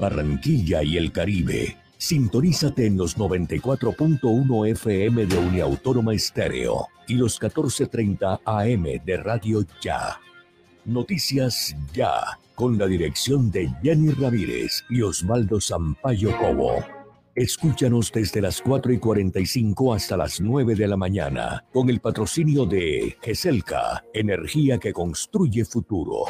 Barranquilla y el Caribe. Sintonízate en los 94.1 FM de Uniautónoma Estéreo y los 14.30 AM de Radio Ya. Noticias Ya, con la dirección de Jenny Ramírez y Osvaldo Sampaio Cobo. Escúchanos desde las 4 y 45 hasta las 9 de la mañana, con el patrocinio de GESELCA, energía que construye futuro.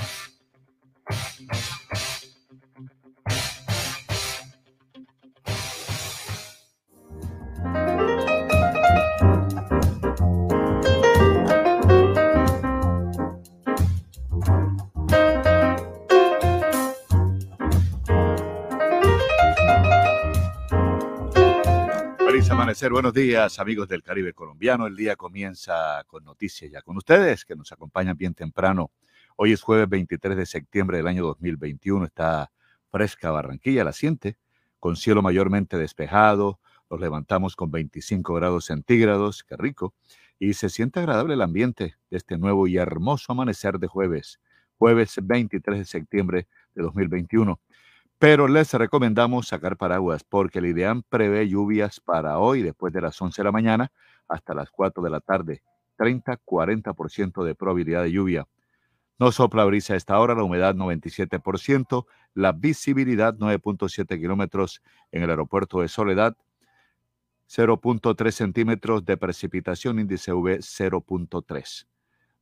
Buenos días amigos del Caribe colombiano. El día comienza con noticias ya con ustedes que nos acompañan bien temprano. Hoy es jueves 23 de septiembre del año 2021. Está fresca Barranquilla, la siente, con cielo mayormente despejado. Nos levantamos con 25 grados centígrados, qué rico. Y se siente agradable el ambiente de este nuevo y hermoso amanecer de jueves, jueves 23 de septiembre de 2021 pero les recomendamos sacar paraguas porque el IDEAM prevé lluvias para hoy después de las 11 de la mañana hasta las 4 de la tarde. 30-40% de probabilidad de lluvia. No sopla brisa a esta hora, la humedad 97%, la visibilidad 9.7 kilómetros en el aeropuerto de Soledad, 0.3 centímetros de precipitación, índice V 0.3.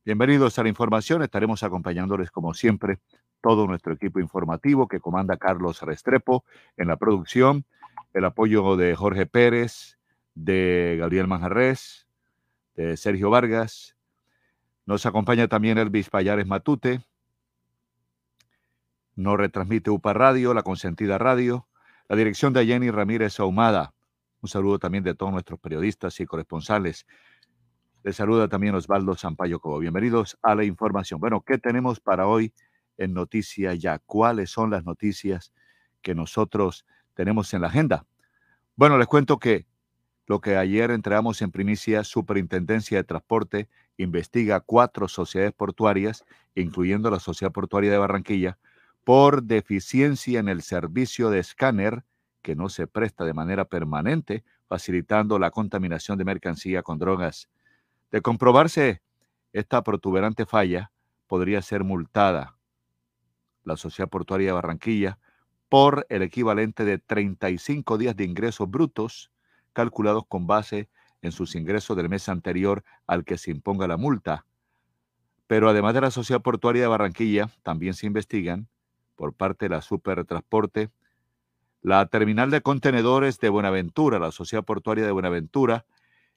Bienvenidos a la información, estaremos acompañándoles como siempre todo nuestro equipo informativo que comanda Carlos Restrepo en la producción, el apoyo de Jorge Pérez, de Gabriel Manjarres, de Sergio Vargas. Nos acompaña también Elvis Payares Matute. Nos retransmite UPA Radio, La Consentida Radio, la dirección de Jenny Ramírez Ahumada. Un saludo también de todos nuestros periodistas y corresponsales. Les saluda también Osvaldo Sampaio Cobo. Bienvenidos a la información. Bueno, ¿qué tenemos para hoy en Noticia Ya. ¿Cuáles son las noticias que nosotros tenemos en la agenda? Bueno, les cuento que lo que ayer entregamos en primicia, Superintendencia de Transporte investiga cuatro sociedades portuarias, incluyendo la Sociedad Portuaria de Barranquilla, por deficiencia en el servicio de escáner que no se presta de manera permanente, facilitando la contaminación de mercancía con drogas. De comprobarse esta protuberante falla, podría ser multada la Sociedad Portuaria de Barranquilla, por el equivalente de 35 días de ingresos brutos calculados con base en sus ingresos del mes anterior al que se imponga la multa. Pero además de la Sociedad Portuaria de Barranquilla, también se investigan por parte de la Supertransporte, la Terminal de Contenedores de Buenaventura, la Sociedad Portuaria de Buenaventura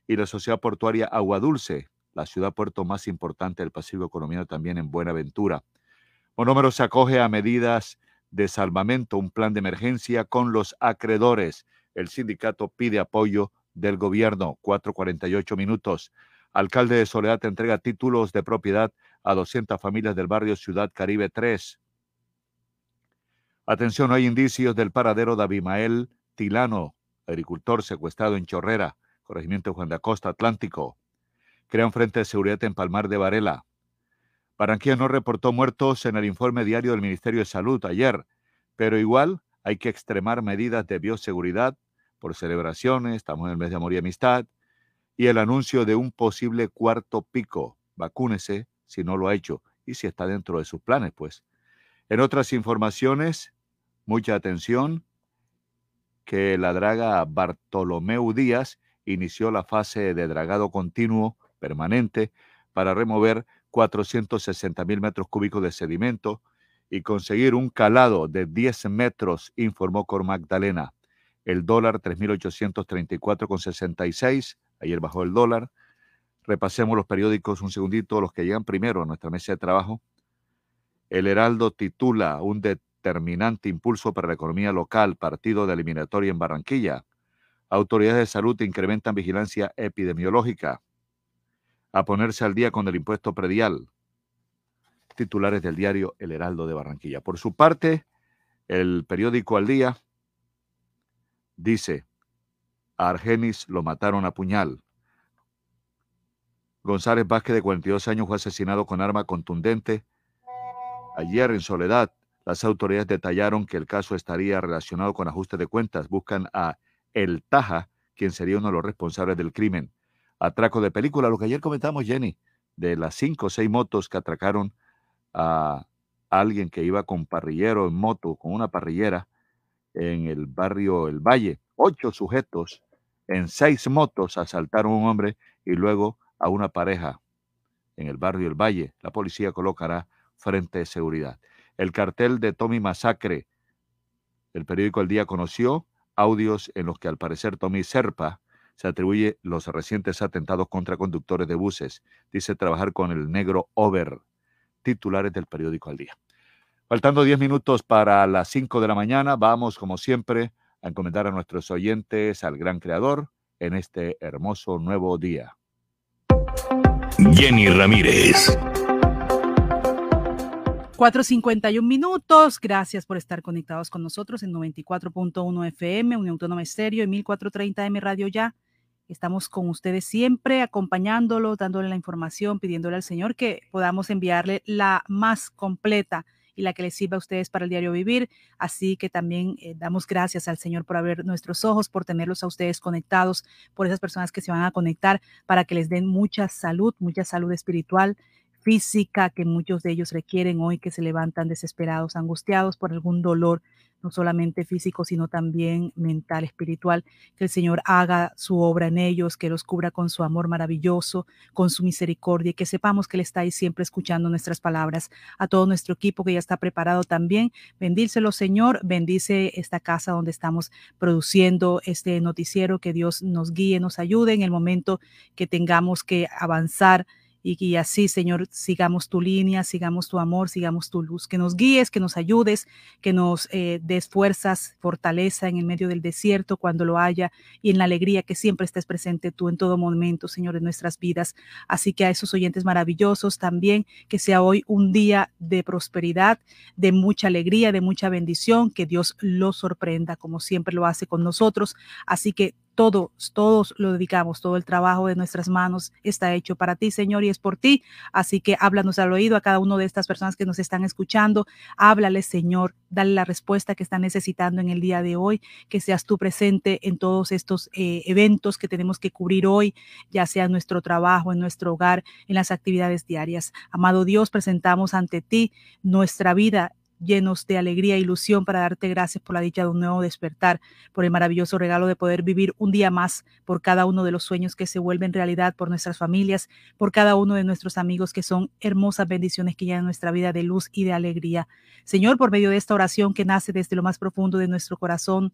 y la Sociedad Portuaria Agua Dulce, la ciudad puerto más importante del Pacífico colombiano también en Buenaventura. Monómero se acoge a medidas de salvamento, un plan de emergencia con los acreedores. El sindicato pide apoyo del gobierno. 4.48 minutos. Alcalde de Soledad entrega títulos de propiedad a 200 familias del barrio Ciudad Caribe 3. Atención, hay indicios del paradero de Abimael Tilano, agricultor secuestrado en Chorrera, corregimiento Juan de Acosta, Atlántico. Crea un frente de seguridad en Palmar de Varela. Barranquilla no reportó muertos en el informe diario del Ministerio de Salud ayer, pero igual hay que extremar medidas de bioseguridad por celebraciones, estamos en el mes de amor y amistad, y el anuncio de un posible cuarto pico. Vacúnese si no lo ha hecho y si está dentro de sus planes, pues. En otras informaciones, mucha atención, que la draga Bartolomeu Díaz inició la fase de dragado continuo permanente para remover 460 mil metros cúbicos de sedimento y conseguir un calado de 10 metros, informó Cor Magdalena. El dólar 3.834,66. Ayer bajó el dólar. Repasemos los periódicos un segundito, los que llegan primero a nuestra mesa de trabajo. El Heraldo titula un determinante impulso para la economía local, partido de eliminatoria en Barranquilla. Autoridades de salud incrementan vigilancia epidemiológica a ponerse al día con el impuesto predial. Titulares del diario El Heraldo de Barranquilla. Por su parte, el periódico Al Día dice, a Argenis lo mataron a puñal. González Vázquez, de 42 años, fue asesinado con arma contundente ayer en Soledad. Las autoridades detallaron que el caso estaría relacionado con ajuste de cuentas. Buscan a El Taja, quien sería uno de los responsables del crimen. Atraco de película, lo que ayer comentamos, Jenny, de las cinco o seis motos que atracaron a alguien que iba con parrillero en moto, con una parrillera en el barrio El Valle. Ocho sujetos en seis motos asaltaron a un hombre y luego a una pareja en el barrio El Valle. La policía colocará frente de seguridad. El cartel de Tommy Masacre. El periódico El Día conoció audios en los que al parecer Tommy Serpa se atribuye los recientes atentados contra conductores de buses. Dice trabajar con el negro Over. Titulares del periódico Al Día. Faltando 10 minutos para las 5 de la mañana, vamos como siempre a encomendar a nuestros oyentes al gran creador en este hermoso nuevo día. Jenny Ramírez. 4.51 minutos. Gracias por estar conectados con nosotros en 94.1 FM, Unión Autónoma Estéreo y 1430 M Radio Ya. Estamos con ustedes siempre acompañándolo, dándole la información, pidiéndole al Señor que podamos enviarle la más completa y la que les sirva a ustedes para el diario vivir. Así que también eh, damos gracias al Señor por abrir nuestros ojos, por tenerlos a ustedes conectados, por esas personas que se van a conectar para que les den mucha salud, mucha salud espiritual física que muchos de ellos requieren hoy que se levantan desesperados, angustiados por algún dolor no solamente físico, sino también mental, espiritual, que el Señor haga su obra en ellos, que los cubra con su amor maravilloso, con su misericordia, y que sepamos que Él está ahí siempre escuchando nuestras palabras. A todo nuestro equipo que ya está preparado también, bendícelo, Señor, bendice esta casa donde estamos produciendo este noticiero, que Dios nos guíe, nos ayude en el momento que tengamos que avanzar y, así, Señor, sigamos tu línea, sigamos tu amor, sigamos tu luz, que nos guíes, que nos ayudes, que nos eh, des fuerzas, fortaleza en el medio del desierto cuando lo haya y en la alegría que siempre estés presente tú en todo momento, Señor, en nuestras vidas. Así que a esos oyentes maravillosos también, que sea hoy un día de prosperidad, de mucha alegría, de mucha bendición, que Dios los sorprenda como siempre lo hace con nosotros. Así que todos, todos lo dedicamos, todo el trabajo de nuestras manos está hecho para ti, Señor, y es por ti. Así que háblanos al oído a cada una de estas personas que nos están escuchando. Háblale, Señor, dale la respuesta que están necesitando en el día de hoy, que seas tú presente en todos estos eh, eventos que tenemos que cubrir hoy, ya sea en nuestro trabajo, en nuestro hogar, en las actividades diarias. Amado Dios, presentamos ante ti nuestra vida llenos de alegría e ilusión para darte gracias por la dicha de un nuevo despertar, por el maravilloso regalo de poder vivir un día más, por cada uno de los sueños que se vuelven realidad, por nuestras familias, por cada uno de nuestros amigos que son hermosas bendiciones que llenan nuestra vida de luz y de alegría. Señor, por medio de esta oración que nace desde lo más profundo de nuestro corazón,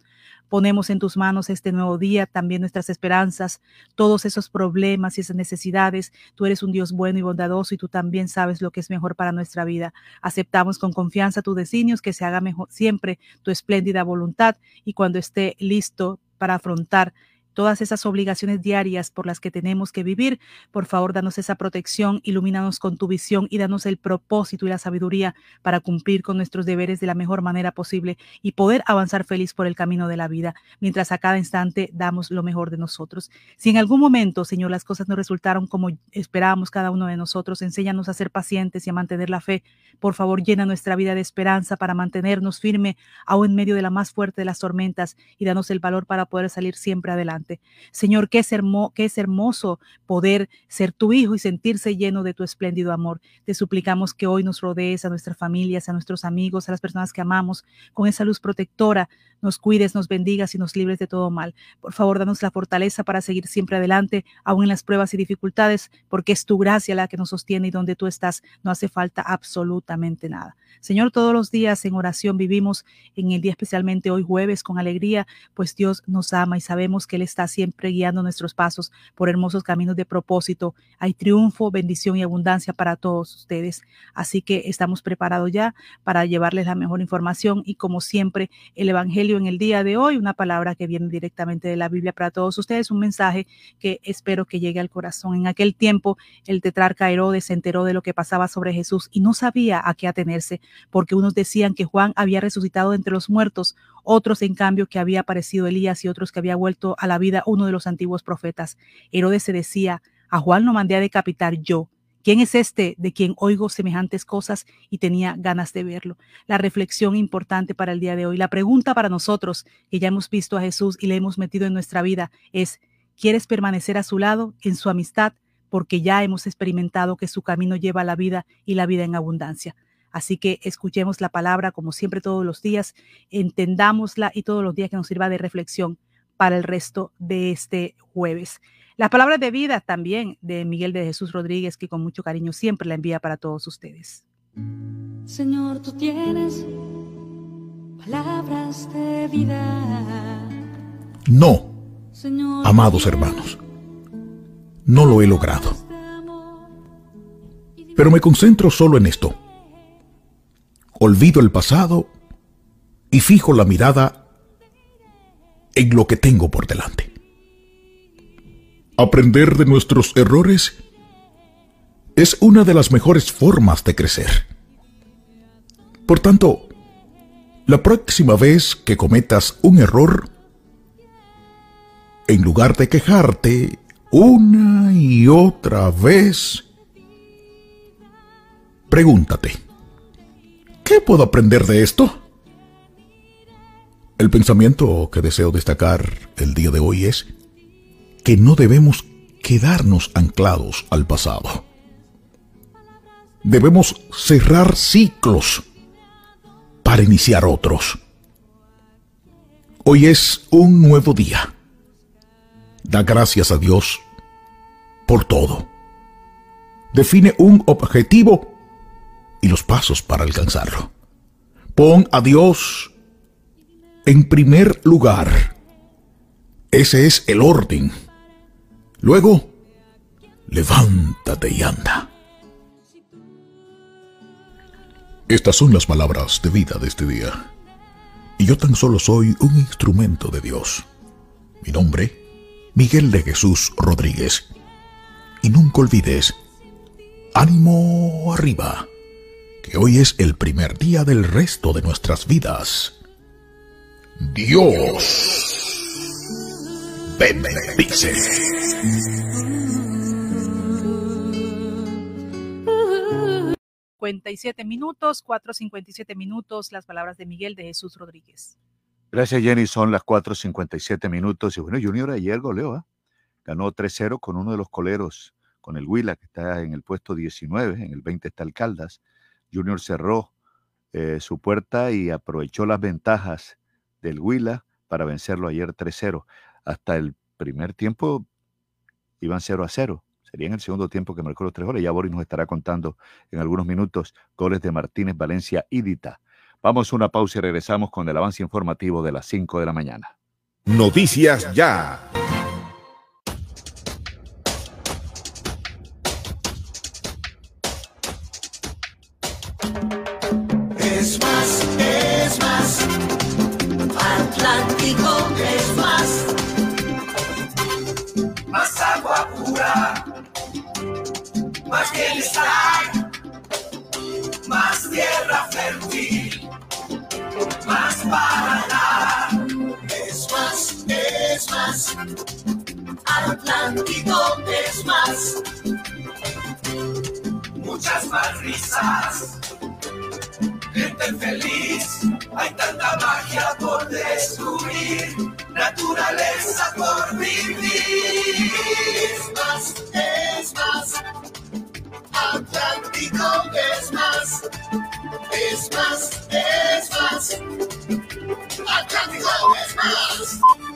ponemos en tus manos este nuevo día, también nuestras esperanzas, todos esos problemas y esas necesidades. Tú eres un Dios bueno y bondadoso y tú también sabes lo que es mejor para nuestra vida. Aceptamos con confianza tu designios, que se haga mejor siempre tu espléndida voluntad y cuando esté listo para afrontar todas esas obligaciones diarias por las que tenemos que vivir. Por favor, danos esa protección, ilumínanos con tu visión y danos el propósito y la sabiduría para cumplir con nuestros deberes de la mejor manera posible y poder avanzar feliz por el camino de la vida, mientras a cada instante damos lo mejor de nosotros. Si en algún momento, Señor, las cosas no resultaron como esperábamos cada uno de nosotros, enséñanos a ser pacientes y a mantener la fe. Por favor, llena nuestra vida de esperanza para mantenernos firme aún en medio de la más fuerte de las tormentas y danos el valor para poder salir siempre adelante. Señor, qué es, es hermoso poder ser tu hijo y sentirse lleno de tu espléndido amor. Te suplicamos que hoy nos rodees a nuestras familias, a nuestros amigos, a las personas que amamos, con esa luz protectora, nos cuides, nos bendigas y nos libres de todo mal. Por favor, danos la fortaleza para seguir siempre adelante, aún en las pruebas y dificultades, porque es tu gracia la que nos sostiene y donde tú estás no hace falta absolutamente nada. Señor, todos los días en oración vivimos en el día especialmente hoy jueves con alegría, pues Dios nos ama y sabemos que Él está siempre guiando nuestros pasos por hermosos caminos de propósito. Hay triunfo, bendición y abundancia para todos ustedes. Así que estamos preparados ya para llevarles la mejor información y como siempre el Evangelio en el día de hoy, una palabra que viene directamente de la Biblia para todos ustedes, un mensaje que espero que llegue al corazón. En aquel tiempo el tetrarca Herodes se enteró de lo que pasaba sobre Jesús y no sabía a qué atenerse porque unos decían que Juan había resucitado entre los muertos, otros en cambio que había aparecido Elías y otros que había vuelto a la vida uno de los antiguos profetas. Herodes se decía, a Juan lo mandé a decapitar yo. ¿Quién es este de quien oigo semejantes cosas y tenía ganas de verlo? La reflexión importante para el día de hoy, la pregunta para nosotros que ya hemos visto a Jesús y le hemos metido en nuestra vida es, ¿quieres permanecer a su lado, en su amistad? Porque ya hemos experimentado que su camino lleva a la vida y la vida en abundancia. Así que escuchemos la palabra como siempre todos los días, entendámosla y todos los días que nos sirva de reflexión para el resto de este jueves. Las palabras de vida también de Miguel de Jesús Rodríguez, que con mucho cariño siempre la envía para todos ustedes. Señor, tú tienes palabras de vida. No, amados hermanos, no lo he logrado. Pero me concentro solo en esto. Olvido el pasado y fijo la mirada en lo que tengo por delante. Aprender de nuestros errores es una de las mejores formas de crecer. Por tanto, la próxima vez que cometas un error, en lugar de quejarte una y otra vez, pregúntate, ¿qué puedo aprender de esto? El pensamiento que deseo destacar el día de hoy es, que no debemos quedarnos anclados al pasado. Debemos cerrar ciclos para iniciar otros. Hoy es un nuevo día. Da gracias a Dios por todo. Define un objetivo y los pasos para alcanzarlo. Pon a Dios en primer lugar. Ese es el orden Luego, levántate y anda. Estas son las palabras de vida de este día. Y yo tan solo soy un instrumento de Dios. Mi nombre, Miguel de Jesús Rodríguez. Y nunca olvides, ánimo arriba, que hoy es el primer día del resto de nuestras vidas. Dios bendice. 57 minutos, 4.57 minutos, las palabras de Miguel de Jesús Rodríguez. Gracias, Jenny. Son las 4.57 minutos. Y bueno, Junior ayer goleó, ¿eh? ganó 3-0 con uno de los coleros, con el Huila, que está en el puesto 19, en el 20 está Alcaldas. Junior cerró eh, su puerta y aprovechó las ventajas del Huila para vencerlo ayer 3-0 hasta el primer tiempo iban 0 a 0. Sería en el segundo tiempo que marcó los tres goles. Ya Boris nos estará contando en algunos minutos goles de Martínez, Valencia y Dita. Vamos a una pausa y regresamos con el avance informativo de las 5 de la mañana. Noticias ya. Más bienestar, más tierra fértil, más para dar. Es más, es más, Atlántico es más, muchas más risas gente feliz. Hay tanta magia por descubrir, naturaleza por vivir. Es más, es más, Atlántico es más, es más, es más, Atlántico es más.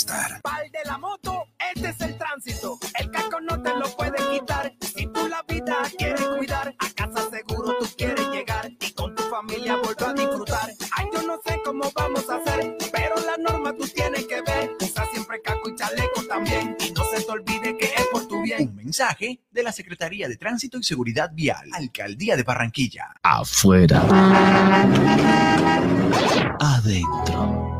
estar. Pal de la moto, este es el tránsito. El casco no te lo puede quitar. Si tú la vida quieres cuidar, a casa seguro tú quieres llegar y con tu familia volver a disfrutar. Ay, yo no sé cómo vamos a hacer, pero la norma tú tienes que ver. Usa siempre casco y chaleco también y no se te olvide que es por tu bien. Un mensaje de la Secretaría de Tránsito y Seguridad Vial, Alcaldía de Barranquilla. Afuera. Adentro.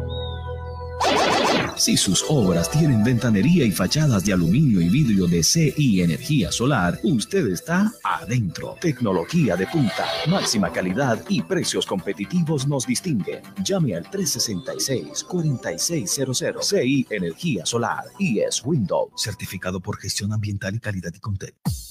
Si sus obras tienen ventanería y fachadas de aluminio y vidrio de CI Energía Solar, usted está adentro. Tecnología de punta, máxima calidad y precios competitivos nos distinguen. Llame al 366-4600 CI Energía Solar y es Windows, certificado por gestión ambiental y calidad y contexto.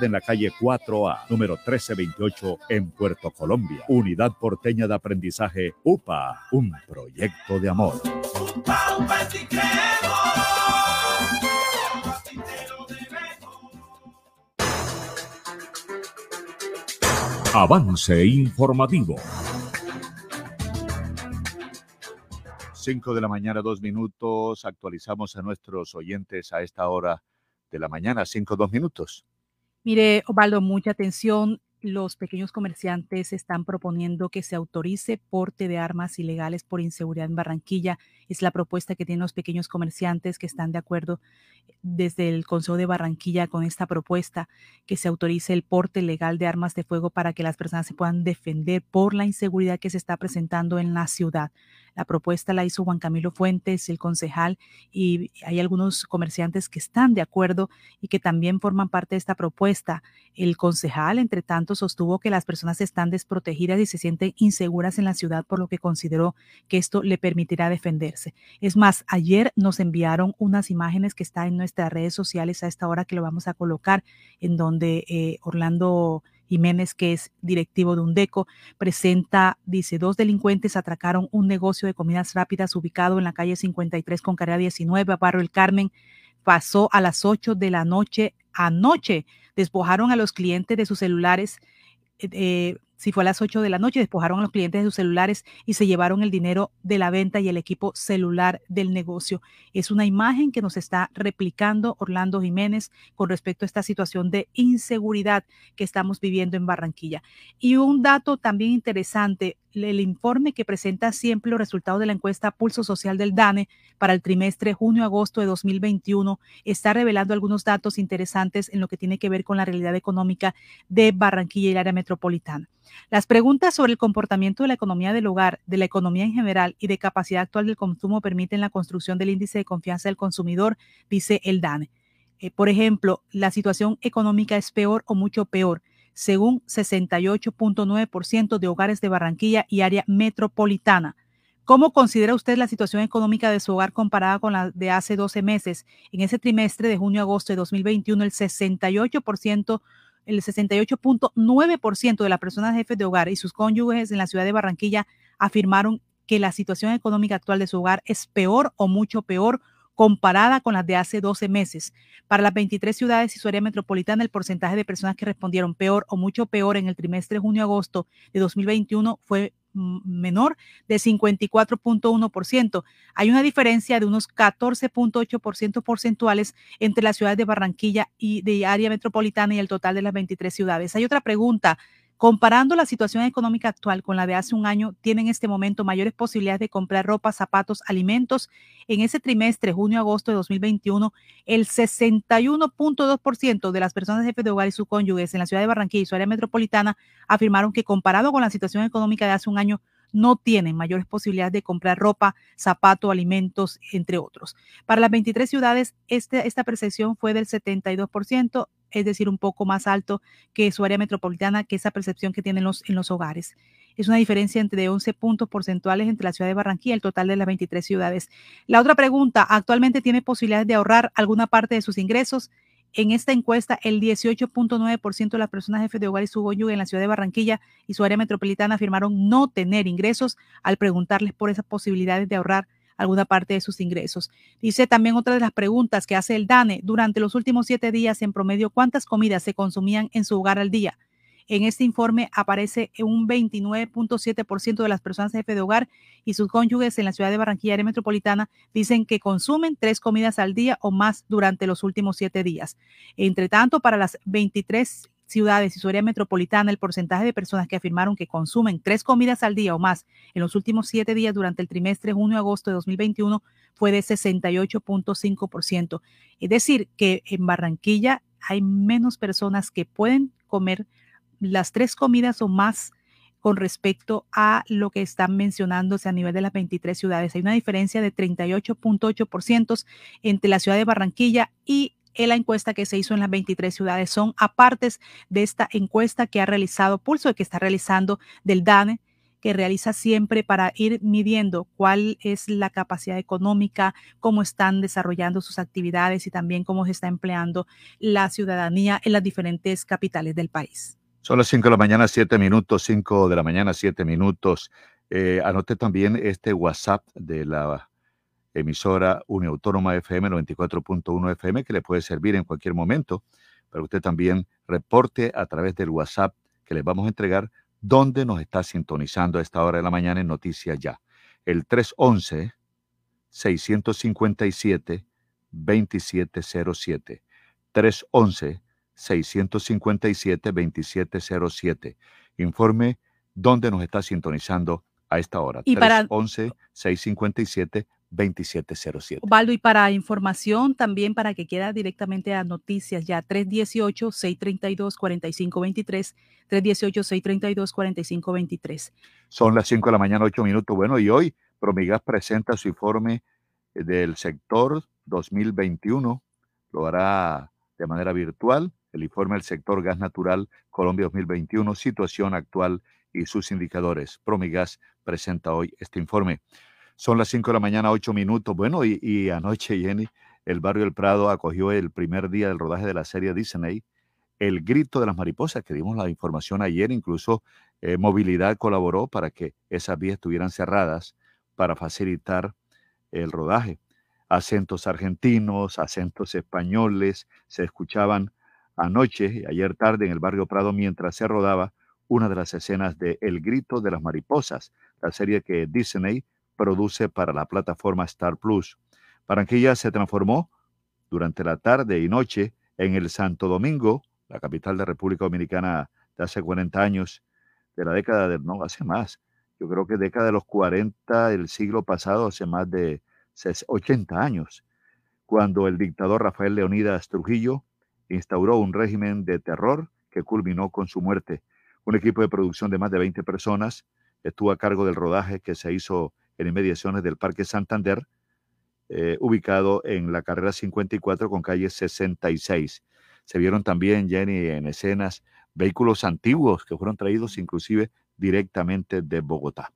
en la calle 4A, número 1328, en Puerto Colombia. Unidad Porteña de Aprendizaje UPA, un proyecto de amor. Avance informativo. 5 de la mañana, dos minutos. Actualizamos a nuestros oyentes a esta hora de la mañana, 5, dos minutos. Mire, Osvaldo, mucha atención. Los pequeños comerciantes están proponiendo que se autorice porte de armas ilegales por inseguridad en Barranquilla. Es la propuesta que tienen los pequeños comerciantes que están de acuerdo desde el Consejo de Barranquilla con esta propuesta, que se autorice el porte legal de armas de fuego para que las personas se puedan defender por la inseguridad que se está presentando en la ciudad. La propuesta la hizo Juan Camilo Fuentes, el concejal, y hay algunos comerciantes que están de acuerdo y que también forman parte de esta propuesta. El concejal, entre tanto, sostuvo que las personas están desprotegidas y se sienten inseguras en la ciudad, por lo que consideró que esto le permitirá defenderse. Es más, ayer nos enviaron unas imágenes que están en nuestras redes sociales a esta hora que lo vamos a colocar, en donde eh, Orlando Jiménez, que es directivo de Undeco, presenta, dice, dos delincuentes atracaron un negocio de comidas rápidas ubicado en la calle 53 con carrera 19, a Barrio El Carmen. Pasó a las 8 de la noche anoche. Despojaron a los clientes de sus celulares. Eh, si fue a las 8 de la noche, despojaron a los clientes de sus celulares y se llevaron el dinero de la venta y el equipo celular del negocio. Es una imagen que nos está replicando Orlando Jiménez con respecto a esta situación de inseguridad que estamos viviendo en Barranquilla. Y un dato también interesante, el informe que presenta siempre los resultados de la encuesta Pulso Social del DANE para el trimestre junio-agosto de 2021 está revelando algunos datos interesantes en lo que tiene que ver con la realidad económica de Barranquilla y el área metropolitana. Las preguntas sobre el comportamiento de la economía del hogar, de la economía en general y de capacidad actual del consumo permiten la construcción del índice de confianza del consumidor, dice el DANE. Eh, por ejemplo, la situación económica es peor o mucho peor. Según 68.9% de hogares de Barranquilla y área metropolitana. ¿Cómo considera usted la situación económica de su hogar comparada con la de hace 12 meses? En ese trimestre de junio-agosto de 2021, el 68%, el 68.9% de las personas jefes de hogar y sus cónyuges en la ciudad de Barranquilla afirmaron que la situación económica actual de su hogar es peor o mucho peor comparada con las de hace 12 meses. Para las 23 ciudades y su área metropolitana, el porcentaje de personas que respondieron peor o mucho peor en el trimestre junio-agosto de 2021 fue menor de 54.1%. Hay una diferencia de unos 14.8% porcentuales entre las ciudades de Barranquilla y de área metropolitana y el total de las 23 ciudades. Hay otra pregunta. Comparando la situación económica actual con la de hace un año, tienen en este momento mayores posibilidades de comprar ropa, zapatos, alimentos. En ese trimestre, junio-agosto de 2021, el 61.2% de las personas jefes de hogar y sus cónyuges en la ciudad de Barranquilla y su área metropolitana afirmaron que comparado con la situación económica de hace un año, no tienen mayores posibilidades de comprar ropa, zapatos, alimentos, entre otros. Para las 23 ciudades, este, esta percepción fue del 72%, es decir, un poco más alto que su área metropolitana, que esa percepción que tienen los, en los hogares. Es una diferencia entre 11 puntos porcentuales entre la ciudad de Barranquilla y el total de las 23 ciudades. La otra pregunta, ¿actualmente tiene posibilidades de ahorrar alguna parte de sus ingresos? En esta encuesta, el 18.9% de las personas jefes de hogar y su cónyuge en la ciudad de Barranquilla y su área metropolitana afirmaron no tener ingresos al preguntarles por esas posibilidades de ahorrar alguna parte de sus ingresos. Dice también otra de las preguntas que hace el DANE, durante los últimos siete días en promedio, ¿cuántas comidas se consumían en su hogar al día? En este informe aparece un 29.7% de las personas jefe de hogar y sus cónyuges en la ciudad de Barranquilla área metropolitana dicen que consumen tres comidas al día o más durante los últimos siete días. Entre tanto, para las 23 ciudades y su área metropolitana, el porcentaje de personas que afirmaron que consumen tres comidas al día o más en los últimos siete días durante el trimestre junio-agosto de 2021 fue de 68.5%. Es decir, que en Barranquilla hay menos personas que pueden comer las tres comidas o más con respecto a lo que están mencionándose a nivel de las 23 ciudades. Hay una diferencia de 38.8% entre la ciudad de Barranquilla y la encuesta que se hizo en las 23 ciudades. Son apartes de esta encuesta que ha realizado Pulso y que está realizando del DANE que realiza siempre para ir midiendo cuál es la capacidad económica, cómo están desarrollando sus actividades y también cómo se está empleando la ciudadanía en las diferentes capitales del país. Son las 5 de la mañana, 7 minutos, 5 de la mañana, 7 minutos. Eh, anote también este WhatsApp de la emisora Uniautónoma FM 94.1 FM que le puede servir en cualquier momento para que usted también reporte a través del WhatsApp que les vamos a entregar dónde nos está sintonizando a esta hora de la mañana en Noticias Ya. El 311 657 2707 311 657-2707. Informe dónde nos está sintonizando a esta hora. Y 311-657-2707. Valdo, y para información también para que queda directamente a noticias ya 318-632-4523, 318-632-4523. Son las 5 de la mañana, 8 minutos. Bueno, y hoy Promigas presenta su informe del sector 2021. Lo hará de manera virtual el informe del sector gas natural Colombia 2021, situación actual y sus indicadores. Promigas presenta hoy este informe. Son las 5 de la mañana, 8 minutos. Bueno, y, anoche, Jenny, el barrio El Prado acogió el primer día del rodaje de la serie Disney, El Grito de las Mariposas, que dimos la información ayer, incluso eh, Movilidad colaboró para que esas vías estuvieran cerradas para facilitar el rodaje. Acentos argentinos, acentos españoles, se escuchaban anoche, ayer tarde, en el barrio Prado, mientras se rodaba una de las escenas de El Grito de las Mariposas, la serie que Disney produce para la plataforma Star Plus. Barranquilla se transformó durante la tarde y noche en el Santo Domingo, la capital de República Dominicana de hace 40 años, de la década de, no, hace más, yo creo que década de los 40 del siglo pasado, hace más de 80 años, cuando el dictador Rafael Leonidas Trujillo instauró un régimen de terror que culminó con su muerte. Un equipo de producción de más de 20 personas estuvo a cargo del rodaje que se hizo en inmediaciones del Parque Santander, eh, ubicado en la carrera 54 con calle 66. Se vieron también, Jenny, en escenas vehículos antiguos que fueron traídos inclusive directamente de Bogotá.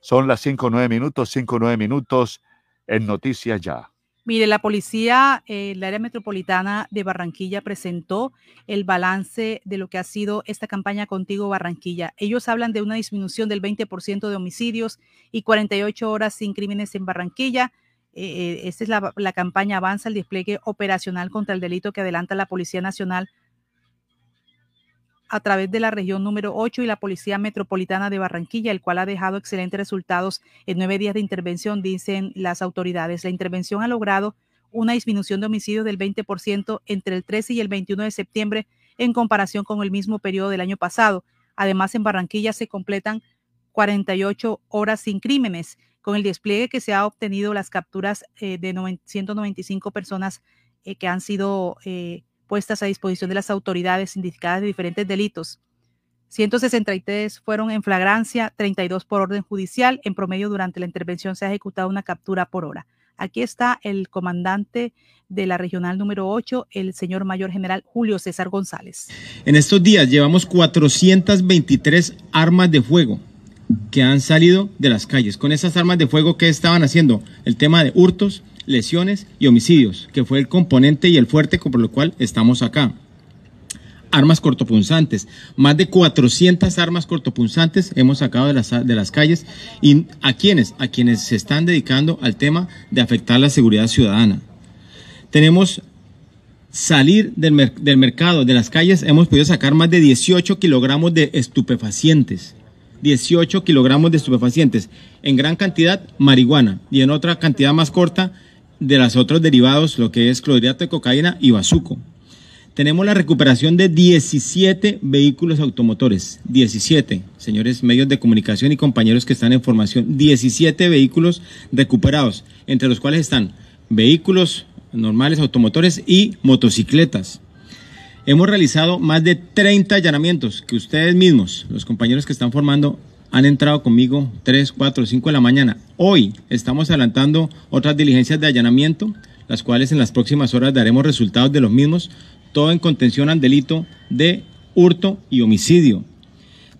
Son las 5 9 minutos, 5 9 minutos en Noticias Ya. Mire, la policía, eh, el área metropolitana de Barranquilla presentó el balance de lo que ha sido esta campaña Contigo Barranquilla. Ellos hablan de una disminución del 20% de homicidios y 48 horas sin crímenes en Barranquilla. Eh, esta es la campaña Avanza el despliegue operacional contra el delito que adelanta la Policía Nacional a través de la región número 8 y la Policía Metropolitana de Barranquilla, el cual ha dejado excelentes resultados en nueve días de intervención, dicen las autoridades. La intervención ha logrado una disminución de homicidios del 20% entre el 13 y el 21 de septiembre en comparación con el mismo periodo del año pasado. Además, en Barranquilla se completan 48 horas sin crímenes. Con el despliegue que se ha obtenido las capturas eh, de 195 personas eh, que han sido eh, puestas a disposición de las autoridades indicadas de diferentes delitos. 163 fueron en flagrancia, 32 por orden judicial. En promedio, durante la intervención se ha ejecutado una captura por hora. Aquí está el comandante de la regional número 8, el señor mayor general Julio César González. En estos días llevamos 423 armas de fuego que han salido de las calles. Con esas armas de fuego, ¿qué estaban haciendo? El tema de hurtos, lesiones y homicidios, que fue el componente y el fuerte por lo cual estamos acá. Armas cortopunzantes, más de 400 armas cortopunzantes hemos sacado de las, de las calles y a quienes, a quienes se están dedicando al tema de afectar la seguridad ciudadana. Tenemos salir del, del mercado, de las calles, hemos podido sacar más de 18 kilogramos de estupefacientes. 18 kilogramos de estupefacientes, en gran cantidad marihuana y en otra cantidad más corta de los otros derivados, lo que es clorhidrato de cocaína y bazuco. Tenemos la recuperación de 17 vehículos automotores. 17, señores medios de comunicación y compañeros que están en formación. 17 vehículos recuperados, entre los cuales están vehículos normales automotores y motocicletas. Hemos realizado más de 30 allanamientos que ustedes mismos, los compañeros que están formando, han entrado conmigo 3, 4, 5 de la mañana. Hoy estamos adelantando otras diligencias de allanamiento, las cuales en las próximas horas daremos resultados de los mismos, todo en contención al delito de hurto y homicidio.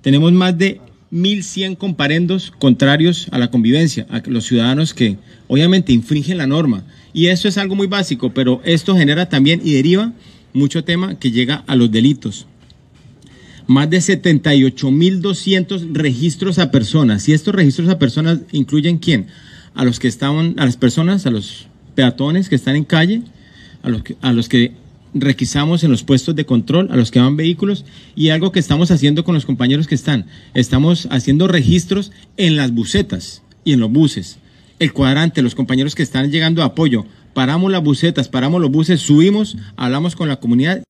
Tenemos más de 1.100 comparendos contrarios a la convivencia, a los ciudadanos que obviamente infringen la norma. Y eso es algo muy básico, pero esto genera también y deriva mucho tema que llega a los delitos más de 78.200 registros a personas. Y estos registros a personas incluyen quién? A los que estaban, a las personas, a los peatones que están en calle, a los que, a los que requisamos en los puestos de control, a los que van vehículos y algo que estamos haciendo con los compañeros que están. Estamos haciendo registros en las bucetas y en los buses. El cuadrante, los compañeros que están llegando a apoyo, paramos las bucetas, paramos los buses, subimos, hablamos con la comunidad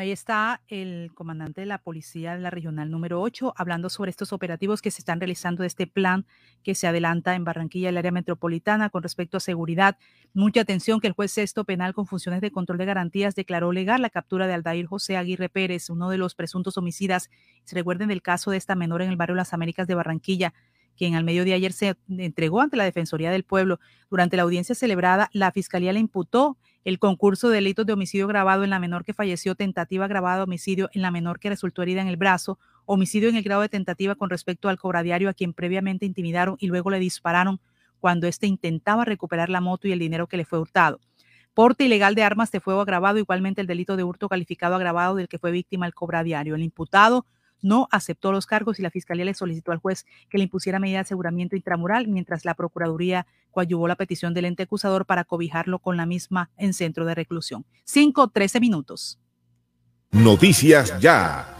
ahí está el comandante de la policía de la regional número 8 hablando sobre estos operativos que se están realizando de este plan que se adelanta en Barranquilla, el área metropolitana, con respecto a seguridad. Mucha atención que el juez sexto penal con funciones de control de garantías declaró legal la captura de Aldair José Aguirre Pérez, uno de los presuntos homicidas. Se recuerden del caso de esta menor en el barrio Las Américas de Barranquilla quien al medio de ayer se entregó ante la Defensoría del Pueblo. Durante la audiencia celebrada, la Fiscalía le imputó el concurso de delitos de homicidio grabado en la menor que falleció, tentativa grabada de homicidio en la menor que resultó herida en el brazo, homicidio en el grado de tentativa con respecto al cobradiario a quien previamente intimidaron y luego le dispararon cuando éste intentaba recuperar la moto y el dinero que le fue hurtado. Porte ilegal de armas de fuego agravado, igualmente el delito de hurto calificado agravado del que fue víctima el cobradiario. El imputado no aceptó los cargos y la fiscalía le solicitó al juez que le impusiera medida de aseguramiento intramural, mientras la procuraduría coadyuvó la petición del ente acusador para cobijarlo con la misma en centro de reclusión. 5, 13 minutos. Noticias ya.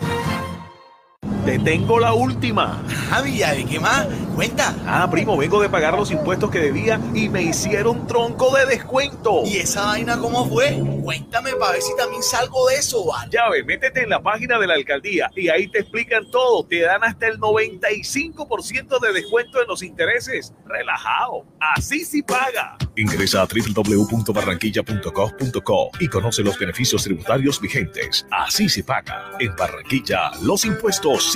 Te tengo la última. Javi, ¿de qué más? Cuenta. Ah, primo, vengo de pagar los impuestos que debía y me hicieron tronco de descuento. ¿Y esa vaina cómo fue? Cuéntame para ver si también salgo de eso, ¿vale? Ya ve, métete en la página de la alcaldía y ahí te explican todo. Te dan hasta el 95% de descuento en los intereses. Relajado. Así sí paga. Ingresa a www.barranquilla.gov.co y conoce los beneficios tributarios vigentes. Así se paga. En Barranquilla, los impuestos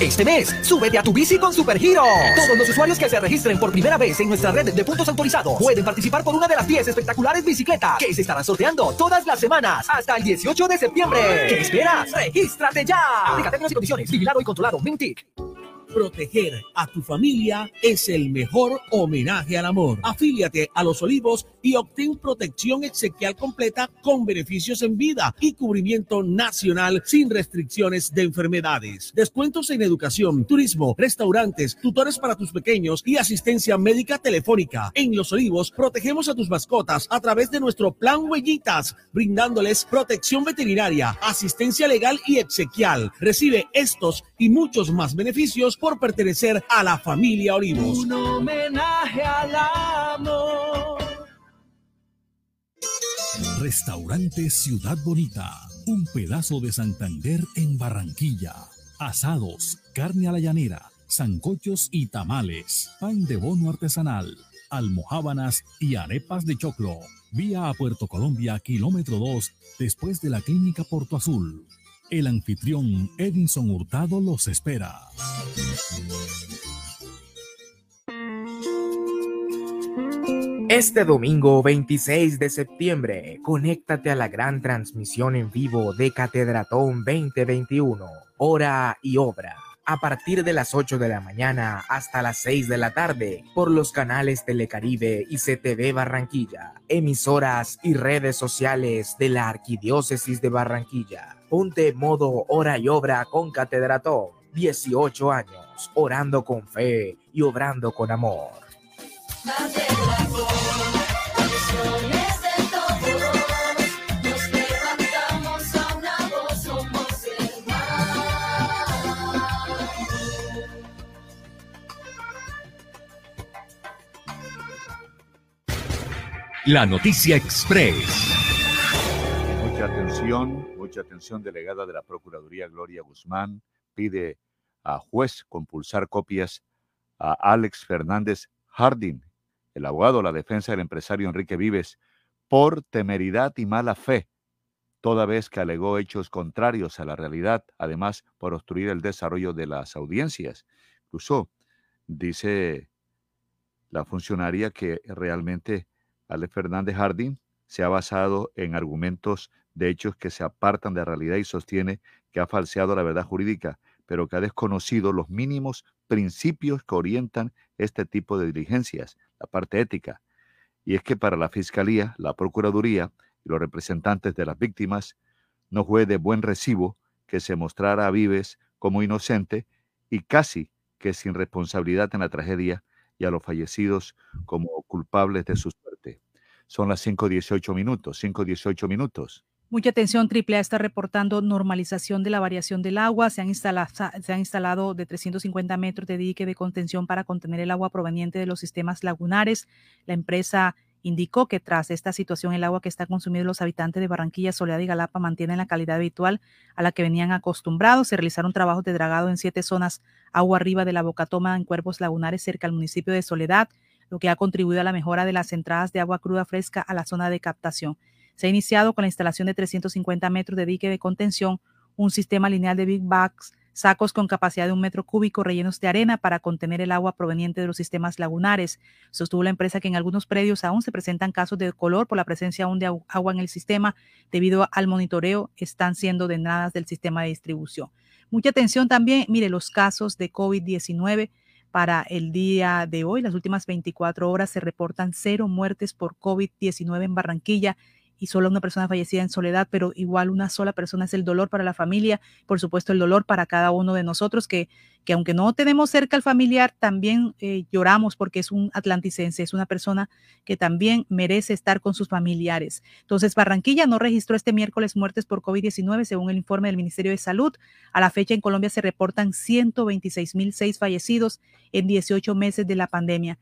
Este mes, súbete a tu bici con Supergiro. Todos los usuarios que se registren por primera vez en nuestra red de puntos autorizados pueden participar por una de las 10 espectaculares bicicletas que se estarán sorteando todas las semanas hasta el 18 de septiembre. ¿Qué esperas? ¡Regístrate ya! Aplica términos y condiciones. Vigilado y controlado. Mintic. Proteger a tu familia es el mejor homenaje al amor. Afíliate a Los Olivos y obtén protección exequial completa con beneficios en vida y cubrimiento nacional sin restricciones de enfermedades. Descuentos en educación, turismo, restaurantes, tutores para tus pequeños y asistencia médica telefónica. En Los Olivos protegemos a tus mascotas a través de nuestro plan Huellitas, brindándoles protección veterinaria, asistencia legal y exequial. Recibe estos y muchos más beneficios por pertenecer a la familia Olivos. Un homenaje al amor. Restaurante Ciudad Bonita. Un pedazo de Santander en Barranquilla. Asados, carne a la llanera, zancochos y tamales, pan de bono artesanal, almohábanas y arepas de choclo. Vía a Puerto Colombia, kilómetro 2, después de la clínica Porto Azul. El anfitrión Edinson Hurtado los espera. Este domingo 26 de septiembre, conéctate a la gran transmisión en vivo de Catedratón 2021, hora y obra, a partir de las 8 de la mañana hasta las 6 de la tarde, por los canales Telecaribe y CTV Barranquilla, emisoras y redes sociales de la Arquidiócesis de Barranquilla. Ponte modo hora y obra con Catedratón, 18 años, orando con fe y obrando con amor. Canciones de todos, nos levantamos a una voz, somos hermanos. La noticia express. Mucha atención, mucha atención, delegada de la Procuraduría Gloria Guzmán pide a juez compulsar copias a Alex Fernández Harding, el abogado de la defensa del empresario Enrique Vives, por temeridad y mala fe, toda vez que alegó hechos contrarios a la realidad, además por obstruir el desarrollo de las audiencias. Incluso dice la funcionaria que realmente Alex Fernández Harding se ha basado en argumentos de hechos que se apartan de la realidad y sostiene que ha falseado la verdad jurídica, pero que ha desconocido los mínimos principios que orientan este tipo de diligencias, la parte ética. Y es que para la Fiscalía, la Procuraduría y los representantes de las víctimas, no fue de buen recibo que se mostrara a Vives como inocente y casi que sin responsabilidad en la tragedia y a los fallecidos como culpables de su suerte. Son las 5.18 minutos, 5.18 minutos. Mucha atención, AAA está reportando normalización de la variación del agua. Se han, instalado, se han instalado de 350 metros de dique de contención para contener el agua proveniente de los sistemas lagunares. La empresa indicó que tras esta situación el agua que está consumiendo los habitantes de Barranquilla, Soledad y Galapa mantiene la calidad habitual a la que venían acostumbrados. Se realizaron trabajos de dragado en siete zonas agua arriba de la bocatoma en cuerpos lagunares cerca al municipio de Soledad, lo que ha contribuido a la mejora de las entradas de agua cruda fresca a la zona de captación. Se ha iniciado con la instalación de 350 metros de dique de contención, un sistema lineal de big bags, sacos con capacidad de un metro cúbico rellenos de arena para contener el agua proveniente de los sistemas lagunares. Sostuvo la empresa que en algunos predios aún se presentan casos de color por la presencia aún de agua en el sistema. Debido al monitoreo, están siendo drenadas del sistema de distribución. Mucha atención también, mire, los casos de COVID-19 para el día de hoy, las últimas 24 horas, se reportan cero muertes por COVID-19 en Barranquilla y solo una persona fallecida en soledad, pero igual una sola persona es el dolor para la familia, por supuesto el dolor para cada uno de nosotros, que, que aunque no tenemos cerca al familiar, también eh, lloramos porque es un atlanticense, es una persona que también merece estar con sus familiares. Entonces, Barranquilla no registró este miércoles muertes por COVID-19, según el informe del Ministerio de Salud. A la fecha en Colombia se reportan 126.006 fallecidos en 18 meses de la pandemia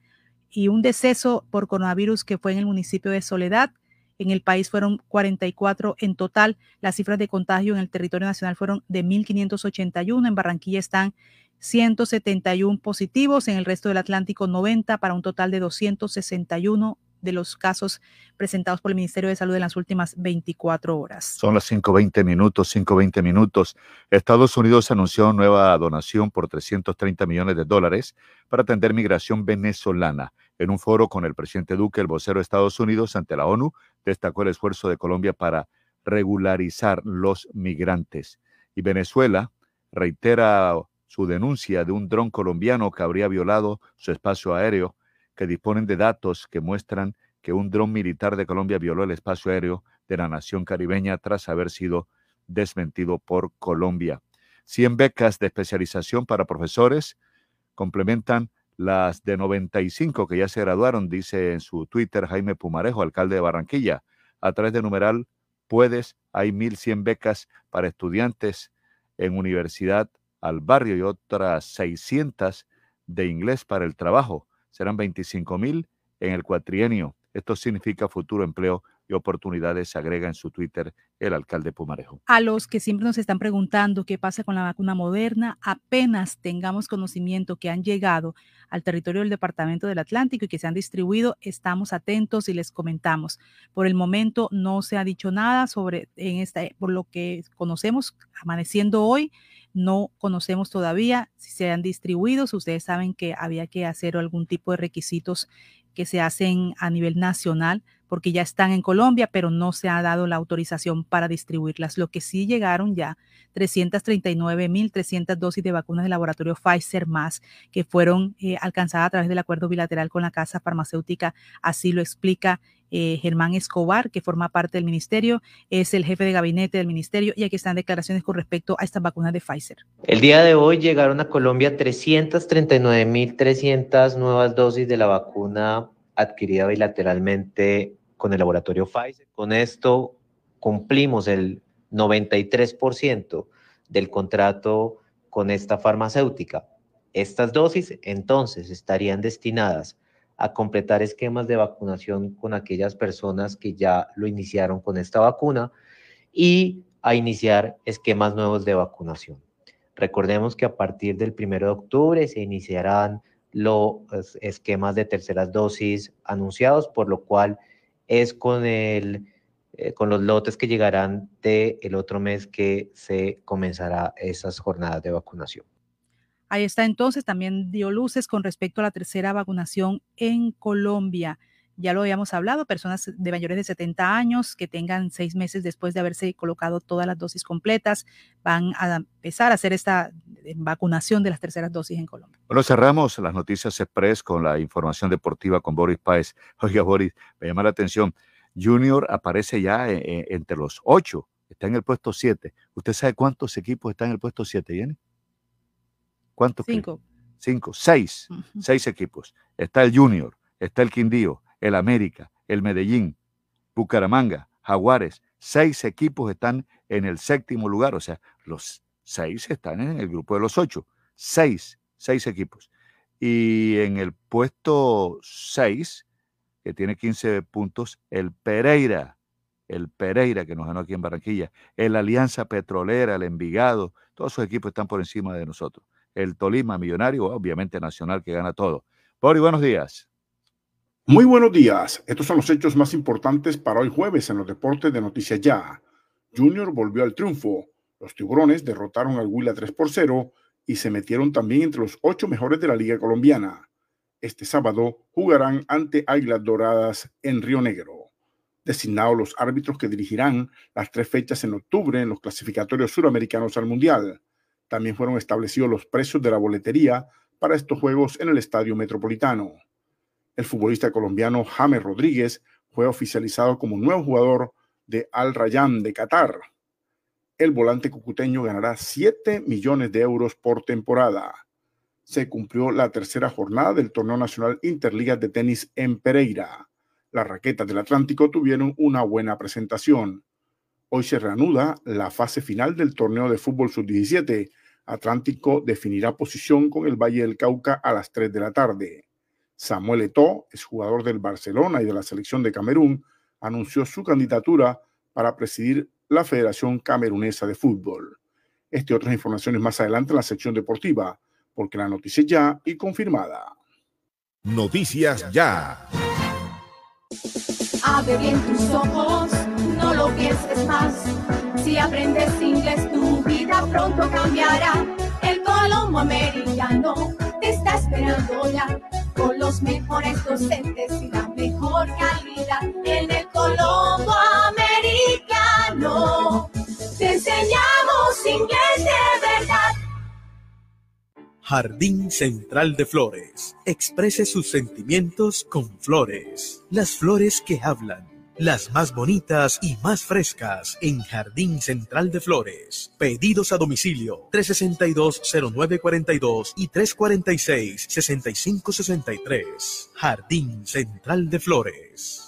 y un deceso por coronavirus que fue en el municipio de Soledad en el país fueron 44 en total. Las cifras de contagio en el territorio nacional fueron de 1.581. En Barranquilla están 171 positivos, en el resto del Atlántico 90 para un total de 261 de los casos presentados por el Ministerio de Salud en las últimas 24 horas. Son las 5.20 minutos, 5.20 minutos. Estados Unidos anunció nueva donación por 330 millones de dólares para atender migración venezolana. En un foro con el presidente Duque, el vocero de Estados Unidos ante la ONU destacó el esfuerzo de Colombia para regularizar los migrantes. Y Venezuela reitera su denuncia de un dron colombiano que habría violado su espacio aéreo, que disponen de datos que muestran que un dron militar de Colombia violó el espacio aéreo de la nación caribeña tras haber sido desmentido por Colombia. 100 becas de especialización para profesores complementan las de 95 que ya se graduaron, dice en su Twitter Jaime Pumarejo, alcalde de Barranquilla. A través de numeral Puedes, hay 1.100 becas para estudiantes en Universidad al Barrio y otras 600 de inglés para el trabajo. Serán 25.000 en el cuatrienio. Esto significa futuro empleo y oportunidades, agrega en su Twitter el alcalde Pumarejo. A los que siempre nos están preguntando qué pasa con la vacuna moderna, apenas tengamos conocimiento que han llegado al territorio del Departamento del Atlántico y que se han distribuido, estamos atentos y les comentamos. Por el momento no se ha dicho nada sobre en esta, por lo que conocemos amaneciendo hoy, no conocemos todavía si se han distribuido. Ustedes saben que había que hacer algún tipo de requisitos que se hacen a nivel nacional porque ya están en Colombia, pero no se ha dado la autorización para distribuirlas. Lo que sí llegaron ya 339.300 dosis de vacunas del laboratorio Pfizer más que fueron eh, alcanzadas a través del acuerdo bilateral con la casa farmacéutica. Así lo explica eh, Germán Escobar, que forma parte del ministerio, es el jefe de gabinete del ministerio y aquí están declaraciones con respecto a estas vacunas de Pfizer. El día de hoy llegaron a Colombia 339.300 nuevas dosis de la vacuna adquirida bilateralmente con el laboratorio Pfizer. Con esto cumplimos el 93% del contrato con esta farmacéutica. Estas dosis entonces estarían destinadas a completar esquemas de vacunación con aquellas personas que ya lo iniciaron con esta vacuna y a iniciar esquemas nuevos de vacunación. Recordemos que a partir del 1 de octubre se iniciarán los esquemas de terceras dosis anunciados, por lo cual es con, el, eh, con los lotes que llegarán del el otro mes que se comenzará esas jornadas de vacunación. Ahí está entonces, también dio luces con respecto a la tercera vacunación en Colombia. Ya lo habíamos hablado, personas de mayores de 70 años que tengan seis meses después de haberse colocado todas las dosis completas van a empezar a hacer esta eh, vacunación de las terceras dosis en Colombia. Bueno, cerramos las noticias express con la información deportiva con Boris Páez. Oiga, Boris, me llama la atención. Junior aparece ya eh, eh, entre los ocho, está en el puesto siete. ¿Usted sabe cuántos equipos están en el puesto siete, Jenny? ¿Cuántos? Cinco. Cinco, seis, seis equipos. Está el Junior, está el Quindío, el América, el Medellín, Bucaramanga, Jaguares. Seis equipos están en el séptimo lugar, o sea, los seis están en el grupo de los ocho. Seis, seis equipos. Y en el puesto seis, que tiene 15 puntos, el Pereira, el Pereira que nos ganó aquí en Barranquilla, el Alianza Petrolera, el Envigado, todos esos equipos están por encima de nosotros. El Tolima Millonario, obviamente Nacional que gana todo. Bori, buenos días. Muy buenos días. Estos son los hechos más importantes para hoy jueves en los deportes de Noticias Ya. Junior volvió al triunfo. Los tiburones derrotaron al Huila 3 por 0 y se metieron también entre los ocho mejores de la Liga Colombiana. Este sábado jugarán ante Águilas Doradas en Río Negro. Designados los árbitros que dirigirán las tres fechas en octubre en los clasificatorios suramericanos al Mundial. También fueron establecidos los precios de la boletería para estos juegos en el Estadio Metropolitano. El futbolista colombiano James Rodríguez fue oficializado como nuevo jugador de Al Rayyan de Qatar. El volante cucuteño ganará 7 millones de euros por temporada. Se cumplió la tercera jornada del Torneo Nacional Interligas de Tenis en Pereira. Las raquetas del Atlántico tuvieron una buena presentación. Hoy se reanuda la fase final del torneo de fútbol sub-17. Atlántico definirá posición con el Valle del Cauca a las 3 de la tarde. Samuel Eto'o, es jugador del Barcelona y de la selección de Camerún, anunció su candidatura para presidir la Federación Camerunesa de Fútbol. Este y otras informaciones más adelante en la sección deportiva, porque la noticia es ya y confirmada. Noticias ya. Abre bien tus ojos, lo pienses más. Si aprendes inglés, tu vida pronto cambiará. El Colombo Americano te está esperando ya con los mejores docentes y la mejor calidad en el Colombo Americano. Te enseñamos inglés de verdad. Jardín Central de Flores. Exprese sus sentimientos con flores. Las flores que hablan las más bonitas y más frescas en Jardín Central de Flores. Pedidos a domicilio 362-0942 y 346-6563. Jardín Central de Flores.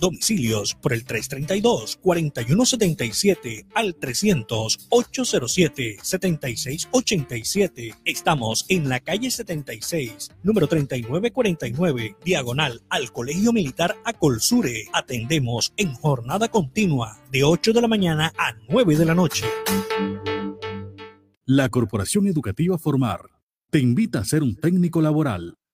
Domicilios por el 332-4177 al 300-807-7687. Estamos en la calle 76, número 3949, diagonal al Colegio Militar Acolsure. Atendemos en jornada continua de 8 de la mañana a 9 de la noche. La Corporación Educativa Formar te invita a ser un técnico laboral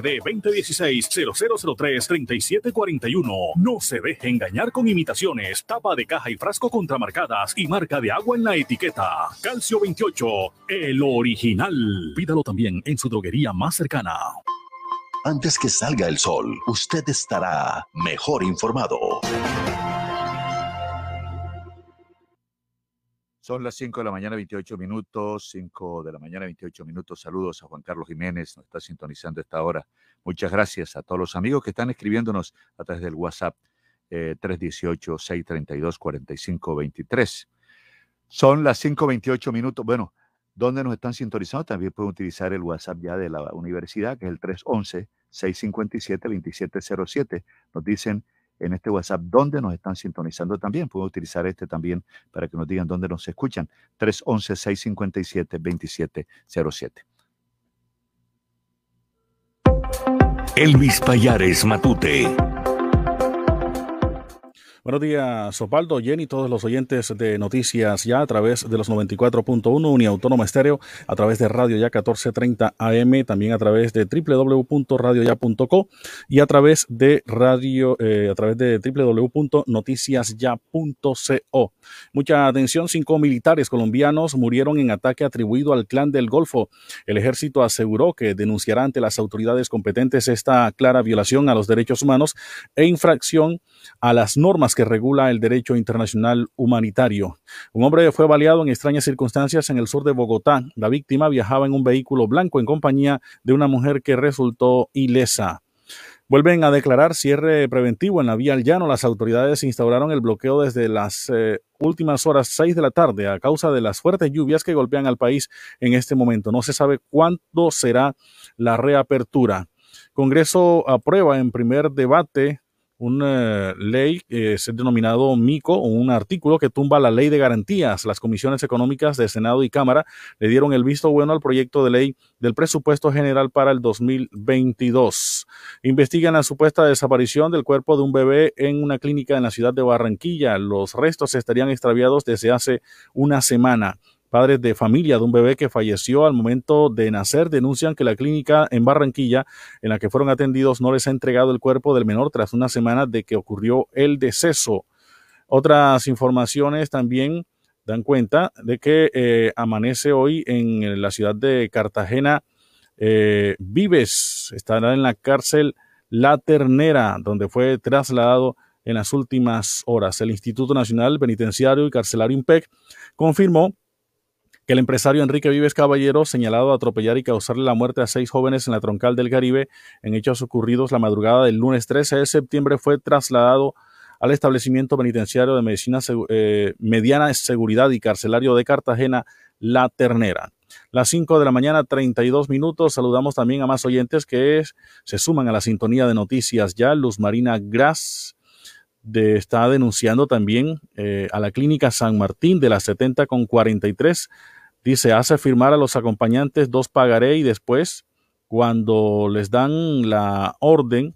SD 2016-0003-3741. No se deje engañar con imitaciones, tapa de caja y frasco contramarcadas y marca de agua en la etiqueta. Calcio 28, el original. Pídalo también en su droguería más cercana. Antes que salga el sol, usted estará mejor informado. Son las 5 de la mañana, 28 minutos, 5 de la mañana, 28 minutos. Saludos a Juan Carlos Jiménez, nos está sintonizando esta hora. Muchas gracias a todos los amigos que están escribiéndonos a través del WhatsApp eh, 318-632-4523. Son las 5.28 minutos. Bueno, ¿dónde nos están sintonizando? También pueden utilizar el WhatsApp ya de la universidad, que es el 311-657-2707. Nos dicen en este WhatsApp dónde nos están sintonizando también. Pueden utilizar este también para que nos digan dónde nos escuchan. 311-657-2707. Elvis Payares Matute. Buenos días, Sopaldo, Jenny, todos los oyentes de Noticias Ya a través de los 94.1 Uniautónoma Estéreo, a través de Radio Ya 1430 AM, también a través de www.radioya.co y a través de radio, eh, a través de www.noticiasya.co. Mucha atención, cinco militares colombianos murieron en ataque atribuido al clan del Golfo. El ejército aseguró que denunciará ante las autoridades competentes esta clara violación a los derechos humanos e infracción a las que regula el derecho internacional humanitario. Un hombre fue baleado en extrañas circunstancias en el sur de Bogotá. La víctima viajaba en un vehículo blanco en compañía de una mujer que resultó ilesa. Vuelven a declarar cierre preventivo en la vía al llano. Las autoridades instauraron el bloqueo desde las eh, últimas horas 6 de la tarde a causa de las fuertes lluvias que golpean al país en este momento. No se sabe cuándo será la reapertura. Congreso aprueba en primer debate una ley que es denominado MICO, un artículo que tumba la ley de garantías. Las comisiones económicas de Senado y Cámara le dieron el visto bueno al proyecto de ley del presupuesto general para el 2022. Investigan la supuesta desaparición del cuerpo de un bebé en una clínica en la ciudad de Barranquilla. Los restos estarían extraviados desde hace una semana. Padres de familia de un bebé que falleció al momento de nacer denuncian que la clínica en Barranquilla en la que fueron atendidos no les ha entregado el cuerpo del menor tras una semana de que ocurrió el deceso. Otras informaciones también dan cuenta de que eh, amanece hoy en la ciudad de Cartagena. Eh, Vives estará en la cárcel La Ternera, donde fue trasladado en las últimas horas. El Instituto Nacional Penitenciario y Carcelario IMPEC confirmó el empresario Enrique Vives Caballero, señalado de atropellar y causarle la muerte a seis jóvenes en la troncal del Caribe en hechos ocurridos la madrugada del lunes 13 de septiembre, fue trasladado al establecimiento penitenciario de medicina eh, mediana seguridad y carcelario de Cartagena, La Ternera. Las 5 de la mañana, 32 minutos. Saludamos también a más oyentes que se suman a la sintonía de noticias ya. Luz Marina Gras está denunciando también eh, a la clínica San Martín de las 70 con 43 Dice, hace firmar a los acompañantes dos pagaré y después, cuando les dan la orden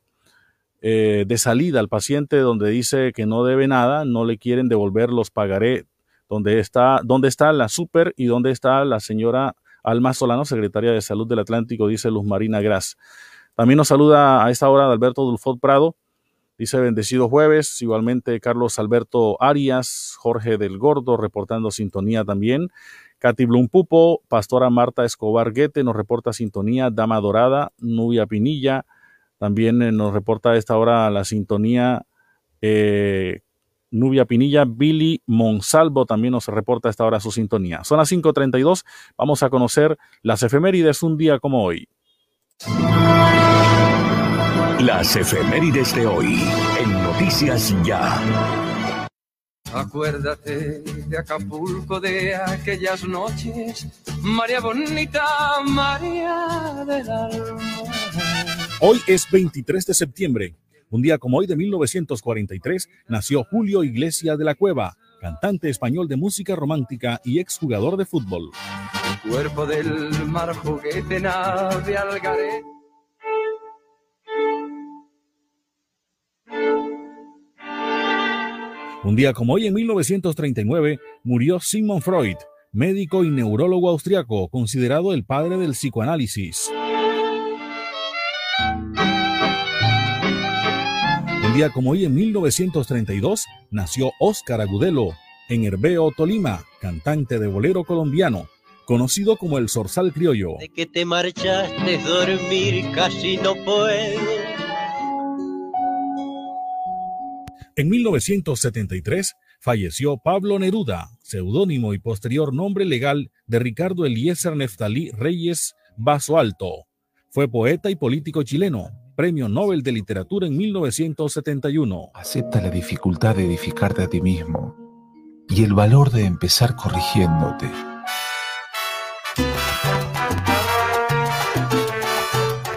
eh, de salida al paciente donde dice que no debe nada, no le quieren devolver los pagaré. ¿Dónde está, dónde está la super y dónde está la señora Alma Solano, secretaria de Salud del Atlántico? Dice Luz Marina Gras. También nos saluda a esta hora Alberto Dulfot Prado. Dice bendecido jueves, igualmente Carlos Alberto Arias, Jorge del Gordo, reportando sintonía también. Katy Blum Pupo, Pastora Marta Escobar Guete nos reporta sintonía, Dama Dorada, Nubia Pinilla, también eh, nos reporta a esta hora la sintonía eh, Nubia Pinilla, Billy Monsalvo también nos reporta a esta hora su sintonía. Son las 5.32, vamos a conocer las efemérides un día como hoy. Las efemérides de hoy en Noticias Ya. Acuérdate de Acapulco, de aquellas noches, María Bonita, María del alma. Hoy es 23 de septiembre. Un día como hoy de 1943 nació Julio Iglesia de la Cueva, cantante español de música romántica y exjugador de fútbol. El cuerpo del mar juguete nave algaré Un día como hoy, en 1939, murió Sigmund Freud, médico y neurólogo austriaco, considerado el padre del psicoanálisis. Un día como hoy, en 1932, nació Óscar Agudelo, en Herbeo, Tolima, cantante de bolero colombiano, conocido como el Zorzal Criollo. Que te marchaste dormir casi no puedo En 1973 falleció Pablo Neruda, seudónimo y posterior nombre legal de Ricardo Eliezer Neftalí Reyes Vaso Alto. Fue poeta y político chileno, Premio Nobel de Literatura en 1971. Acepta la dificultad de edificarte a ti mismo y el valor de empezar corrigiéndote.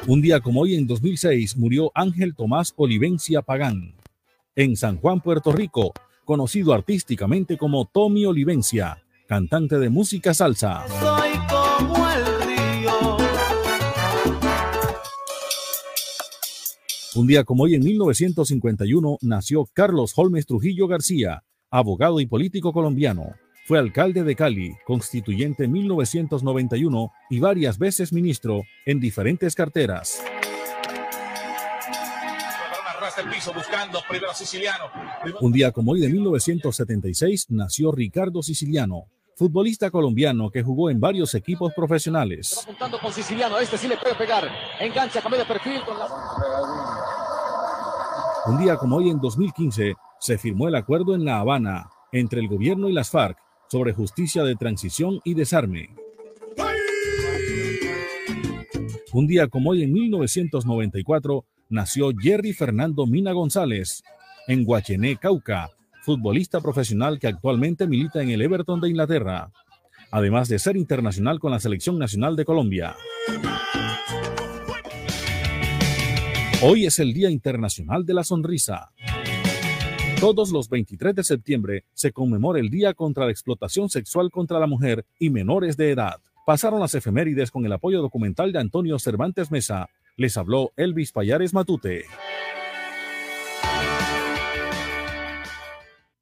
Un día como hoy, en 2006, murió Ángel Tomás Olivencia Pagán, en San Juan, Puerto Rico, conocido artísticamente como Tommy Olivencia, cantante de música salsa. Soy como el río. Un día como hoy, en 1951, nació Carlos Holmes Trujillo García, abogado y político colombiano. Fue alcalde de Cali, constituyente en 1991 y varias veces ministro en diferentes carteras. Un día como hoy de 1976 nació Ricardo Siciliano, futbolista colombiano que jugó en varios equipos profesionales. Apuntando con Siciliano, este sí le puede pegar. Engancha, cambia de perfil con la... Un día como hoy en 2015 se firmó el acuerdo en La Habana entre el gobierno y las FARC sobre justicia de transición y desarme. Un día como hoy en 1994 nació Jerry Fernando Mina González en Guachené, Cauca, futbolista profesional que actualmente milita en el Everton de Inglaterra, además de ser internacional con la Selección Nacional de Colombia. Hoy es el Día Internacional de la Sonrisa. Todos los 23 de septiembre se conmemora el Día contra la Explotación Sexual contra la Mujer y Menores de Edad. Pasaron las efemérides con el apoyo documental de Antonio Cervantes Mesa. Les habló Elvis Payares Matute.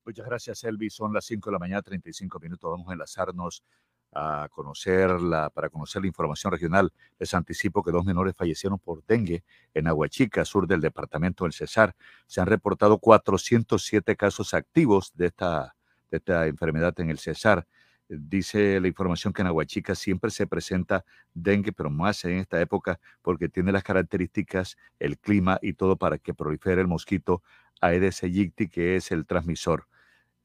Muchas gracias, Elvis. Son las 5 de la mañana, 35 minutos. Vamos a enlazarnos a conocerla, para conocer la información regional. Les anticipo que dos menores fallecieron por dengue en Aguachica, sur del departamento del Cesar. Se han reportado 407 casos activos de esta, de esta enfermedad en el Cesar. Dice la información que en Aguachica siempre se presenta dengue, pero más en esta época porque tiene las características, el clima y todo para que prolifere el mosquito Aedes aegypti, que es el transmisor.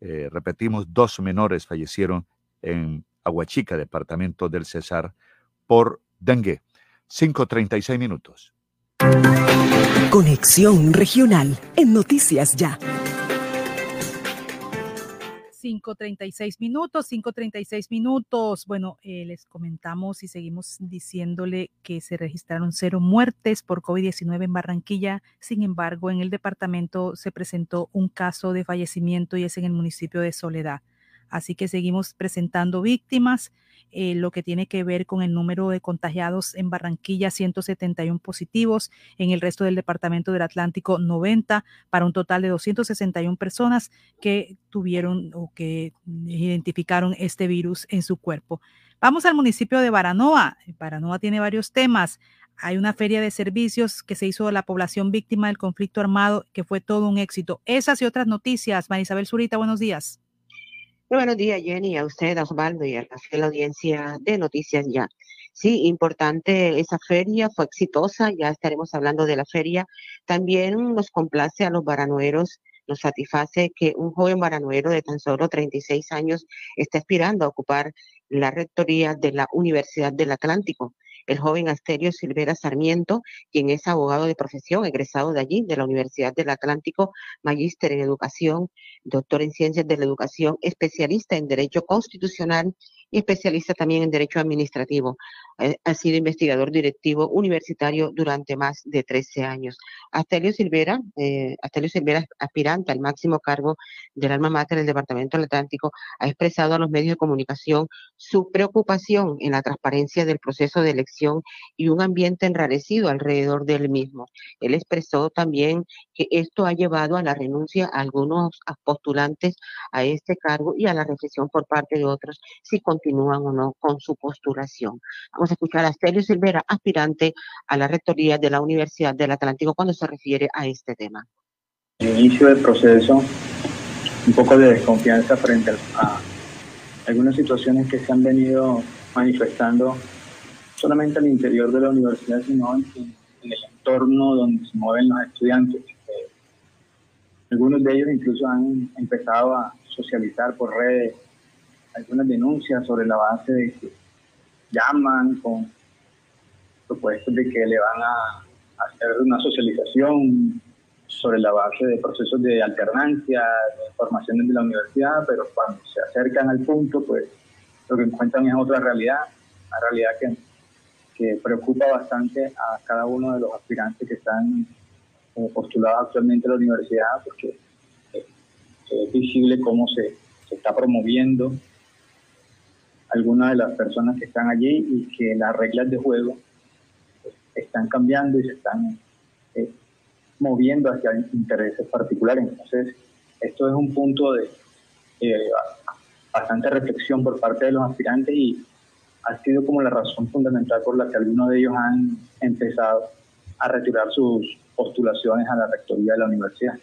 Eh, repetimos, dos menores fallecieron en Aguachica, departamento del Cesar, por dengue. 5.36 minutos. Conexión Regional en Noticias Ya. 5.36 minutos, 5.36 minutos. Bueno, eh, les comentamos y seguimos diciéndole que se registraron cero muertes por COVID-19 en Barranquilla. Sin embargo, en el departamento se presentó un caso de fallecimiento y es en el municipio de Soledad. Así que seguimos presentando víctimas. Eh, lo que tiene que ver con el número de contagiados en Barranquilla, 171 positivos, en el resto del departamento del Atlántico, 90, para un total de 261 personas que tuvieron o que identificaron este virus en su cuerpo. Vamos al municipio de Baranoa. Baranoa tiene varios temas. Hay una feria de servicios que se hizo a la población víctima del conflicto armado, que fue todo un éxito. Esas y otras noticias. Marisabel Zurita, buenos días. Muy buenos días, Jenny, a usted, a Osvaldo y a la audiencia de Noticias Ya. Sí, importante esa feria, fue exitosa, ya estaremos hablando de la feria. También nos complace a los baranueros, nos satisface que un joven baranuero de tan solo 36 años esté aspirando a ocupar la rectoría de la Universidad del Atlántico el joven Asterio Silvera Sarmiento, quien es abogado de profesión, egresado de allí, de la Universidad del Atlántico, magíster en educación, doctor en ciencias de la educación, especialista en derecho constitucional y especialista también en Derecho Administrativo. Ha sido investigador directivo universitario durante más de 13 años. Astelio Silvera, eh, Astelio Silvera, aspirante al máximo cargo del alma mater del Departamento del Atlántico, ha expresado a los medios de comunicación su preocupación en la transparencia del proceso de elección y un ambiente enrarecido alrededor del mismo. Él expresó también que esto ha llevado a la renuncia a algunos postulantes a este cargo y a la reflexión por parte de otros si continúan o no con su postulación. Vamos a escuchar a Celio Silvera, aspirante a la rectoría de la Universidad del Atlántico, cuando se refiere a este tema. El inicio del proceso, un poco de desconfianza frente a algunas situaciones que se han venido manifestando solamente al interior de la universidad, sino en, el entorno donde se mueven los estudiantes. Eh, algunos de ellos incluso han empezado a socializar por redes algunas denuncias sobre la base de que llaman con propuestas de que le van a hacer una socialización sobre la base de procesos de alternancia, de formaciones de la universidad, pero cuando se acercan al punto, pues lo que encuentran es otra realidad, una realidad que, que preocupa bastante a cada uno de los aspirantes que están eh, postulados actualmente a la universidad, porque eh, es visible cómo se, se está promoviendo algunas de las personas que están allí y que las reglas de juego pues, están cambiando y se están eh, moviendo hacia intereses particulares. Entonces, esto es un punto de eh, bastante reflexión por parte de los aspirantes y ha sido como la razón fundamental por la que algunos de ellos han empezado a retirar sus postulaciones a la rectoría de la universidad.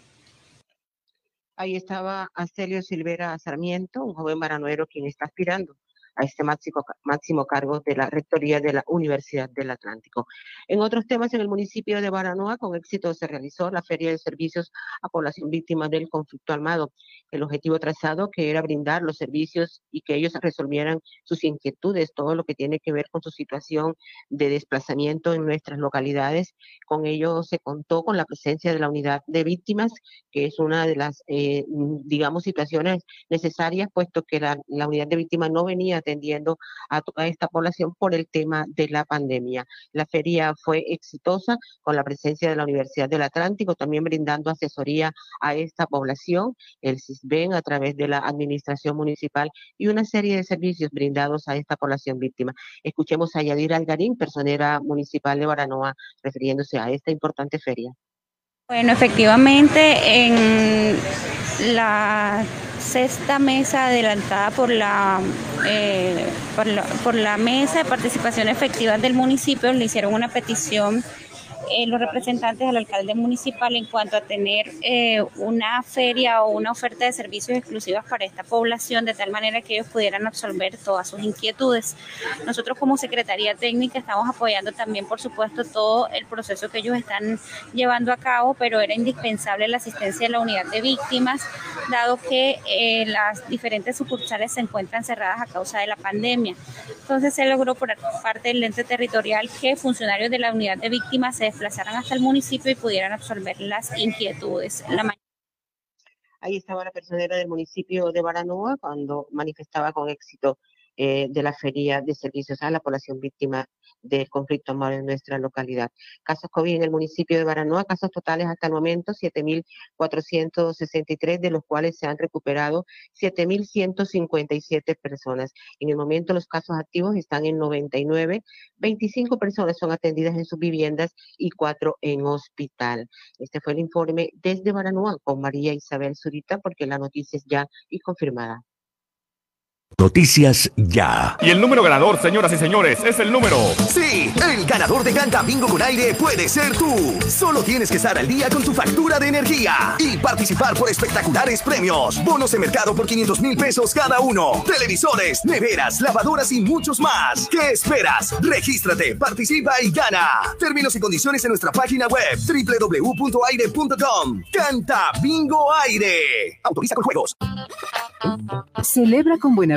Ahí estaba Acelio Silvera Sarmiento, un joven maranuero quien está aspirando a este máximo, máximo cargo de la Rectoría de la Universidad del Atlántico. En otros temas, en el municipio de Baranoa, con éxito se realizó la Feria de Servicios a Población Víctima del Conflicto Armado. El objetivo trazado, que era brindar los servicios y que ellos resolvieran sus inquietudes, todo lo que tiene que ver con su situación de desplazamiento en nuestras localidades. Con ello se contó con la presencia de la unidad de víctimas, que es una de las, eh, digamos, situaciones necesarias, puesto que la, la unidad de víctimas no venía atendiendo a toda esta población por el tema de la pandemia. La feria fue exitosa con la presencia de la Universidad del Atlántico, también brindando asesoría a esta población, el CISBEN a través de la Administración Municipal y una serie de servicios brindados a esta población víctima. Escuchemos a Yadira Algarín, personera municipal de Baranoa, refiriéndose a esta importante feria. Bueno, efectivamente, en la sexta mesa adelantada por la, eh, por la, por la mesa de participación efectiva del municipio le hicieron una petición eh, los representantes del alcalde municipal en cuanto a tener eh, una feria o una oferta de servicios exclusivas para esta población, de tal manera que ellos pudieran absolver todas sus inquietudes. Nosotros como Secretaría Técnica estamos apoyando también, por supuesto, todo el proceso que ellos están llevando a cabo, pero era indispensable la asistencia de la unidad de víctimas, dado que eh, las diferentes sucursales se encuentran cerradas a causa de la pandemia. Entonces se logró por parte del ente territorial que funcionarios de la unidad de víctimas se desplazaran hasta el municipio y pudieran absorber las inquietudes. Ahí estaba la personera del municipio de Baranoa cuando manifestaba con éxito eh, de la Feria de Servicios a la población víctima del conflicto armado en nuestra localidad. Casos COVID en el municipio de Baranoa, casos totales hasta el momento 7.463, de los cuales se han recuperado 7.157 personas. En el momento los casos activos están en 99, 25 personas son atendidas en sus viviendas y 4 en hospital. Este fue el informe desde Baranoa con María Isabel Zurita, porque la noticia es ya y confirmada. Noticias ya. Y el número ganador, señoras y señores, es el número. Sí, el ganador de Canta Bingo con aire puede ser tú. Solo tienes que estar al día con tu factura de energía y participar por espectaculares premios. Bonos de mercado por 500 mil pesos cada uno. Televisores, neveras, lavadoras y muchos más. ¿Qué esperas? Regístrate, participa y gana. Términos y condiciones en nuestra página web www.aire.com. Canta Bingo Aire. Autoriza con juegos. Celebra con buena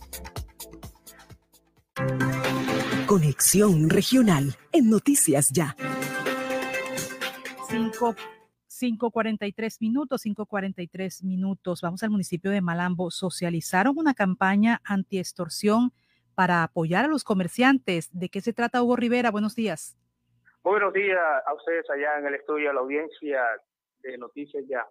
Conexión Regional en Noticias Ya. 5.43 minutos, 5.43 minutos. Vamos al municipio de Malambo. Socializaron una campaña anti-extorsión para apoyar a los comerciantes. ¿De qué se trata, Hugo Rivera? Buenos días. Buenos días a ustedes allá en el estudio, a la audiencia de Noticias Ya.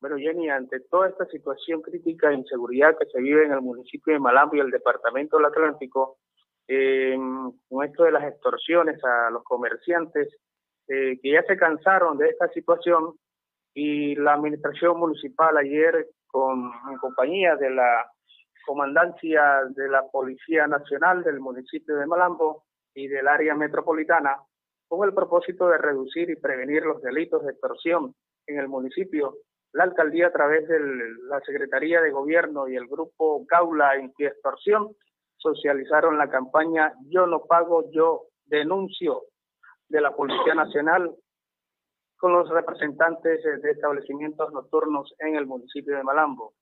Bueno, Jenny, ante toda esta situación crítica de inseguridad que se vive en el municipio de Malambo y el departamento del Atlántico, eh, con esto de las extorsiones a los comerciantes, eh, que ya se cansaron de esta situación y la administración municipal ayer con en compañía de la comandancia de la Policía Nacional del municipio de Malambo y del área metropolitana, con el propósito de reducir y prevenir los delitos de extorsión en el municipio, la alcaldía a través de la Secretaría de Gobierno y el grupo Gaula Anti-Extorsión socializaron la campaña Yo no pago, yo denuncio de la Policía Nacional con los representantes de establecimientos nocturnos en el municipio de Malambo.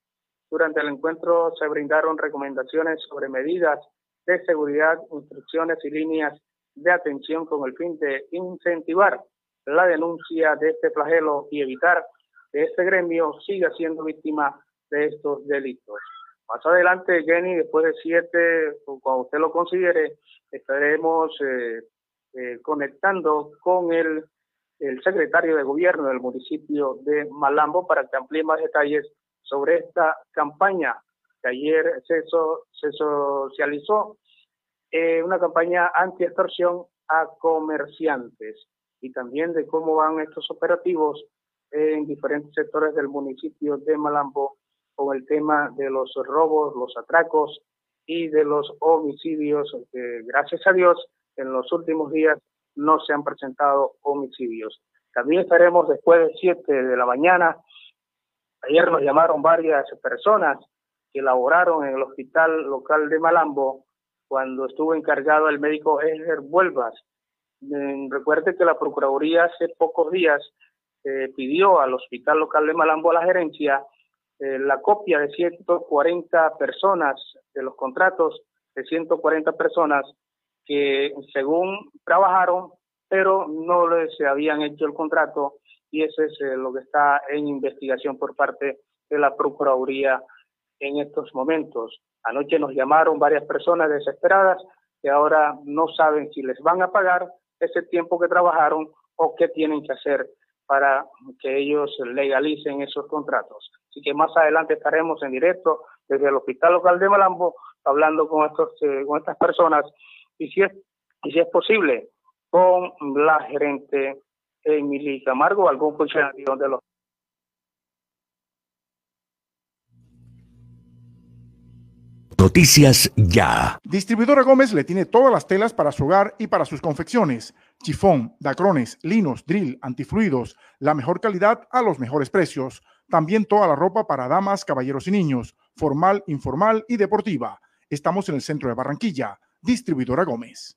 Durante el encuentro se brindaron recomendaciones sobre medidas de seguridad, instrucciones y líneas de atención con el fin de incentivar la denuncia de este flagelo y evitar que este gremio siga siendo víctima de estos delitos. Más adelante, Jenny, después de siete, cuando usted lo considere, estaremos eh, eh, conectando con el, el secretario de gobierno del municipio de Malambo para que amplíe más detalles sobre esta campaña que ayer se, se socializó, eh, una campaña anti-extorsión a comerciantes y también de cómo van estos operativos en diferentes sectores del municipio de Malambo con el tema de los robos, los atracos y de los homicidios, que gracias a Dios en los últimos días no se han presentado homicidios. También estaremos después de 7 de la mañana. Ayer nos llamaron varias personas que laboraron en el hospital local de Malambo cuando estuvo encargado el médico Edgar Vuelvas. Mm, recuerde que la Procuraduría hace pocos días eh, pidió al hospital local de Malambo a la gerencia eh, la copia de 140 personas, de los contratos de 140 personas que según trabajaron, pero no les habían hecho el contrato y eso es eh, lo que está en investigación por parte de la Procuraduría en estos momentos. Anoche nos llamaron varias personas desesperadas que ahora no saben si les van a pagar ese tiempo que trabajaron o qué tienen que hacer para que ellos legalicen esos contratos. Así que más adelante estaremos en directo desde el Hospital Local de Malambo hablando con estos eh, con estas personas y si es y si es posible con la gerente Emily Camargo, algún funcionario de los Noticias Ya. Distribuidora Gómez le tiene todas las telas para su hogar y para sus confecciones. Chifón, dacrones, linos, drill, antifluidos, la mejor calidad a los mejores precios. También toda la ropa para damas, caballeros y niños, formal, informal y deportiva. Estamos en el centro de Barranquilla. Distribuidora Gómez.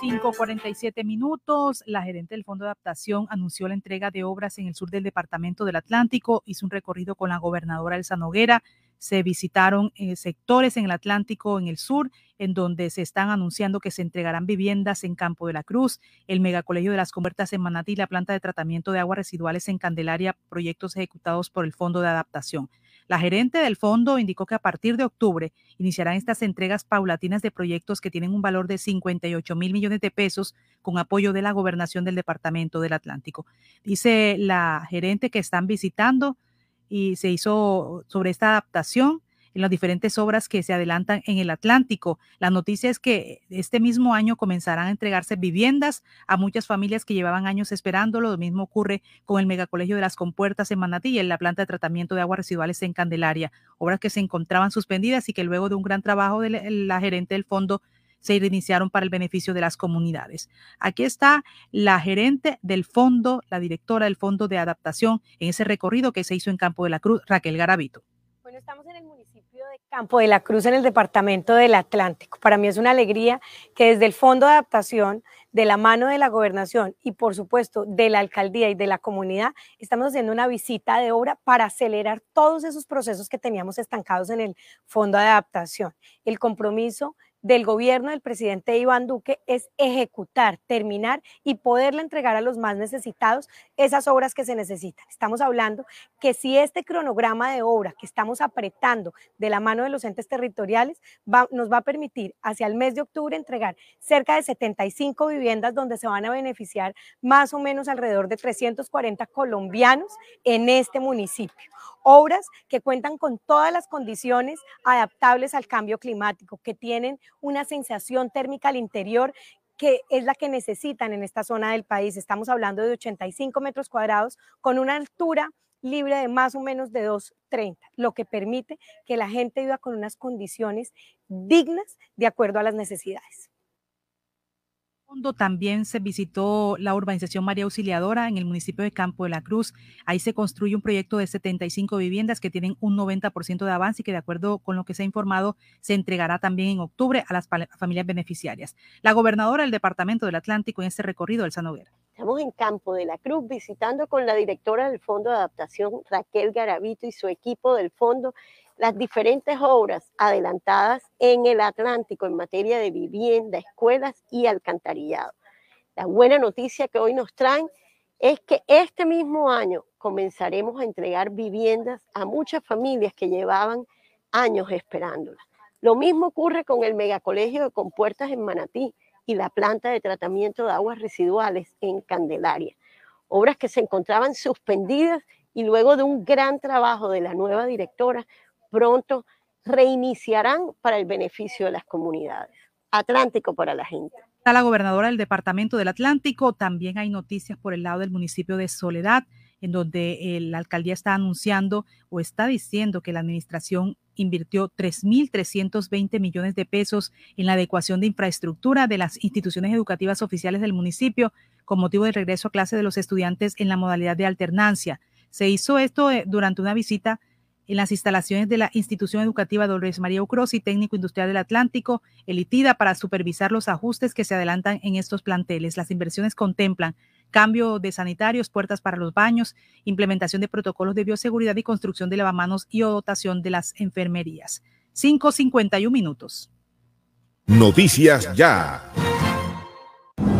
5.47 minutos, la gerente del Fondo de Adaptación anunció la entrega de obras en el sur del Departamento del Atlántico, hizo un recorrido con la gobernadora Elsa Noguera, se visitaron eh, sectores en el Atlántico, en el sur, en donde se están anunciando que se entregarán viviendas en Campo de la Cruz, el Megacolegio de las Convertas en Manatí, la planta de tratamiento de aguas residuales en Candelaria, proyectos ejecutados por el Fondo de Adaptación. La gerente del fondo indicó que a partir de octubre iniciarán estas entregas paulatinas de proyectos que tienen un valor de 58 mil millones de pesos con apoyo de la gobernación del Departamento del Atlántico. Dice la gerente que están visitando y se hizo sobre esta adaptación en las diferentes obras que se adelantan en el Atlántico. La noticia es que este mismo año comenzarán a entregarse viviendas a muchas familias que llevaban años esperándolo. Lo mismo ocurre con el Megacolegio de las Compuertas en Manatí y en la planta de tratamiento de aguas residuales en Candelaria, obras que se encontraban suspendidas y que luego de un gran trabajo de la gerente del fondo se reiniciaron para el beneficio de las comunidades. Aquí está la gerente del fondo, la directora del fondo de adaptación en ese recorrido que se hizo en Campo de la Cruz, Raquel Garavito. Bueno, estamos en el municipio Campo de la Cruz en el departamento del Atlántico. Para mí es una alegría que desde el Fondo de Adaptación, de la mano de la gobernación y por supuesto de la alcaldía y de la comunidad, estamos haciendo una visita de obra para acelerar todos esos procesos que teníamos estancados en el Fondo de Adaptación. El compromiso del gobierno del presidente Iván Duque es ejecutar, terminar y poderle entregar a los más necesitados esas obras que se necesitan. Estamos hablando que si este cronograma de obra que estamos apretando de la mano de los entes territoriales nos va a permitir hacia el mes de octubre entregar cerca de 75 viviendas donde se van a beneficiar más o menos alrededor de 340 colombianos en este municipio obras que cuentan con todas las condiciones adaptables al cambio climático, que tienen una sensación térmica al interior que es la que necesitan en esta zona del país. Estamos hablando de 85 metros cuadrados con una altura libre de más o menos de 2,30, lo que permite que la gente viva con unas condiciones dignas de acuerdo a las necesidades también se visitó la urbanización María Auxiliadora en el municipio de Campo de la Cruz. Ahí se construye un proyecto de 75 viviendas que tienen un 90% de avance y que de acuerdo con lo que se ha informado se entregará también en octubre a las familias beneficiarias. La gobernadora del Departamento del Atlántico en este recorrido, Elsa Noguera. Estamos en Campo de la Cruz visitando con la directora del Fondo de Adaptación, Raquel Garavito, y su equipo del fondo las diferentes obras adelantadas en el Atlántico en materia de vivienda, escuelas y alcantarillado. La buena noticia que hoy nos traen es que este mismo año comenzaremos a entregar viviendas a muchas familias que llevaban años esperándolas. Lo mismo ocurre con el megacolegio de compuertas en Manatí y la planta de tratamiento de aguas residuales en Candelaria. Obras que se encontraban suspendidas y luego de un gran trabajo de la nueva directora pronto reiniciarán para el beneficio de las comunidades. Atlántico para la gente. Está la gobernadora del Departamento del Atlántico. También hay noticias por el lado del municipio de Soledad, en donde eh, la alcaldía está anunciando o está diciendo que la administración invirtió 3.320 millones de pesos en la adecuación de infraestructura de las instituciones educativas oficiales del municipio con motivo del regreso a clase de los estudiantes en la modalidad de alternancia. Se hizo esto eh, durante una visita en las instalaciones de la institución educativa Dolores María y técnico industrial del Atlántico, elitida para supervisar los ajustes que se adelantan en estos planteles. Las inversiones contemplan cambio de sanitarios, puertas para los baños, implementación de protocolos de bioseguridad y construcción de lavamanos y dotación de las enfermerías. 5.51 minutos. Noticias ya.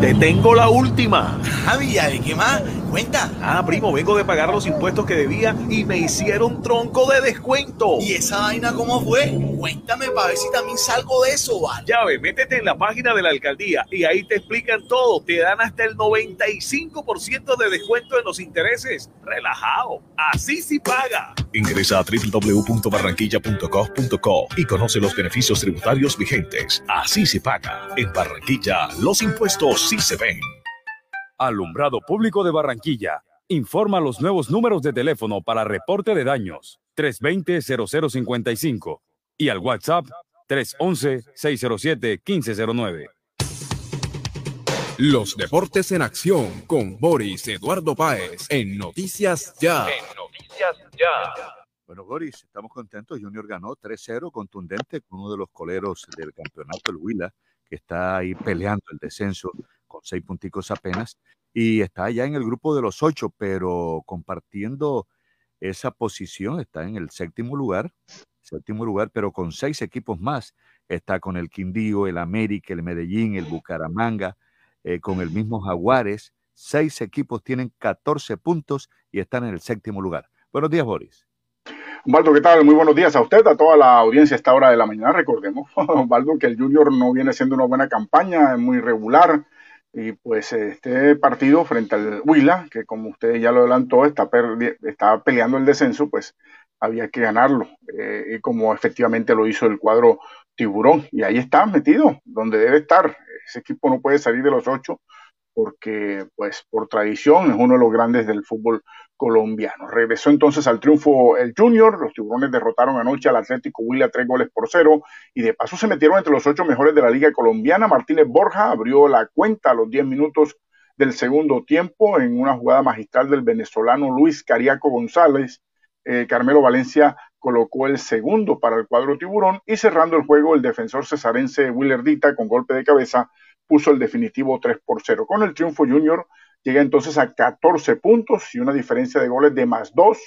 Te tengo la última. Javi, ¿de qué más? Cuenta. Ah, primo, vengo de pagar los impuestos que debía y me hicieron tronco de descuento. ¿Y esa vaina cómo fue? Cuéntame para ver si también salgo de eso, ¿vale? Ya ve, métete en la página de la alcaldía y ahí te explican todo. Te dan hasta el 95% de descuento en los intereses. Relajado. Así sí paga. Ingresa a www.barranquilla.gov.co y conoce los beneficios tributarios vigentes. Así se paga. En Barranquilla, los impuestos sí se ven. Alumbrado Público de Barranquilla. Informa los nuevos números de teléfono para reporte de daños 320-0055 y al WhatsApp 311-607-1509. Los deportes en acción con Boris Eduardo Páez en Noticias Ya. En Noticias Ya. Bueno, Boris, estamos contentos. Junior ganó 3-0 contundente con uno de los coleros del campeonato, el Huila, que está ahí peleando el descenso con seis punticos apenas, y está ya en el grupo de los ocho, pero compartiendo esa posición, está en el séptimo lugar, séptimo lugar, pero con seis equipos más. Está con el Quindío, el América, el Medellín, el Bucaramanga, eh, con el mismo Jaguares. Seis equipos tienen 14 puntos y están en el séptimo lugar. Buenos días, Boris. Osvaldo, ¿qué tal? Muy buenos días a usted, a toda la audiencia a esta hora de la mañana. Recordemos, Osvaldo, que el Junior no viene siendo una buena campaña, es muy regular. Y pues este partido frente al Huila, que como usted ya lo adelantó, está, está peleando el descenso, pues había que ganarlo. Eh, como efectivamente lo hizo el cuadro Tiburón. Y ahí está metido, donde debe estar. Ese equipo no puede salir de los ocho porque pues por tradición es uno de los grandes del fútbol colombiano. Regresó entonces al triunfo el Junior, los tiburones derrotaron anoche al Atlético Huila tres goles por cero y de paso se metieron entre los ocho mejores de la liga colombiana. Martínez Borja abrió la cuenta a los diez minutos del segundo tiempo en una jugada magistral del venezolano Luis Cariaco González. Eh, Carmelo Valencia colocó el segundo para el cuadro tiburón y cerrando el juego el defensor cesarense Willerdita con golpe de cabeza puso el definitivo 3 por 0. Con el triunfo Junior llega entonces a 14 puntos y una diferencia de goles de más 2,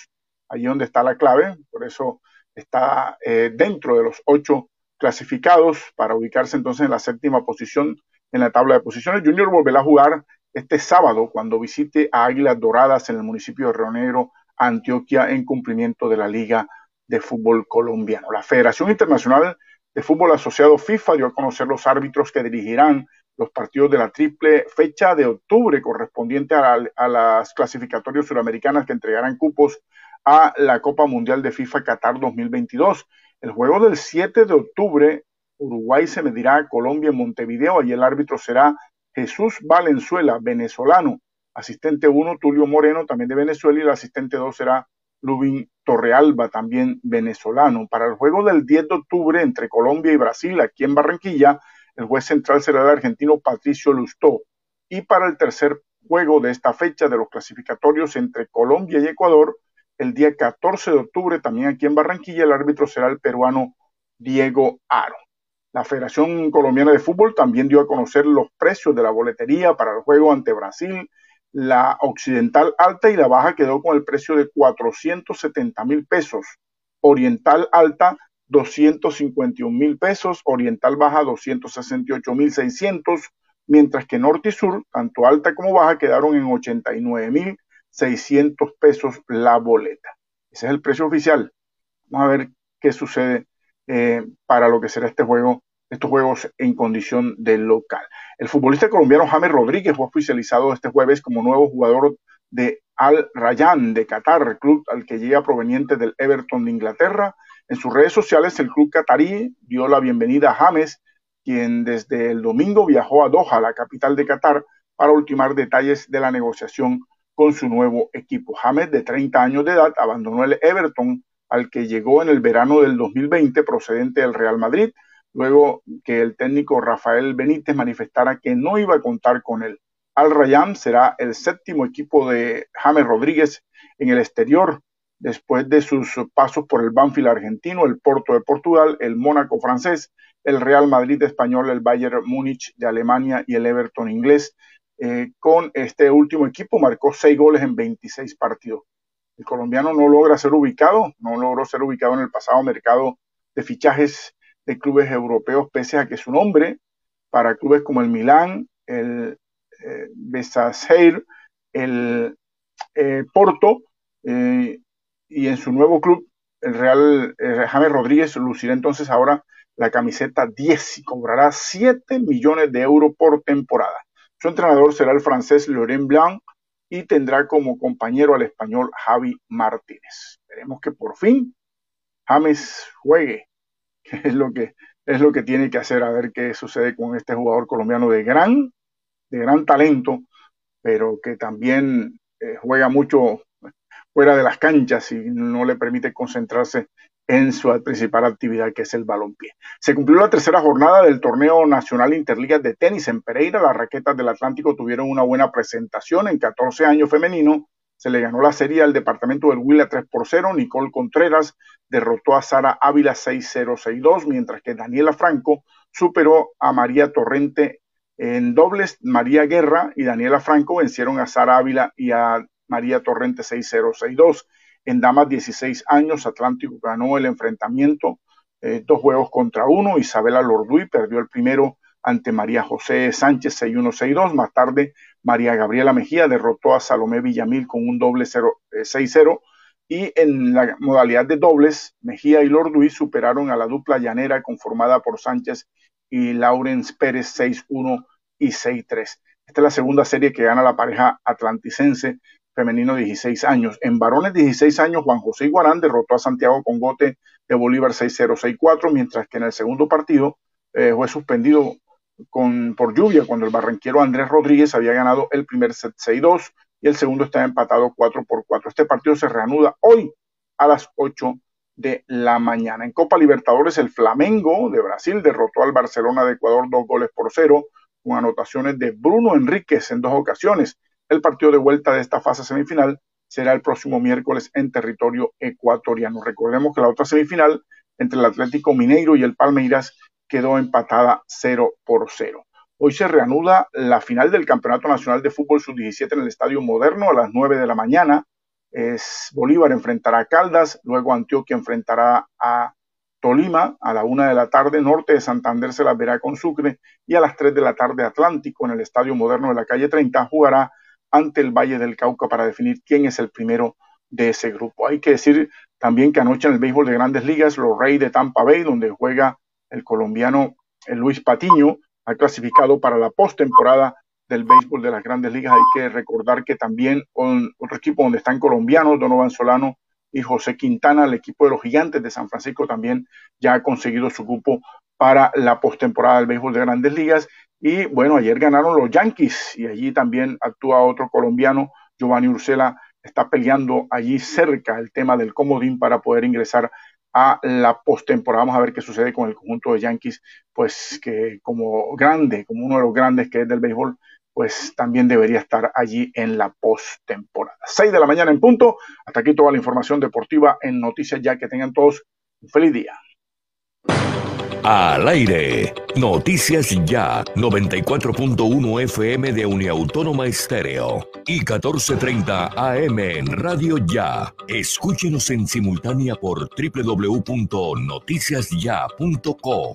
allí donde está la clave, por eso está eh, dentro de los ocho clasificados para ubicarse entonces en la séptima posición en la tabla de posiciones. Junior volverá a jugar este sábado cuando visite a Águilas Doradas en el municipio de Río Negro, Antioquia, en cumplimiento de la Liga de Fútbol Colombiano. La Federación Internacional de Fútbol Asociado FIFA dio a conocer los árbitros que dirigirán los partidos de la triple fecha de octubre correspondiente a, las clasificatorias suramericanas que entregarán cupos a la Copa Mundial de FIFA Qatar 2022. El juego del 7 de octubre, Uruguay se medirá a Colombia en Montevideo y el árbitro será Jesús Valenzuela, venezolano. Asistente 1, Tulio Moreno, también de Venezuela, y el asistente 2 será Lubin Torrealba, también venezolano. Para el juego del 10 de octubre entre Colombia y Brasil, aquí en Barranquilla, el juez central será el argentino Patricio Lustó. Y para el tercer juego de esta fecha de los clasificatorios entre Colombia y Ecuador, el día 14 de octubre, también aquí en Barranquilla, el árbitro será el peruano Diego Aro. La Federación Colombiana de Fútbol también dio a conocer los precios de la boletería para el juego ante Brasil. La occidental alta y la baja quedó con el precio de 470 mil pesos. Oriental alta 251 mil pesos, Oriental Baja 268 mil 600, mientras que Norte y Sur, tanto alta como baja, quedaron en 89 mil 600 pesos la boleta. Ese es el precio oficial. Vamos a ver qué sucede eh, para lo que será este juego, estos juegos en condición de local. El futbolista colombiano James Rodríguez fue oficializado este jueves como nuevo jugador de Al Rayyan de Qatar, club al que llega proveniente del Everton de Inglaterra. En sus redes sociales, el club catarí dio la bienvenida a James, quien desde el domingo viajó a Doha, la capital de Qatar, para ultimar detalles de la negociación con su nuevo equipo. James, de 30 años de edad, abandonó el Everton, al que llegó en el verano del 2020 procedente del Real Madrid, luego que el técnico Rafael Benítez manifestara que no iba a contar con él. Al Rayán será el séptimo equipo de James Rodríguez en el exterior después de sus pasos por el Banfield argentino, el Porto de Portugal, el Mónaco francés, el Real Madrid español, el Bayern Múnich de Alemania y el Everton inglés. Eh, con este último equipo marcó seis goles en 26 partidos. El colombiano no logra ser ubicado, no logró ser ubicado en el pasado mercado de fichajes de clubes europeos, pese a que su nombre para clubes como el Milán, el eh, el eh, Porto, eh, y en su nuevo club, el Real James Rodríguez lucirá entonces ahora la camiseta 10 y cobrará 7 millones de euros por temporada. Su entrenador será el francés Laurent Blanc y tendrá como compañero al español Javi Martínez. Veremos que por fin James juegue, que es lo que es lo que tiene que hacer a ver qué sucede con este jugador colombiano de gran de gran talento, pero que también eh, juega mucho fuera de las canchas y no le permite concentrarse en su principal actividad que es el balompié. Se cumplió la tercera jornada del torneo nacional Interligas de tenis en Pereira. Las raquetas del Atlántico tuvieron una buena presentación en 14 años femenino. Se le ganó la serie al departamento del Huila 3 por 0. Nicole Contreras derrotó a Sara Ávila 6-0-6-2, mientras que Daniela Franco superó a María Torrente en dobles. María Guerra y Daniela Franco vencieron a Sara Ávila y a María Torrente 6-0-6-2. En damas 16 años, Atlántico ganó el enfrentamiento, eh, dos juegos contra uno. Isabela Lorduy perdió el primero ante María José Sánchez 6-1-6-2. Más tarde, María Gabriela Mejía derrotó a Salomé Villamil con un doble 6-0. Eh, y en la modalidad de dobles, Mejía y Lorduy superaron a la dupla llanera conformada por Sánchez y Laurence Pérez 6-1 y 6-3. Esta es la segunda serie que gana la pareja atlanticense femenino 16 años. En varones 16 años, Juan José Iguarán derrotó a Santiago Congote de Bolívar 6-0-6-4, mientras que en el segundo partido eh, fue suspendido con, por lluvia cuando el barranquero Andrés Rodríguez había ganado el primer set 6-2 y el segundo estaba empatado 4 por 4. Este partido se reanuda hoy a las 8 de la mañana. En Copa Libertadores, el Flamengo de Brasil derrotó al Barcelona de Ecuador dos goles por cero, con anotaciones de Bruno Enríquez en dos ocasiones el partido de vuelta de esta fase semifinal será el próximo miércoles en territorio ecuatoriano. Recordemos que la otra semifinal entre el Atlético Mineiro y el Palmeiras quedó empatada 0 por 0. Hoy se reanuda la final del Campeonato Nacional de Fútbol Sub-17 en el Estadio Moderno a las 9 de la mañana. Es Bolívar enfrentará a Caldas, luego Antioquia enfrentará a Tolima a la 1 de la tarde, Norte de Santander se la verá con Sucre y a las 3 de la tarde Atlántico en el Estadio Moderno de la calle 30 jugará ante el Valle del Cauca para definir quién es el primero de ese grupo. Hay que decir también que anoche en el béisbol de grandes ligas, los Reyes de Tampa Bay, donde juega el colombiano Luis Patiño, ha clasificado para la postemporada del béisbol de las grandes ligas. Hay que recordar que también otro equipo donde están colombianos, Donovan Solano y José Quintana, el equipo de los gigantes de San Francisco también ya ha conseguido su grupo para la postemporada del béisbol de grandes ligas. Y bueno, ayer ganaron los Yankees y allí también actúa otro colombiano, Giovanni Ursela, está peleando allí cerca el tema del comodín para poder ingresar a la postemporada. Vamos a ver qué sucede con el conjunto de Yankees, pues que como grande, como uno de los grandes que es del béisbol, pues también debería estar allí en la postemporada. 6 de la mañana en punto. Hasta aquí toda la información deportiva en Noticias Ya. Que tengan todos un feliz día. Al aire. Noticias Ya. 94.1 FM de Uniautónoma Estéreo. Y 14.30 AM en Radio Ya. Escúchenos en simultánea por www.noticiasya.co.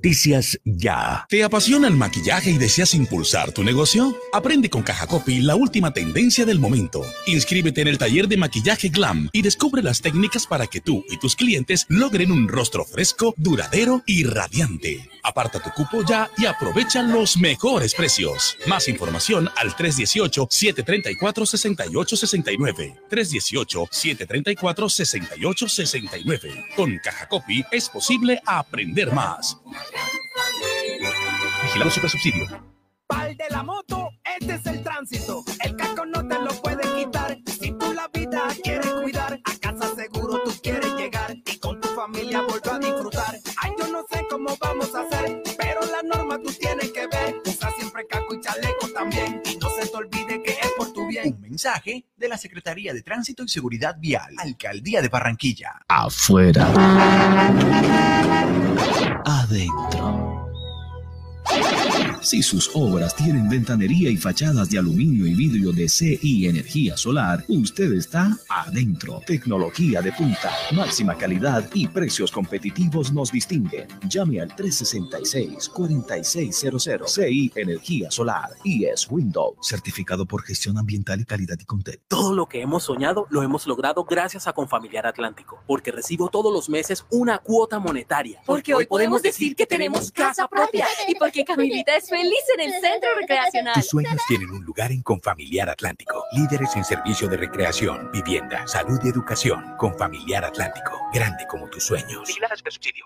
Noticias Ya. ¿Te apasiona el maquillaje y deseas impulsar tu negocio? Aprende con Caja Copy la última tendencia del momento. Inscríbete en el taller de maquillaje Glam y descubre las técnicas para que tú y tus clientes logren un rostro fresco, duradero y radiante. Aparta tu cupo ya y aprovecha los mejores precios. Más información al 318-734-6869. 318-734-6869. Con Caja Copy es posible aprender más. Vigilado Super Subsidio. Pal de la moto, este es el tránsito. El casco no te lo puede quitar. Si tú la vida quieres cuidar, a casa seguro tú quieres llegar y con tu familia volver a disfrutar. Cómo vamos a hacer, pero la norma tú tienes que ver. Usa siempre casco y chaleco también. Y no se te olvide que es por tu bien. Un mensaje de la Secretaría de Tránsito y Seguridad Vial, Alcaldía de Barranquilla. Afuera. Adentro. Si sus obras tienen ventanería y fachadas de aluminio y vidrio de CI Energía Solar, usted está adentro. Tecnología de punta, máxima calidad y precios competitivos nos distinguen. Llame al 366-4600 CI Energía Solar y es Windows, certificado por gestión ambiental y calidad y contexto. Todo lo que hemos soñado lo hemos logrado gracias a Confamiliar Atlántico, porque recibo todos los meses una cuota monetaria. Porque hoy podemos decir que tenemos casa propia y porque Camilita es feliz en el centro recreacional. Tus sueños tienen un lugar en Confamiliar Atlántico. Líderes en servicio de recreación, vivienda, salud y educación. Confamiliar Atlántico. Grande como tus sueños.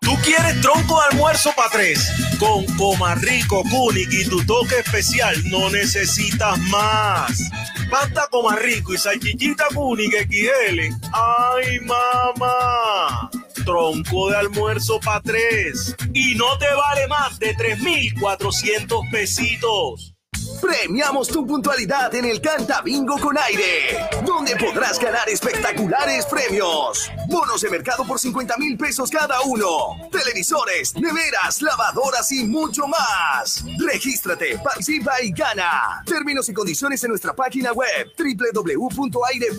¿Tú quieres tronco de almuerzo para tres? Con Coma Rico, Kunik y tu toque especial no necesitas más. Pasta Coma Rico y salchichita Kunik XL. ¡Ay, mamá! Tronco de almuerzo para tres. Y no te vale más de 3,400 pesitos. Premiamos tu puntualidad en el Canta Bingo con aire, donde podrás ganar espectaculares premios. Bonos de mercado por 50 mil pesos cada uno. Televisores, neveras, lavadoras y mucho más. Regístrate, participa y gana. Términos y condiciones en nuestra página web www.aire.com.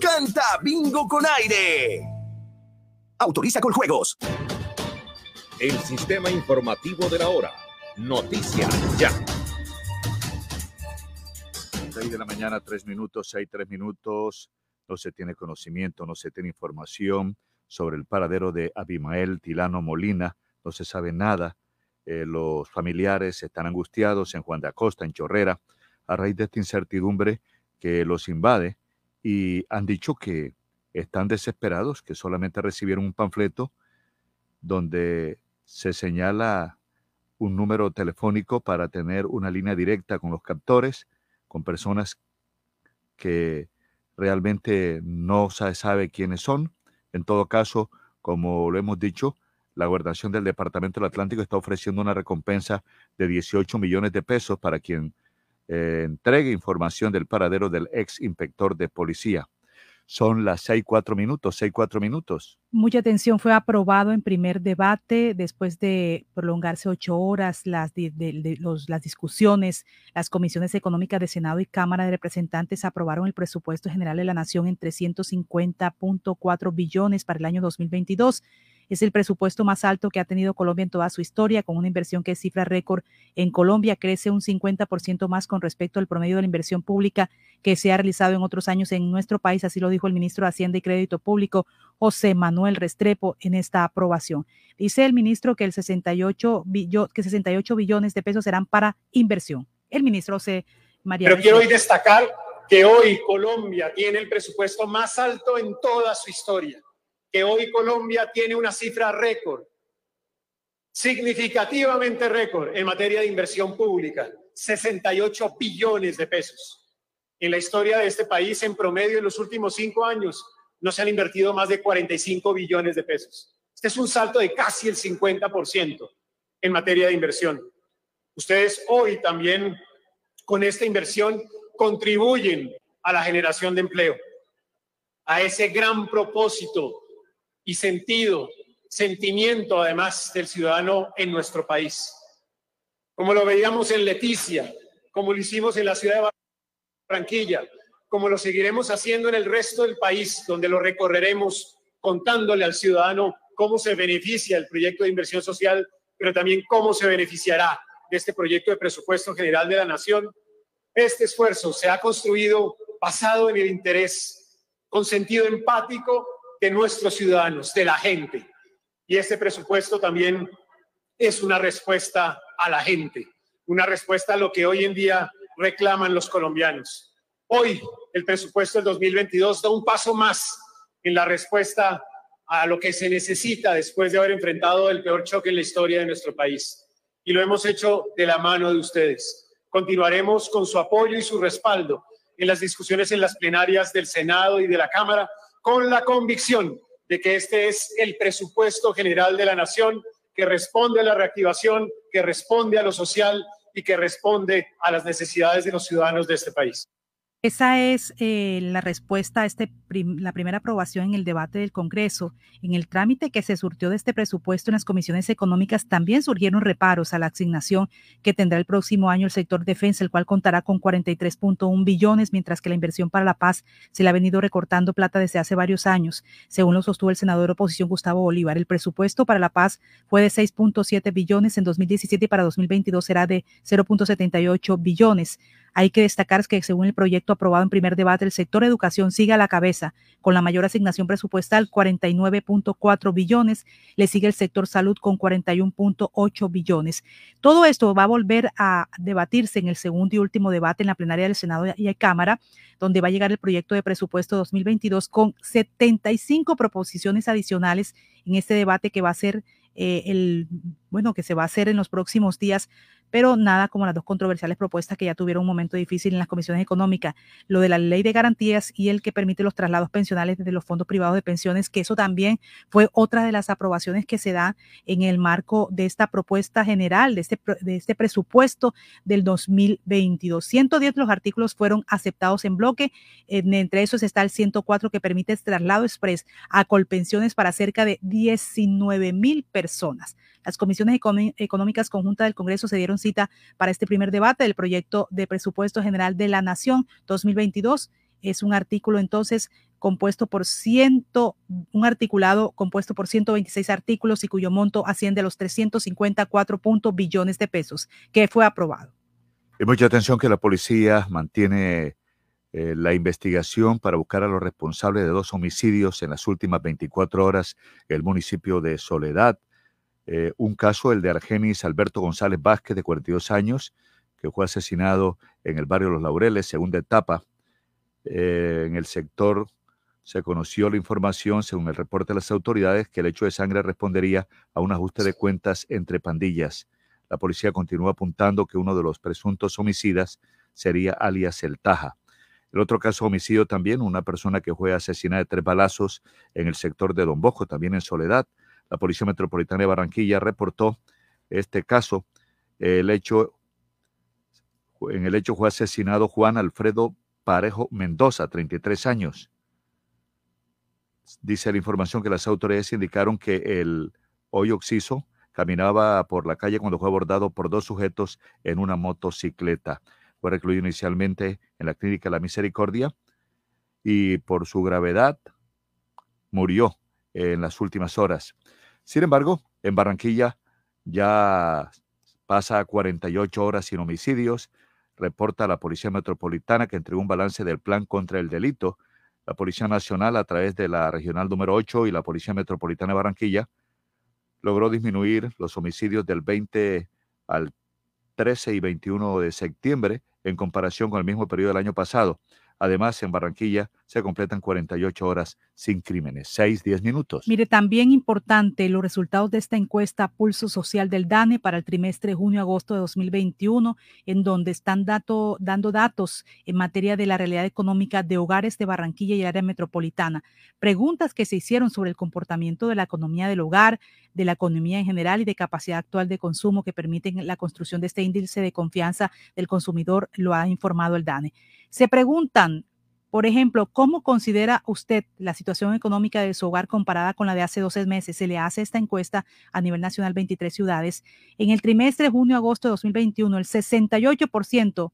Canta Bingo con aire. Autoriza con juegos. el sistema informativo de la hora. Noticias ya. 6 de la mañana, 3 minutos, 6, 3 minutos. No se tiene conocimiento, no se tiene información sobre el paradero de Abimael Tilano Molina. No se sabe nada. Eh, los familiares están angustiados en Juan de Acosta, en Chorrera, a raíz de esta incertidumbre que los invade y han dicho que están desesperados, que solamente recibieron un panfleto donde se señala un número telefónico para tener una línea directa con los captores, con personas que realmente no se sabe quiénes son. En todo caso, como lo hemos dicho, la gobernación del Departamento del Atlántico está ofreciendo una recompensa de 18 millones de pesos para quien eh, entregue información del paradero del ex inspector de policía. Son las seis cuatro minutos, seis cuatro minutos. Mucha atención fue aprobado en primer debate después de prolongarse ocho horas las, discusiones. Las comisiones económicas de Senado y Cámara de Representantes aprobaron el presupuesto general de la Nación en 350.4 billones para el año 2022 es el presupuesto más alto que ha tenido Colombia en toda su historia, con una inversión que es cifra récord en Colombia, crece un 50% más con respecto al promedio de la inversión pública que se ha realizado en otros años en nuestro país, así lo dijo el ministro de Hacienda y Crédito Público, José Manuel Restrepo, en esta aprobación. Dice el ministro que, el 68, que 68 billones de pesos serán para inversión. El ministro José María. Pero quiero hoy destacar que hoy Colombia tiene el presupuesto más alto en toda su historia que hoy Colombia tiene una cifra récord, significativamente récord en materia de inversión pública, 68 billones de pesos. En la historia de este país, en promedio, en los últimos cinco años, no se han invertido más de 45 billones de pesos. Este es un salto de casi el 50% en materia de inversión. Ustedes hoy también con esta inversión contribuyen a la generación de empleo, a ese gran propósito y sentido, sentimiento además del ciudadano en nuestro país. Como lo veíamos en Leticia, como lo hicimos en la ciudad de Barranquilla, como lo seguiremos haciendo en el resto del país, donde lo recorreremos contándole al ciudadano cómo se beneficia el proyecto de inversión social, pero también cómo se beneficiará de este proyecto de presupuesto general de la nación. Este esfuerzo se ha construido basado en el interés, con sentido empático de nuestros ciudadanos, de la gente. Y este presupuesto también es una respuesta a la gente, una respuesta a lo que hoy en día reclaman los colombianos. Hoy el presupuesto del 2022 da un paso más en la respuesta a lo que se necesita después de haber enfrentado el peor choque en la historia de nuestro país. Y lo hemos hecho de la mano de ustedes. Continuaremos con su apoyo y su respaldo en las discusiones en las plenarias del Senado y de la Cámara con la convicción de que este es el presupuesto general de la nación que responde a la reactivación, que responde a lo social y que responde a las necesidades de los ciudadanos de este país. Esa es eh, la respuesta a este la primera aprobación en el debate del Congreso. En el trámite que se surtió de este presupuesto en las comisiones económicas también surgieron reparos a la asignación que tendrá el próximo año el sector defensa, el cual contará con 43.1 billones, mientras que la inversión para la paz se le ha venido recortando plata desde hace varios años. Según lo sostuvo el senador de oposición Gustavo Bolívar, el presupuesto para la paz fue de 6.7 billones en 2017 y para 2022 será de 0.78 billones. Hay que destacar que según el proyecto aprobado en primer debate, el sector educación sigue a la cabeza con la mayor asignación presupuestal, 49.4 billones. Le sigue el sector salud con 41.8 billones. Todo esto va a volver a debatirse en el segundo y último debate en la plenaria del Senado y Cámara, donde va a llegar el proyecto de presupuesto 2022 con 75 proposiciones adicionales en este debate que va a ser eh, el, bueno, que se va a hacer en los próximos días pero nada como las dos controversiales propuestas que ya tuvieron un momento difícil en las comisiones económicas, lo de la ley de garantías y el que permite los traslados pensionales desde los fondos privados de pensiones, que eso también fue otra de las aprobaciones que se da en el marco de esta propuesta general, de este, de este presupuesto del 2022. 110 de los artículos fueron aceptados en bloque, entre esos está el 104 que permite el traslado express a colpensiones para cerca de 19 mil personas. Las comisiones económicas conjuntas del Congreso se dieron cita para este primer debate del proyecto de presupuesto general de la Nación 2022. Es un artículo entonces compuesto por ciento, un articulado compuesto por 126 artículos y cuyo monto asciende a los 354 billones de pesos, que fue aprobado. Y mucha atención que la policía mantiene eh, la investigación para buscar a los responsables de dos homicidios en las últimas 24 horas en el municipio de Soledad. Eh, un caso, el de Argenis Alberto González Vázquez, de 42 años, que fue asesinado en el barrio Los Laureles, segunda etapa. Eh, en el sector se conoció la información, según el reporte de las autoridades, que el hecho de sangre respondería a un ajuste de cuentas entre pandillas. La policía continúa apuntando que uno de los presuntos homicidas sería alias El Taja. El otro caso homicidio también, una persona que fue asesinada de tres balazos en el sector de Don Bosco, también en Soledad. La Policía Metropolitana de Barranquilla reportó este caso. El hecho, en el hecho fue asesinado Juan Alfredo Parejo Mendoza, 33 años. Dice la información que las autoridades indicaron que el hoy oxiso caminaba por la calle cuando fue abordado por dos sujetos en una motocicleta. Fue recluido inicialmente en la clínica La Misericordia y por su gravedad murió en las últimas horas. Sin embargo, en Barranquilla ya pasa 48 horas sin homicidios, reporta la Policía Metropolitana que entregó un balance del plan contra el delito. La Policía Nacional, a través de la Regional número 8 y la Policía Metropolitana de Barranquilla, logró disminuir los homicidios del 20 al 13 y 21 de septiembre en comparación con el mismo periodo del año pasado. Además, en Barranquilla se completan 48 horas sin crímenes, 6, 10 minutos. Mire, también importante los resultados de esta encuesta Pulso Social del DANE para el trimestre junio-agosto de 2021, en donde están dando datos en materia de la realidad económica de hogares de Barranquilla y área metropolitana. Preguntas que se hicieron sobre el comportamiento de la economía del hogar, de la economía en general y de capacidad actual de consumo que permiten la construcción de este índice de confianza del consumidor, lo ha informado el DANE. Se preguntan, por ejemplo, ¿cómo considera usted la situación económica de su hogar comparada con la de hace 12 meses? Se le hace esta encuesta a nivel nacional, 23 ciudades. En el trimestre junio-agosto de 2021, el 68%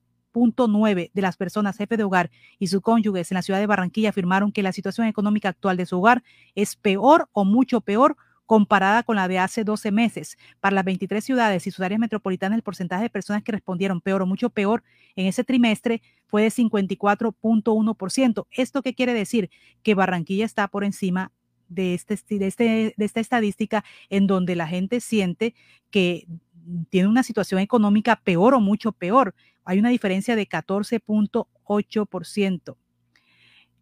de las personas jefe de hogar y sus cónyuges en la ciudad de Barranquilla afirmaron que la situación económica actual de su hogar es peor o mucho peor comparada con la de hace 12 meses. Para las 23 ciudades y sus áreas metropolitanas, el porcentaje de personas que respondieron peor o mucho peor en ese trimestre fue de 54.1%. ¿Esto qué quiere decir? Que Barranquilla está por encima de, este, de, este, de esta estadística en donde la gente siente que tiene una situación económica peor o mucho peor. Hay una diferencia de 14.8%.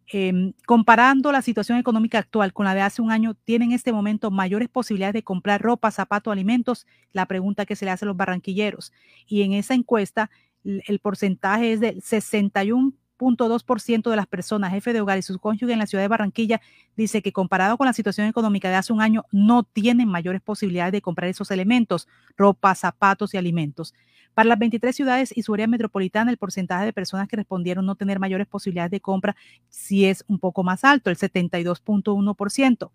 Em, comparando la situación económica actual con la de hace un año, ¿tienen en este momento mayores posibilidades de comprar ropa, zapatos, alimentos? La pregunta que se le hace a los barranquilleros. Y en esa encuesta, el porcentaje es del 61.2% de las personas, jefe de hogar y sus cónyuges en la ciudad de Barranquilla, dice que comparado con la situación económica de hace un año, no tienen mayores posibilidades de comprar esos elementos, ropa, zapatos y alimentos. Para las 23 ciudades y su área metropolitana, el porcentaje de personas que respondieron no tener mayores posibilidades de compra sí es un poco más alto, el 72.1%.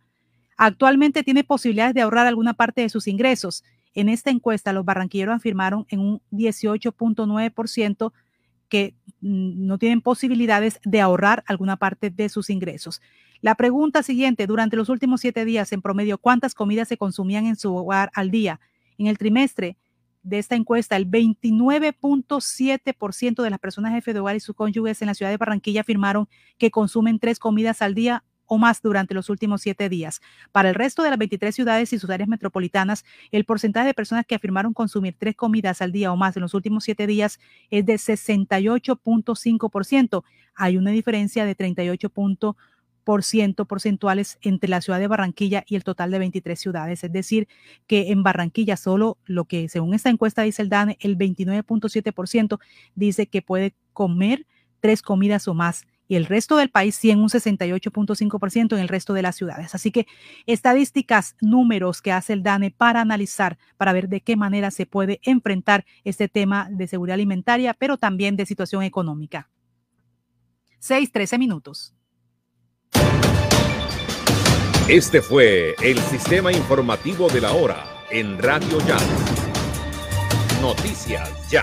Actualmente tiene posibilidades de ahorrar alguna parte de sus ingresos. En esta encuesta, los barranquilleros afirmaron en un 18.9% que mm, no tienen posibilidades de ahorrar alguna parte de sus ingresos. La pregunta siguiente, durante los últimos siete días, en promedio, ¿cuántas comidas se consumían en su hogar al día? En el trimestre, de esta encuesta, el 29.7% de las personas jefe de hogar y sus cónyuges en la ciudad de Barranquilla afirmaron que consumen tres comidas al día o más durante los últimos siete días. Para el resto de las 23 ciudades y sus áreas metropolitanas, el porcentaje de personas que afirmaron consumir tres comidas al día o más en los últimos siete días es de 68.5%. Hay una diferencia de 38.5% porcentuales entre la ciudad de Barranquilla y el total de 23 ciudades. Es decir, que en Barranquilla solo lo que según esta encuesta dice el DANE, el 29.7% dice que puede comer tres comidas o más y el resto del país sí en un 68.5% en el resto de las ciudades. Así que estadísticas, números que hace el DANE para analizar, para ver de qué manera se puede enfrentar este tema de seguridad alimentaria, pero también de situación económica. 6, 13 minutos. Este fue el sistema informativo de la hora en Radio Ya. Noticias Ya.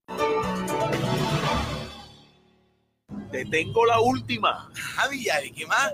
Te tengo la última. Javi, ¿y qué más?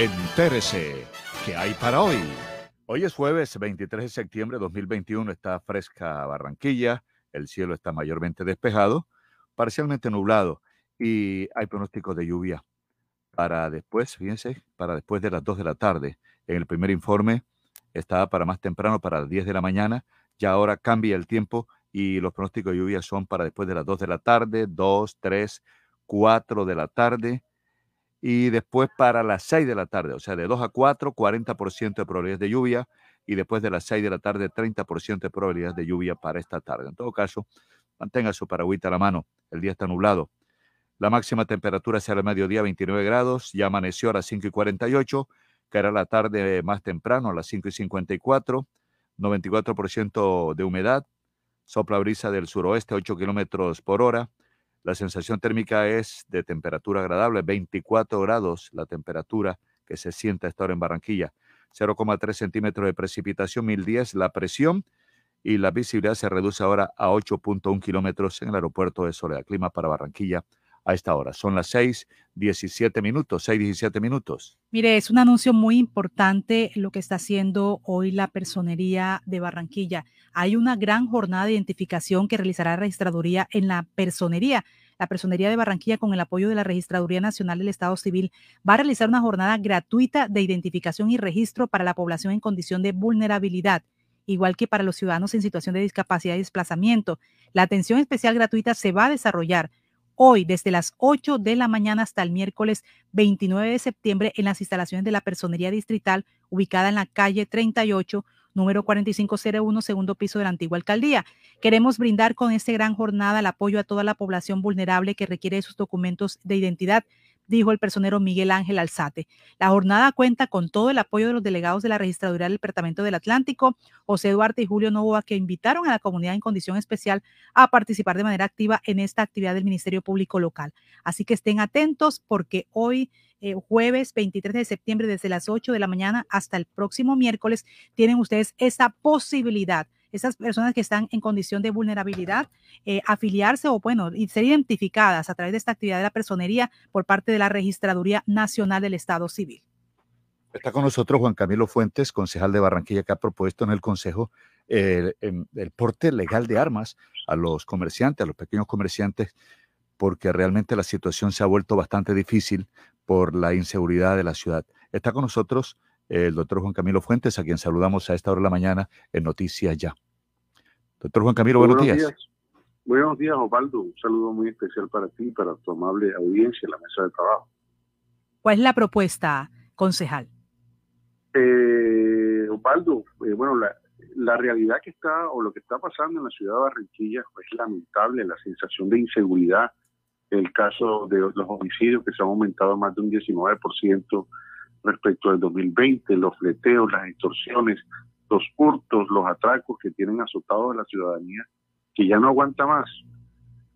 Entérese, ¿qué hay para hoy? Hoy es jueves 23 de septiembre de 2021, está fresca Barranquilla, el cielo está mayormente despejado, parcialmente nublado y hay pronóstico de lluvia para después, fíjense, para después de las 2 de la tarde. En el primer informe estaba para más temprano, para las 10 de la mañana, ya ahora cambia el tiempo y los pronósticos de lluvia son para después de las 2 de la tarde, 2, 3, 4 de la tarde y después para las 6 de la tarde, o sea, de 2 a 4, 40% de probabilidades de lluvia y después de las 6 de la tarde, 30% de probabilidades de lluvia para esta tarde. En todo caso, mantenga su paragüita a la mano, el día está nublado. La máxima temperatura será el mediodía 29 grados, ya amaneció a las 5 y 48, caerá la tarde más temprano a las 5 y 54, 94% de humedad, sopla brisa del suroeste 8 kilómetros por hora, la sensación térmica es de temperatura agradable, 24 grados la temperatura que se siente a esta hora en Barranquilla. 0,3 centímetros de precipitación, 1010 la presión y la visibilidad se reduce ahora a 8.1 kilómetros en el aeropuerto de Soledad. Clima para Barranquilla a esta hora. Son las 6, 17 minutos, 6, 17 minutos. Mire, es un anuncio muy importante lo que está haciendo hoy la personería de Barranquilla. Hay una gran jornada de identificación que realizará la registraduría en la personería. La personería de Barranquilla, con el apoyo de la Registraduría Nacional del Estado Civil, va a realizar una jornada gratuita de identificación y registro para la población en condición de vulnerabilidad igual que para los ciudadanos en situación de discapacidad y desplazamiento. La atención especial gratuita se va a desarrollar hoy desde las 8 de la mañana hasta el miércoles 29 de septiembre en las instalaciones de la Personería Distrital ubicada en la calle 38, número 4501, segundo piso de la antigua alcaldía. Queremos brindar con esta gran jornada el apoyo a toda la población vulnerable que requiere sus documentos de identidad dijo el personero Miguel Ángel Alzate. La jornada cuenta con todo el apoyo de los delegados de la Registraduría del Departamento del Atlántico, José Duarte y Julio Novoa, que invitaron a la comunidad en condición especial a participar de manera activa en esta actividad del Ministerio Público Local. Así que estén atentos porque hoy eh, jueves 23 de septiembre desde las 8 de la mañana hasta el próximo miércoles tienen ustedes esa posibilidad esas personas que están en condición de vulnerabilidad, eh, afiliarse o, bueno, ser identificadas a través de esta actividad de la personería por parte de la Registraduría Nacional del Estado Civil. Está con nosotros Juan Camilo Fuentes, concejal de Barranquilla, que ha propuesto en el Consejo el, el porte legal de armas a los comerciantes, a los pequeños comerciantes, porque realmente la situación se ha vuelto bastante difícil por la inseguridad de la ciudad. Está con nosotros el doctor Juan Camilo Fuentes, a quien saludamos a esta hora de la mañana en Noticias Ya. Doctor Juan Camilo, buenos, días. Buenos días, Osvaldo. Un saludo muy especial para ti y para tu amable audiencia en la mesa de trabajo. ¿Cuál es la propuesta, concejal? Eh, Osvaldo, eh, bueno, la, la realidad que está o lo que está pasando en la ciudad de Barranquilla es lamentable, la sensación de inseguridad, el caso de los homicidios que se han aumentado más de un 19% respecto del 2020, los fleteos, las extorsiones, los hurtos, los atracos que tienen azotados a la ciudadanía, que ya no aguanta más.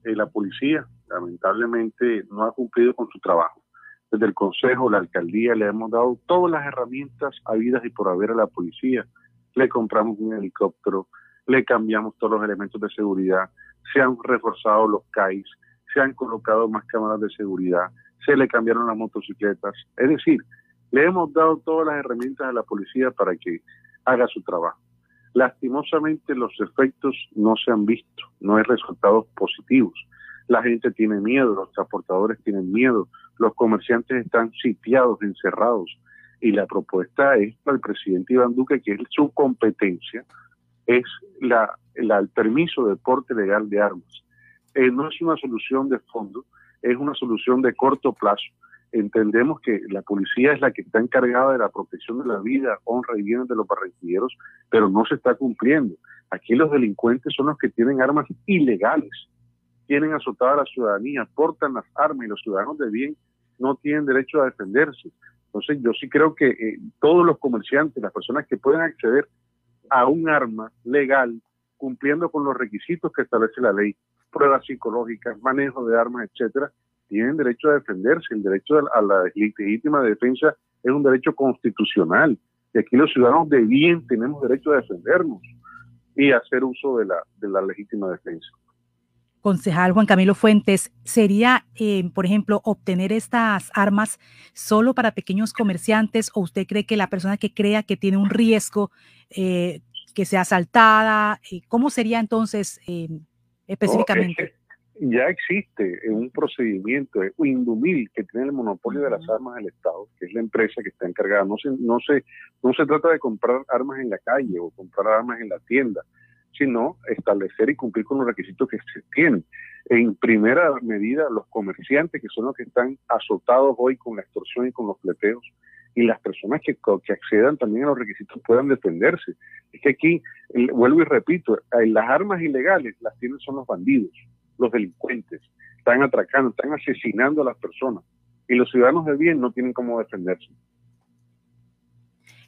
Eh, la policía, lamentablemente, no ha cumplido con su trabajo. Desde el Consejo, la alcaldía, le hemos dado todas las herramientas habidas y por haber a la policía. Le compramos un helicóptero, le cambiamos todos los elementos de seguridad, se han reforzado los CAIs, se han colocado más cámaras de seguridad, se le cambiaron las motocicletas. Es decir, le hemos dado todas las herramientas a la policía para que haga su trabajo. Lastimosamente los efectos no se han visto, no hay resultados positivos. La gente tiene miedo, los transportadores tienen miedo, los comerciantes están sitiados, encerrados. Y la propuesta es para el presidente Iván Duque, que es su competencia, es la, el permiso de porte legal de armas. Eh, no es una solución de fondo, es una solución de corto plazo entendemos que la policía es la que está encargada de la protección de la vida, honra y bienes de los barranquilleros, pero no se está cumpliendo. Aquí los delincuentes son los que tienen armas ilegales, tienen azotada a la ciudadanía, portan las armas y los ciudadanos de bien no tienen derecho a defenderse. Entonces yo sí creo que eh, todos los comerciantes, las personas que pueden acceder a un arma legal, cumpliendo con los requisitos que establece la ley, pruebas psicológicas, manejo de armas, etcétera, tienen derecho a defenderse. El derecho a la legítima defensa es un derecho constitucional. Y aquí los ciudadanos de bien tenemos derecho a defendernos y hacer uso de la, de la legítima defensa. Concejal Juan Camilo Fuentes, ¿sería, eh, por ejemplo, obtener estas armas solo para pequeños comerciantes o usted cree que la persona que crea que tiene un riesgo eh, que sea asaltada, eh, ¿cómo sería entonces específicamente? Ya existe un procedimiento, Indumil, que tiene el monopolio de las armas del Estado, que es la empresa que está encargada. No se, no se, no se trata de comprar armas en la calle o comprar armas en la tienda, sino establecer y cumplir con los requisitos que se tienen. En primera medida, los comerciantes, que son los que están azotados hoy con la extorsión y con los fleteos, y las personas que, que accedan también a los requisitos puedan defenderse. Es que aquí, vuelvo y repito, las armas ilegales las tienen son los bandidos los delincuentes, están atracando, están asesinando a las personas y los ciudadanos de bien no tienen cómo defenderse.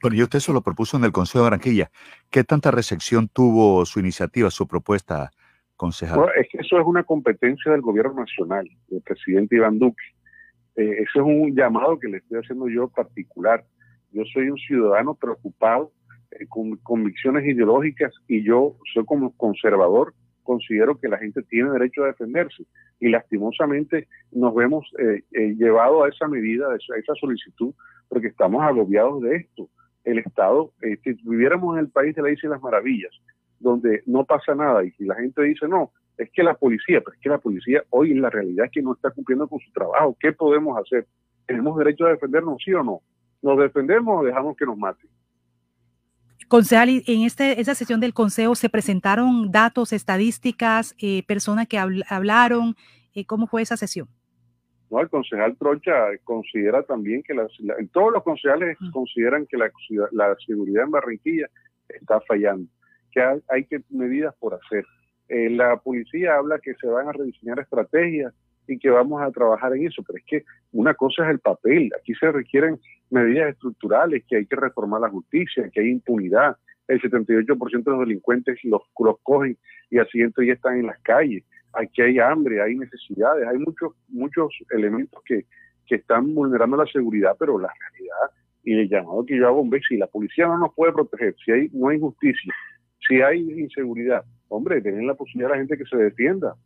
Bueno, y usted eso lo propuso en el Consejo de Barranquilla. ¿Qué tanta recepción tuvo su iniciativa, su propuesta, concejal? es que eso es una competencia del gobierno nacional, del presidente Iván Duque. Eh, eso es un llamado que le estoy haciendo yo particular. Yo soy un ciudadano preocupado, eh, con convicciones ideológicas, y yo soy como conservador, considero que la gente tiene derecho a defenderse y lastimosamente nos vemos eh, eh, llevados a esa medida, a esa, solicitud, porque estamos agobiados de esto. El Estado, eh, si viviéramos en el país de la Isla de las Maravillas, donde no pasa nada y la gente dice, no, es que la policía, pero es que la policía hoy en la realidad es que no está cumpliendo con su trabajo. ¿Qué podemos hacer? ¿Tenemos derecho a defendernos, sí o no? ¿Nos defendemos o dejamos que nos maten? Concejal, en este, esa sesión del Consejo se presentaron datos, estadísticas, eh, personas que hablaron. Eh, ¿Cómo fue esa sesión? No, el concejal Trocha considera también que todos los concejales consideran que la, la, seguridad en Barranquilla está fallando, que hay, que medidas por hacer. Eh, la policía habla que se van a rediseñar estrategias y que vamos a trabajar en eso. Pero es que una cosa es el papel, aquí se requieren medidas estructurales, que hay que reformar la justicia, que hay impunidad. El 78% de los delincuentes los, los cogen y al siguiente día están en las calles. Aquí hay hambre, hay necesidades, hay muchos, muchos elementos que, que están vulnerando la seguridad, pero la realidad y el llamado que yo hago, hombre, si la policía no nos puede proteger, si hay, no hay justicia, si hay inseguridad, hombre, tienen la posibilidad a la gente que se defienda.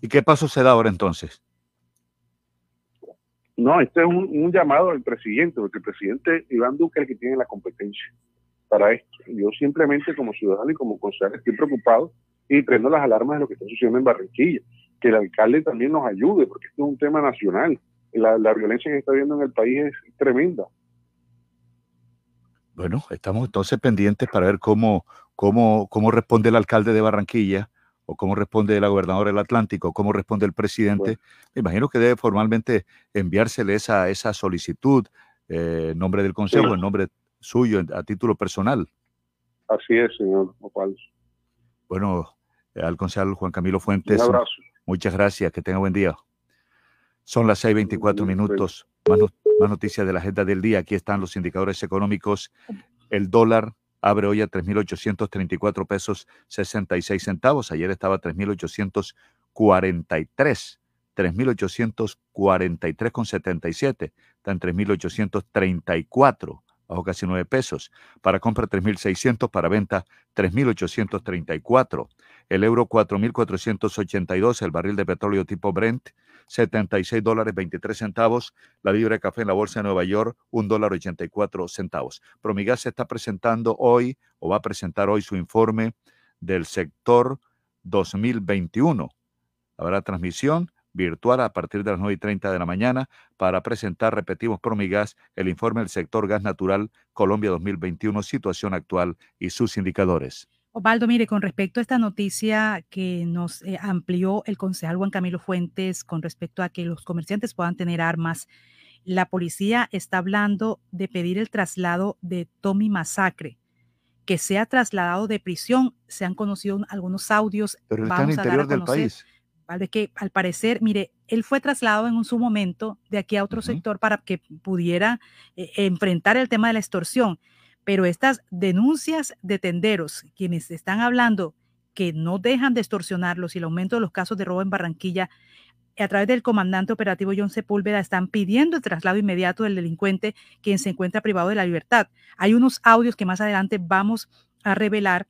¿Y qué paso se da ahora entonces? No, este es un, llamado al presidente, porque el presidente Iván Duque es el que tiene la competencia para esto. Yo simplemente como ciudadano y como consejero estoy preocupado y prendo las alarmas de lo que está sucediendo en Barranquilla. Que el alcalde también nos ayude, porque esto es un tema nacional. La, la violencia que está viendo en el país es tremenda. Bueno, estamos entonces pendientes para ver cómo, cómo, cómo responde el alcalde de Barranquilla o cómo responde la gobernadora del Atlántico, cómo responde el presidente. Me imagino que debe formalmente enviársele esa, esa solicitud eh, en nombre del Consejo, en nombre suyo, a título personal. Así es, señor Opal. Bueno, al concejal Juan Camilo Fuentes. Un abrazo. Muchas gracias, que tenga buen día. Son las 6:24 minutos. Más, más noticias de la agenda del día. Aquí están los indicadores económicos. El dólar abre hoy a 3.834 pesos 66 centavos. Ayer estaba a 3.843. 3.843 con 77. Está en 3.834 bajo casi 9 pesos. Para compra 3.600, para venta 3.834. El euro 4.482, el barril de petróleo tipo Brent 76 dólares 23 centavos. La libra de café en la bolsa de Nueva York, 1 dólar 84 centavos. Promigas está presentando hoy o va a presentar hoy su informe del sector 2021. Habrá transmisión virtual a partir de las 9 y 30 de la mañana para presentar, repetimos, Promigas, el informe del sector gas natural Colombia 2021, situación actual y sus indicadores. Osvaldo, mire, con respecto a esta noticia que nos eh, amplió el concejal Juan Camilo Fuentes con respecto a que los comerciantes puedan tener armas, la policía está hablando de pedir el traslado de Tommy Masacre, que sea trasladado de prisión. Se han conocido algunos audios. Pero está en el interior del país. ¿Vale? Que al parecer, mire, él fue trasladado en su momento de aquí a otro sector para que pudiera eh, enfrentar el tema de la extorsión pero estas denuncias de tenderos, quienes están hablando que no dejan de extorsionarlos y el aumento de los casos de robo en Barranquilla, a través del comandante operativo John Sepúlveda, están pidiendo el traslado inmediato del delincuente quien se encuentra privado de la libertad. Hay unos audios que más adelante vamos a revelar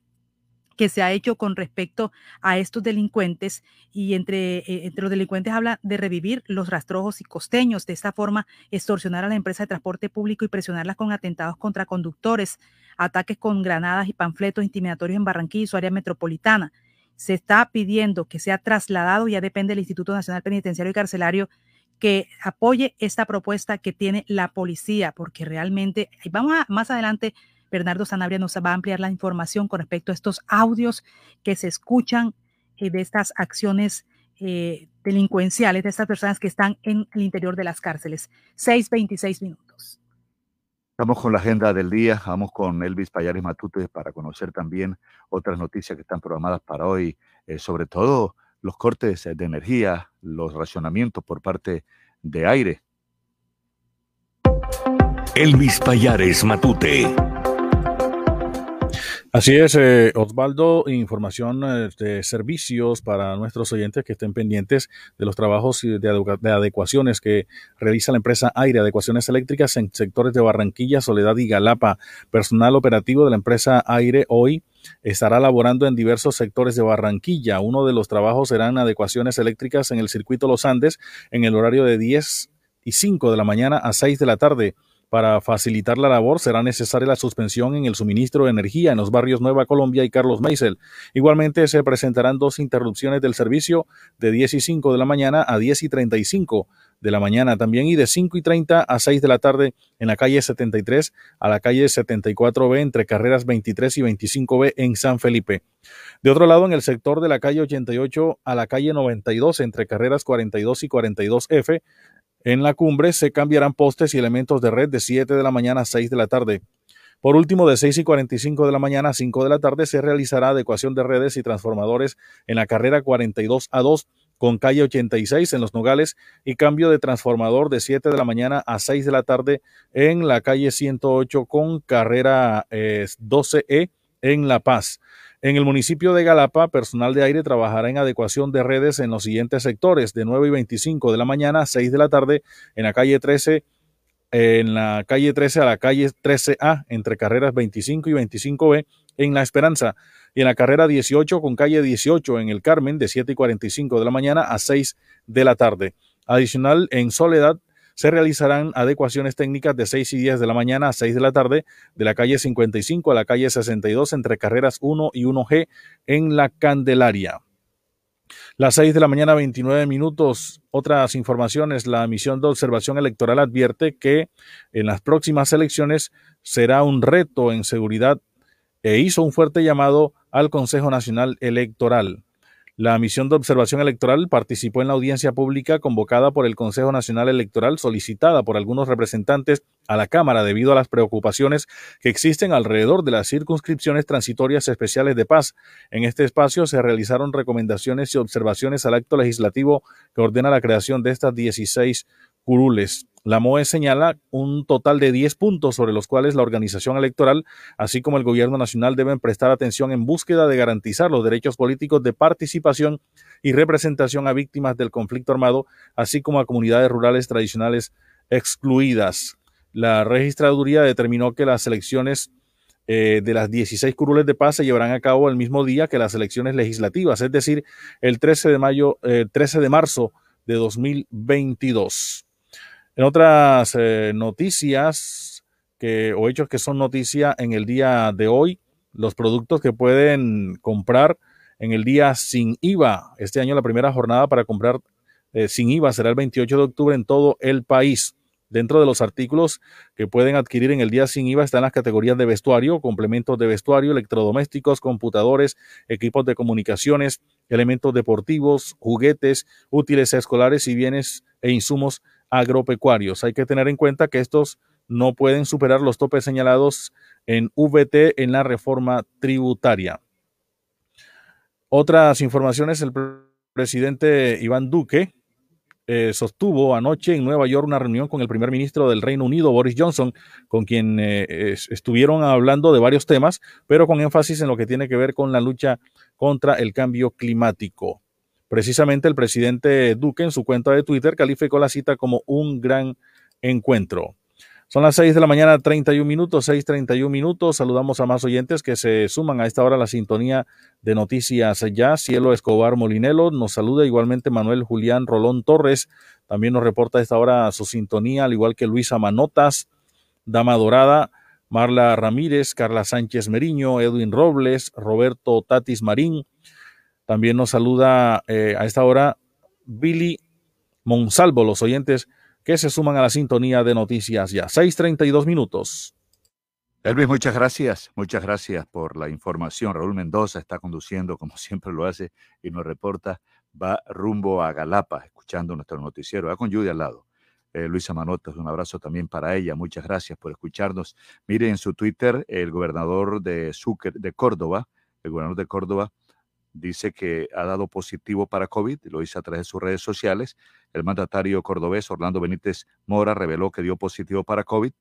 que se ha hecho con respecto a estos delincuentes y entre, eh, entre los delincuentes habla de revivir los rastrojos y costeños, de esta forma extorsionar a la empresa de transporte público y presionarlas con atentados contra conductores, ataques con granadas y panfletos intimidatorios en Barranquilla y su área metropolitana. Se está pidiendo que sea trasladado, ya depende del Instituto Nacional Penitenciario y Carcelario, que apoye esta propuesta que tiene la policía, porque realmente, vamos a más adelante Bernardo Sanabria nos va a ampliar la información con respecto a estos audios que se escuchan eh, de estas acciones eh, delincuenciales de estas personas que están en el interior de las cárceles. 6.26 minutos. Estamos con la agenda del día, vamos con Elvis Payares Matute para conocer también otras noticias que están programadas para hoy, eh, sobre todo los cortes de energía, los racionamientos por parte de aire. Elvis Payares Matute. Así es, eh, Osvaldo, información de servicios para nuestros oyentes que estén pendientes de los trabajos de, de, adecuaciones que realiza la empresa Aire Adecuaciones Eléctricas en sectores de Barranquilla, Soledad y Galapa. Personal operativo de la empresa Aire hoy estará laborando en diversos sectores de Barranquilla. Uno de los trabajos serán adecuaciones eléctricas en el circuito Los Andes en el horario de 10 y 5 de la mañana a 6 de la tarde. Para facilitar la labor será necesaria la suspensión en el suministro de energía en los barrios Nueva Colombia y Carlos Meisel. Igualmente se presentarán dos interrupciones del servicio de 10 y 5 de la mañana a 10 y 35 de la mañana también y de 5 y 30 a 6 de la tarde en la calle 73 a la calle 74B entre carreras 23 y 25B en San Felipe. De otro lado, en el sector de la calle 88 a la calle 92 entre carreras 42 y 42F en la cumbre se cambiarán postes y elementos de red de 7 de la mañana a 6 de la tarde. Por último, de 6 y 45 de la mañana a 5 de la tarde se realizará adecuación de redes y transformadores en la carrera 42 a 2 con calle 86 en Los Nogales y cambio de transformador de 7 de la mañana a 6 de la tarde en la calle 108 con carrera 12E eh, en La Paz. En el municipio de Galapa, personal de aire trabajará en adecuación de redes en los siguientes sectores, de 9 y 25 de la mañana a 6 de la tarde en la calle 13, en la calle 13 a la calle 13A, entre carreras 25 y 25B en La Esperanza, y en la carrera 18 con calle 18 en el Carmen, de 7 y 45 de la mañana a 6 de la tarde. Adicional, en Soledad, se realizarán adecuaciones técnicas de 6 y 10 de la mañana a 6 de la tarde de la calle 55 a la calle 62 entre carreras 1 y 1G en la Candelaria. Las 6 de la mañana, 29 minutos. Otras informaciones. La misión de observación electoral advierte que en las próximas elecciones será un reto en seguridad e hizo un fuerte llamado al Consejo Nacional Electoral. La misión de observación electoral participó en la audiencia pública convocada por el Consejo Nacional Electoral solicitada por algunos representantes a la Cámara debido a las preocupaciones que existen alrededor de las circunscripciones transitorias especiales de paz. En este espacio se realizaron recomendaciones y observaciones al acto legislativo que ordena la creación de estas 16 curules. La MOE señala un total de 10 puntos sobre los cuales la organización electoral, así como el gobierno nacional, deben prestar atención en búsqueda de garantizar los derechos políticos de participación y representación a víctimas del conflicto armado, así como a comunidades rurales tradicionales excluidas. La registraduría determinó que las elecciones eh, de las 16 curules de paz se llevarán a cabo el mismo día que las elecciones legislativas, es decir, el 13 de mayo, 13 eh, de marzo de 2022. En otras eh, noticias que, o hechos que son noticia en el día de hoy, los productos que pueden comprar en el día sin IVA. Este año la primera jornada para comprar eh, sin IVA será el 28 de octubre en todo el país. Dentro de los artículos que pueden adquirir en el día sin IVA están las categorías de vestuario, complementos de vestuario, electrodomésticos, computadores, equipos de comunicaciones, elementos deportivos, juguetes, útiles escolares y bienes e insumos agropecuarios. Hay que tener en cuenta que estos no pueden superar los topes señalados en VT en la reforma tributaria. Otras informaciones, el presidente Iván Duque eh, sostuvo anoche en Nueva York una reunión con el primer ministro del Reino Unido, Boris Johnson, con quien eh, estuvieron hablando de varios temas, pero con énfasis en lo que tiene que ver con la lucha contra el cambio climático. Precisamente el presidente Duque en su cuenta de Twitter calificó la cita como un gran encuentro. Son las 6 de la mañana, 31 minutos, 6.31 minutos. Saludamos a más oyentes que se suman a esta hora a la sintonía de Noticias Ya. Cielo Escobar Molinelo nos saluda igualmente Manuel Julián Rolón Torres. También nos reporta a esta hora su sintonía, al igual que Luisa Manotas, Dama Dorada, Marla Ramírez, Carla Sánchez Meriño, Edwin Robles, Roberto Tatis Marín, también nos saluda eh, a esta hora Billy Monsalvo, los oyentes que se suman a la sintonía de noticias ya. 6:32 minutos. Elvis, muchas gracias. Muchas gracias por la información. Raúl Mendoza está conduciendo, como siempre lo hace, y nos reporta. Va rumbo a Galapa, escuchando nuestro noticiero. Va con Judy al lado. Eh, Luisa Manotas, un abrazo también para ella. Muchas gracias por escucharnos. Mire en su Twitter, el gobernador de, de Córdoba, el gobernador de Córdoba, dice que ha dado positivo para COVID, lo dice a través de sus redes sociales. El mandatario cordobés Orlando Benítez Mora reveló que dio positivo para COVID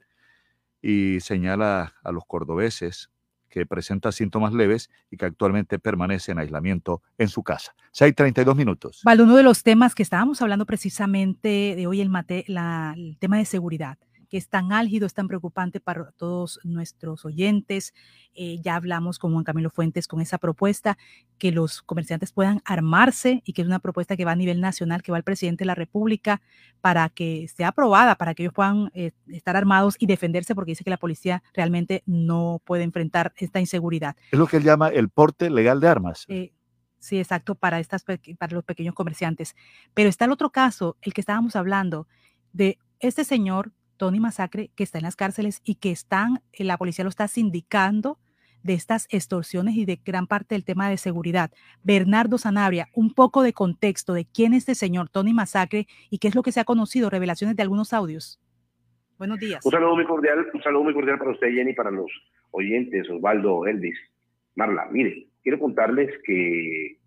y señala a los cordobeses que presenta síntomas leves y que actualmente permanece en aislamiento en su casa. 6.32 minutos. Vale, uno de los temas que estábamos hablando precisamente de hoy, el, mate, el tema de seguridad que es tan álgido, es tan preocupante para todos nuestros oyentes. Eh, ya hablamos con Juan Camilo Fuentes con esa propuesta, que los comerciantes puedan armarse y que es una propuesta que va a nivel nacional, que va al presidente de la República para que sea aprobada, para que ellos puedan eh, estar armados y defenderse, porque dice que la policía realmente no puede enfrentar esta inseguridad. Es lo que él llama el porte legal de armas. Eh, sí, exacto, para, estas, para los pequeños comerciantes. Pero está el otro caso, el que estábamos hablando, de este señor Tony Masacre, que está en las cárceles y que están, eh, la policía lo está sindicando de estas extorsiones y de gran parte del tema de seguridad. Bernardo Sanabria, un poco de contexto de quién es este señor Tony Masacre y qué es lo que se ha conocido, revelaciones de algunos audios. Buenos días. Un saludo muy cordial, un saludo muy cordial para usted, Jenny, para los oyentes, Osvaldo, Elvis, Marla. Mire, quiero contarles que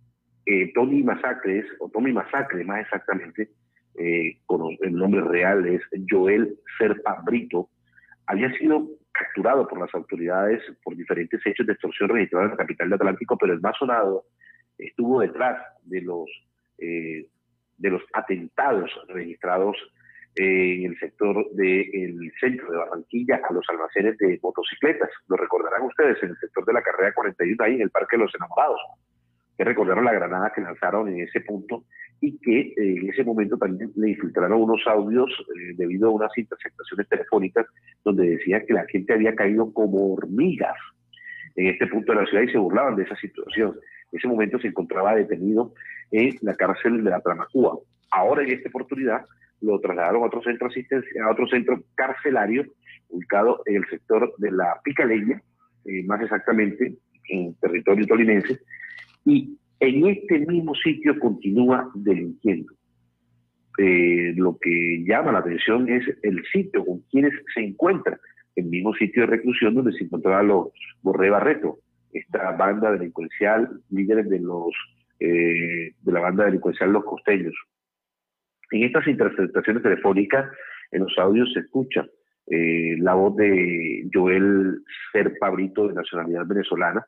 eh, Tony Masacres, o Tommy Masacre más exactamente, eh, con el nombre real es Joel Serpa Brito, había sido capturado por las autoridades por diferentes hechos de extorsión registrados en la capital de Atlántico, pero el más sonado estuvo detrás de los, eh, de los atentados registrados en el sector del centro de Barranquilla a los almacenes de motocicletas. Lo recordarán ustedes en el sector de la carrera 41, ahí en el Parque de los Enamorados que recordaron la granada que lanzaron en ese punto y que eh, en ese momento también le infiltraron unos audios eh, debido a unas interceptaciones telefónicas donde decía que la gente había caído como hormigas en este punto de la ciudad y se burlaban de esa situación. En ese momento se encontraba detenido en la cárcel de la Tramacúa. Ahora en esta oportunidad lo trasladaron a otro centro asistencia, a otro centro carcelario ubicado en el sector de la Picaleña, eh, más exactamente en territorio tolinense, y en este mismo sitio continúa delinquiendo. Eh, lo que llama la atención es el sitio con quienes se encuentra, el mismo sitio de reclusión donde se encontraba los Borré Barreto, esta banda delincuencial, líderes de los eh, de la banda delincuencial Los Costeños. En estas interceptaciones telefónicas, en los audios se escucha eh, la voz de Joel Serpa Brito, de nacionalidad venezolana,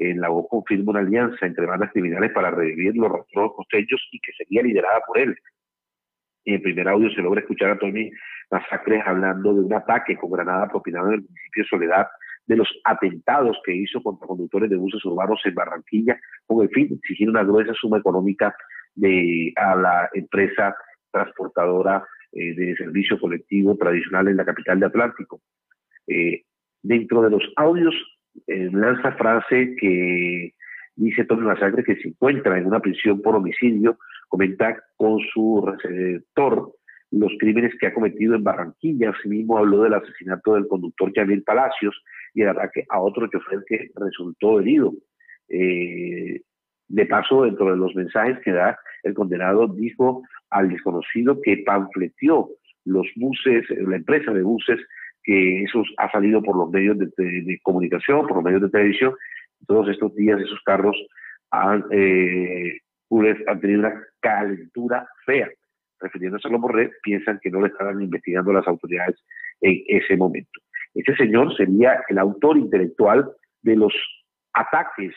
en la voz confirma una alianza entre bandas criminales para revivir los rostros costeños y que sería liderada por él. En el primer audio se logra escuchar a Tony Masacres hablando de un ataque con granada propinado en el municipio de Soledad, de los atentados que hizo contra conductores de buses urbanos en Barranquilla, con el fin de exigir una gruesa suma económica de, a la empresa transportadora eh, de servicio colectivo tradicional en la capital de Atlántico. Eh, dentro de los audios eh, lanza frase que dice Tony Masacre que se encuentra en una prisión por homicidio, comenta con su receptor los crímenes que ha cometido en Barranquilla, asimismo habló del asesinato del conductor Jamil Palacios y el ataque a otro chofer que resultó herido. Eh, de paso, dentro de los mensajes que da, el condenado dijo al desconocido que panfleteó los buses, la empresa de buses que eso ha salido por los medios de, comunicación, por los medios de televisión. Todos estos días esos carros han, eh, han tenido una calentura fea. Refiriéndose a los piensan que no le estaban investigando las autoridades en ese momento. Este señor sería el autor intelectual de los ataques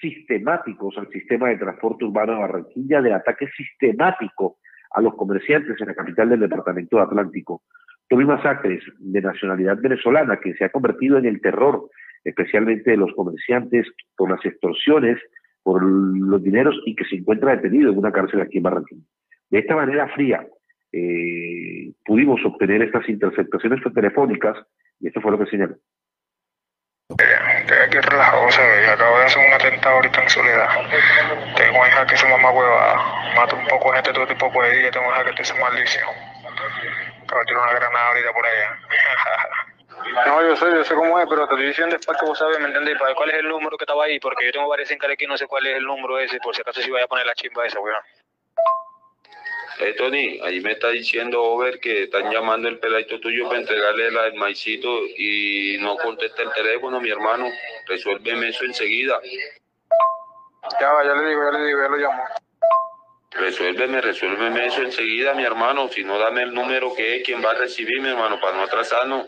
sistemáticos al sistema de transporte urbano de Barranquilla, de ataque sistemático a los comerciantes en la capital del departamento Atlántico, Tommy Masacres, de nacionalidad venezolana, que se ha convertido en el terror, especialmente de los comerciantes, por las extorsiones, por los dineros y que se encuentra detenido en una cárcel aquí en Barranquilla. De esta manera fría, eh, pudimos obtener estas interceptaciones telefónicas y esto fue lo que señaló. Estoy aquí relajado, ¿sabes? Acabo de hacer un atentado ahorita en soledad. Tengo hija que se mamá huevada. Mato un poco de gente todo tipo de día. Tengo hija que te hace maldición. De tirar una granada ahorita por allá. No, yo sé, yo sé cómo es, pero te estoy diciendo es para que vos sabes, ¿me entendés? ¿Para cuál es el número que estaba ahí? Porque yo tengo varias en aquí, no sé cuál es el número ese, por si acaso si vaya a poner la chimba esa, weón. Eh, Tony, ahí me está diciendo Over que están llamando el peladito tuyo para entregarle la, el maicito y no contesta el teléfono, mi hermano. Resuélveme eso enseguida. Ya va, ya le digo, ya le digo, ya lo llamo. Resuélveme, resuélveme eso enseguida, mi hermano. Si no, dame el número que es quien va a recibir, mi hermano, para no atrasarnos.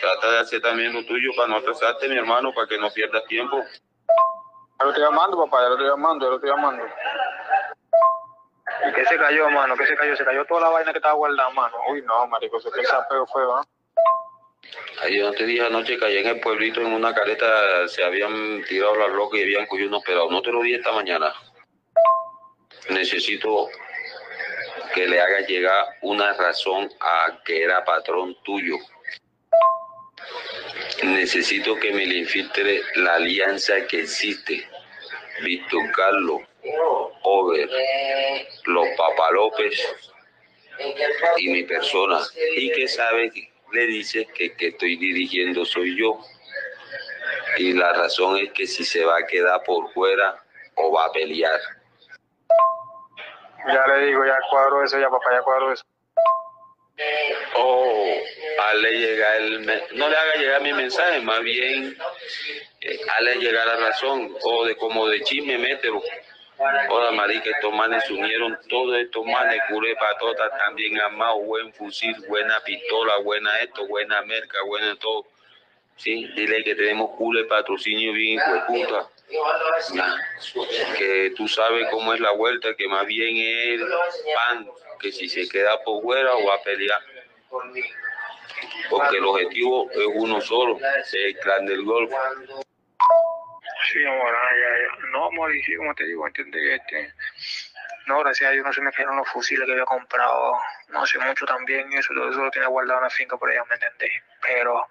Trata de hacer también lo tuyo para no atrasarte, mi hermano, para que no pierdas tiempo. Ya lo estoy llamando, papá, ya lo estoy llamando, ya lo estoy llamando. ¿Y qué se cayó, mano? ¿Qué se cayó? Se cayó toda la vaina que estaba guardada, mano. Uy, no, marico, eso que sapeo fue, ¿no? Ahí no te dije anoche que allá en el pueblito en una careta se habían tirado las locas y habían cogido unos pelados. No te lo dije esta mañana necesito que le haga llegar una razón a que era patrón tuyo. Necesito que me le infiltre la alianza que existe. Víctor Carlos, Over, los Papa López y mi persona. Y que sabe, le dice que que estoy dirigiendo soy yo. Y la razón es que si se va a quedar por fuera o va a pelear. Ya le digo, ya cuadro eso, ya papá, ya cuadro eso. Oh, hazle llegar el... No le haga llegar mi mensaje, más bien eh, hazle llegar la razón, o de como de chisme, mételo. Hola, marica, estos manes se unieron, todos estos manes, culé patota, también armados, buen fusil, buena pistola, buena esto, buena merca, buena todo. Sí, dile que tenemos culo de patrocinio bien puta. Que tú sabes cómo es la vuelta, que más bien es pan, que si se queda por fuera o a pelear. Porque el objetivo es uno solo, el clan del golf. Sí, amor, ah. No, amor, te digo, entiende este. No, gracias a Dios no se me quedaron los fusiles que había comprado, no sé mucho también, eso, todo eso lo tiene guardado en la finca por allá, ¿me entendés? Pero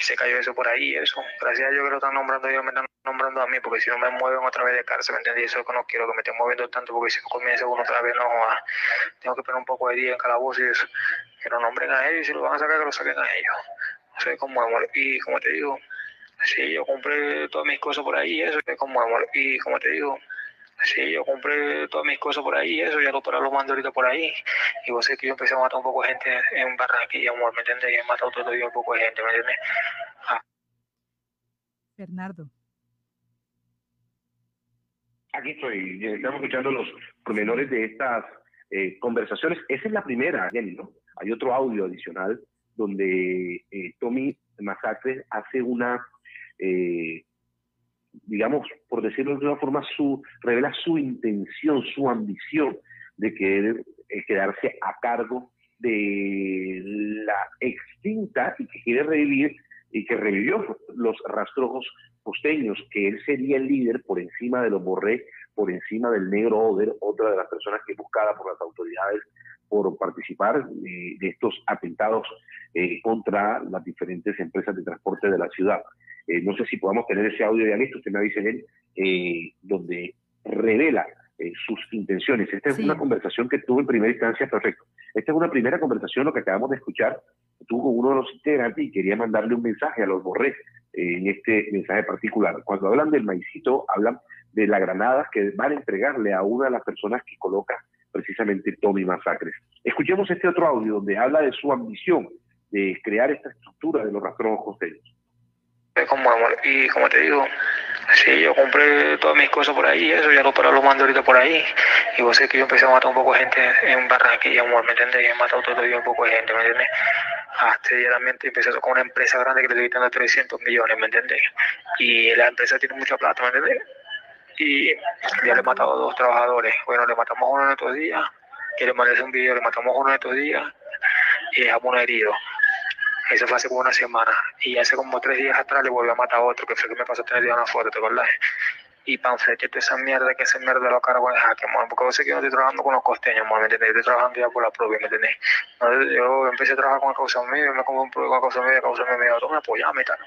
se cayó eso por ahí, eso. Gracias a Dios que lo están nombrando ellos, me están nombrando a mí, porque si no me mueven otra vez de cárcel, ¿me entendés? Eso es que no quiero, que me estén moviendo tanto, porque si comienza uno otra vez, no, tengo que poner un poco de día en calabozo y eso. Que lo nombren a ellos y si lo van a sacar, que lo saquen a ellos. No sé cómo. Y como te digo, Sí, yo compré todas mis cosas por ahí, eso es como. Y como te digo, sí, yo compré todas mis cosas por ahí, eso ya lo para lo mando ahorita por ahí. Y vos sé que yo empecé a matar un poco de gente en Barranquilla, amor, ¿me entiendes? Y he matado todo el día un poco de gente, ¿me entiendes? Ah. Bernardo. Aquí estoy, estamos escuchando los pormenores de estas eh, conversaciones. Esa es la primera, Jenny, ¿no? Hay otro audio adicional donde eh, Tommy Masacre hace una eh, digamos, por decirlo de una forma, su, revela su intención, su ambición de querer eh, quedarse a cargo de la extinta y que quiere revivir y que revivió los rastrojos costeños, que él sería el líder por encima de los Borré, por encima del negro Oder, otra de las personas que es buscada por las autoridades por participar de, de estos atentados eh, contra las diferentes empresas de transporte de la ciudad. Eh, no sé si podamos tener ese audio de listo, usted me dice él, eh, donde revela eh, sus intenciones. Esta es una conversación que tuvo en primera instancia, perfecto. Esta es una primera conversación, lo que acabamos de escuchar, tuvo con uno de los integrantes y quería mandarle un mensaje a los Borré en este mensaje particular. Cuando hablan del maicito, hablan de las granadas que van a entregarle a una de las personas que coloca precisamente Tommy Masacres. Escuchemos este otro audio donde habla de su ambición de crear esta estructura de los rastrojos costeños como. Y como te digo, sí, yo compré todas mis cosas por ahí, eso ya lo para lo mando ahorita por ahí. Y vos sé que yo empecé a matar un poco de gente en Barranquilla, amor, ¿me entiendes? Y he matado todo el día un poco de gente, ¿me entiendes? Hasta diariamente empecé con una empresa grande que le estoy quitando 300 millones, ¿me entiendes? Y la empresa tiene mucha plata, ¿me entiendes? Y ya le he matado a dos trabajadores. Bueno, le matamos uno en estos días, que le mandé un video, le matamos uno en estos días y dejamos uno herido. Eso fue hace como una semana. Y hace como tres días atrás le volvió a matar a otro, que fue que me pasó tener día una foto, ¿te acuerdas? Y panfleteé esa mierda, que esa mierda lo cargo en jaque, porque vos sé que yo no estoy trabajando con los costeños, ¿me entiendes? Yo estoy trabajando ya por la propia, ¿me entendés? yo empecé a trabajar con la causa media, me compré con la causa media, causa media, me dijo, toma, apoyame tal.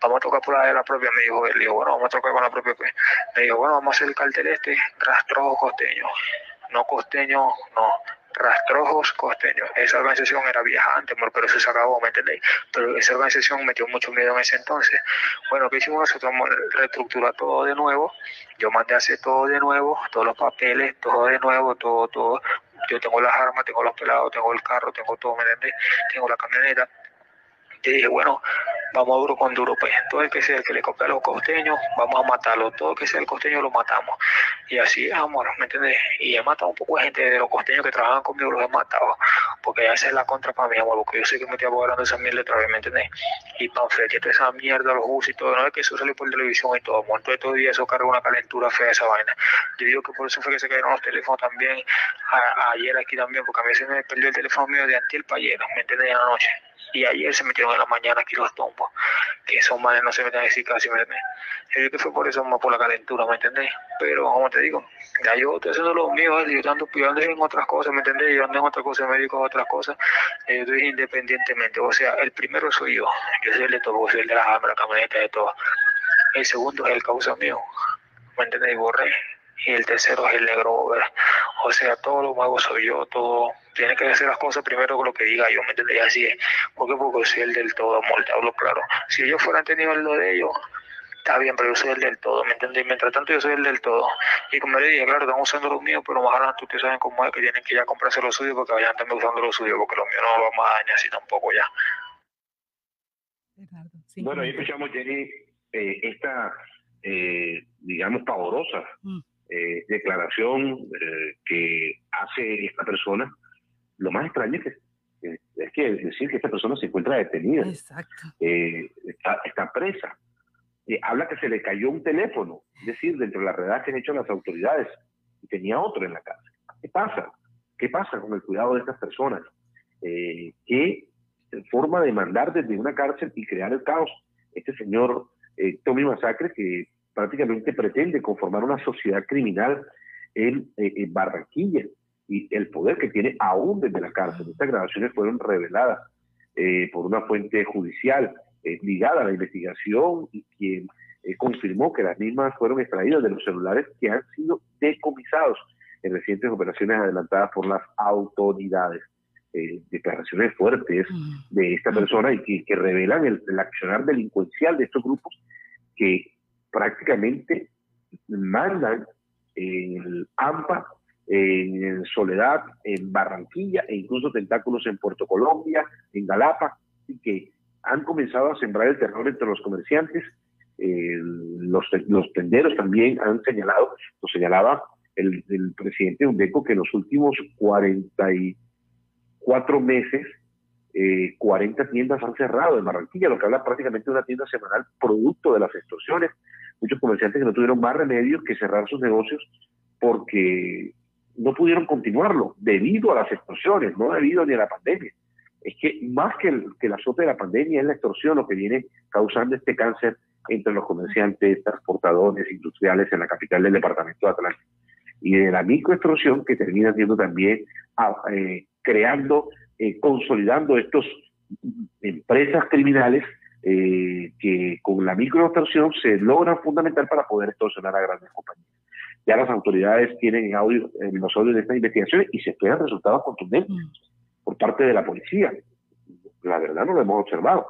Vamos a tocar por la de la propia, me dijo él. Le digo, bueno, vamos a tocar con la propia. Pues. Me dijo, bueno, vamos a hacer el cartel este, rastrojo costeño. No costeño, no Rastrojos Costeños. Esa organización era vieja antes, pero eso se acabó, ¿me entendéis? Pero esa organización metió mucho miedo en ese entonces. Bueno, ¿qué hicimos nosotros? Reestructurar todo de nuevo. Yo mandé a hacer todo de nuevo, todos los papeles, todo de nuevo, todo, todo. Yo tengo las armas, tengo los pelados, tengo el carro, tengo todo, ¿me entendéis? Tengo la camioneta. Dije, bueno, vamos a duro con duro, pues todo el que sea el que le copia a los costeños, vamos a matarlo, todo el que sea el costeño lo matamos. Y así es, amor, ¿me entiendes? Y he matado un poco de gente de los costeños que trabajan conmigo, los he matado, porque esa es la contra para mí, amor, porque yo sé que me estoy abogando esa mierda otra vez, ¿me entiendes? Y panfleto, toda esa mierda, los bus y todo, no es que eso salió por televisión y todo, amor, todo estos días eso carga una calentura fea esa vaina. Yo digo que por eso fue que se cayeron los teléfonos también, ayer aquí también, porque a mí se me perdió el teléfono mío de antiel para ayer, ¿me entiendes? En la noche y ayer se metieron en la mañana aquí los tombos, que esos manes no se meten a decir casi, ¿me entiendes? Yo que fue por eso, más por la calentura, ¿me entendés? Pero, como te digo, ya yo estoy haciendo lo mío, yo ando, yo en otras cosas, ¿me entendés? Yo ando en otras cosas, me dedico a otras cosas, yo estoy independientemente, o sea, el primero soy yo, yo soy el de todo, soy el de la armas, la camioneta, de todo. El segundo es el causa mío, ¿me entendés? Y borré y el tercero es el negro O sea, todo lo mago soy yo, todo. Tiene que hacer las cosas primero con lo que diga yo, ¿me entendés? Así es. porque Porque soy el del todo, amor, te hablo claro. Si ellos fueran tenido lo de ellos, está bien, pero yo soy el del todo, ¿me entendés? Mientras tanto, yo soy el del todo. Y como le dije, claro, están usando los míos, pero más adelante ustedes saben cómo es que tienen que ya comprarse los suyos porque vayan también usando los suyos, porque los míos no lo vamos a dañar así tampoco ya. Bueno, ahí escuchamos, Jenny, eh, esta eh, digamos, pavorosa Mm. eh, declaración eh, que hace esta persona. Lo más extraño es que, eh, es que decir que esta persona se encuentra detenida, Exacto. eh, está, está presa. Eh, habla que se le cayó un teléfono, es decir, dentro de las han hecho las autoridades, y tenía otro en la casa. ¿Qué pasa? ¿Qué pasa con el cuidado de estas personas? Eh, ¿Qué forma de mandar desde una cárcel y crear el caos? Este señor eh, Tommy Masacre, que prácticamente pretende conformar una sociedad criminal en, en Barranquilla y el poder que tiene aún desde la cárcel. Estas grabaciones fueron reveladas eh, por una fuente judicial eh, ligada a la investigación y quien eh, confirmó que las mismas fueron extraídas de los celulares que han sido decomisados en recientes operaciones adelantadas por las autoridades. Eh, declaraciones fuertes de esta persona y que, que revelan el, el accionar delincuencial de estos grupos que prácticamente mandan en el AMPA, en Soledad, en Barranquilla e incluso tentáculos en Puerto Colombia, en Galapa, y que han comenzado a sembrar el terror entre los comerciantes. Eh, los, tenderos también han señalado, lo señalaba el, el presidente Undeco, que en los últimos 44 meses eh, 40 tiendas han cerrado en Barranquilla, lo que habla prácticamente de una tienda semanal producto de las extorsiones. Muchos comerciantes que no tuvieron más remedio que cerrar sus negocios porque no pudieron continuarlo debido a las extorsiones, no debido ni a la pandemia. Es que más que el, que azote de la pandemia es la extorsión lo que viene causando este cáncer entre los comerciantes, transportadores, industriales en la capital del departamento de Atlántico. Y de la microextorsión que termina siendo también ah, eh, creando eh, consolidando estas empresas criminales eh, que con la microextorsión se logran fundamental para poder extorsionar a grandes compañías. Ya las autoridades tienen en audio, en los audios de estas investigaciones y se esperan resultados contundentes por parte de la policía. La verdad no lo hemos observado.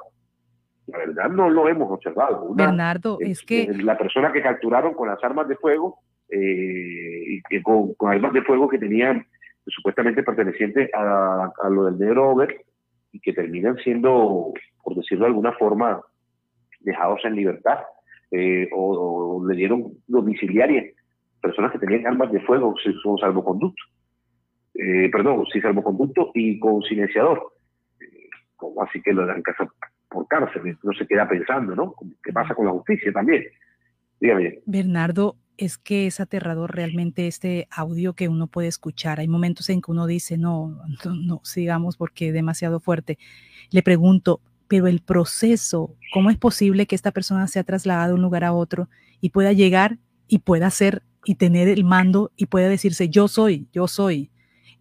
La verdad no lo hemos observado. Una, Bernardo, es que la persona que capturaron con las armas de fuego, eh, y con, con armas de fuego que tenían supuestamente pertenecientes a, a, lo del negro Over y que terminan siendo, por decirlo de alguna forma, dejados en libertad eh, o, o, le dieron domiciliaria personas que tenían armas de fuego con salvoconducto, eh, perdón, sin salvoconducto y con silenciador. Eh, como así que lo dan casa por cárcel, no se queda pensando, ¿no? ¿Qué pasa con la justicia también? Dígame. Bernardo, es que es aterrador realmente este audio que uno puede escuchar. Hay momentos en que uno dice, no, no, no, sigamos porque es demasiado fuerte. Le pregunto, pero el proceso, ¿cómo es posible que esta persona sea trasladada de un lugar a otro y pueda llegar y pueda hacer y tener el mando y pueda decirse, yo soy, yo soy,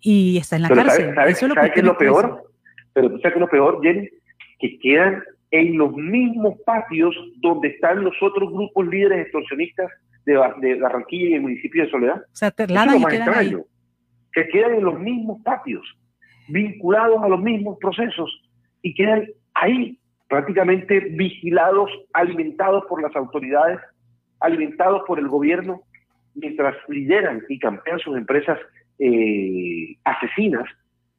y está en la pero cárcel? ¿Sabes, sabes, Eso es lo ¿sabes que qué es lo peor? Pero tú sabes que es lo peor, Jenny, que quedan en los mismos patios donde están los otros grupos líderes extorsionistas de, de Barranquilla y el municipio de Soledad. O sea, quedan ahí. Que quedan en los mismos patios, vinculados a los mismos procesos y quedan ahí prácticamente vigilados, alimentados por las autoridades, alimentados por el gobierno, mientras lideran y campean sus empresas eh, asesinas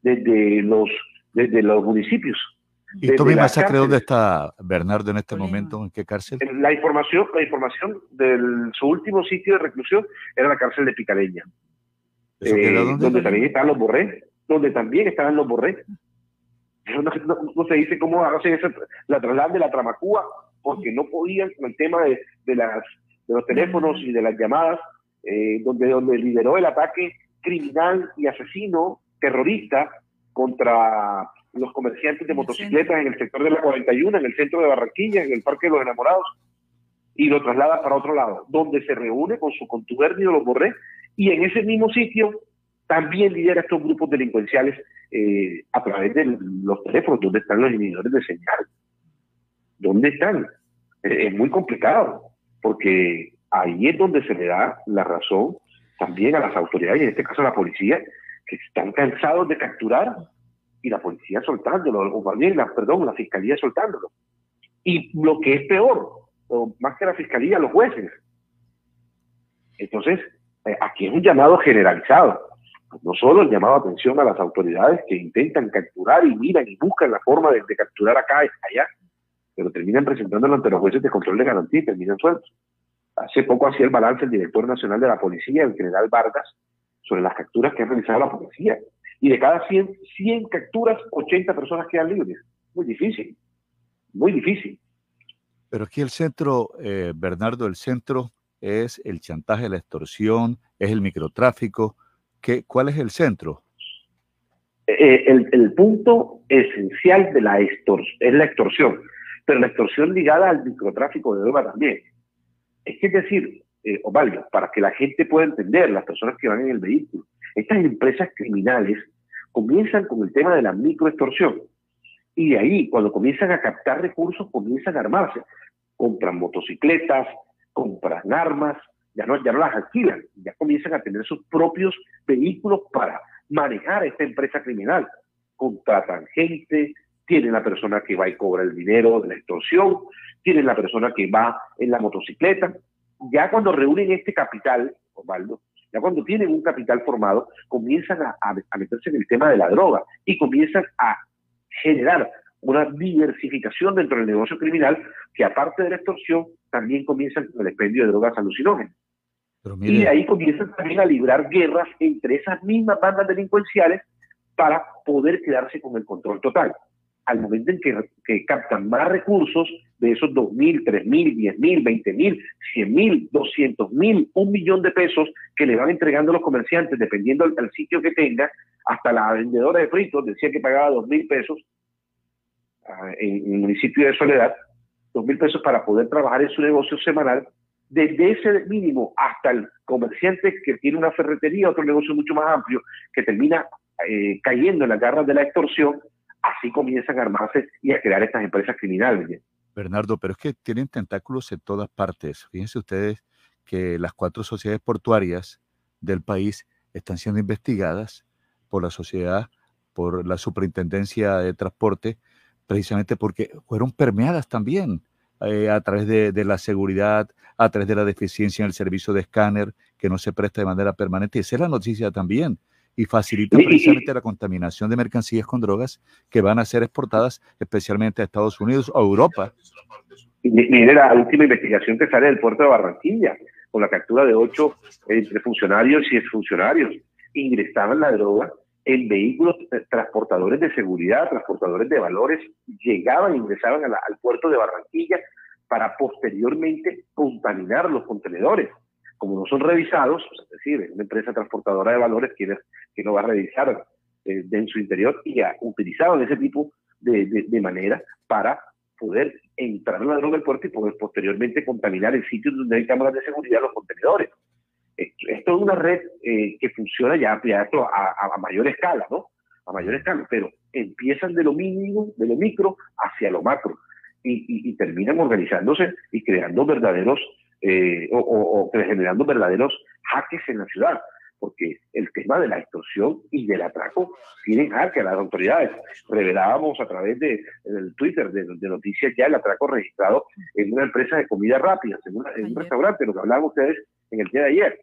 desde los, desde los municipios. ¿Y Tommy Masacre dónde está Bernardo en este momento? ¿En qué cárcel? La información, la información de su último sitio de reclusión era la cárcel de Picareña. Eh, donde también están los borrés, donde también estaban los borrés. No, no, no, se dice cómo hacen esa, la trasladan de la Tramacúa, porque no podían con el tema de, de, las, de los teléfonos y de las llamadas, eh, donde, donde lideró el ataque criminal y asesino terrorista contra los comerciantes de motocicletas en el sector de la 41, en el centro de Barranquilla, en el Parque de los Enamorados, y lo traslada para otro lado, donde se reúne con su contubernio los Borré, y en ese mismo sitio también lidera estos grupos delincuenciales eh, a través de los teléfonos, donde están los inhibidores de señal. ¿Dónde están? Eh, es muy complicado, porque ahí es donde se le da la razón también a las autoridades, y en este caso a la policía, que están cansados de capturar y la policía soltándolo, o más la, perdón, la fiscalía soltándolo. Y lo que es peor, más que la fiscalía, los jueces. Entonces, eh, aquí es un llamado generalizado. No solo el llamado a atención a las autoridades que intentan capturar y miran y buscan la forma de, de capturar acá y allá, pero terminan presentándolo ante los jueces de control de garantía y terminan sueltos. Hace poco hacía el balance el director nacional de la policía, el general Vargas, sobre las capturas que ha realizado la policía. Y de cada 100, 100 capturas, 80 personas quedan libres. Muy difícil, muy difícil. Pero aquí el centro, eh, Bernardo, el centro es el chantaje, la extorsión, es el microtráfico. ¿Qué, ¿Cuál es el centro? Eh, el, el, punto esencial de la extorsión es la extorsión, pero la extorsión ligada al microtráfico de droga también. Es que es decir, eh, para que la gente pueda entender, las personas que van en el vehículo, estas empresas criminales comienzan con el tema de la microextorsión. Y de ahí, cuando comienzan a captar recursos, comienzan a armarse. Compran motocicletas, compran armas, ya no, ya no las alquilan, ya comienzan a tener sus propios vehículos para manejar esta empresa criminal. Contratan gente, tienen la persona que va y cobra el dinero de la extorsión, tienen la persona que va en la motocicleta. Ya cuando reúnen este capital, Osvaldo, ya cuando tienen un capital formado, comienzan a, a meterse en el tema de la droga y comienzan a generar una diversificación dentro del negocio criminal que aparte de la extorsión también comienzan con el expendio de drogas alucinógenas. Y de ahí comienzan también a librar guerras entre esas mismas bandas delincuenciales para poder quedarse con el control total. Al momento en que, captan más recursos de esos 2.000, 3.000, 10.000, 20.000, 100.000, 200.000, un millón de pesos que le van entregando los comerciantes, dependiendo del, sitio que tenga, hasta la vendedora de fritos decía que pagaba 2.000 pesos ah, en, en el municipio de Soledad, 2.000 pesos para poder trabajar en su negocio semanal desde ese mínimo hasta el comerciante que tiene una ferretería, otro negocio mucho más amplio, que termina eh, cayendo en las garras de la extorsión, así comienzan a armarse y a crear estas empresas criminales. Bernardo, pero es que tienen tentáculos en todas partes. Fíjense ustedes que las cuatro sociedades portuarias del país están siendo investigadas por la sociedad, por la superintendencia de transporte, precisamente porque fueron permeadas también eh, a través de, la seguridad, a través de la deficiencia en el servicio de escáner que no se presta de manera permanente. Esa es la noticia también. Y facilita precisamente la contaminación de mercancías con drogas que van a ser exportadas especialmente a Estados Unidos o Europa. Mire la última investigación que sale del puerto de Barranquilla, con la captura de ocho entre funcionarios y exfuncionarios. Ingresaban la droga en vehículos eh, transportadores de seguridad, transportadores de valores, llegaban, ingresaban al puerto de Barranquilla para posteriormente contaminar los contenedores. Como no son revisados, es decir, una empresa transportadora de valores que, que no va a revisar eh, en su interior y ha utilizado ese tipo de, de, manera para poder entrar en la droga del puerto y poder posteriormente contaminar el sitio donde hay cámaras de seguridad los contenedores esto es una red eh, que funciona ya, a, mayor escala, ¿no? A mayor escala, pero empiezan de lo mínimo, de lo micro, hacia lo macro y, terminan organizándose y creando verdaderos, eh, o, generando verdaderos jaques en la ciudad porque el tema de la extorsión y del atraco tienen jaque a las autoridades. Revelábamos a través de del Twitter de, noticias ya el atraco registrado en una empresa de comida rápida, en, un restaurante, lo que hablaban ustedes en el día de ayer,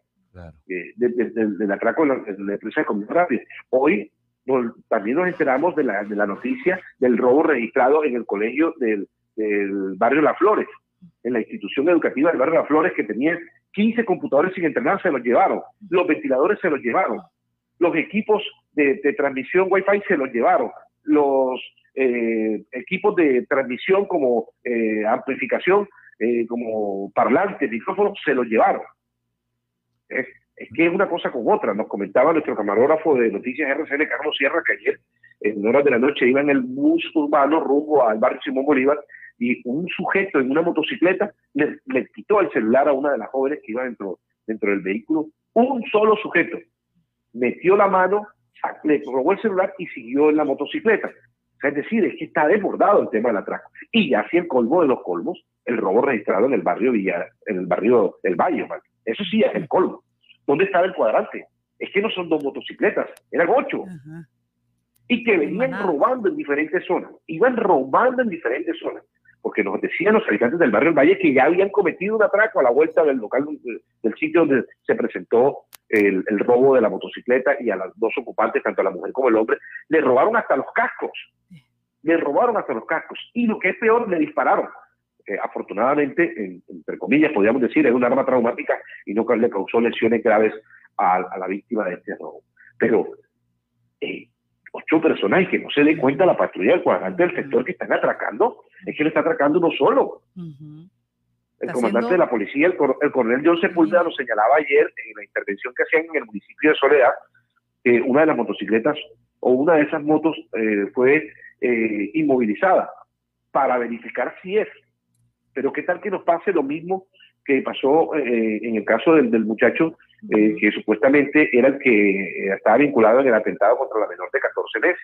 eh, del atraco en la, empresa de comida rápida. Hoy también nos enteramos de la, de la noticia del robo registrado en el colegio del, del barrio Las Flores, en la institución educativa del barrio Las Flores que tenía 15 computadores sin entrenar se los llevaron, los ventiladores se los llevaron, los equipos de, transmisión Wi-Fi se los llevaron, los eh, equipos de transmisión como eh, amplificación, eh, como parlantes, micrófonos, se los llevaron. Es, que es una cosa con otra. Nos comentaba nuestro camarógrafo de Noticias RCN, Carlos Sierra, que ayer en horas de la noche iba en el bus urbano rumbo al barrio Simón Bolívar y un sujeto en una motocicleta le, quitó el celular a una de las jóvenes que iba dentro, dentro del vehículo. Un solo sujeto metió la mano, le robó el celular y siguió en la motocicleta. es decir, es que está desbordado el tema del atraco. Y ya así el colmo de los colmos, el robo registrado en el barrio Villa, en el barrio del Valle. Eso sí es el colmo. ¿Dónde estaba el cuadrante? Es que no son dos motocicletas, eran ocho. Y que venían robando en diferentes zonas. Iban robando en diferentes zonas porque nos decían los habitantes del barrio del Valle que ya habían cometido un atraco a la vuelta del local del sitio donde se presentó el, robo de la motocicleta y a las dos ocupantes, tanto a la mujer como el hombre, le robaron hasta los cascos. Le robaron hasta los cascos. Y lo que es peor, le dispararon. eh, afortunadamente, entre comillas, podríamos decir, es un arma traumática y no le causó lesiones graves a, la víctima de este robo. Pero eh, ocho personas y que no se dé cuenta la patrulla del cuadrante del sector que están atracando, es que le está atracando uno solo. El comandante de la policía, el, coronel John Sepúlveda, lo señalaba ayer en la intervención que hacían en el municipio de Soledad, que una de las motocicletas o una de esas motos eh, fue eh, inmovilizada para verificar si es. Pero qué tal que nos pase lo mismo que pasó eh, en el caso del, del muchacho que supuestamente era el que estaba vinculado en el atentado contra la menor de 14 meses,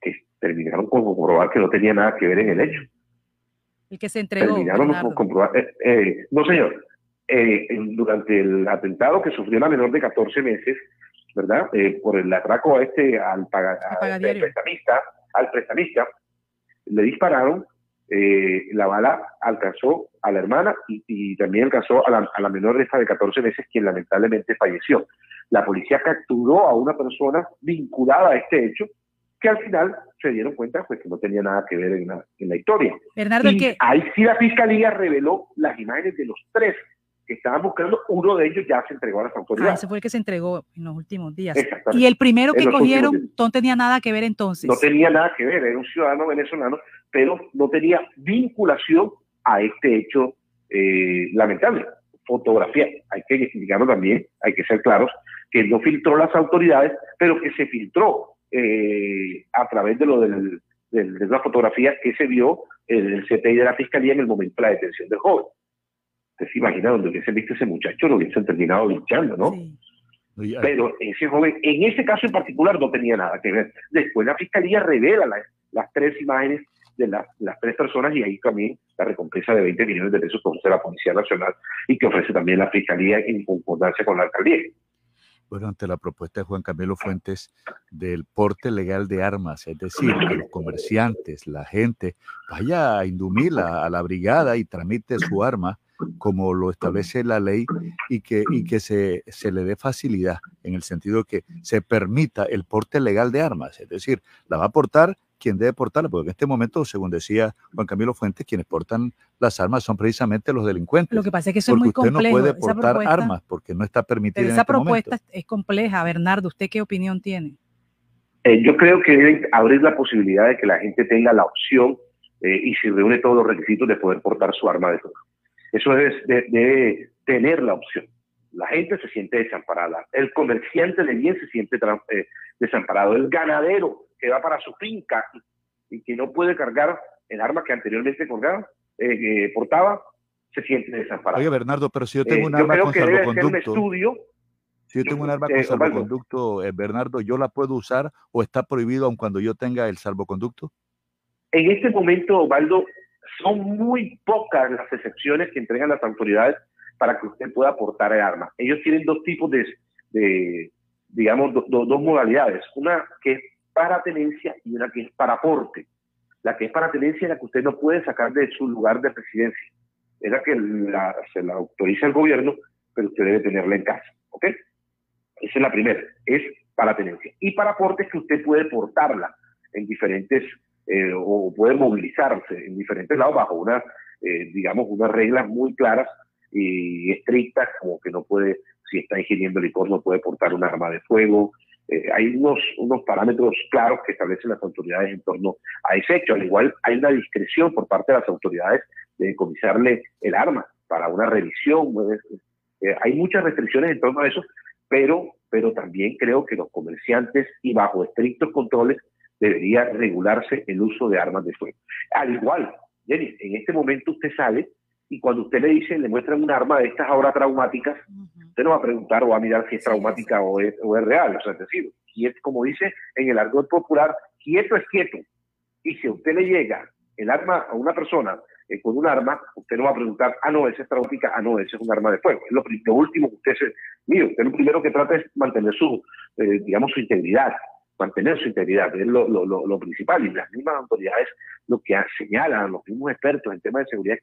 que terminaron con comprobar que no tenía nada que ver en el hecho. El que se entregó. Terminaron con comprobar, no señor, durante el atentado que sufrió la menor de 14 meses, ¿verdad? Eh, por el atraco a este, al, prestamista, al prestamista, le dispararon, eh, la bala alcanzó a la hermana y, también alcanzó a la, a la menor de esta de 14 meses, quien lamentablemente falleció. La policía capturó a una persona vinculada a este hecho, que al final se dieron cuenta pues, que no tenía nada que ver en la, en la historia. Bernardo, y ahí sí la fiscalía reveló las imágenes de los tres que estaban buscando, uno de ellos ya se entregó a las autoridades. Ah, ese fue el que se entregó en los últimos días. Y el primero que cogieron no tenía nada que ver entonces. No tenía nada que ver, era un ciudadano venezolano, pero no tenía vinculación a este hecho eh, lamentable. Fotografía, hay que explicarlo también, hay que ser claros, que no filtró las autoridades, pero que se filtró eh, a través de lo del, de la fotografía que se vio en el CTI de la Fiscalía en el momento de la detención del joven. Usted se imagina donde hubiese visto ese muchacho, lo hubiesen terminado linchando, ¿no? Pero ese joven, en ese caso en particular, no tenía nada que ver. Después la fiscalía revela las tres imágenes de las, tres personas y ahí también la recompensa de 20 millones de pesos que ofrece la Policía Nacional y que ofrece también la Fiscalía en concordancia con la alcaldía. Bueno, ante la propuesta de Juan Camilo Fuentes del porte legal de armas, es decir, que los comerciantes, la gente, vaya a indumir a la brigada y tramite su arma como lo establece la ley y que, y que se, se, le dé facilidad en el sentido que se permita el porte legal de armas, es decir, la va a portar quien debe portarla, porque en este momento, según decía Juan Camilo Fuentes, quienes portan las armas son precisamente los delincuentes. Lo que pasa es que eso es muy usted complejo. no puede portar armas porque no está permitido. esa este propuesta es compleja. Bernardo, ¿usted qué opinión tiene? Eh, yo creo que deben abrir la posibilidad de que la gente tenga la opción eh, y si reúne todos los requisitos de poder portar su arma de fuego. Eso es de, tener la opción. La gente se siente desamparada. El comerciante de bien se siente eh, desamparado. El ganadero que va para su finca y, que no puede cargar el arma que anteriormente colgaba, eh, portaba, se siente desamparado. Oye, Bernardo, pero si yo tengo un eh, arma con salvoconducto. estudio, si yo tengo un arma con salvoconducto, Bernardo, ¿yo la puedo usar o está prohibido aun cuando yo tenga el salvoconducto? En este momento, Osvaldo, son muy pocas las excepciones que entregan las autoridades para que usted pueda portar el arma. Ellos tienen dos tipos de, digamos, dos modalidades. Una que es para tenencia y una que es para porte. La que es para tenencia es la que usted no puede sacar de su lugar de presidencia. Es la que se la autoriza el gobierno, pero usted debe tenerla en casa. ¿Ok? Esa es la primera. Es para tenencia. Y para porte es que usted puede portarla en diferentes eh, o puede movilizarse en diferentes lados bajo una, eh, digamos, unas reglas muy claras y estrictas, como que no puede, si está ingiriendo licor, no puede portar un arma de fuego. Eh, hay unos, unos parámetros claros que establecen las autoridades en torno a ese hecho. Al igual, hay una discreción por parte de las autoridades de decomisarle el arma para una revisión. hay muchas restricciones en torno a eso, pero, pero también creo que los comerciantes y bajo estrictos controles debería regularse el uso de armas de fuego. Al igual, Jenny, en este momento usted sale y cuando usted le dice, le muestran un arma de estas ahora traumáticas, usted no va a preguntar o va a mirar si es traumática o, es, o, es, real. O sea, es decir, como dice en el argot popular, quieto es quieto. Y si a usted le llega el arma a una persona eh, con un arma, usted no va a preguntar, ah, no, esa es traumática, ah, no, ese es un arma de fuego. Es lo, último que usted se. Mire, usted lo primero que trata es mantener su, eh, digamos, su integridad mantener su integridad, es lo, lo, lo, principal. Y las mismas autoridades lo que señalan, los mismos expertos en temas de seguridad,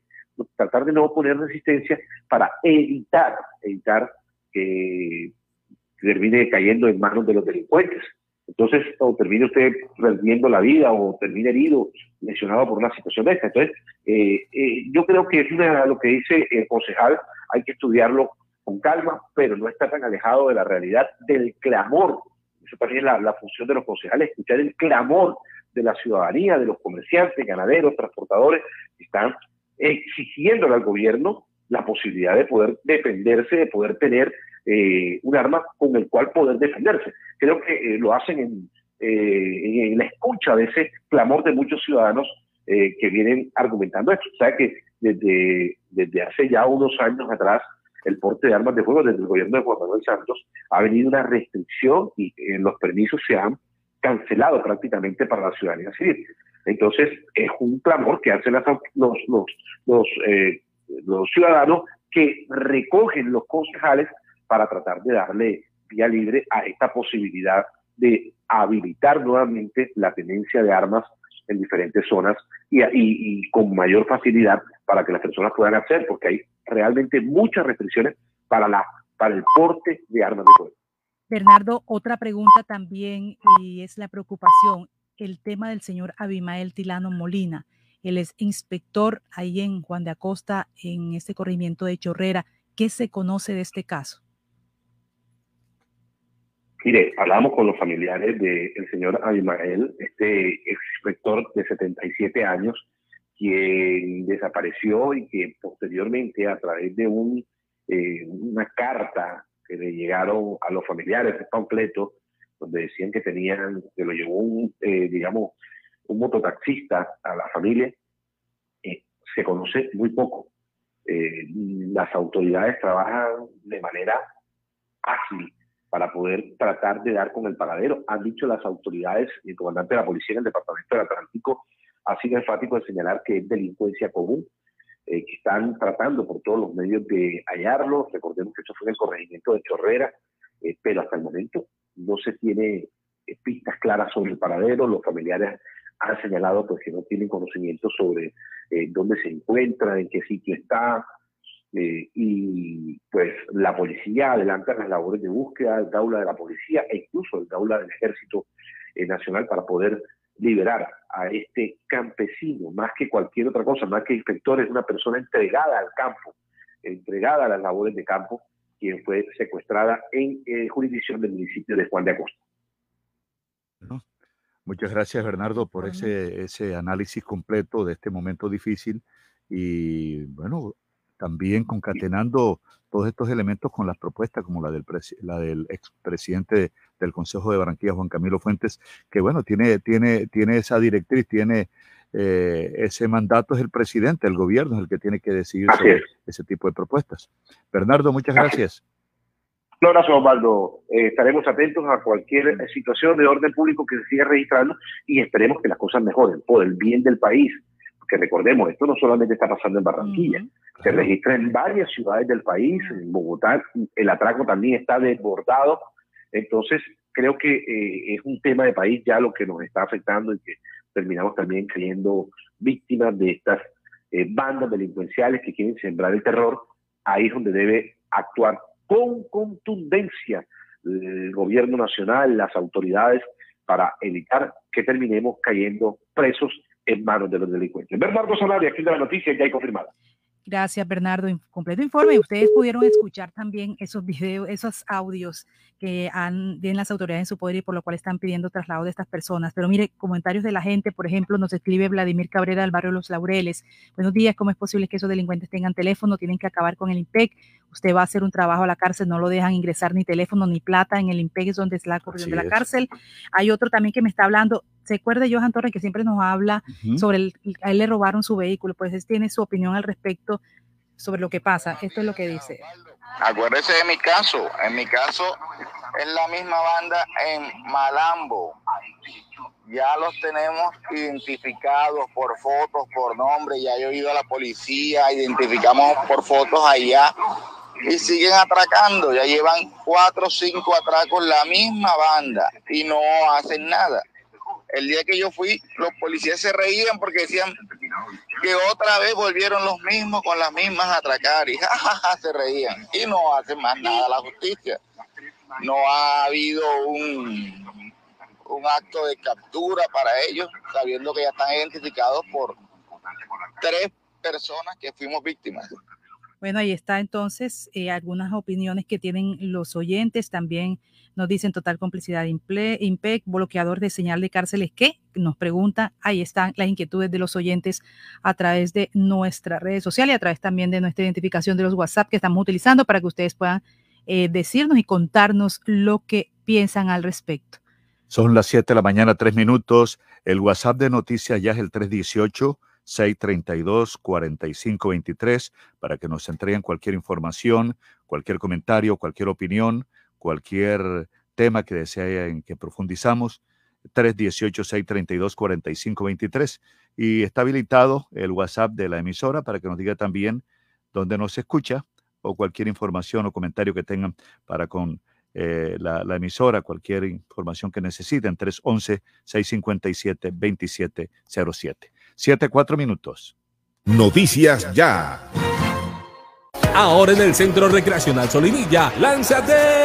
tratar de no poner resistencia para evitar, evitar que termine cayendo en manos de los delincuentes. Entonces, o termine usted perdiendo la vida o termine herido, lesionado por una situación de esta. Entonces, eh, eh, yo creo que es una, lo que dice el concejal, hay que estudiarlo con calma, pero no está tan alejado de la realidad del clamor. Eso también es la, la función de los concejales, escuchar el clamor de la ciudadanía, de los comerciantes, ganaderos, transportadores, que están exigiéndole al gobierno la posibilidad de poder defenderse, de poder tener eh, un arma con el cual poder defenderse. Creo que eh, lo hacen en, eh, en, la escucha de ese clamor de muchos ciudadanos que vienen argumentando esto. O sea que desde, desde hace ya unos años atrás, el porte de armas de fuego desde el gobierno de Juan Manuel Santos ha venido una restricción y los permisos se han cancelado prácticamente para la ciudadanía civil. Entonces, es un clamor que hacen los, los, los, los ciudadanos que recogen los concejales para tratar de darle vía libre a esta posibilidad de habilitar nuevamente la tenencia de armas en diferentes zonas y, y, con mayor facilidad para que las personas puedan hacer, porque hay realmente muchas restricciones para, la, para el porte de armas de fuego. Bernardo, otra pregunta también y es la preocupación, el tema del señor Abimael Tilano Molina. Él es inspector ahí en Juan de Acosta, en este corrimiento de Chorrera. ¿Qué se conoce de este caso? Mire, hablamos con los familiares del señor Abimael, este inspector de 77 años, quien desapareció y que posteriormente a través de un, eh, una carta que le llegaron a los familiares, de completo, donde decían que tenían, que lo llevó un, eh, digamos, un mototaxista a la familia, eh, se conoce muy poco. las autoridades trabajan de manera ágil para poder tratar de dar con el paradero. Han dicho las autoridades el comandante de la policía en el departamento del Atlántico ha sido enfático en señalar que es delincuencia común, eh, que están tratando por todos los medios de hallarlo. Recordemos que esto fue en el corregimiento de Chorrera, eh, pero hasta el momento no se tiene eh, pistas claras sobre el paradero. Los familiares han señalado pues, que no tienen conocimiento sobre dónde se encuentra, en qué sitio está, eh, y pues la policía adelanta las labores de búsqueda, el gaula de la policía e incluso el gaula del ejército eh, nacional para poder liberar a este campesino, más que cualquier otra cosa, más que inspector, es una persona entregada al campo, entregada a las labores de campo, quien fue secuestrada en eh, jurisdicción del municipio de Juan de Acosta. Muchas gracias, Bernardo, por ese, ese análisis completo de este momento difícil. Y bueno, también concatenando todos estos elementos con las propuestas como la del, la del expresidente del Consejo de Barranquilla, Juan Camilo Fuentes, que bueno, tiene, tiene, tiene esa directriz, tiene eh, ese mandato, es el presidente, el gobierno es el que tiene que decidir sobre ese tipo de propuestas. Bernardo, muchas gracias. Un abrazo, Osvaldo. Eh, estaremos atentos a cualquier situación de orden público que se siga registrando y esperemos que las cosas mejoren por el bien del país. Porque recordemos, esto no solamente está pasando en Barranquilla, se registra en varias ciudades del país, en Bogotá el atraco también está desbordado, entonces creo que eh, es un tema de país ya lo que nos está afectando y que terminamos también creyendo víctimas de estas eh, bandas delincuenciales que quieren sembrar el terror, ahí es donde debe actuar con contundencia el gobierno nacional, las autoridades, para evitar que terminemos cayendo presos en manos de los delincuentes. Bernardo Solari, aquí de la noticia, ya hay confirmada. Gracias, Bernardo. Completo informe. Ustedes pudieron escuchar también esos videos, esos audios que han, tienen las autoridades en su poder y por lo cual están pidiendo traslado de estas personas. Pero mire, comentarios de la gente, por ejemplo, nos escribe Vladimir Cabrera del barrio Los Laureles. Buenos días, ¿cómo es posible que esos delincuentes tengan teléfono? Tienen que acabar con el IMPEC. Usted va a hacer un trabajo a la cárcel, no lo dejan ingresar ni teléfono ni plata en el IMPEC, es donde es la corriente de la cárcel. Hay otro también que me está hablando, se acuerda Johan Torres que siempre nos habla sobre el, a él le robaron su vehículo, pues él tiene su opinión al respecto sobre lo que pasa. Esto es lo que dice. Acuérdese de mi caso. En mi caso es la misma banda en Malambo. Ya los tenemos identificados por fotos, por nombre. Ya yo he ido a la policía, identificamos por fotos allá y siguen atracando. Ya llevan cuatro o cinco atracos la misma banda y no hacen nada. El día que yo fui, los policías se reían porque decían que otra vez volvieron los mismos con las mismas a atracar y jajaja, se reían. Y no hacen más nada la justicia. No ha habido un, un acto de captura para ellos, sabiendo que ya están identificados por tres personas que fuimos víctimas. Bueno, ahí está entonces eh, algunas opiniones que tienen los oyentes. También nos dicen total complicidad IMPEC, bloqueador de señal de cárceles. ¿Qué? Nos pregunta. Ahí están las inquietudes de los oyentes a través de nuestras redes sociales y a través también de nuestra identificación de los WhatsApp que estamos utilizando para que ustedes puedan eh, decirnos y contarnos lo que piensan al respecto. Son las 7 de la mañana, 3 minutos. El WhatsApp de noticias ya es el 318. 632-4523 para que nos entreguen cualquier información, cualquier comentario, cualquier opinión, cualquier tema que deseen que profundizamos. 318-632-4523. Y está habilitado el WhatsApp de la emisora para que nos diga también dónde nos escucha o cualquier información o comentario que tengan para con eh, la, la, emisora, cualquier información que necesiten. 311-657-2707. Siete, cuatro minutos. Noticias ya. Ahora en el Centro Recreacional Solinilla, lánzate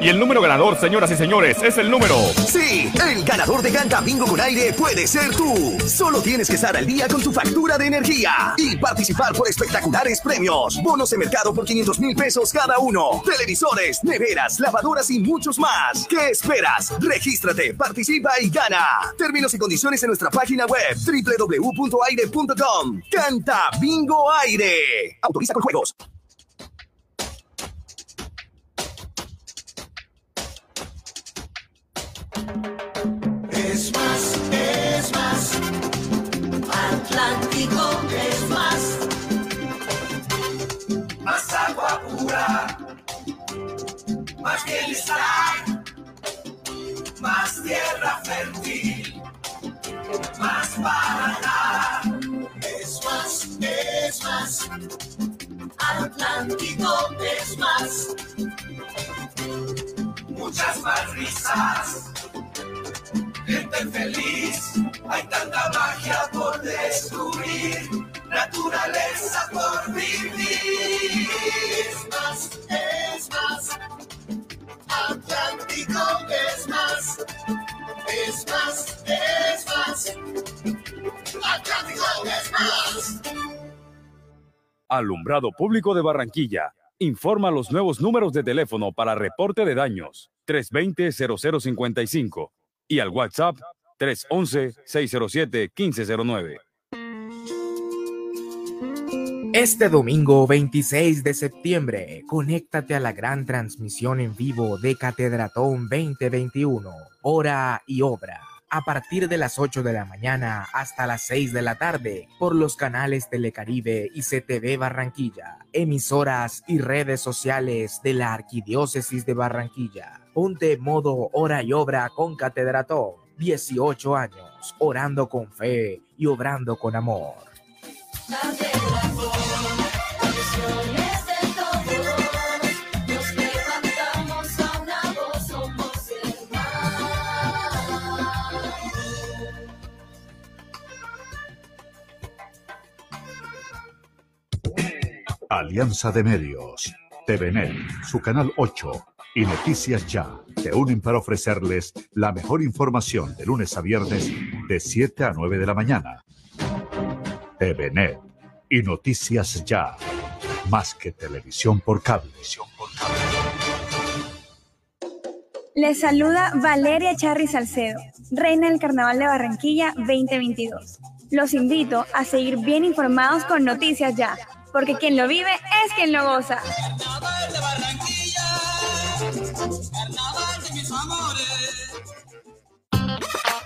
Y el número ganador, señoras y señores, es el número. Sí, el ganador de Canta Bingo con aire puede ser tú. Solo tienes que estar al día con tu factura de energía y participar por espectaculares premios. Bonos de mercado por 500 mil pesos cada uno. Televisores, neveras, lavadoras y muchos más. ¿Qué esperas? Regístrate, participa y gana. Términos y condiciones en nuestra página web www.aire.com. Canta Bingo Aire. Autoriza con juegos. Atlántico es más. Más agua pura. Más bienestar. Más tierra fértil. Más para dar. Es más, es más. Atlántico es más. Muchas más risas gente feliz. Hay tanta magia descubrir, naturaleza por vivir. Es más, es más. Atlántico es más. Es más, es más. Atlántico es más. Alumbrado Público de Barranquilla. Informa los nuevos números de teléfono para reporte de daños 320-0055 y al WhatsApp 311-607-1509. Este domingo 26 de septiembre, conéctate a la gran transmisión en vivo de Catedratón 2021, hora y obra, a partir de las 8 de la mañana hasta las 6 de la tarde, por los canales Telecaribe y CTV Barranquilla, emisoras y redes sociales de la Arquidiócesis de Barranquilla. Ponte modo hora y obra con Catedratón. 18 años, orando con fe y obrando con amor. Alianza de Medios, TVNet, su canal 8 y Noticias Ya te unen para ofrecerles la mejor información de lunes a viernes de 7 a 9 de la mañana. TVNet y Noticias Ya, más que televisión por cable. Les saluda Valeria Charri Salcedo, reina del Carnaval de Barranquilla 2022. Los invito a seguir bien informados con Noticias Ya, porque quien lo vive es quien lo goza. Carnaval de mis amores.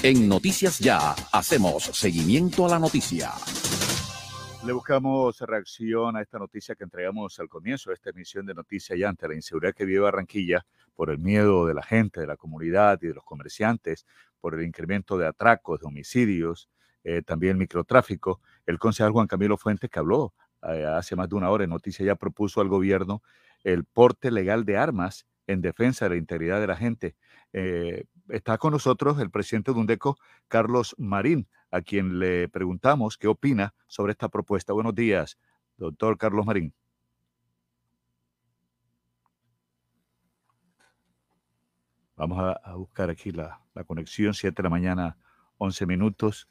En Noticias Ya hacemos seguimiento a la noticia. Le buscamos reacción a esta noticia que entregamos al comienzo de esta emisión de Noticias Ya ante la inseguridad que vive Barranquilla por el miedo de la gente, de la comunidad y de los comerciantes, por el incremento de atracos, de homicidios, eh, también microtráfico. El concejal Juan Camilo Fuentes, que habló eh, hace más de una hora en Noticias Ya, propuso al gobierno el porte legal de armas en defensa de la integridad de la gente. Eh, está con nosotros el presidente de UNDECO, Carlos Marín, a quien le preguntamos qué opina sobre esta propuesta. Buenos días, doctor Carlos Marín. Vamos a, a buscar aquí la, la, conexión, 7 de la mañana, 11 minutos.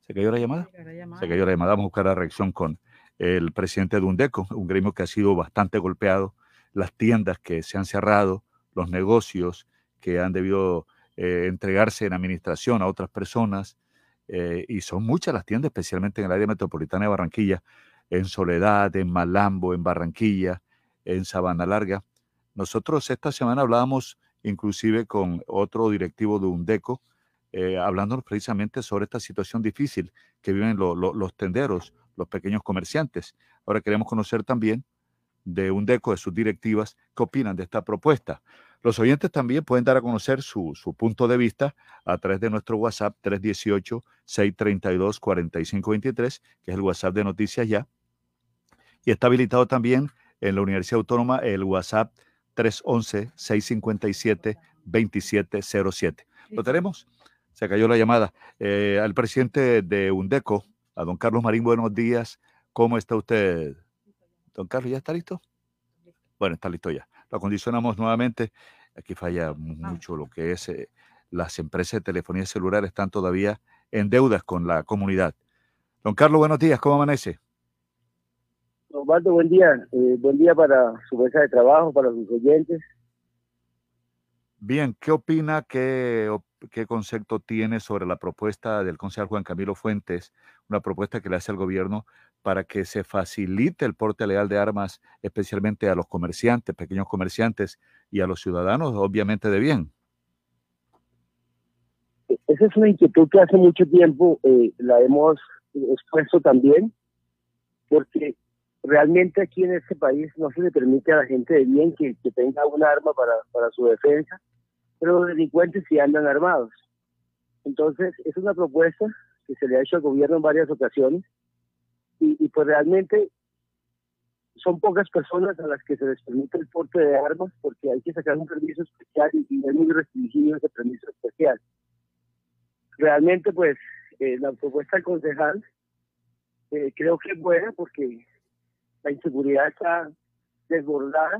¿Se cayó la llamada? Se cayó la llamada. Vamos a buscar la reacción con el presidente de UNDECO, un gremio que ha sido bastante golpeado, las tiendas que se han cerrado, los negocios, que han debido eh, entregarse en administración a otras personas. Eh, y son muchas las tiendas, especialmente en el área metropolitana de Barranquilla, en Soledad, en Malambo, en Barranquilla, en Sabana Larga. Nosotros esta semana hablábamos inclusive con otro directivo de UNDECO, eh, hablándonos precisamente sobre esta situación difícil que viven los tenderos, los pequeños comerciantes. Ahora queremos conocer también de UNDECO, de sus directivas, qué opinan de esta propuesta. Los oyentes también pueden dar a conocer su, punto de vista a través de nuestro WhatsApp 318-632-4523, que es el WhatsApp de Noticias Ya. Y está habilitado también en la Universidad Autónoma el WhatsApp 311-657-2707. ¿Lo tenemos? Se cayó la llamada. Eh, al presidente de UNDECO, a don Carlos Marín, buenos días. ¿Cómo está usted? Don Carlos, ¿ya está listo? Bueno, está listo ya lo acondicionamos nuevamente. Aquí falla mucho lo que es eh, las empresas de telefonía celular están todavía en deudas con la comunidad. Don Carlos, buenos días, ¿cómo amanece? Osvaldo, buen día. Eh, buen día para su mesa de trabajo, para sus oyentes. Bien, ¿qué opina, qué, qué concepto tiene sobre la propuesta del concejal Juan Camilo Fuentes, una propuesta que le hace al gobierno para que se facilite el porte legal de armas, especialmente a los comerciantes, pequeños comerciantes y a los ciudadanos, obviamente de bien. Esa es una inquietud que hace mucho tiempo eh, la hemos expuesto también, porque realmente aquí en este país no se le permite a la gente de bien que, tenga un arma para, para su defensa, pero los delincuentes sí andan armados. Entonces, es una propuesta que se le ha hecho al gobierno en varias ocasiones y, pues realmente son pocas personas a las que se les permite el porte de armas porque hay que sacar un permiso especial y, es muy restringido ese permiso especial. Realmente, pues, eh, la propuesta del concejal eh, creo que es buena porque la inseguridad está desbordada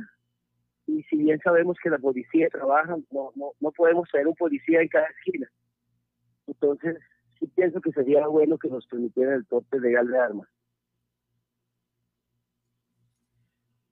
y si bien sabemos que la policía trabaja, no, no, no podemos tener un policía en cada esquina. Entonces, sí pienso que sería bueno que nos permitieran el porte legal de armas.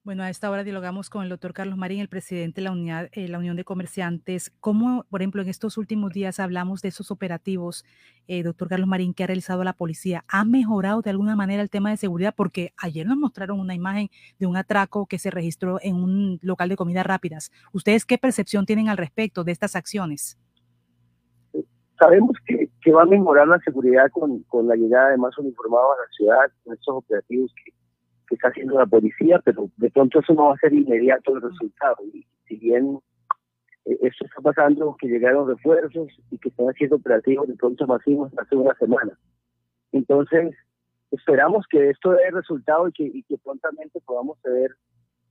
Bueno, a esta hora dialogamos con el doctor Carlos Marín, el presidente de la, unidad, eh, la Unión de Comerciantes. ¿Cómo, por ejemplo, en estos últimos días hablamos de esos operativos, eh, doctor Carlos Marín, que ha realizado la policía? ¿Ha mejorado de alguna manera el tema de seguridad? Porque ayer nos mostraron una imagen de un atraco que se registró en un local de comidas rápidas. ¿Ustedes qué percepción tienen al respecto de estas acciones? Sabemos que, que va a mejorar la seguridad con, con la llegada de más uniformados a la ciudad, con estos operativos que que está haciendo la policía, pero de pronto eso no va a ser inmediato el resultado. Y si bien eh, esto está pasando, que llegaron refuerzos y que están haciendo operativos de pronto masivos hace una semana. Entonces, esperamos que esto dé resultado y que, y que prontamente podamos ver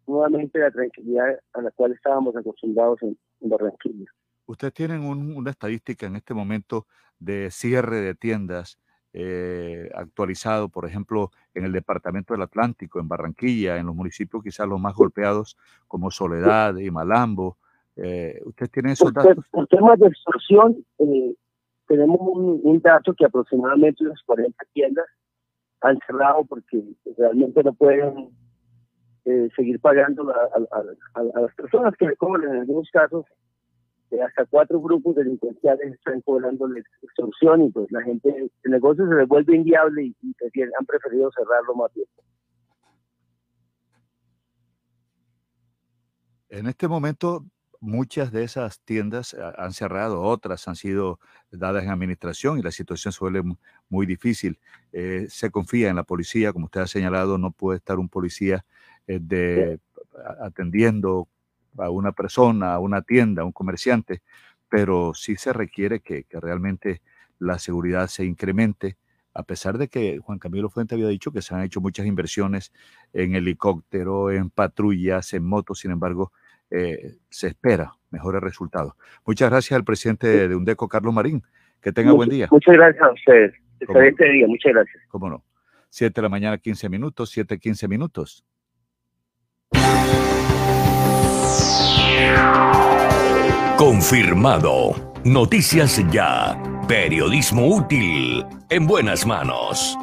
nuevamente la tranquilidad a la cual estábamos acostumbrados en, Barranquilla. Ustedes tienen una estadística en este momento de cierre de tiendas eh, actualizado, por ejemplo, en el Departamento del Atlántico, en Barranquilla, en los municipios quizás los más golpeados como Soledad y Malambo. Eh, ¿Usted tiene esos datos? Por temas de extorsión, eh, tenemos un, dato que aproximadamente unas 40 tiendas han cerrado porque realmente no pueden eh, seguir pagando a, las personas que le cobran en algunos casos hasta cuatro grupos delincuenciales están cobrando la extorsión y pues la gente, el negocio se les vuelve inviable y, han preferido cerrarlo más bien. En este momento, muchas de esas tiendas han cerrado, otras han sido dadas en administración y la situación se vuelve muy difícil. Eh, se confía en la policía, como usted ha señalado, no puede estar un policía eh, de, atendiendo a una persona, a una tienda, a un comerciante, pero sí se requiere que, realmente la seguridad se incremente, a pesar de que Juan Camilo Fuente había dicho que se han hecho muchas inversiones en helicóptero, en patrullas, en motos, sin embargo, eh, se espera mejores resultados. Muchas gracias al presidente de UNDECO, Carlos Marín. Que tenga buen día. Muchas gracias a ustedes. Excelente día, muchas gracias. Cómo no. Siete de la mañana, 15 minutos, siete, 15 minutos. Confirmado. Noticias ya. Periodismo útil. En buenas manos.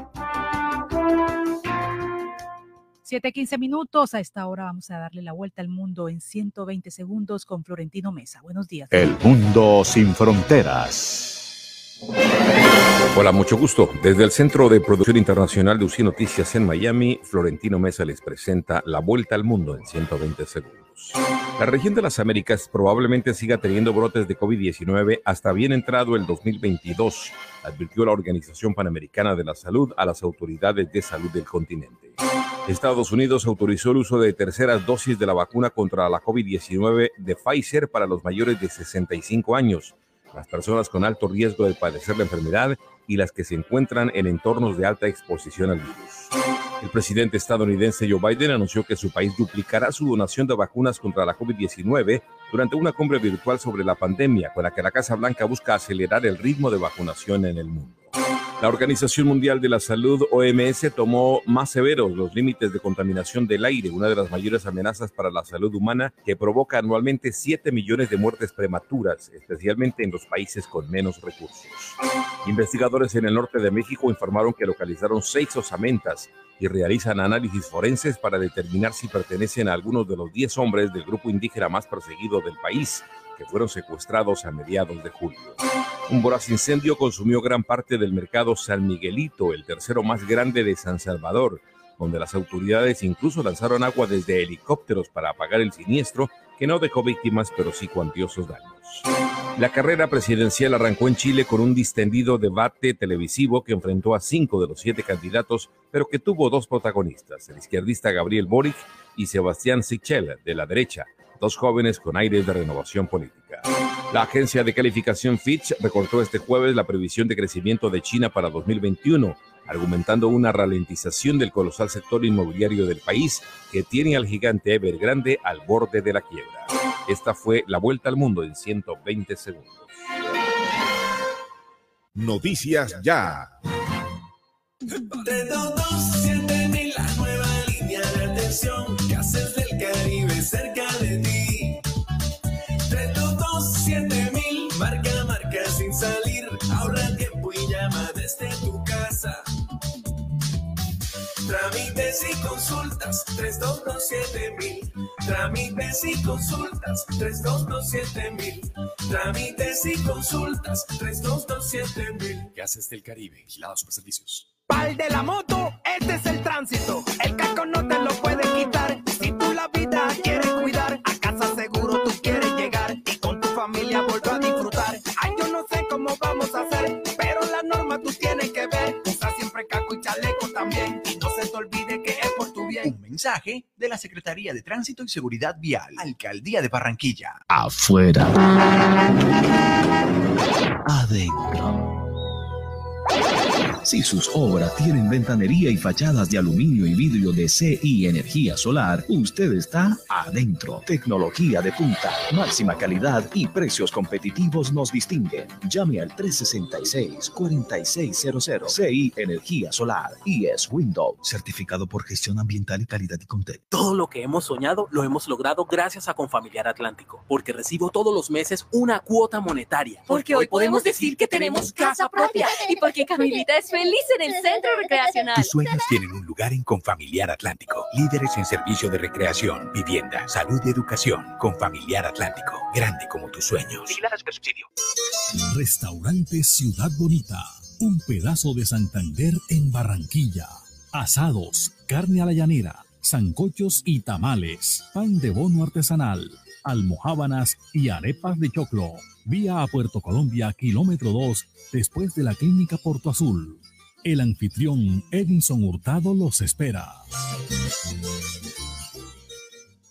7:15 minutos. A esta hora vamos a darle la vuelta al mundo en 120 segundos con Florentino Mesa. Buenos días. El mundo sin fronteras. Hola, mucho gusto. Desde el Centro de Producción Internacional de UCI Noticias en Miami, Florentino Mesa les presenta La Vuelta al Mundo en 120 segundos. La región de las Américas probablemente siga teniendo brotes de COVID-19 hasta bien entrado el 2022, advirtió la Organización Panamericana de la Salud a las autoridades de salud del continente. Estados Unidos autorizó el uso de terceras dosis de la vacuna contra la COVID-19 de Pfizer para los mayores de 65 años, las personas con alto riesgo de padecer la enfermedad y las que se encuentran en entornos de alta exposición al virus. El presidente estadounidense Joe Biden anunció que su país duplicará su donación de vacunas contra la COVID-19 durante una cumbre virtual sobre la pandemia, con la que la Casa Blanca busca acelerar el ritmo de vacunación en el mundo. La Organización Mundial de la Salud, OMS, tomó más severos los límites de contaminación del aire, una de las mayores amenazas para la salud humana que provoca anualmente 7 millones de muertes prematuras, especialmente en los países con menos recursos. Investigadores en el norte de México informaron que localizaron seis osamentas y realizan análisis forenses para determinar si pertenecen a algunos de los 10 hombres del grupo indígena más perseguido del país, fueron secuestrados a mediados de julio. Un voraz incendio consumió gran parte del mercado San Miguelito, el tercero más grande de San Salvador, donde las autoridades incluso lanzaron agua desde helicópteros para apagar el siniestro, que no dejó víctimas, pero sí cuantiosos daños. La carrera presidencial arrancó en Chile con un distendido debate televisivo que enfrentó a cinco de los siete candidatos, pero que tuvo dos protagonistas, el izquierdista Gabriel Boric y Sebastián Sichel, de la derecha, dos jóvenes con aires de renovación política. La agencia de calificación Fitch recortó este jueves la previsión de crecimiento de China para 2021, argumentando una ralentización del colosal sector inmobiliario del país que tiene al gigante Evergrande al borde de la quiebra. Esta fue la vuelta al mundo en 120 segundos. Noticias ya. la nueva línea de atención Trámites y consultas 3227 Trámites y consultas 3227 mil. Trámites y consultas 3227 mil. Gases del Caribe, vigilados por servicios. Pal de la moto, este es el tránsito. El casco no te lo puede quitar. Si tú la vida quieres mensaje de la Secretaría de Tránsito y Seguridad Vial, Alcaldía de Barranquilla. Afuera. Adentro. Si sus obras tienen ventanería y fachadas de aluminio y vidrio de CI Energía Solar, usted está adentro. Tecnología de punta, máxima calidad y precios competitivos nos distinguen. Llame al 366-4600 CI Energía Solar y es Windows, certificado por gestión ambiental y calidad y contexto. Todo lo que hemos soñado lo hemos logrado gracias a Confamiliar Atlántico, porque recibo todos los meses una cuota monetaria. Porque hoy podemos decir que tenemos casa propia y porque Camilita es feliz en el centro recreacional. Tus sueños tienen un lugar en Confamiliar Atlántico. Líderes en servicio de recreación, vivienda, salud y educación. Confamiliar Atlántico. Grande como tus sueños. subsidio. Restaurante Ciudad Bonita. Un pedazo de Santander en Barranquilla. Asados, carne a la llanera, sancochos y tamales, pan de bono artesanal, almohábanas y arepas de choclo. Vía a Puerto Colombia, kilómetro 2, después de la clínica Porto Azul. El anfitrión Edinson Hurtado los espera.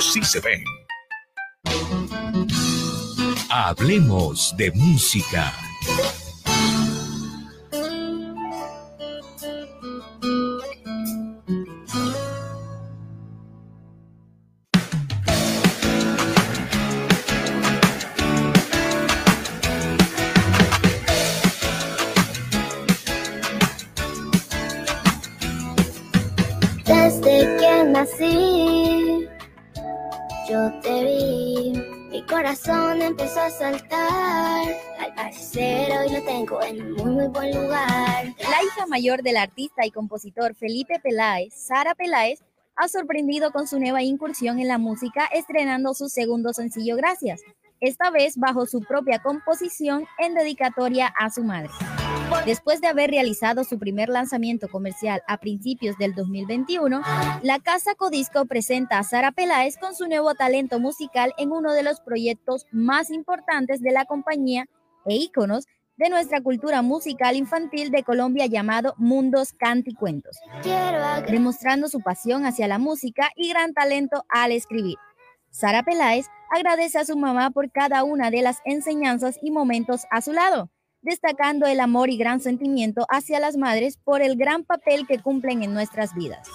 sí se ven. Hablemos de música. Desde que nací, yo te vi. Mi corazón empezó a saltar. Al parecer hoy lo tengo en un muy, muy buen lugar. La hija mayor del artista y compositor Felipe Peláez, Sara Peláez, ha sorprendido con su nueva incursión en la música estrenando su segundo sencillo Gracias, esta vez bajo su propia composición en dedicatoria a su madre. Después de haber realizado su primer lanzamiento comercial a principios del 2021, la Casa Codisco presenta a Sara Peláez con su nuevo talento musical en uno de los proyectos más importantes de la compañía e íconos de nuestra cultura musical infantil de Colombia llamado Mundos Canticuentos, demostrando su pasión hacia la música y gran talento al escribir. Sara Peláez agradece a su mamá por cada una de las enseñanzas y momentos a su lado, destacando el amor y gran sentimiento hacia las madres por el gran papel que cumplen en nuestras vidas.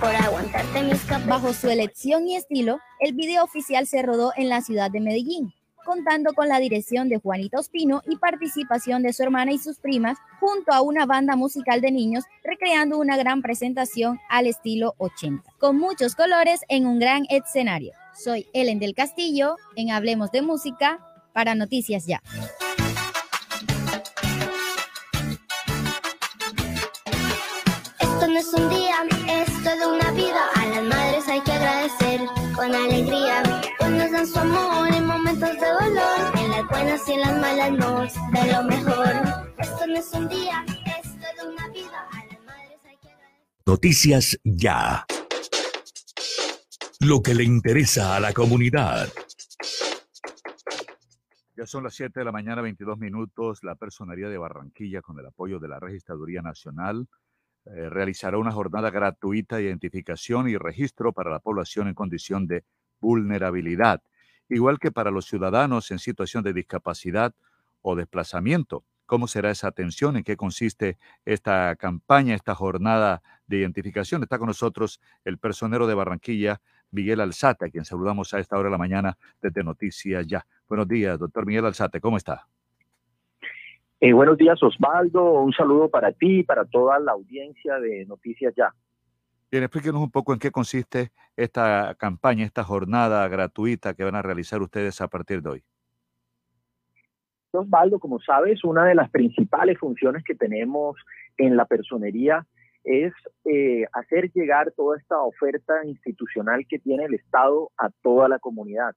Por aguantarte mis caprichos. Bajo su elección y estilo, el video oficial se rodó en la ciudad de Medellín, contando con la dirección de Juanita Ospino y participación de su hermana y sus primas, junto a una banda musical de niños, recreando una gran presentación al estilo 80, con muchos colores en un gran escenario. Soy Ellen del Castillo, en Hablemos de Música, para Noticias Ya. Esto no es un día, es toda una vida. A las madres hay que agradecer con alegría. Pues nos dan su amor en momentos de dolor. En las buenas y en las malas nos da lo mejor. Esto no es un día, es toda una vida. A las madres hay que Noticias ya. Lo que le interesa a la comunidad. Ya son las 7 de la mañana, 22 minutos. La Personería de Barranquilla, con el apoyo de la Registraduría Nacional, eh, realizará una jornada gratuita de identificación y registro para la población en condición de vulnerabilidad, igual que para los ciudadanos en situación de discapacidad o desplazamiento. cómo será esa atención, en qué consiste esta campaña, esta jornada de identificación. Está con nosotros el personero de Barranquilla, Miguel Alzate, a quien saludamos a esta hora de la mañana desde Noticias Ya. Buenos días, doctor Miguel Alzate, ¿cómo está? Eh, buenos días, Osvaldo. Un saludo para ti y para toda la audiencia de Noticias Ya. Bien, explíquenos un poco en qué consiste esta campaña, esta jornada gratuita que van a realizar ustedes a partir de hoy. Osvaldo, como sabes, una de las principales funciones que tenemos en la personería es eh, hacer llegar toda esta oferta institucional que tiene el Estado a toda la comunidad.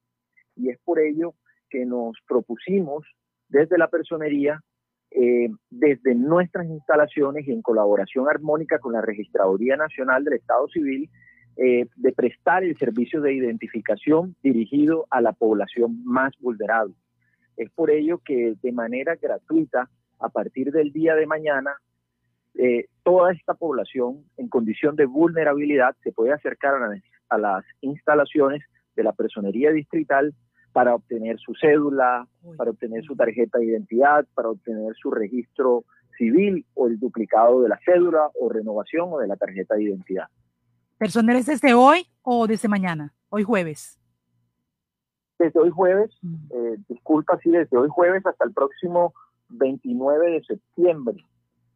Y es por ello que nos propusimos desde la personería, eh, desde nuestras instalaciones y en colaboración armónica con la Registraduría Nacional del Estado Civil, eh, de prestar el servicio de identificación dirigido a la población más vulnerable. Es por ello que de manera gratuita, a partir del día de mañana, eh, toda esta población en condición de vulnerabilidad se puede acercar a las, instalaciones de la personería distrital para obtener su cédula, para obtener su tarjeta de identidad, para obtener su registro civil o el duplicado de la cédula o renovación o de la tarjeta de identidad. ¿Personeros desde hoy o desde mañana? Hoy jueves desde hoy jueves, mm. eh, disculpa, sí, desde hoy jueves hasta el próximo 29 de septiembre.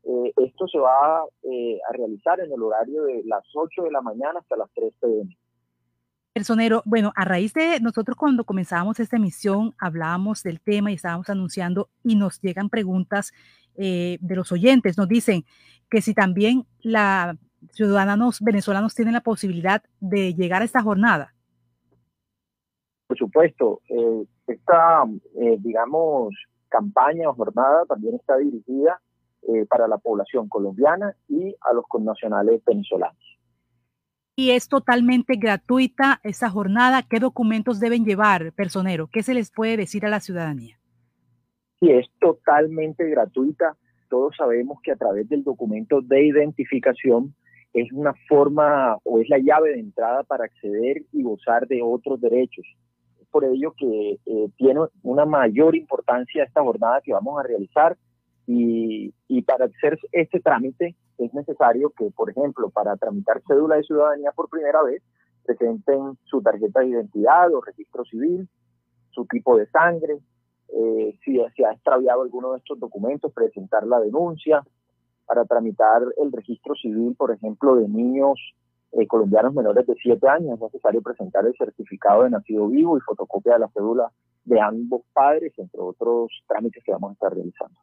Eh, esto se va eh, a realizar en el horario de las 8 de la mañana hasta las 3 pm. Personero, bueno, a raíz de nosotros cuando comenzábamos esta emisión hablábamos del tema y estábamos anunciando y nos llegan preguntas de los oyentes. Nos dicen que si también los ciudadanos venezolanos tienen la posibilidad de llegar a esta jornada. Por supuesto, eh, esta, eh, digamos, campaña o jornada también está dirigida eh, para la población colombiana y a los connacionales venezolanos. Y es totalmente gratuita esa jornada. ¿Qué documentos deben llevar, personero? ¿Qué se les puede decir a la ciudadanía? Sí, es totalmente gratuita. Todos sabemos que a través del documento de identificación es una forma o es la llave de entrada para acceder y gozar de otros derechos por ello que eh, tiene una mayor importancia esta jornada que vamos a realizar y, para hacer este trámite es necesario que, por ejemplo, para tramitar cédula de ciudadanía por primera vez, presenten su tarjeta de identidad o registro civil, su tipo de sangre, eh, si se ha extraviado alguno de estos documentos, presentar la denuncia, para tramitar el registro civil, por ejemplo, de niños eh, colombianos menores de 7 años es necesario presentar el certificado de nacido vivo y fotocopia de la cédula de ambos padres, entre otros trámites que vamos a estar realizando.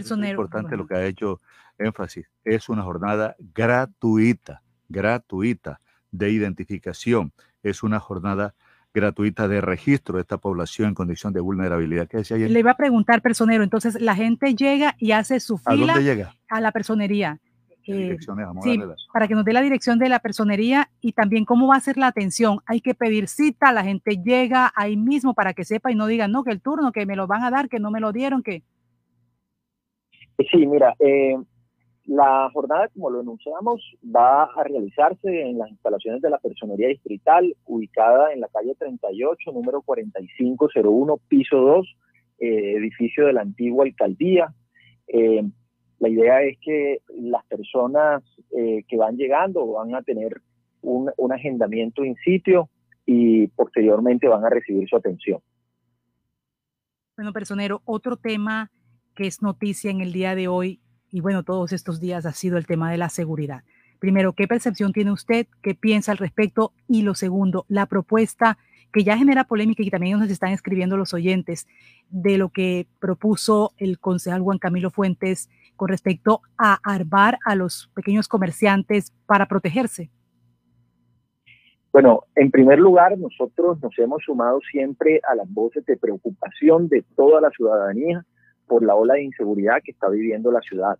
Es importante lo que ha hecho énfasis. Es una jornada gratuita, gratuita de identificación. Es una jornada gratuita de registro de esta población en condición de vulnerabilidad. ¿Qué decía Le iba a preguntar, personero, entonces la gente llega y hace su fila ¿A, dónde llega? a la personería eh, sí, para que nos dé la dirección de la personería y también cómo va a ser la atención. Hay que pedir cita, la gente llega ahí mismo para que sepa y no diga, no, que el turno, que me lo van a dar, que no me lo dieron, que... Sí, mira, eh, la jornada, como lo anunciamos, va a realizarse en las instalaciones de la Personería Distrital, ubicada en la calle 38, número 4501, piso 2, eh, edificio de la antigua alcaldía. Eh, la idea es que las personas eh, que van llegando van a tener un, agendamiento in sitio y posteriormente van a recibir su atención. Bueno, personero, otro tema es noticia en el día de hoy y bueno, todos estos días ha sido el tema de la seguridad. Primero, ¿qué percepción tiene usted? ¿Qué piensa al respecto? Y lo segundo, la propuesta que ya genera polémica y también nos están escribiendo los oyentes de lo que propuso el concejal Juan Camilo Fuentes con respecto a armar a los pequeños comerciantes para protegerse? Bueno, en primer lugar, nosotros nos hemos sumado siempre a las voces de preocupación de toda la ciudadanía por la ola de inseguridad que está viviendo la ciudad.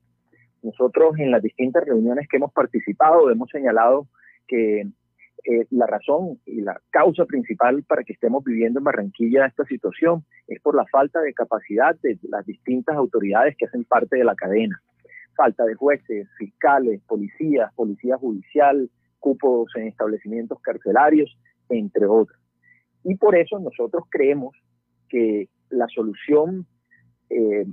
Nosotros en las distintas reuniones que hemos participado hemos señalado que eh, la razón y la causa principal para que estemos viviendo en Barranquilla esta situación es por la falta de capacidad de las distintas autoridades que hacen parte de la cadena. Falta de jueces, fiscales, policías, policía judicial, cupos en establecimientos carcelarios, entre otros. Y por eso nosotros creemos que la solución eh,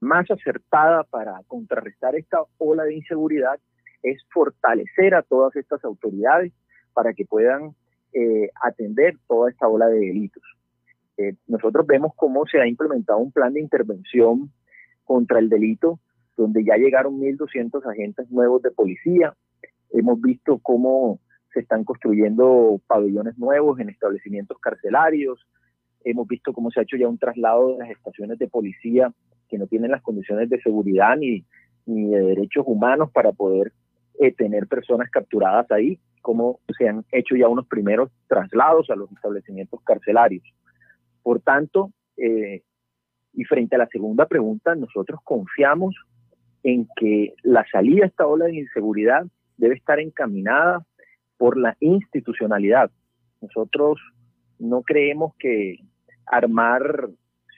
más acertada para contrarrestar esta ola de inseguridad es fortalecer a todas estas autoridades para que puedan eh, atender toda esta ola de delitos. Eh, nosotros vemos cómo se ha implementado un plan de intervención contra el delito, donde ya llegaron 1.200 agentes nuevos de policía. Hemos visto cómo se están construyendo pabellones nuevos en establecimientos carcelarios. Hemos visto cómo se ha hecho ya un traslado de las estaciones de policía que no tienen las condiciones de seguridad ni, ni de derechos humanos para poder eh, tener personas capturadas ahí, como se han hecho ya unos primeros traslados a los establecimientos carcelarios. Por tanto, eh, y frente a la segunda pregunta, nosotros confiamos en que la salida a esta ola de inseguridad debe estar encaminada por la institucionalidad. Nosotros no creemos que armar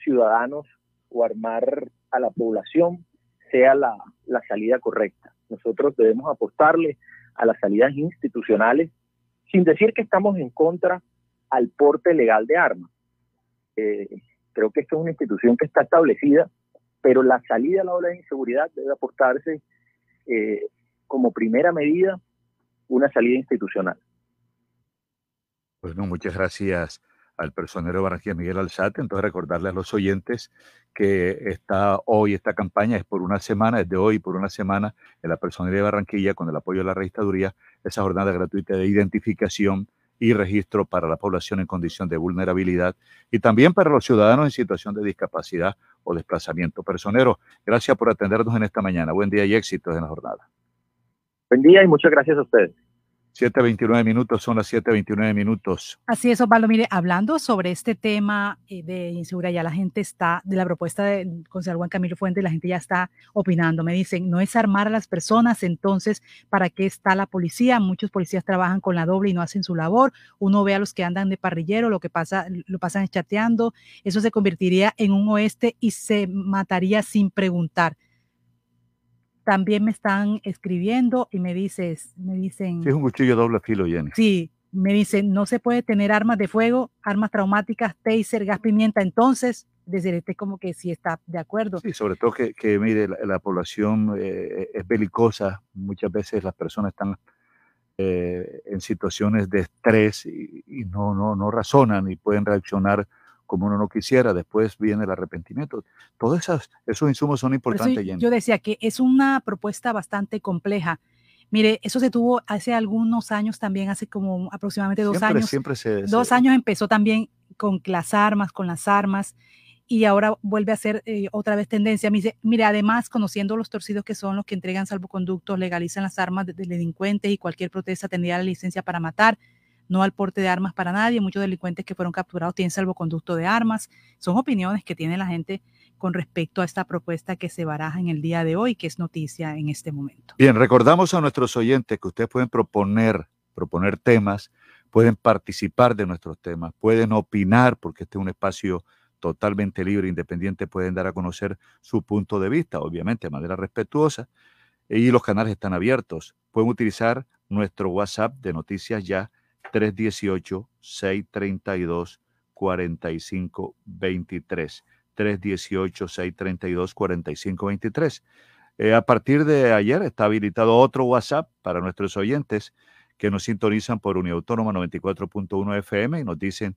ciudadanos o armar a la población sea la, la salida correcta. Nosotros debemos apostarle a las salidas institucionales sin decir que estamos en contra al porte legal de armas. Eh, creo que esto es una institución que está establecida, pero la salida a la ola de inseguridad debe apostarse eh, como primera medida una salida institucional. Pues no, muchas gracias al personero de Barranquilla, Miguel Alzate. Entonces, recordarle a los oyentes que está hoy, esta campaña es por una semana, es de hoy por una semana, en la personería de Barranquilla, con el apoyo de la registraduría, esa jornada gratuita de identificación y registro para la población en condición de vulnerabilidad y también para los ciudadanos en situación de discapacidad o desplazamiento. Personero, gracias por atendernos en esta mañana. Buen día y éxitos en la jornada. Buen día y muchas gracias a ustedes. 7.29 minutos, son las 7.29 minutos. Así es, Osvaldo. Mire, hablando sobre este tema eh, de inseguridad, ya la gente está, de la propuesta del concejal Juan Camilo Fuentes, la gente ya está opinando. Me dicen, no es armar a las personas, entonces, ¿para qué está la policía? Muchos policías trabajan con la doble y no hacen su labor. Uno ve a los que andan de parrillero, lo que pasa, lo pasan chateando. Eso se convertiría en un oeste y se mataría sin preguntar también me están escribiendo y me dices, me dicen. Sí, es un cuchillo doble filo, Jenny. Sí, me dicen, no se puede tener armas de fuego, armas traumáticas, taser, gas pimienta. Entonces, desde este como que sí está de acuerdo. Sí, sobre todo que, que mire, la, población eh, es belicosa. Muchas veces las personas están eh, en situaciones de estrés y, y, no, no, no razonan y pueden reaccionar como uno no quisiera, después viene el arrepentimiento. Todos esos, esos insumos son importantes. yo decía que es una propuesta bastante compleja. Mire, eso se tuvo hace algunos años también, hace como aproximadamente dos años. Siempre se, dos años empezó también con las armas, con las armas, y ahora vuelve a ser eh, otra vez tendencia. Mire, además, conociendo los torcidos que son los que entregan salvoconductos, legalizan las armas de, de delincuentes y cualquier protesta tendría la licencia para matar no al porte de armas para nadie. Muchos delincuentes que fueron capturados tienen salvoconducto de armas. Son opiniones que tiene la gente con respecto a esta propuesta que se baraja en el día de hoy, que es noticia en este momento. Bien, recordamos a nuestros oyentes que ustedes pueden proponer, proponer temas, pueden participar de nuestros temas, pueden opinar, porque este es un espacio totalmente libre, independiente, pueden dar a conocer su punto de vista, obviamente de manera respetuosa, y los canales están abiertos. Pueden utilizar nuestro WhatsApp de Noticias Ya 318-632-4523. 318-632-4523. Eh, a partir de ayer está habilitado otro WhatsApp para nuestros oyentes que nos sintonizan por Uniautónoma 94.1 FM y nos dicen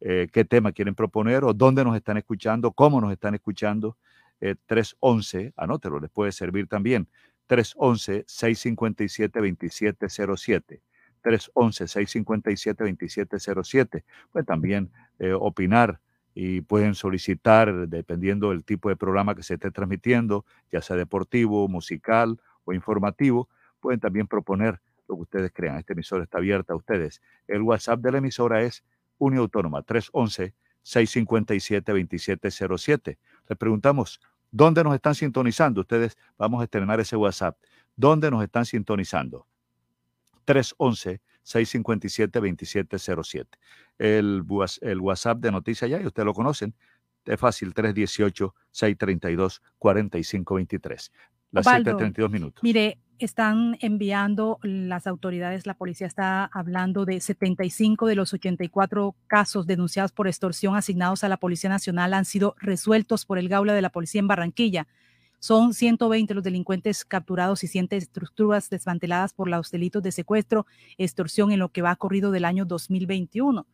eh, qué tema quieren proponer o dónde nos están escuchando, cómo nos están escuchando. 311, anótelo, les puede servir también. 311-657-2707. 311-657-2707. Pueden también eh, opinar y pueden solicitar, dependiendo del tipo de programa que se esté transmitiendo, ya sea deportivo, musical o informativo, pueden también proponer lo que ustedes crean. Esta emisora está abierta a ustedes. El WhatsApp de la emisora es Uniautónoma 311-657-2707. Les preguntamos, ¿dónde nos están sintonizando? Ustedes vamos a estrenar ese WhatsApp. ¿Dónde nos están sintonizando? 311-657-2707. El, el WhatsApp de Noticias Ya, y ustedes lo conocen, es fácil, 318-632-4523. Las 7.32 minutos. Mire, están enviando las autoridades, la policía está hablando de 75 de los 84 casos denunciados por extorsión asignados a la Policía Nacional han sido resueltos por el Gaula de la Policía en Barranquilla. Son 120 los delincuentes capturados y 100 estructuras desmanteladas por los delitos de secuestro, extorsión en lo que va corrido del año 2021.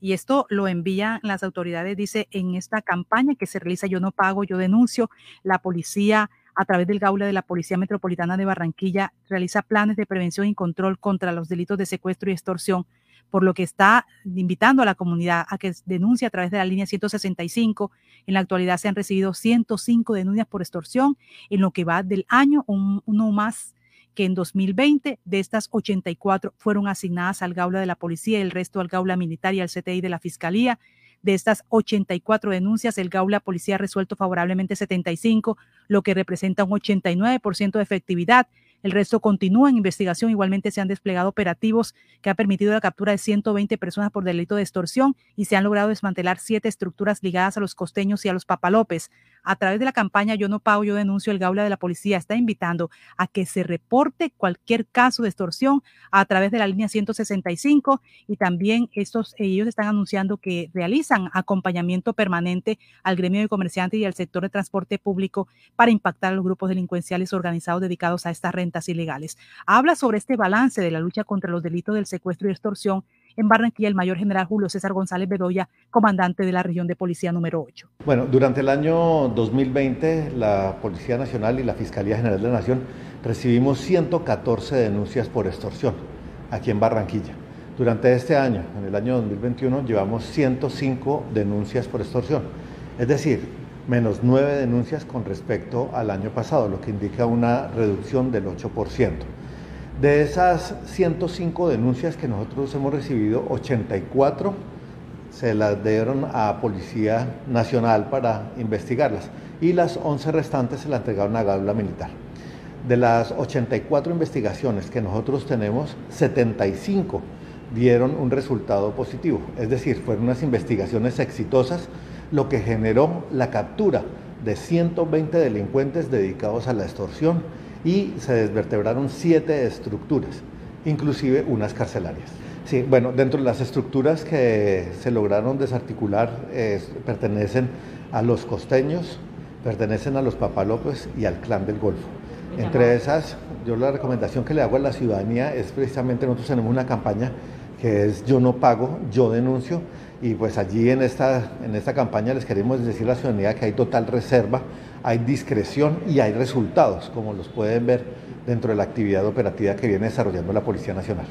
Y esto lo envían las autoridades, dice, en esta campaña que se realiza Yo no pago, yo denuncio. La policía, a través del Gaula de la Policía Metropolitana de Barranquilla, realiza planes de prevención y control contra los delitos de secuestro y extorsión por lo que está invitando a la comunidad a que denuncie a través de la línea 165. En la actualidad se han recibido 105 denuncias por extorsión, en lo que va del año, uno más que en 2020 de estas 84 fueron asignadas al Gaula de la Policía y el resto al Gaula Militar y al CTI de la Fiscalía. De estas 84 denuncias, el Gaula Policía ha resuelto favorablemente 75, lo que representa un 89% de efectividad el resto continúa en investigación. Igualmente se han desplegado operativos que han permitido la captura de 120 personas por delito de extorsión y se han logrado desmantelar siete estructuras ligadas a los costeños y a los papalopes. A través de la campaña Yo no pago, yo denuncio, el Gaula de la Policía está invitando a que se reporte cualquier caso de extorsión a través de la línea 165 y también estos, ellos están anunciando que realizan acompañamiento permanente al gremio de comerciantes y al sector de transporte público para impactar a los grupos delincuenciales organizados dedicados a esta renta ilegales. Habla sobre este balance de la lucha contra los delitos del secuestro y extorsión en Barranquilla el mayor general Julio César González Bedoya, comandante de la región de policía número 8. Bueno, durante el año 2020 la Policía Nacional y la Fiscalía General de la Nación recibimos 114 denuncias por extorsión aquí en Barranquilla. Durante este año, en el año 2021, llevamos 105 denuncias por extorsión. Es decir, menos nueve denuncias con respecto al año pasado, lo que indica una reducción del 8%. De esas 105 denuncias que nosotros hemos recibido, 84 se las dieron a Policía Nacional para investigarlas y las 11 restantes se las entregaron a Gaula Militar. De las 84 investigaciones que nosotros tenemos, 75 dieron un resultado positivo, es decir, fueron unas investigaciones exitosas lo que generó la captura de 120 delincuentes dedicados a la extorsión y se desvertebraron siete estructuras, inclusive unas carcelarias. Sí, bueno, dentro de las estructuras que se lograron desarticular pertenecen a los costeños, pertenecen a los papalopes y al clan del Golfo. Entre esas, yo la recomendación que le hago a la ciudadanía es precisamente nosotros tenemos una campaña que es yo no pago, yo denuncio, y pues allí en esta, en esta campaña les queremos decir a la ciudadanía que hay total reserva, hay discreción y hay resultados, como los pueden ver dentro de la actividad operativa que viene desarrollando la Policía Nacional.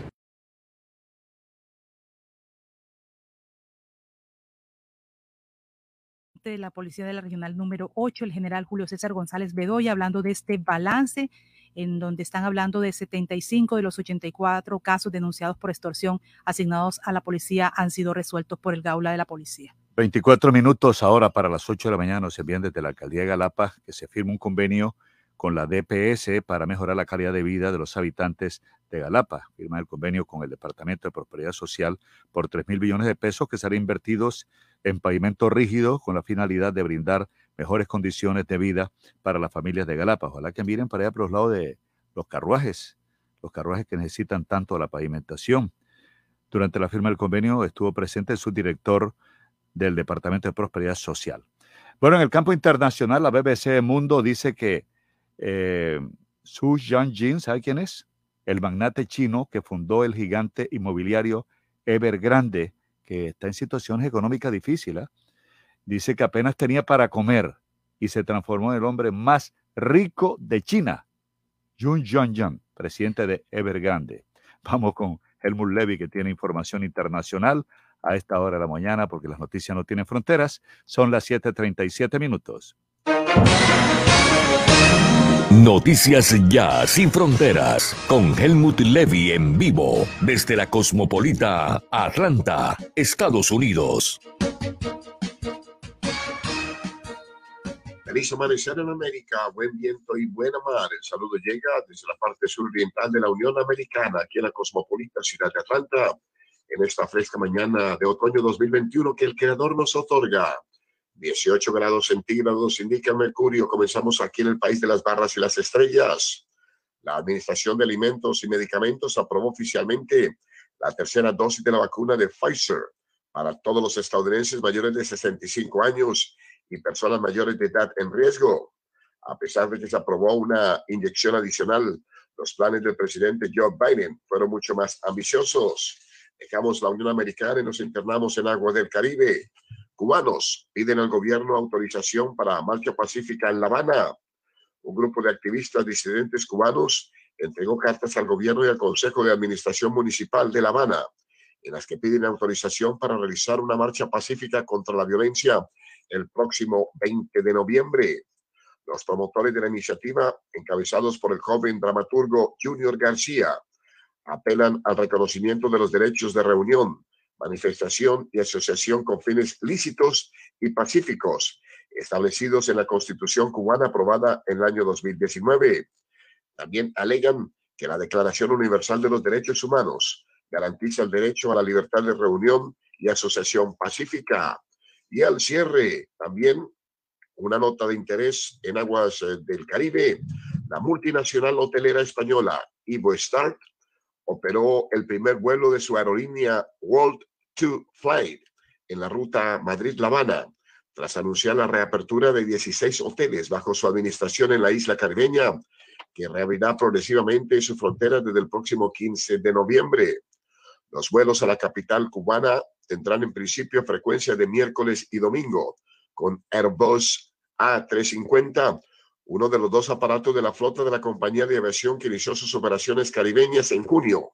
de la Policía de la Regional número 8, el general Julio César González Bedoya, hablando de este balance en donde están hablando de 75 de los 84 casos denunciados por extorsión asignados a la policía han sido resueltos por el Gaula de la Policía. 24 minutos ahora para las 8 de la mañana nos envían desde la alcaldía de Galapa que se firma un convenio con la DPS para mejorar la calidad de vida de los habitantes de Galapa. Firma el convenio con el Departamento de Prosperidad Social por 3 mil millones de pesos que serán invertidos en pavimento rígido con la finalidad de brindar mejores condiciones de vida para las familias de Galapa. Ojalá que miren para allá por los lados de los carruajes, los carruajes que necesitan tanto la pavimentación. Durante la firma del convenio estuvo presente el subdirector del Departamento de Prosperidad Social. Bueno, en el campo internacional, la BBC Mundo dice que eh, Su Jianjin, ¿sabe quién es? El magnate chino que fundó el gigante inmobiliario Evergrande, que está en situaciones económicas difíciles. ¿ah? dice que apenas tenía para comer y se transformó en el hombre más rico de China. Jun Jianjiang, presidente de Evergrande. Vamos con Helmut Levy, que tiene información internacional a esta hora de la mañana, porque las noticias no tienen fronteras. Son las 7:37 minutos. Noticias Ya Sin Fronteras con Helmut Levy en vivo desde la cosmopolita Atlanta, Estados Unidos. Feliz amanecer en América, buen viento y buena mar. El saludo llega desde la parte suroriental de la Unión Americana, aquí en la cosmopolita ciudad de Atlanta, en esta fresca mañana de otoño 2021 que el Creador nos otorga. 18 grados centígrados indica Mercurio. Comenzamos aquí en el país de las barras y las estrellas. La Administración de Alimentos y Medicamentos aprobó oficialmente la tercera dosis de la vacuna de Pfizer para todos los estadounidenses mayores de 65 años y personas mayores de edad en riesgo. A pesar de que se aprobó una inyección adicional, los planes del presidente Joe Biden fueron mucho más ambiciosos. Dejamos la Unión Americana y nos internamos en aguas del Caribe. Cubanos piden al gobierno autorización para marcha pacífica en La Habana. Un grupo de activistas disidentes cubanos entregó cartas al gobierno y al Consejo de Administración Municipal de La Habana, en las que piden autorización para realizar una marcha pacífica contra la violencia el próximo 20 de noviembre. Los promotores de la iniciativa, encabezados por el joven dramaturgo Junior García, apelan al reconocimiento de los derechos de reunión, manifestación y asociación con fines lícitos y pacíficos establecidos en la Constitución cubana aprobada en el año 2019. También alegan que la Declaración Universal de los Derechos Humanos garantiza el derecho a la libertad de reunión y asociación pacífica. Y al cierre, también una nota de interés en aguas eh, del Caribe. La multinacional hotelera española Ivo Start operó el primer vuelo de su aerolínea World 2 Flight en la ruta Madrid-La Habana, tras anunciar la reapertura de 16 hoteles bajo su administración en la isla caribeña, que reabrirá progresivamente sus fronteras desde el próximo 15 de noviembre. Los vuelos a la capital cubana tendrán en principio frecuencia de miércoles y domingo, con Airbus A350, uno de los dos aparatos de la flota de la compañía de aviación que inició sus operaciones caribeñas en junio,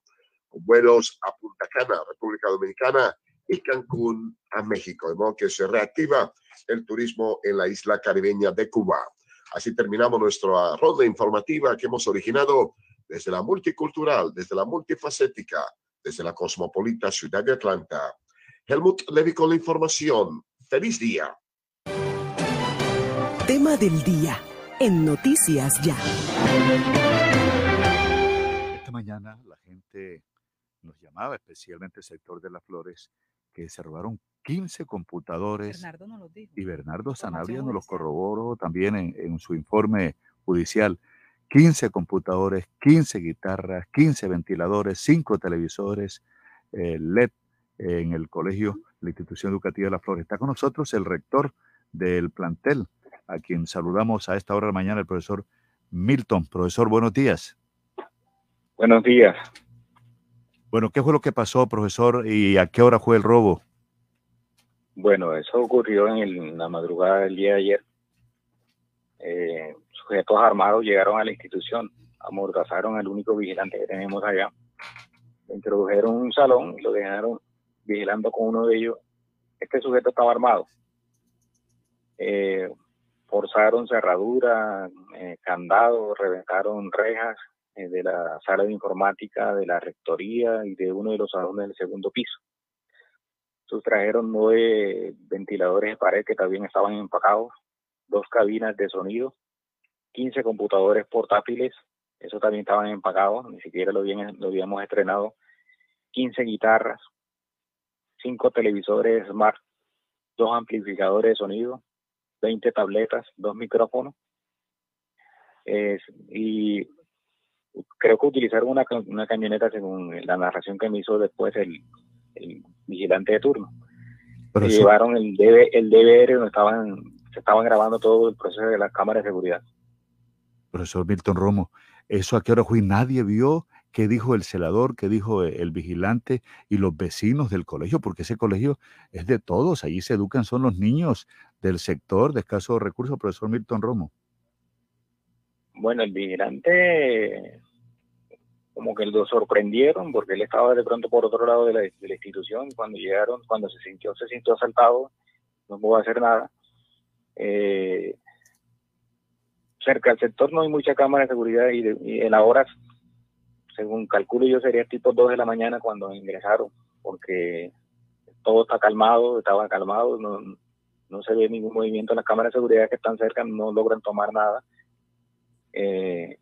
con vuelos a Punta Cana, República Dominicana, y Cancún a México, de modo que se reactiva el turismo en la isla caribeña de Cuba. Así terminamos nuestra ronda informativa que hemos originado desde la multicultural, desde la multifacética, desde la cosmopolita ciudad de Atlanta. Helmut Levy con la información. Feliz día. Tema del día en Noticias Ya. Esta mañana la gente nos llamaba, especialmente el sector de las flores, que se robaron 15 computadores. Bernardo nos lo dijo. Y Bernardo Sanabria nos los corroboró también en, en su informe judicial. 15 computadores, 15 guitarras, 15 ventiladores, 5 televisores eh, LED en el colegio, la institución educativa de La Flores. Está con nosotros el rector del plantel, a quien saludamos a esta hora de la mañana, el profesor Milton. Profesor, buenos días. Buenos días. Bueno, ¿qué fue lo que pasó, profesor, y a qué hora fue el robo? Bueno, eso ocurrió en, el- en la madrugada del día de ayer. Eh, sujetos armados llegaron a la institución, amordazaron al único vigilante que tenemos allá, lo introdujeron en un salón y lo dejaron vigilando con uno de ellos. Este sujeto estaba armado. Eh, forzaron cerradura, eh, candados, reventaron rejas eh, de la sala de informática, de la rectoría y de uno de los salones del segundo piso. Sustrajeron nueve ventiladores de pared que también estaban empacados, dos cabinas de sonido, 15 computadores portátiles, eso también estaban empacados, ni siquiera lo, habían- lo habíamos estrenado, 15 guitarras, cinco televisores smart, dos amplificadores de sonido, 20 tabletas, dos micrófonos, y creo que utilizaron una, una camioneta según la narración que me hizo después el, el vigilante de turno. Pero llevaron el, DV, el DVR donde estaban, se estaban grabando todo el proceso de las cámaras de seguridad. Profesor Milton Romo, ¿eso a qué hora fue? Nadie vio qué dijo el celador, qué dijo e- el vigilante y los vecinos del colegio, porque ese colegio es de todos, allí se educan, son los niños del sector de escasos recursos, profesor Milton Romo. Bueno, el vigilante como que lo sorprendieron porque él estaba de pronto por otro lado de la, institución cuando llegaron, cuando se sintió, se sintió asaltado, no pudo hacer nada. Eh, cerca del sector no hay mucha cámara de seguridad y, de- y en la hora, según calculo yo, sería tipo 2 de la mañana cuando ingresaron, porque todo está calmado, estaba calmado, no, no se ve ningún movimiento, las cámaras de seguridad que están cerca no logran tomar nada. Eh,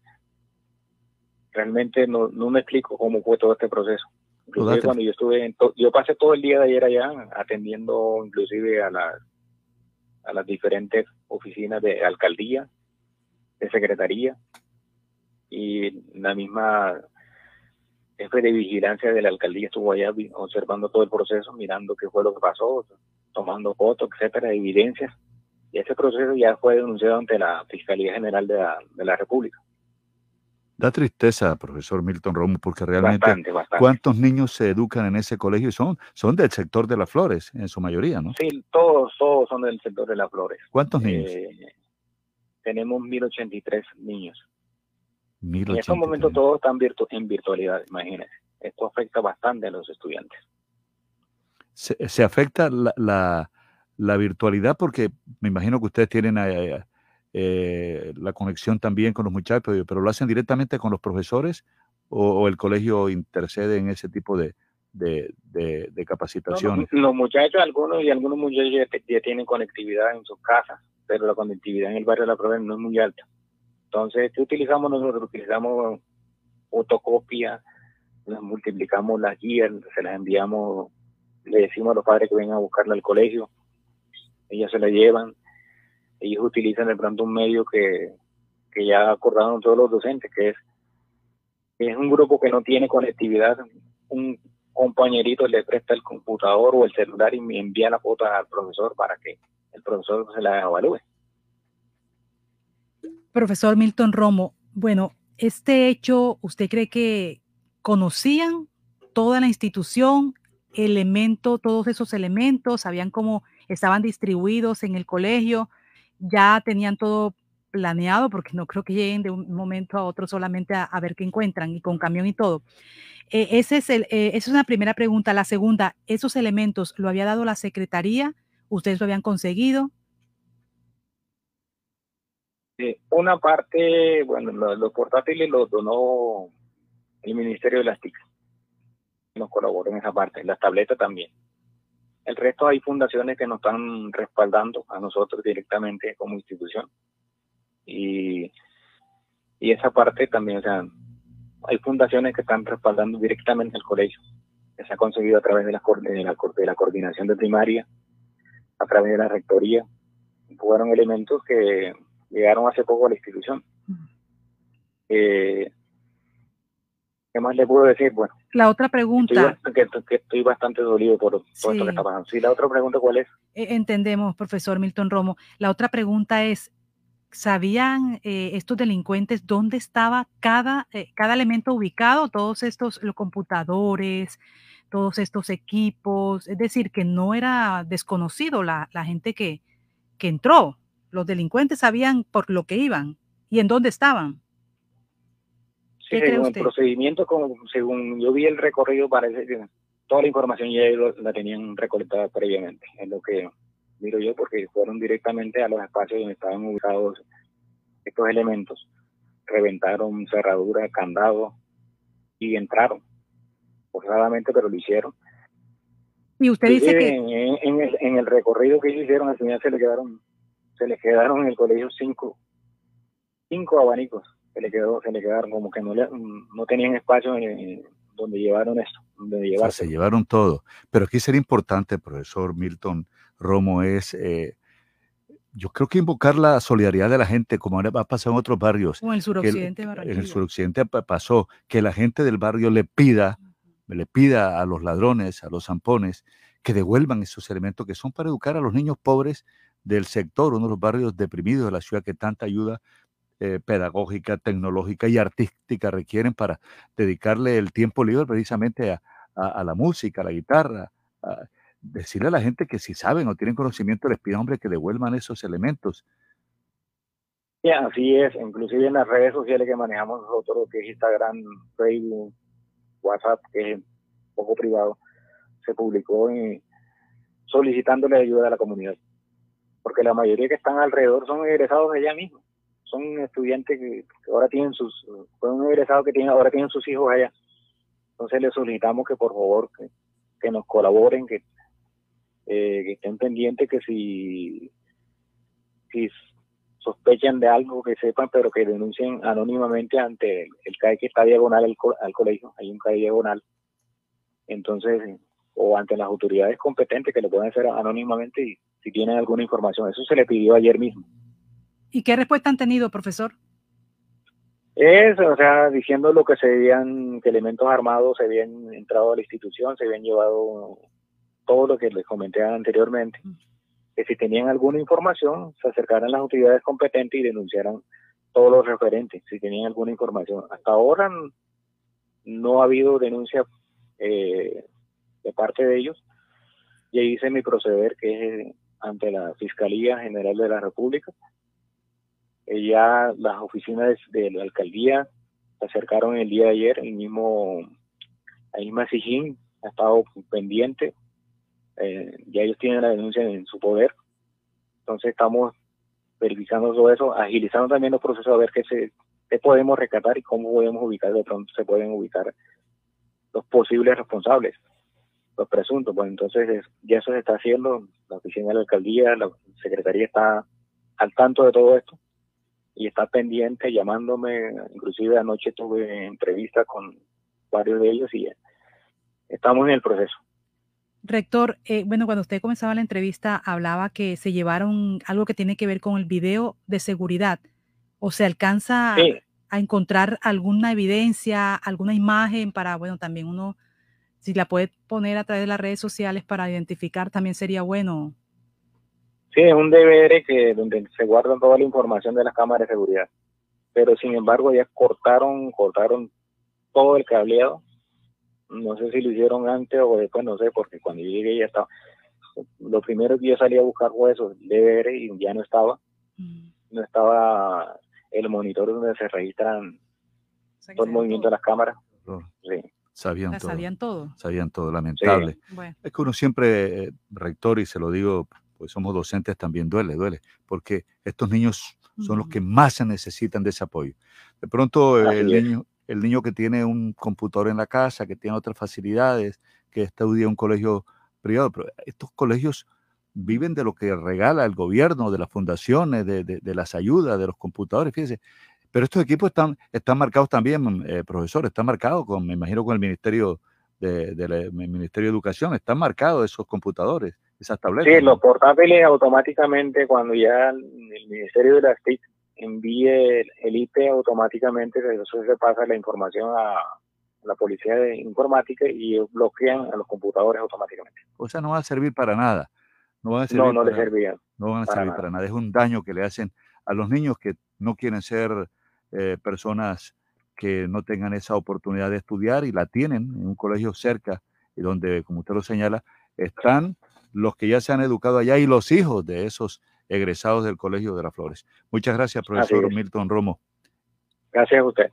realmente no, no me explico cómo fue todo este proceso. Inclusive cuando yo estuve, en to- yo pasé todo el día de ayer allá atendiendo inclusive a las a las diferentes oficinas de alcaldía, de secretaría y la misma jefe de vigilancia de la alcaldía estuvo allá observando todo el proceso, mirando qué fue lo que pasó, tomando fotos, etcétera, evidencias. Y ese proceso ya fue denunciado ante la Fiscalía General de la, de la República. Da tristeza, profesor Milton Romo, porque realmente Bastante, bastante. cuántos niños se educan en ese colegio y son, son del sector de las flores, en su mayoría, ¿no? Sí, todos, todos son del sector de las flores. ¿Cuántos niños? Eh, tenemos 1083 niños. En 1083. estos momentos todos están virtu- en virtualidad, imagínense. Esto afecta bastante a los estudiantes. se, se afecta la, la, la virtualidad porque me imagino que ustedes tienen eh, eh, la conexión también con los muchachos, pero- lo hacen directamente con los profesores o, o el colegio intercede en ese tipo de, de, de- de No, capacitaciones. Los, los muchachos, algunos y algunos muchachos ya, tienen conectividad en sus casas, pero la conectividad en el barrio de la Provincia no es muy alta. Entonces, ¿qué utilizamos nosotros? Utilizamos fotocopia, las multiplicamos las guías, se las enviamos, le decimos a los padres que vengan a buscarla al colegio, ellas se la llevan, ellos utilizan de pronto un medio que, que ya acordaron todos los docentes, que es, es un grupo que no tiene conectividad, un compañerito le presta el computador o el celular y envía la foto al profesor para que el profesor se la evalúe. Profesor Milton Romo, bueno, este hecho, ¿usted cree que conocían toda la institución, elemento, todos esos elementos, sabían cómo estaban distribuidos en el colegio, ya tenían todo planeado, porque no creo que lleguen de un momento a otro solamente a, ver qué encuentran y con camión y todo. Eh, ese es el, eh, esa es una primera pregunta. La segunda, ¿esos elementos lo había dado la secretaría? ¿Ustedes lo habían conseguido? Eh, una parte, bueno, lo- los portátiles los donó el Ministerio de las TIC. Nos colaboró en esa parte, las tabletas también. El resto hay fundaciones que nos están respaldando a nosotros directamente como institución. Y, y esa parte también, o sea, hay fundaciones que están respaldando directamente al colegio, que se ha conseguido a través de la, de la, de la coordinación de primaria, a través de la rectoría. Fueron elementos que llegaron hace poco a la institución. Eh, ¿Qué más le puedo decir? Bueno, La otra estoy, pregunta, bast- que, que estoy bastante dolido por todo esto Sí. que está pasando. Sí, la otra pregunta, ¿cuál es? Eh, Entendemos, profesor Milton Romo. La otra pregunta es, ¿sabían eh, estos delincuentes dónde estaba cada, eh, cada elemento ubicado? Todos estos, los computadores, todos estos equipos. Es decir, que no era desconocido la, la gente que, que entró. Los delincuentes sabían por lo que iban y en dónde estaban. Sí, ¿Qué cree según el procedimiento, como, según yo vi el recorrido, parece que toda la información ya la tenían recolectada previamente. Es lo que miro yo, porque fueron directamente a los espacios donde estaban ubicados estos elementos. Reventaron cerraduras, candados y entraron. Forzadamente, pero lo hicieron. Y usted dice Inclusive que en, en el, en el recorrido que ellos hicieron al final se le quedaron se le quedaron en el colegio cinco cinco abanicos se le quedó se le quedaron como que no le, no tenían espacio en- en donde llevaron esto donde O sea, llevarse se llevaron todo. Pero aquí sería importante, profesor Milton Romo, es, eh, yo creo que invocar la solidaridad de la gente, como ahora ha pasado en otros barrios. o en el el- suroccidente de en el suroccidente pa- pasó, que la gente del barrio le pida, le pida a los ladrones, a los zampones, que devuelvan esos elementos que son para educar a los niños pobres del sector, uno de los barrios deprimidos de la ciudad que tanta ayuda eh, pedagógica, tecnológica y artística requieren para dedicarle el tiempo libre precisamente a, la música, a la guitarra, decirle a la gente que si saben o tienen conocimiento les pidan hombre que devuelvan esos elementos. Sí, así es inclusive en las redes sociales que manejamos nosotros que es Instagram Facebook WhatsApp que es un poco privado se publicó en- solicitándole ayuda a la comunidad porque la mayoría que están alrededor son egresados de allá mismo. Son estudiantes que, ahora tienen sus fueron egresados que tienen ahora tienen sus hijos allá. Entonces les solicitamos que por favor que, nos colaboren que eh, que estén pendientes que si sospechan de algo que sepan pero que denuncien anónimamente ante el, el CAE que está diagonal al, co- al colegio. Hay un CAE diagonal. Entonces o ante las autoridades competentes que lo pueden hacer anónimamente y si tienen alguna información eso se le pidió ayer mismo ¿Y qué respuesta han tenido, profesor? Es, o sea, diciendo lo que se habían, que elementos armados se habían entrado a la institución, se habían llevado todo lo que les comenté anteriormente. que si tenían alguna información se acercaran a las autoridades competentes y denunciaran todos los referentes, si tenían alguna información. Hasta ahora no ha habido denuncia eh, de parte de ellos. Ya hice mi proceder que es ante la Fiscalía General de la República. Ya las oficinas de, la alcaldía se acercaron el día de ayer, el mismo, la misma Sijín ha estado pendiente, eh, ya ellos tienen la denuncia en su poder, entonces estamos verificando todo eso, agilizando también los procesos a ver qué, se, qué podemos rescatar y cómo podemos ubicar, de pronto se pueden ubicar los posibles responsables, los presuntos, pues entonces es- ya eso se está haciendo, la oficina de la alcaldía, la secretaría está al tanto de todo esto y está pendiente llamándome, inclusive anoche tuve entrevista con varios de ellos y estamos en el proceso. Rector, eh, bueno, cuando usted comenzaba la entrevista hablaba que se llevaron algo que tiene que ver con el video de seguridad. ¿O se alcanza Sí. a encontrar alguna evidencia, alguna imagen para, bueno, también uno, si la puede poner a través de las redes sociales para identificar, también sería bueno. Sí, es un DVD que donde se guarda toda la información de las cámaras de seguridad. Pero sin embargo ya cortaron, cortaron todo el cableado. No sé si lo hicieron antes o después, no sé, porque cuando yo llegué ya estaba. Lo primero que yo salí a buscar fue eso, el DVD y ya no estaba. No estaba el monitor donde se registran todo el movimiento de las cámaras. Sí. Sabían La todo. sabían todo. Sabían todo, lamentable. Bueno. Es que uno siempre, eh, rector, y se lo digo, pues somos docentes, también duele, duele, porque estos niños son los que más se necesitan de ese apoyo. De pronto, eh, el niño, el niño que tiene un computador en la casa, que tiene otras facilidades, que estudia en un colegio privado, pero estos colegios viven de lo que regala el gobierno, de las fundaciones, de, de- de las ayudas, de los computadores, fíjense. Pero estos equipos están, están marcados también, eh, profesor, están marcados con, me imagino, con el Ministerio de, Ministerio de Educación, están marcados esos computadores, esas tabletas. Sí, ¿no? los portátiles automáticamente cuando ya el Ministerio de las TIC envíe el, el IP automáticamente, eso se pasa la información a la policía de informática y bloquean a los computadores automáticamente. O sea, no va a servir para nada. No van a No, servir no les para- servía. No van a para servir nada. para nada. Es un daño que le hacen a los niños que no quieren ser eh, personas que no tengan esa oportunidad de estudiar y la tienen en un colegio cerca y donde, como usted lo señala, están los que ya se han educado allá y los hijos de esos egresados del Colegio de las Flores. Muchas gracias, profesor es. Milton Romo. Gracias a usted.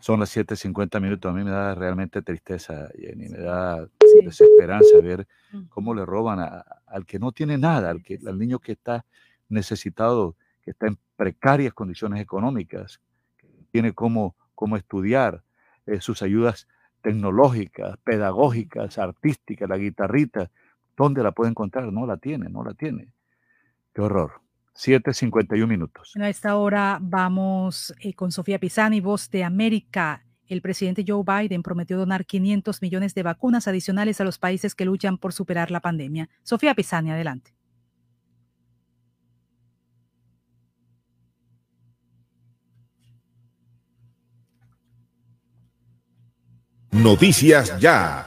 Son las 7:50 minutos. A mí me da realmente tristeza, Jenny, me da desesperanza ver cómo le roban a- al que no tiene nada, al, que, al niño que está necesitado, que está en precarias condiciones económicas, que tiene cómo, cómo estudiar, eh, sus ayudas tecnológicas, pedagógicas, artísticas, la guitarrita, ¿dónde la puede encontrar? No la tiene, no la tiene. Qué horror. 7:51 minutos. Bueno, a esta hora vamos eh, con Sofía Pisani, voz de América. El presidente Joe Biden prometió donar 500 millones de vacunas adicionales a los países que luchan por superar la pandemia. Sofía Pisani, adelante. Noticias Ya.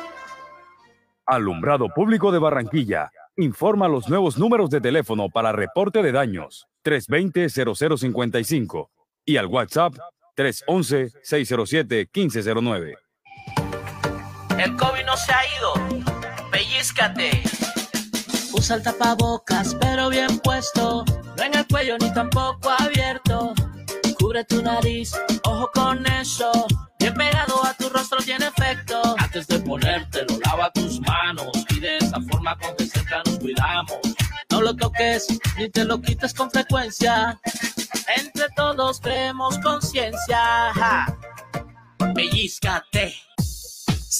Alumbrado Público de Barranquilla. Informa los nuevos números de teléfono para reporte de daños 320-0055 y al WhatsApp 311-607-1509. El COVID no se ha ido. Pellizcate. Usa el tapabocas, pero bien puesto. No en el cuello ni tampoco abierto. Cubre tu nariz, ojo con eso. Bien pegado a tu rostro tiene efecto. Antes de ponértelo, lava tus manos. Y de esa forma con que nos cuidamos. No lo toques ni te lo quites con frecuencia. Entre todos creemos conciencia. Pellizcate.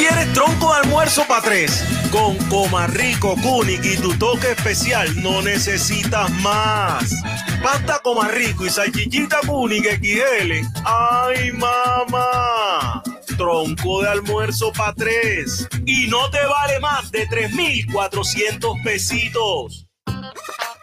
Quieres tronco de almuerzo para tres? Con Comarrico, Kunik y tu toque especial no necesitas más. Pasta Comarrico y salchichita Kunik XL. ¡Ay, mamá! Tronco de almuerzo para tres. Y no te vale más de 3,400 pesitos.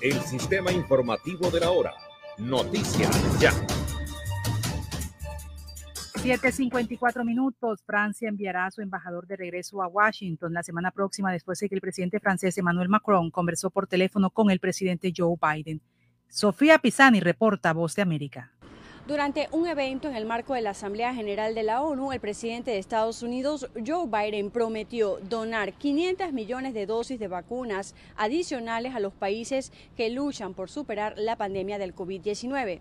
El sistema informativo de la hora. Noticias ya. 7.54 minutos. Francia enviará a su embajador de regreso a Washington la semana próxima después de que el presidente francés Emmanuel Macron conversó por teléfono con el presidente Joe Biden. Sofía Pisani reporta Voz de América. Durante un evento en el marco de la Asamblea General de la ONU, el presidente de Estados Unidos, Joe Biden, prometió donar 500 millones de dosis de vacunas adicionales a los países que luchan por superar la pandemia del COVID-19.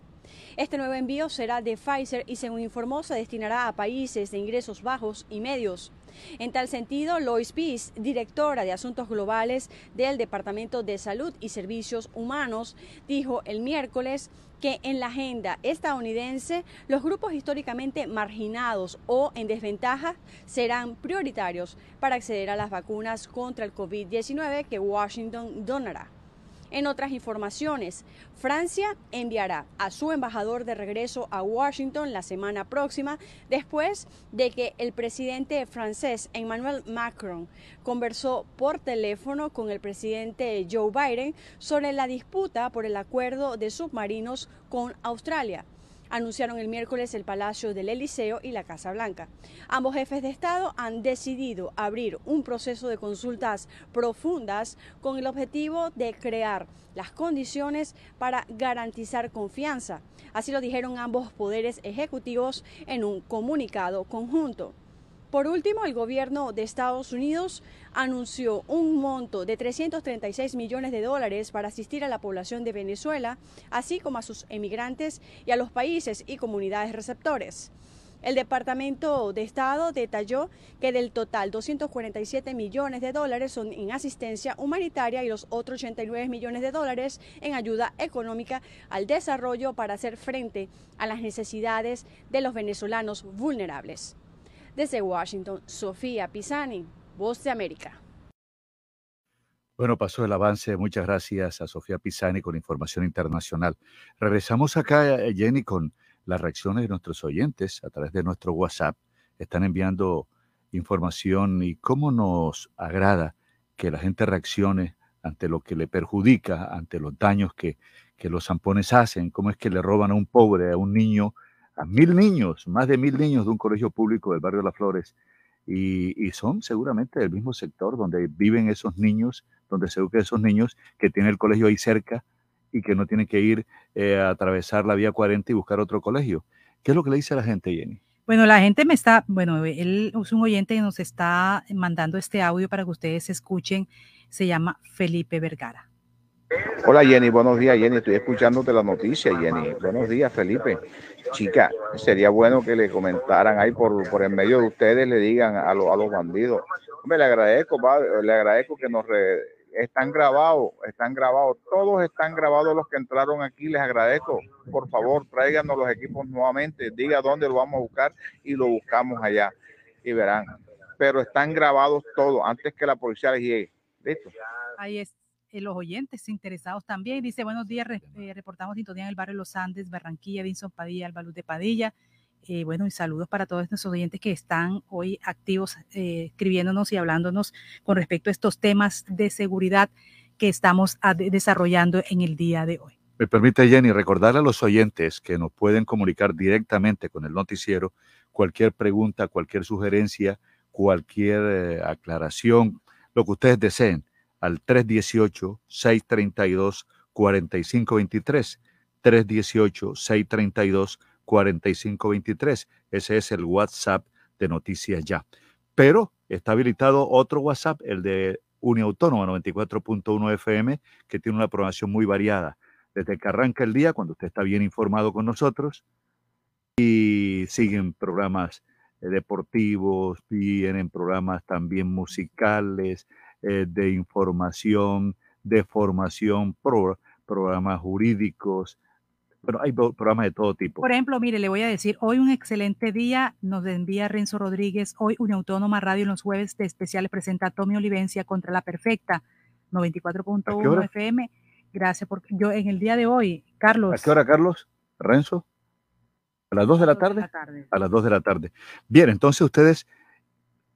Este nuevo envío será de Pfizer y, según informó, se destinará a países de ingresos bajos y medios. En tal sentido, Lois Peace, directora de Asuntos Globales del Departamento de Salud y Servicios Humanos, dijo el miércoles que en la agenda estadounidense los grupos históricamente marginados o en desventaja serán prioritarios para acceder a las vacunas contra el COVID-19 que Washington donará. En otras informaciones, Francia enviará a su embajador de regreso a Washington la semana próxima después de que el presidente francés Emmanuel Macron conversó por teléfono con el presidente Joe Biden sobre la disputa por el acuerdo de submarinos con Australia anunciaron el miércoles el Palacio del Eliseo y la Casa Blanca. Ambos jefes de Estado han decidido abrir un proceso de consultas profundas con el objetivo de crear las condiciones para garantizar confianza. Así lo dijeron ambos poderes ejecutivos en un comunicado conjunto. Por último, el gobierno de Estados Unidos anunció un monto de 336 millones de dólares para asistir a la población de Venezuela, así como a sus emigrantes y a los países y comunidades receptores. El Departamento de Estado detalló que del total 247 millones de dólares son en asistencia humanitaria y los otros 89 millones de dólares en ayuda económica al desarrollo para hacer frente a las necesidades de los venezolanos vulnerables. Desde Washington, Sofía Pisani, Voz de América. Bueno, pasó el avance. Muchas gracias a Sofía Pisani con información internacional. Regresamos acá, eh, Jenny, con las reacciones de nuestros oyentes a través de nuestro WhatsApp. Están enviando información y cómo nos agrada que la gente reaccione ante lo que le perjudica, ante los daños que, que los zampones hacen, cómo es que le roban a un pobre, a un niño, a mil niños, más de mil niños de un colegio público del barrio Las Flores, y, son seguramente del mismo sector donde viven esos niños, donde se educan esos niños que tienen el colegio ahí cerca y que no tienen que ir eh, a atravesar la vía 40 y buscar otro colegio. ¿Qué es lo que le dice a la gente, Jenny? Bueno, la gente me está, bueno, él es un oyente que nos está mandando este audio para que ustedes escuchen. Se llama Felipe Vergara. Hola Jenny, buenos días Jenny, estoy escuchándote la noticia Jenny. Buenos días Felipe. Chica, sería bueno que le comentaran ahí por, por el medio de ustedes, le digan a, los a los bandidos. Me le agradezco, le agradezco que nos están grabados, están grabados, todos están grabados los que entraron aquí, les agradezco. Por favor, tráiganos los equipos nuevamente, diga dónde lo vamos a buscar y lo buscamos allá y verán. Pero están grabados todos antes que la policía les llegue. ¿Listo? Ahí es eh, los oyentes interesados también. Dice, buenos días, eh, reportamos sintonía en el barrio Los Andes, Barranquilla, Vinson Padilla, Albaluz de Padilla. Eh, bueno, y saludos para todos nuestros oyentes que están hoy activos eh, escribiéndonos y hablándonos con respecto a estos temas de seguridad que estamos desarrollando en el día de hoy. Me permite, Jenny, recordarle a los oyentes que nos pueden comunicar directamente con el noticiero cualquier pregunta, cualquier sugerencia, cualquier eh, aclaración, lo que ustedes deseen, al 318-632-4523. 318-632-4523. Ese es el WhatsApp de Noticias Ya. Pero está habilitado otro WhatsApp, el de Uniautónoma 94.1 FM, que tiene una programación muy variada. Desde que arranca el día, cuando usted está bien informado con nosotros, y siguen programas eh, deportivos, vienen programas también musicales, eh, de información, de formación, programas jurídicos, pero hay programas de todo tipo. Por ejemplo, mire, le voy a decir, hoy un excelente día nos envía Renzo Rodríguez, hoy una autónoma radio en los jueves de especiales presenta Tommy Olivencia contra la perfecta, 94.1 FM. Gracias, porque yo en el día de hoy, Carlos. ¿A qué hora, Carlos? ¿Renzo? ¿A las 2 de la tarde? A las 2 de la tarde. Bien, entonces ustedes,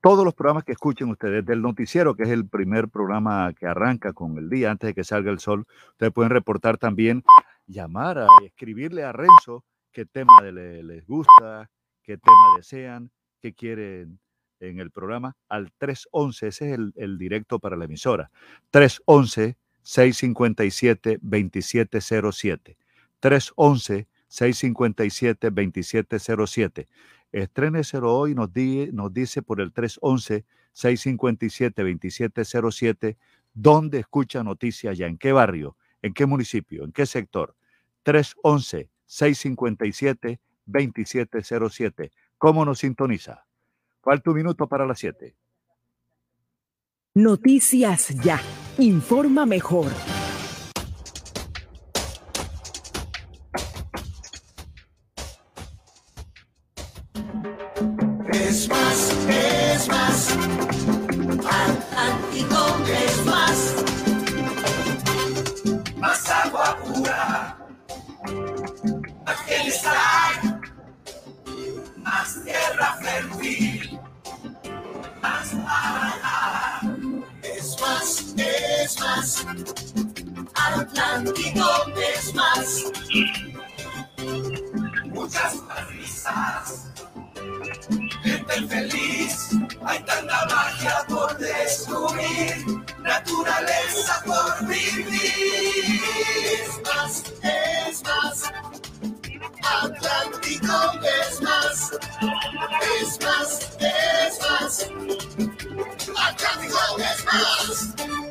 todos los programas que escuchen ustedes, del noticiero, que es el primer programa que arranca con el día antes de que salga el sol, ustedes pueden reportar también, llamar, a, escribirle a Renzo qué tema les gusta, qué tema desean, qué quieren en el programa, al 311, ese es el, el directo para la emisora, 311 657 2707. 311 657-2707. Estréneselo hoy, nos, nos dice por el 311-657-2707, ¿dónde escucha noticias ya? ¿En qué barrio? ¿En qué municipio? ¿En qué sector? 311-657-2707. ¿Cómo nos sintoniza? Falta un minuto para las 7. Noticias ya. Informa mejor. Atlántico es más. Muchas más risas gente feliz. Hay tanta magia por descubrir, naturaleza por vivir. Es más, es más. Atlántico es más, es más, es más. Atlántico es más.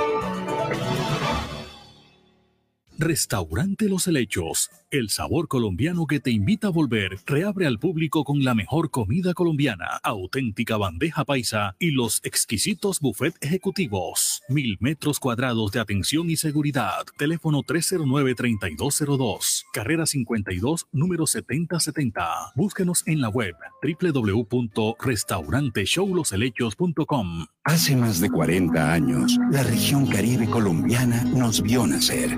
Restaurante Los Helechos, el sabor colombiano que te invita a volver, reabre al público con la mejor comida colombiana, auténtica bandeja paisa y los exquisitos buffet ejecutivos. Mil metros cuadrados de atención y seguridad. Teléfono 309-3202, carrera 52, número 7070. Búsquenos en la web www.restauranteshowloshelechos.com. Hace más de 40 años, la región caribe colombiana nos vio nacer.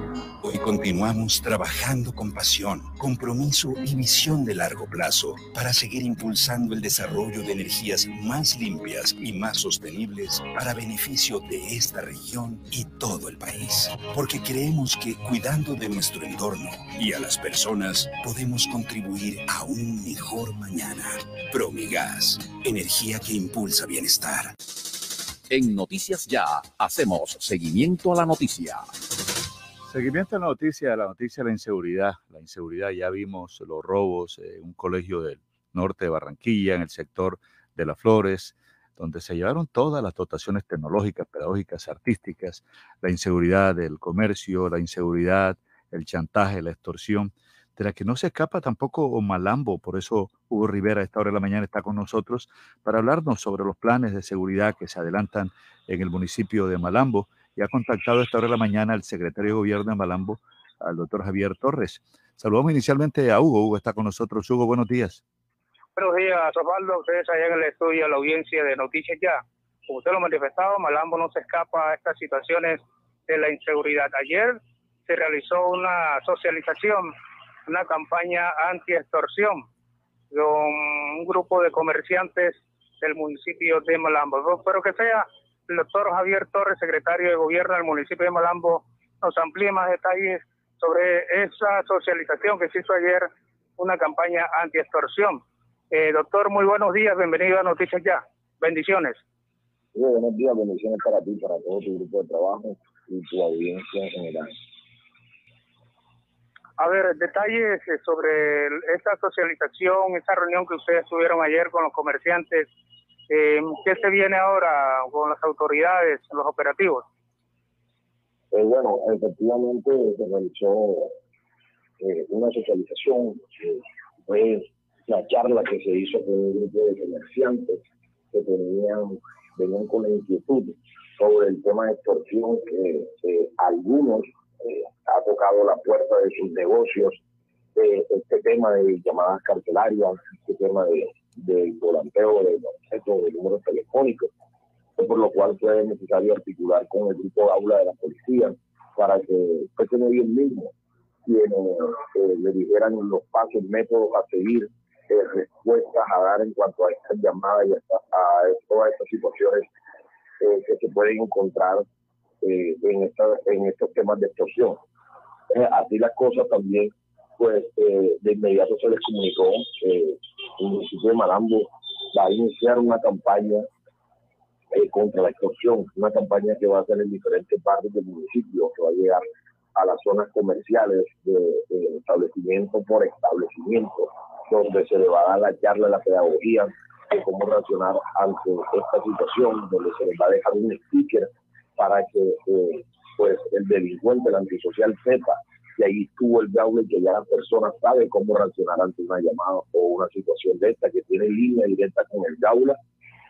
Hoy continuamos trabajando con pasión, compromiso y visión de largo plazo para seguir impulsando el desarrollo de energías más limpias y más sostenibles para beneficio de esta región y todo el país. Porque creemos que cuidando de nuestro entorno y a las personas podemos contribuir a un mejor mañana. Promigas, energía que impulsa bienestar. En Noticias Ya hacemos seguimiento a la noticia. Seguimiento a la noticia, la noticia de la inseguridad. La inseguridad, ya vimos los robos en un colegio del norte de Barranquilla, en el sector de las Flores, donde se llevaron todas las dotaciones tecnológicas, pedagógicas, artísticas, la inseguridad del comercio, la inseguridad, el chantaje, la extorsión, de la que no se escapa tampoco Malambo. Por eso Hugo Rivera a esta hora de la mañana está con nosotros para hablarnos sobre los planes de seguridad que se adelantan en el municipio de Malambo y ha contactado a esta hora de la mañana al secretario de gobierno de Malambo, al doctor Javier Torres. Saludamos inicialmente a Hugo. Hugo está con nosotros. Hugo, buenos días. Buenos días, Osvaldo. Ustedes allá en el estudio, la audiencia de Noticias Ya. Como usted lo ha manifestado, Malambo no se escapa a estas situaciones de la inseguridad. Ayer se realizó una socialización, una campaña anti-extorsión con un grupo de comerciantes del municipio de Malambo. Espero que sea el doctor Javier Torres, secretario de Gobierno del municipio de Malambo, nos amplíe más detalles sobre esa socialización que se hizo ayer, una campaña anti-extorsión. Eh, doctor, muy buenos días, bienvenido a Noticias Ya. Bendiciones. buenos días, bendiciones para ti, para todo tu grupo de trabajo y tu audiencia en general. A ver, detalles eh, sobre esta socialización, esta reunión que ustedes tuvieron ayer con los comerciantes eh, ¿Qué se viene ahora con las autoridades, los operativos? Eh, bueno, efectivamente se realizó eh, una socialización, fue la charla que se hizo con un grupo de comerciantes que tenían, venían con la inquietud sobre el tema de extorsión que algunos ha tocado la puerta de sus negocios, este tema de llamadas carcelarias, este tema de del volanteo de los de números telefónicos, por lo cual fue necesario articular con el grupo aula de la policía para que fuese ellos mismo quienes eh, le dijeran los pasos, métodos a seguir, eh, respuestas a dar en cuanto a estas llamadas y a, todas estas situaciones eh, que se pueden encontrar en, esta, en estos temas de extorsión. así las cosas también pues eh, de inmediato se les comunicó el municipio de Malambo va a iniciar una campaña eh, contra la extorsión, una campaña que va a ser en diferentes partes del municipio, que va a llegar a las zonas comerciales de, establecimiento por establecimiento, donde se le va a dar la charla, la pedagogía de cómo reaccionar ante esta situación, donde se les va a dejar un sticker para que eh, pues el delincuente, el antisocial sepa y ahí estuvo el y que ya la persona sabe cómo reaccionar ante una llamada o una situación de esta, que tiene línea directa con el gaula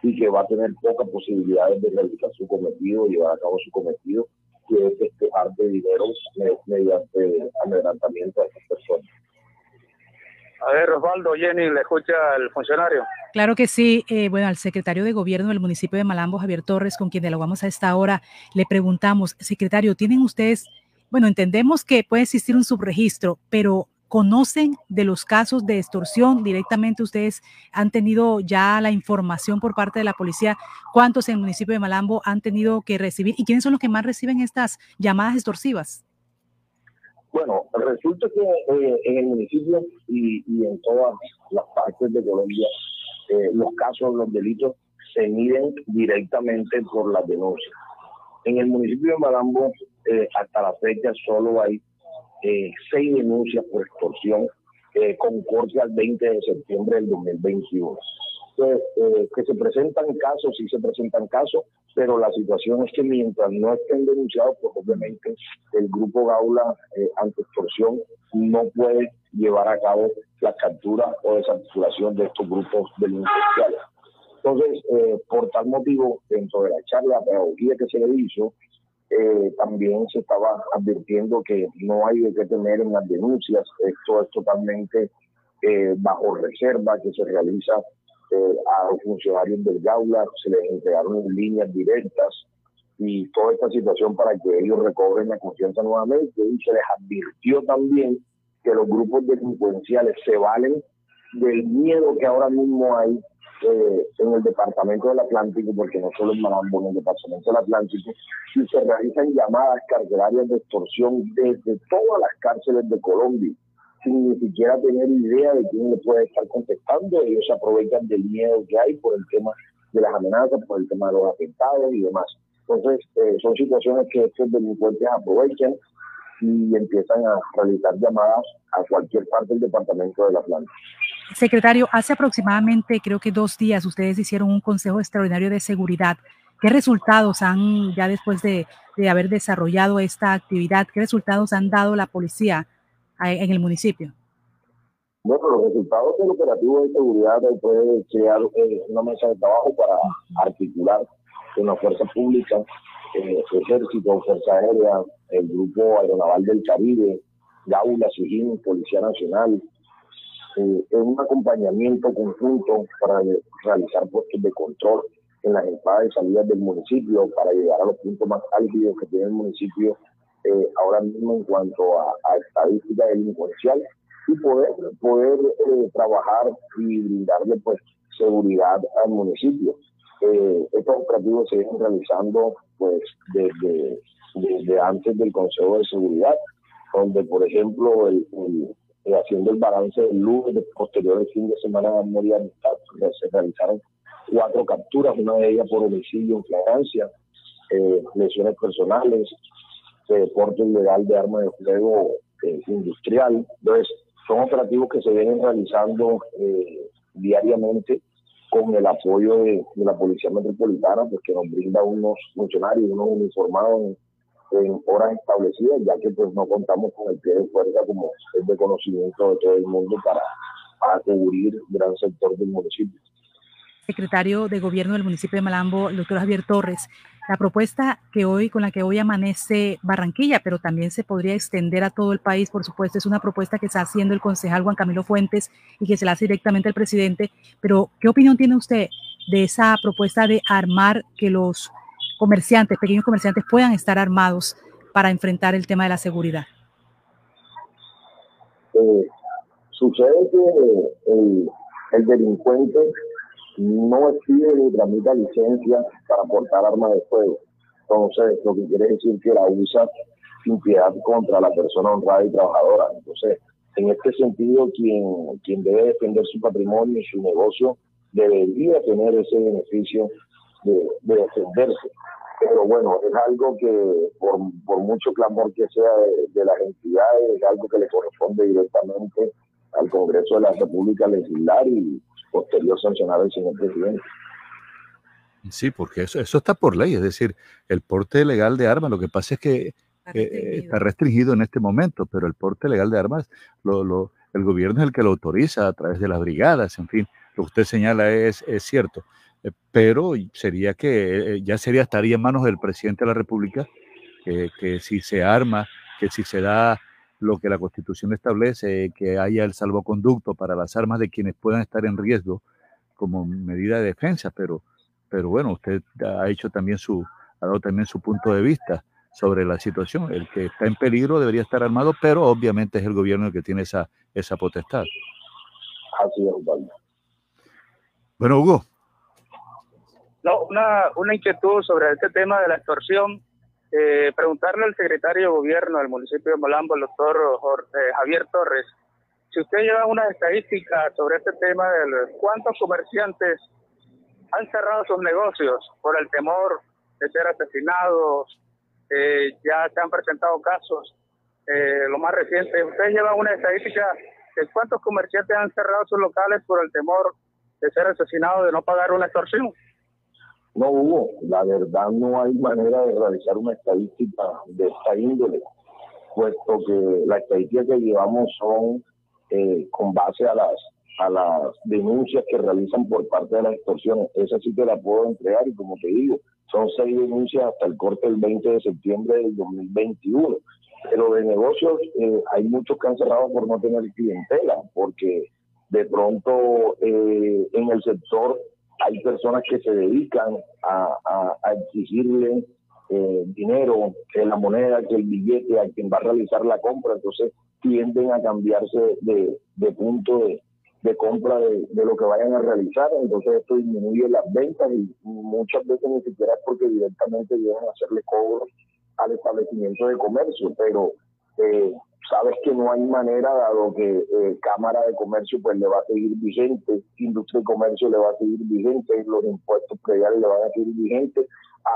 y que va a tener pocas posibilidades de realizar su cometido, llevar a cabo su cometido, que es despejar de dinero mediante adelantamiento a esas personas. A ver, Osvaldo, Jenny, ¿le escucha el funcionario? Claro que sí. Eh, bueno, al secretario de Gobierno del municipio de Malambo, Javier Torres, con quien dialogamos a esta hora, le preguntamos, secretario, ¿tienen ustedes bueno, entendemos que puede existir un subregistro, pero ¿conocen de los casos de extorsión directamente? ¿Ustedes han tenido ya la información por parte de la policía? ¿Cuántos en el municipio de Malambo han tenido que recibir? ¿Y quiénes son los que más reciben estas llamadas extorsivas? Bueno, resulta que eh, en el municipio y, en todas las partes de Colombia, eh, los casos, los delitos se miden directamente por las denuncias. En el municipio de Malambo eh, hasta la fecha solo hay eh, seis denuncias por extorsión eh, con corte al 20 de septiembre del 2021. Entonces, eh, que se presentan casos, sí se presentan casos, pero la situación es que mientras no estén denunciados, pues obviamente el grupo Gaula ante extorsión no puede llevar a cabo la captura o desarticulación de estos grupos delincuenciales. Entonces, por tal motivo, dentro de la charla, la pedagogía que se le hizo, eh, también se estaba advirtiendo que no hay de qué temer en las denuncias. Esto es totalmente eh, bajo reserva que se realiza eh, a los funcionarios del Gaula, se les entregaron líneas directas y toda esta situación para que ellos recobren la confianza nuevamente y se les advirtió también que los grupos delincuenciales se valen del miedo que ahora mismo hay eh, en el departamento del Atlántico, porque no solo en Malambo, en el departamento del Atlántico, y se realizan llamadas carcelarias de extorsión desde todas las cárceles de Colombia, sin ni siquiera tener idea de quién le puede estar contestando. Ellos se aprovechan del miedo que hay por el tema de las amenazas, por el tema de los atentados y demás. Entonces, eh, son situaciones que estos delincuentes aprovechan y empiezan a realizar llamadas a cualquier parte del departamento de la planta. Secretario, hace aproximadamente, creo que dos días, ustedes hicieron un consejo extraordinario de seguridad. ¿Qué resultados han, ya después de, de haber desarrollado esta actividad, qué resultados han dado la policía en el municipio? Bueno, los resultados del operativo de seguridad puede crear eh, una mesa de trabajo para articular con la fuerza pública, eh, ejército, fuerza aérea, el grupo aeronaval del Caribe, Gaula, SIGIN, Policía Nacional, eh, en un acompañamiento conjunto para realizar puestos de control en las entradas y salidas del municipio para llegar a los puntos más álgidos que tiene el municipio eh, ahora mismo en cuanto a, a estadística delincuencial y poder poder eh, trabajar y brindarle pues seguridad al municipio. Eh, estos operativos se vienen realizando pues desde, desde antes del Consejo de Seguridad, donde por ejemplo el, el, haciendo el balance del lunes posterior al fin de semana de media se realizaron cuatro capturas, una de ellas por homicidio en flagrancia, eh, lesiones personales, porte ilegal de armas de fuego eh, industrial. Entonces, son operativos que se vienen realizando eh, diariamente con el apoyo de, la Policía Metropolitana, porque nos brinda unos funcionarios, unos uniformados en, horas establecidas, ya que pues no contamos con el pie de fuerza como es de conocimiento de todo el mundo para, para cubrir gran sector del municipio secretario de Gobierno del municipio de Malambo, el doctor Javier Torres. La propuesta que hoy, con la que hoy amanece Barranquilla, pero también se podría extender a todo el país, por supuesto, es una propuesta que está haciendo el concejal Juan Camilo Fuentes y que se la hace directamente al presidente. Pero, ¿qué opinión tiene usted de esa propuesta de armar que los comerciantes, pequeños comerciantes, puedan estar armados para enfrentar el tema de la seguridad? Eh, sucede que el, el delincuente no exige ni tramita licencia para portar armas de fuego. Entonces, lo que quiere decir que la usa sin piedad contra la persona honrada y trabajadora. Entonces, en este sentido, quien, quien debe defender su patrimonio y su negocio debería tener ese beneficio de, defenderse. Pero bueno, es algo que por, por mucho clamor que sea de, de las entidades, es algo que le corresponde directamente al Congreso de la República legislar y, posterior sancionar al señor presidente. Sí, porque eso, eso está por ley, es decir, el porte legal de armas, lo que pasa es que eh, está restringido en este momento, pero el porte legal de armas, lo, lo, el gobierno es el que lo autoriza a través de las brigadas, en fin, lo que usted señala es, es cierto, eh, pero sería que eh, ya sería, estaría en manos del presidente de la República, que, que si se arma, que si se da lo que la Constitución establece, que haya el salvoconducto para las armas de quienes puedan estar en riesgo como medida de defensa, pero, pero bueno, usted ha hecho también su, ha dado también su punto de vista sobre la situación. El que está en peligro debería estar armado, pero obviamente es el gobierno el que tiene esa, esa potestad. Así es, Bueno, Hugo. No, una, una inquietud sobre este tema de la extorsión eh, preguntarle al secretario de gobierno del municipio de Molambo, el doctor eh, Javier Torres, si usted lleva una estadística sobre este tema de cuántos comerciantes han cerrado sus negocios por el temor de ser asesinados, eh, ya se han presentado casos, eh, lo más reciente, usted lleva una estadística de cuántos comerciantes han cerrado sus locales por el temor de ser asesinados, de no pagar una extorsión. No hubo, la verdad no hay manera de realizar una estadística de esta índole, puesto que la estadística que llevamos son eh, con base a las a las denuncias que realizan por parte de las extorsiones. Esa sí te la puedo entregar y como te digo, son seis denuncias hasta el corte del 20 de septiembre del 2021. Pero de negocios eh, hay muchos que han cerrado por no tener clientela, porque de pronto eh, en el sector hay personas que se dedican a, exigirle eh, dinero, que la moneda, que el billete a quien va a realizar la compra, entonces tienden a cambiarse de, punto de, compra de, lo que vayan a realizar, entonces esto disminuye las ventas y muchas veces ni siquiera es porque directamente llegan a hacerle cobros al establecimiento de comercio, pero eh, sabes que no hay manera, dado que eh, Cámara de Comercio pues le va a seguir vigente, Industria y Comercio le va a seguir vigente, los impuestos prediales le van a seguir vigentes, a,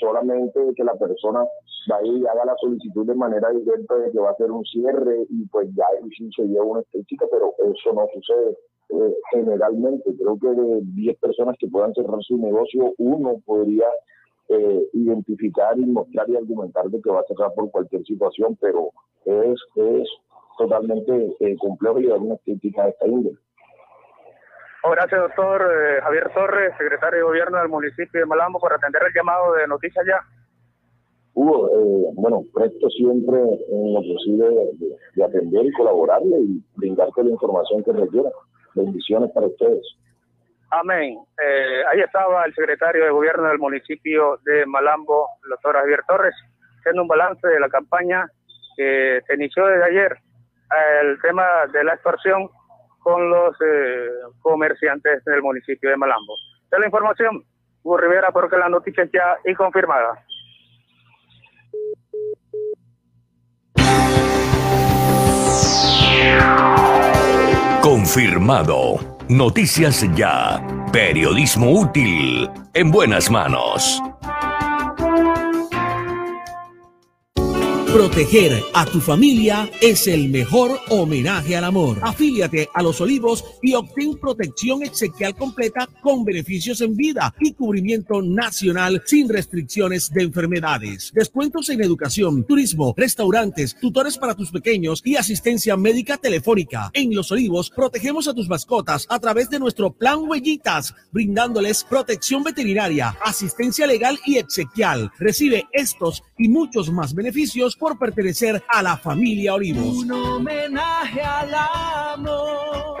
solamente que la persona vaya y haga la solicitud de manera directa de que va a hacer un cierre y pues ya ahí sí se lleva una estadística, pero eso no sucede. Eh, generalmente, creo que de 10 personas que puedan cerrar su negocio, uno podría eh, identificar y mostrar y argumentar de que va a cerrar por cualquier situación, pero es, es totalmente eh, complejo llevar una crítica de esta índole. Oh, gracias, doctor eh, Javier Torres, secretario de Gobierno del municipio de Malambo, por atender el llamado de Noticias Ya. Hugo, eh, bueno, presto siempre en lo posible de, de atender y colaborarle y brindarte la información que requiera. Bendiciones para ustedes. Amén. Eh, ahí estaba el secretario de Gobierno del municipio de Malambo, doctor Javier Torres, haciendo un balance de la campaña que se inició desde ayer, el tema de la extorsión con los eh, comerciantes del municipio de Malambo. De la información, Hugo Rivera, porque la noticia ya y confirmada. Confirmado. Noticias Ya. Periodismo útil. En buenas manos. Proteger a tu familia es el mejor homenaje al amor. Afíliate a Los Olivos y obtén protección exequial completa con beneficios en vida y cubrimiento nacional sin restricciones de enfermedades. Descuentos en educación, turismo, restaurantes, tutores para tus pequeños y asistencia médica telefónica. En Los Olivos protegemos a tus mascotas a través de nuestro plan Huellitas, brindándoles protección veterinaria, asistencia legal y exequial. Recibe estos y muchos más beneficios por pertenecer a la familia Olivos. Un homenaje al amor.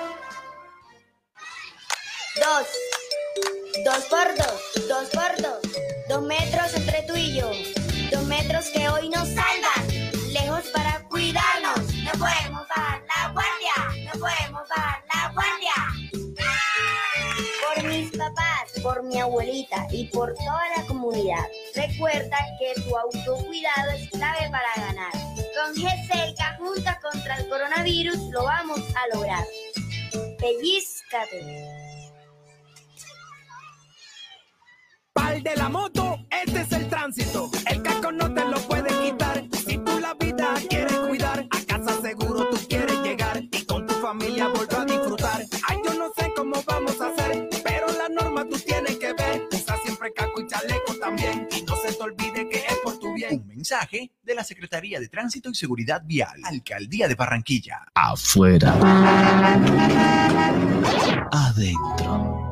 Dos. Dos por dos. Dos por dos. Dos metros entre tú y yo. Dos metros que hoy nos salvan. Lejos para cuidarnos. No podemos bajar la guardia. No podemos bajar la guardia. Por mis papás, por mi abuelita y por toda la comunidad. Recuerda que tu autocuidado es clave para ganar. Con GCK juntas contra el coronavirus lo vamos a lograr. Pellizcate. El de la moto, este es el tránsito. El casco no te lo puede quitar. Si tú la vida quieres cuidar, a casa seguro tú quieres llegar y con tu familia volver a disfrutar. Ay, yo no sé cómo vamos a hacer, pero la norma tú tienes que ver. Usa siempre casco y chaleco también y no se te olvide que es por tu bien. Un mensaje de la Secretaría de Tránsito y Seguridad Vial, Alcaldía de Barranquilla. Afuera. Adentro.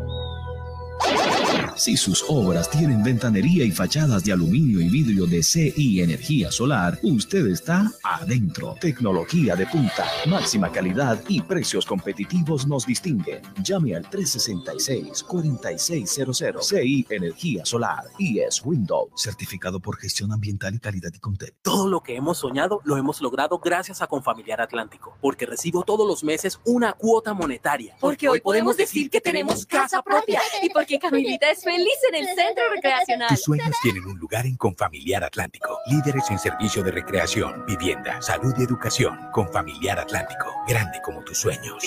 Si sus obras tienen ventanería y fachadas de aluminio y vidrio de CI Energía Solar, usted está adentro. Tecnología de punta, máxima calidad y precios competitivos nos distinguen. Llame al 366-4600 CI Energía Solar y es Windows, certificado por gestión ambiental y calidad y contexto. Todo lo que hemos soñado lo hemos logrado gracias a Confamiliar Atlántico, porque recibo todos los meses una cuota monetaria. Porque hoy podemos decir que tenemos casa propia y porque Camilita es feliz en el centro recreacional. Tus sueños tienen un lugar en Confamiliar Atlántico. Líderes en servicio de recreación, vivienda, salud y educación. Confamiliar Atlántico. Grande como tus sueños.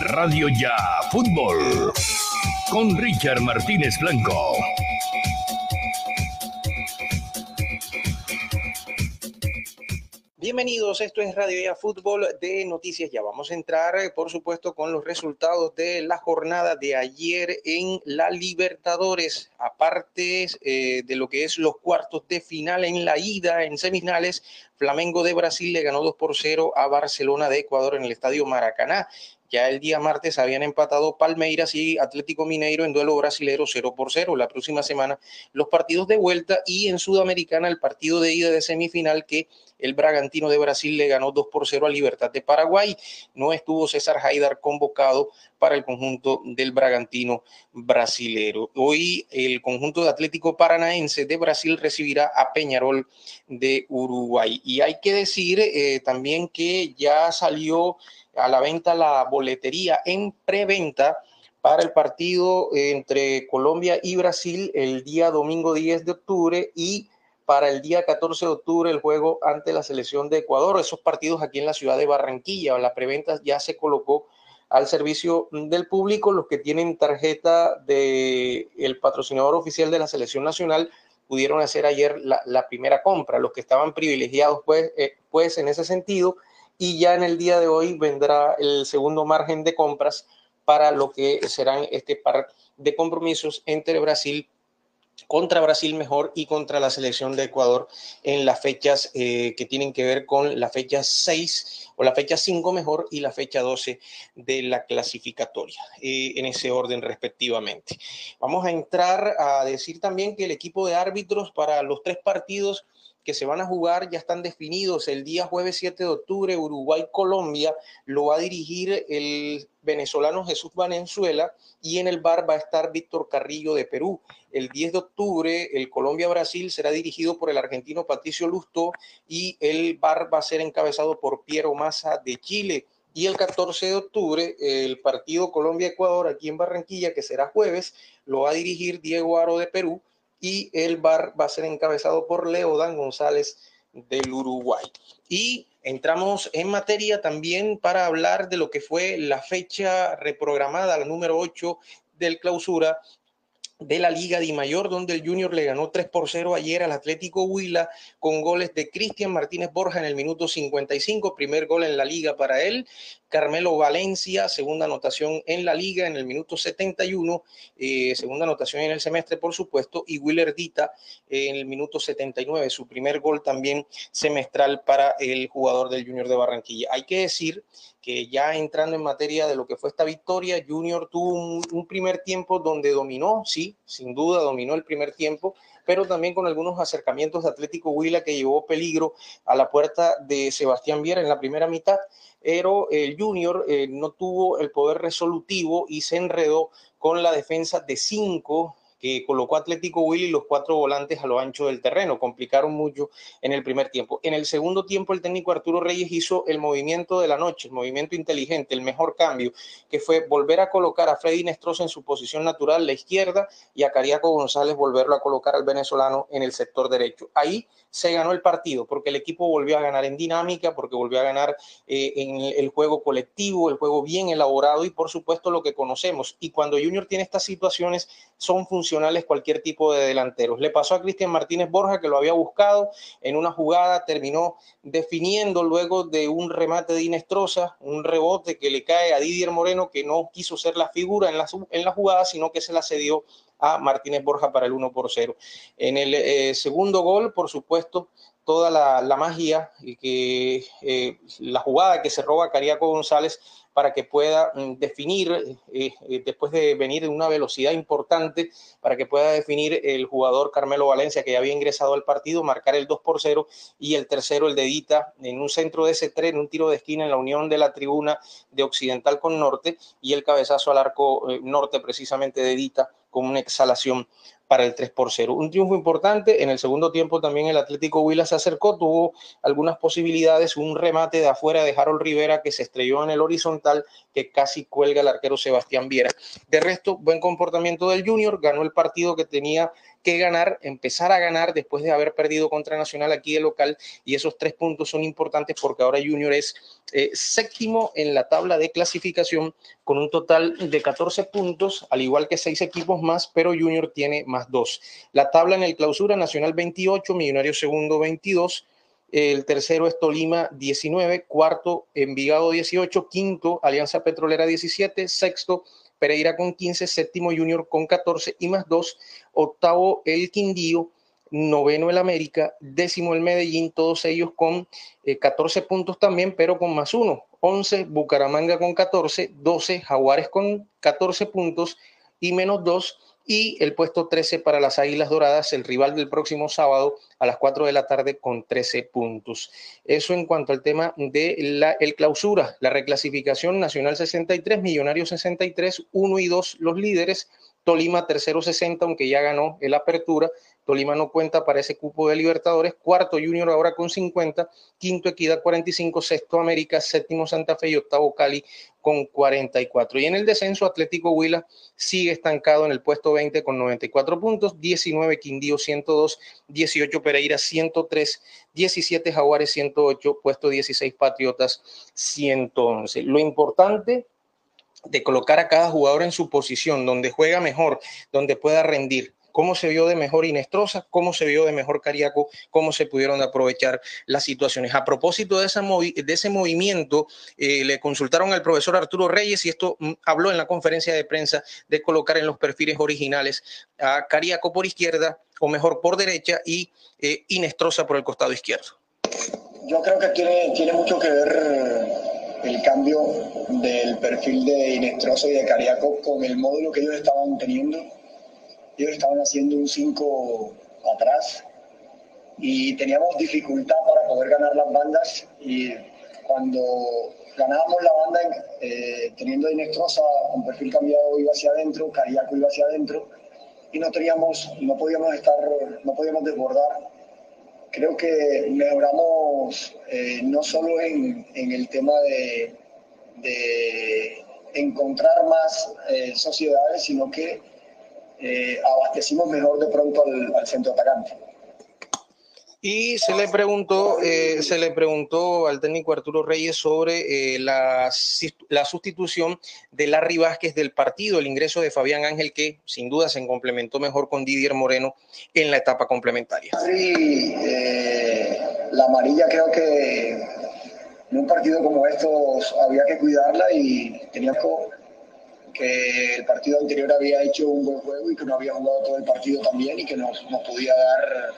Radio Ya Fútbol con Richard Martínez Blanco. Bienvenidos, esto es Radio Ya Fútbol de Noticias Ya. Vamos a entrar, eh, por supuesto, con los resultados de la jornada de ayer en la Libertadores. Aparte eh, de lo que es los cuartos de final en la ida, en semifinales, Flamengo de Brasil le ganó 2 por 0 a Barcelona de Ecuador en el Estadio Maracaná. Ya el día martes habían empatado Palmeiras y Atlético Mineiro en duelo brasilero 0 por 0. La próxima semana los partidos de vuelta y en Sudamericana el partido de ida de semifinal que el Bragantino de Brasil le ganó 2 por 0 a Libertad de Paraguay. No estuvo César Haidar convocado para el conjunto del Bragantino brasilero. Hoy el conjunto de Atlético Paranaense de Brasil recibirá a Peñarol de Uruguay. Y hay que decir eh, también que ya salió a la venta la boletería en preventa para el partido entre Colombia y Brasil el día domingo 10 de octubre y para el día 14 de octubre el juego ante la selección de Ecuador. Esos partidos aquí en la ciudad de Barranquilla, la preventa ya se colocó al servicio del público. Los que tienen tarjeta del el patrocinador oficial de la selección nacional pudieron hacer ayer la, primera compra. Los que estaban privilegiados, pues, eh, pues en ese sentido, y ya en el día de hoy vendrá el segundo margen de compras para lo que serán este par de compromisos entre Brasil contra Brasil mejor y contra la selección de Ecuador en las fechas eh, que tienen que ver con la fecha 6 o la fecha 5 mejor y la fecha 12 de la clasificatoria, eh, en ese orden respectivamente. Vamos a entrar a decir también que el equipo de árbitros para los tres partidos que se van a jugar ya están definidos. El día jueves 7 de octubre, Uruguay-Colombia lo va a dirigir el venezolano Jesús Valenzuela y en el bar va a estar Víctor Carrillo de Perú. El 10 de octubre, el Colombia-Brasil será dirigido por el argentino Patricio Lusto y el bar va a ser encabezado por Piero Massa de Chile. Y el 14 de octubre, el partido Colombia-Ecuador aquí en Barranquilla, que será jueves, lo va a dirigir Diego Aro de Perú y el bar va a ser encabezado por Leodan González del Uruguay. Y entramos en materia también para hablar de lo que fue la fecha reprogramada, la número 8 del clausura de la Liga Di Mayor, donde el Junior le ganó 3 por 0 ayer al Atlético Huila con goles de Cristian Martínez Borja en el minuto 55, primer gol en la liga para él, Carmelo Valencia, segunda anotación en la liga en el minuto 71, eh, segunda anotación en el semestre, por supuesto, y Willer Dita en el minuto 79, su primer gol también semestral para el jugador del Junior de Barranquilla. Hay que decir que ya entrando en materia de lo que fue esta victoria, Junior tuvo un, un primer tiempo donde dominó, sí, sin duda dominó el primer tiempo, pero también con algunos acercamientos de Atlético Huila que llevó peligro a la puerta de Sebastián Viera en la primera mitad, pero el Junior eh, no tuvo el poder resolutivo y se enredó con la defensa de cinco que colocó Atlético Willy los cuatro volantes a lo ancho del terreno, complicaron mucho en el primer tiempo. En el segundo tiempo el técnico Arturo Reyes hizo el movimiento de la noche, el movimiento inteligente, el mejor cambio, que fue volver a colocar a Freddy Nestroza en su posición natural, la izquierda, y a Cariaco González volverlo a colocar al venezolano en el sector derecho. Ahí se ganó el partido, porque el equipo volvió a ganar en dinámica, porque volvió a ganar eh, en el juego colectivo, el juego bien elaborado y por supuesto lo que conocemos. Y cuando Junior tiene estas situaciones, son funcionales cualquier tipo de delanteros. Le pasó a Cristian Martínez Borja que lo había buscado en una jugada, terminó definiendo luego de un remate de Inestrosa, un rebote que le cae a Didier Moreno que no quiso ser la figura en la, en la jugada, sino que se la cedió a Martínez Borja para el 1 por 0. En el eh, segundo gol, por supuesto, toda la, magia y que eh, la jugada que se roba Cariaco González para que pueda mm, definir, eh, eh, después de venir en una velocidad importante, para que pueda definir el jugador Carmelo Valencia, que ya había ingresado al partido, marcar el 2 por 0 y el tercero, el de Dita, en un centro de ese tren, un tiro de esquina en la unión de la tribuna de Occidental con Norte y el cabezazo al arco norte precisamente de Dita con una exhalación para el 3 por 0. Un triunfo importante. En el segundo tiempo también el Atlético Huila se acercó, tuvo algunas posibilidades, un remate de afuera de Harold Rivera que se estrelló en el horizontal que casi cuelga el arquero Sebastián Viera. De resto, buen comportamiento del Junior, ganó el partido que tenía que ganar, empezar a ganar después de haber perdido contra Nacional aquí de local y esos tres puntos son importantes porque ahora Junior es eh, séptimo en la tabla de clasificación con un total de 14 puntos, al igual que seis equipos más, pero Junior tiene más dos. La tabla en el clausura Nacional 28, Millonario segundo 22. El tercero es Tolima 19, cuarto Envigado 18, quinto Alianza Petrolera 17, sexto Pereira con 15, séptimo Junior con 14 y más 2, octavo el Quindío, noveno el América, décimo el Medellín, todos ellos con 14 eh, puntos también, pero con más uno, 11 Bucaramanga con 14, 12 Jaguares con 14 puntos y menos 2 y el puesto 13 para las Águilas Doradas, el rival del próximo sábado a las 4 de la tarde con 13 puntos. Eso en cuanto al tema de la el clausura, la reclasificación Nacional 63, Millonarios 63, 1 y 2 los líderes, Tolima tercero 60, aunque ya ganó el apertura, Tolima no cuenta para ese cupo de Libertadores. Cuarto Junior ahora con 50. Quinto Equidad 45. Sexto América. Séptimo Santa Fe y octavo Cali con 44. Y en el descenso Atlético Huila sigue estancado en el puesto 20 con 94 puntos. 19 Quindío 102. 18 Pereira 103. 17 Jaguares 108. Puesto 16 Patriotas 111. Lo importante de colocar a cada jugador en su posición, donde juega mejor, donde pueda rendir cómo se vio de mejor Inestrosa, cómo se vio de mejor Cariaco, cómo se pudieron aprovechar las situaciones. A propósito de, de ese movimiento, eh, le consultaron al profesor Arturo Reyes y esto mm, habló en la conferencia de prensa de colocar en los perfiles originales a Cariaco por izquierda, o mejor por derecha, y eh, Inestrosa por el costado izquierdo. Yo creo que tiene, tiene mucho que ver el cambio del perfil de Inestrosa y de Cariaco con el módulo que ellos estaban teniendo estaban haciendo un 5 atrás y teníamos dificultad para poder ganar las bandas y cuando ganábamos la banda eh, teniendo a Inestrosa un perfil cambiado iba hacia adentro, Cariaco iba hacia adentro y no teníamos, no podíamos estar, no podíamos desbordar. Creo que mejoramos eh, no solo en, en, el tema de, de encontrar más eh, sociedades, sino que eh, abastecimos mejor de pronto al, centro atacante. Y se le preguntó, eh, se le preguntó al técnico Arturo Reyes sobre eh, la, la, sustitución de Larry Vázquez del partido, el ingreso de Fabián Ángel, que sin duda se complementó mejor con Didier Moreno en la etapa complementaria. Sí, la amarilla creo que en un partido como estos había que cuidarla y teníamos que el partido anterior había hecho un buen juego y que no había jugado todo el partido también y que nos, nos podía dar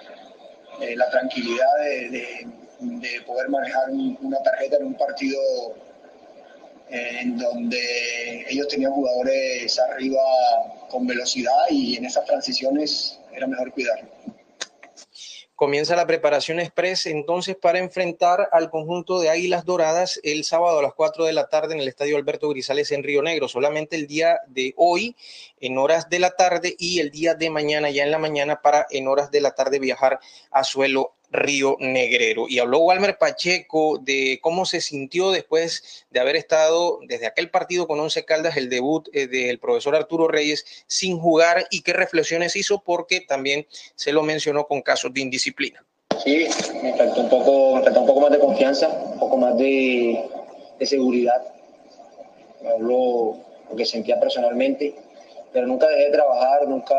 eh, la tranquilidad de, de, poder manejar una tarjeta en un partido eh, en donde ellos tenían jugadores arriba con velocidad y en esas transiciones era mejor cuidarlo comienza la preparación express entonces para enfrentar al conjunto de Águilas Doradas el sábado a las 4 de la tarde en el Estadio Alberto Grisales en Río Negro. Solamente el día de hoy en horas de la tarde y el día de mañana ya en la mañana para en horas de la tarde viajar a suelo Río Negrero. Y habló Walmer Pacheco de cómo se sintió después de haber estado desde aquel partido con Once Caldas, el debut eh, del profesor Arturo Reyes sin jugar y qué reflexiones hizo porque también se lo mencionó con casos de indisciplina. Sí, me faltó un poco, me faltó un poco más de confianza, un poco más de, de seguridad. Me habló lo que sentía personalmente pero nunca dejé de trabajar, nunca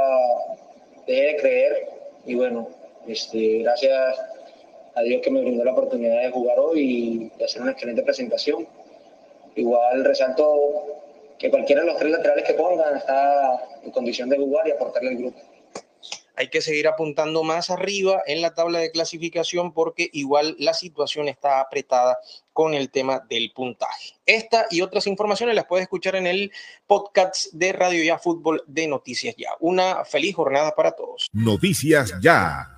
dejé de creer y bueno, este, gracias a Dios que me brindó la oportunidad de jugar hoy y de hacer una excelente presentación. Igual resalto que cualquiera de los tres laterales que pongan está en condición de jugar y aportarle al grupo hay que seguir apuntando más arriba en la tabla de clasificación porque igual la situación está apretada con el tema del puntaje. Esta y otras informaciones las puedes escuchar en el podcast de Radio Ya Fútbol de Noticias Ya. Una feliz jornada para todos. Noticias Ya.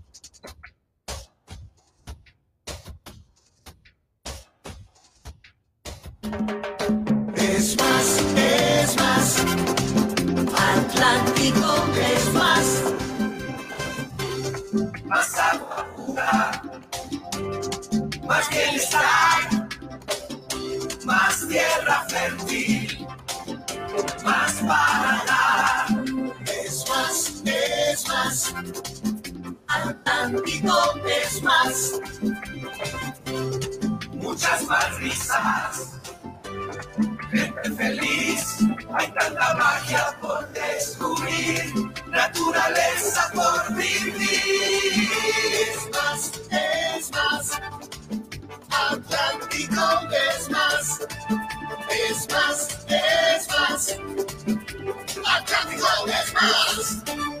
Es más, es más. Atlántico es más. Más agua Más bienestar. Más tierra fértil. Más para dar. Es más, es más. Atlántico es más. Muchas más risas gente feliz. Hay tanta magia por descubrir, naturaleza por vivir. Es más, es más. Atlántico es más. Es más, es más. Atlántico es más.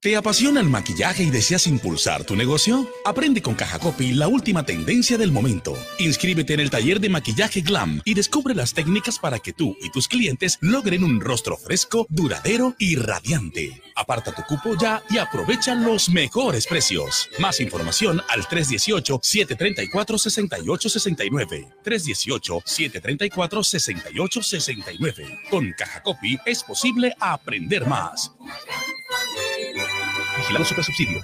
¿Te apasiona el maquillaje y deseas impulsar tu negocio? Aprende con Caja Copy la última tendencia del momento. Inscríbete en el taller de maquillaje Glam y descubre las técnicas para que tú y tus clientes logren un rostro fresco, duradero y radiante. Aparta tu cupo ya y aprovecha los mejores precios. Más información al 318-734-6869. 318-734-6869. Con Caja Copy es posible aprender más. Vigilado Subsidio.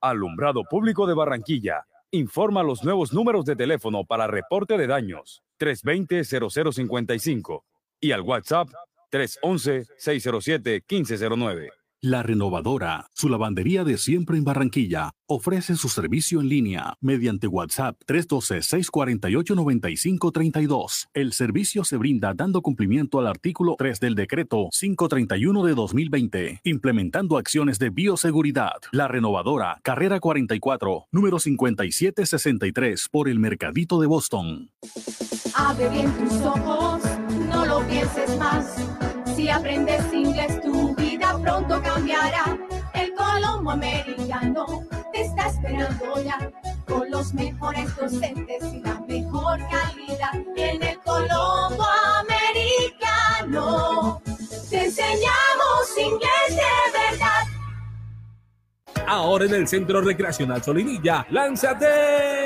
Alumbrado Público de Barranquilla. Informa los nuevos números de teléfono para reporte de daños 320-0055 y al WhatsApp 311-607-1509. La Renovadora, su lavandería de siempre en Barranquilla, ofrece su servicio en línea mediante WhatsApp 312-648-9532. El servicio se brinda dando cumplimiento al artículo 3 del decreto 531 de 2020, implementando acciones de bioseguridad. La Renovadora, carrera 44, número 5763 por el Mercadito de Boston. Abre bien tus ojos, no lo pienses más. Si aprendes inglés, tu vida pronto cambiará. El Colombo Americano te está creando ya con los mejores docentes y la mejor calidad en el Colombo Americano. Te enseñamos inglés de verdad. Ahora en el Centro Recreacional Solinilla, lánzate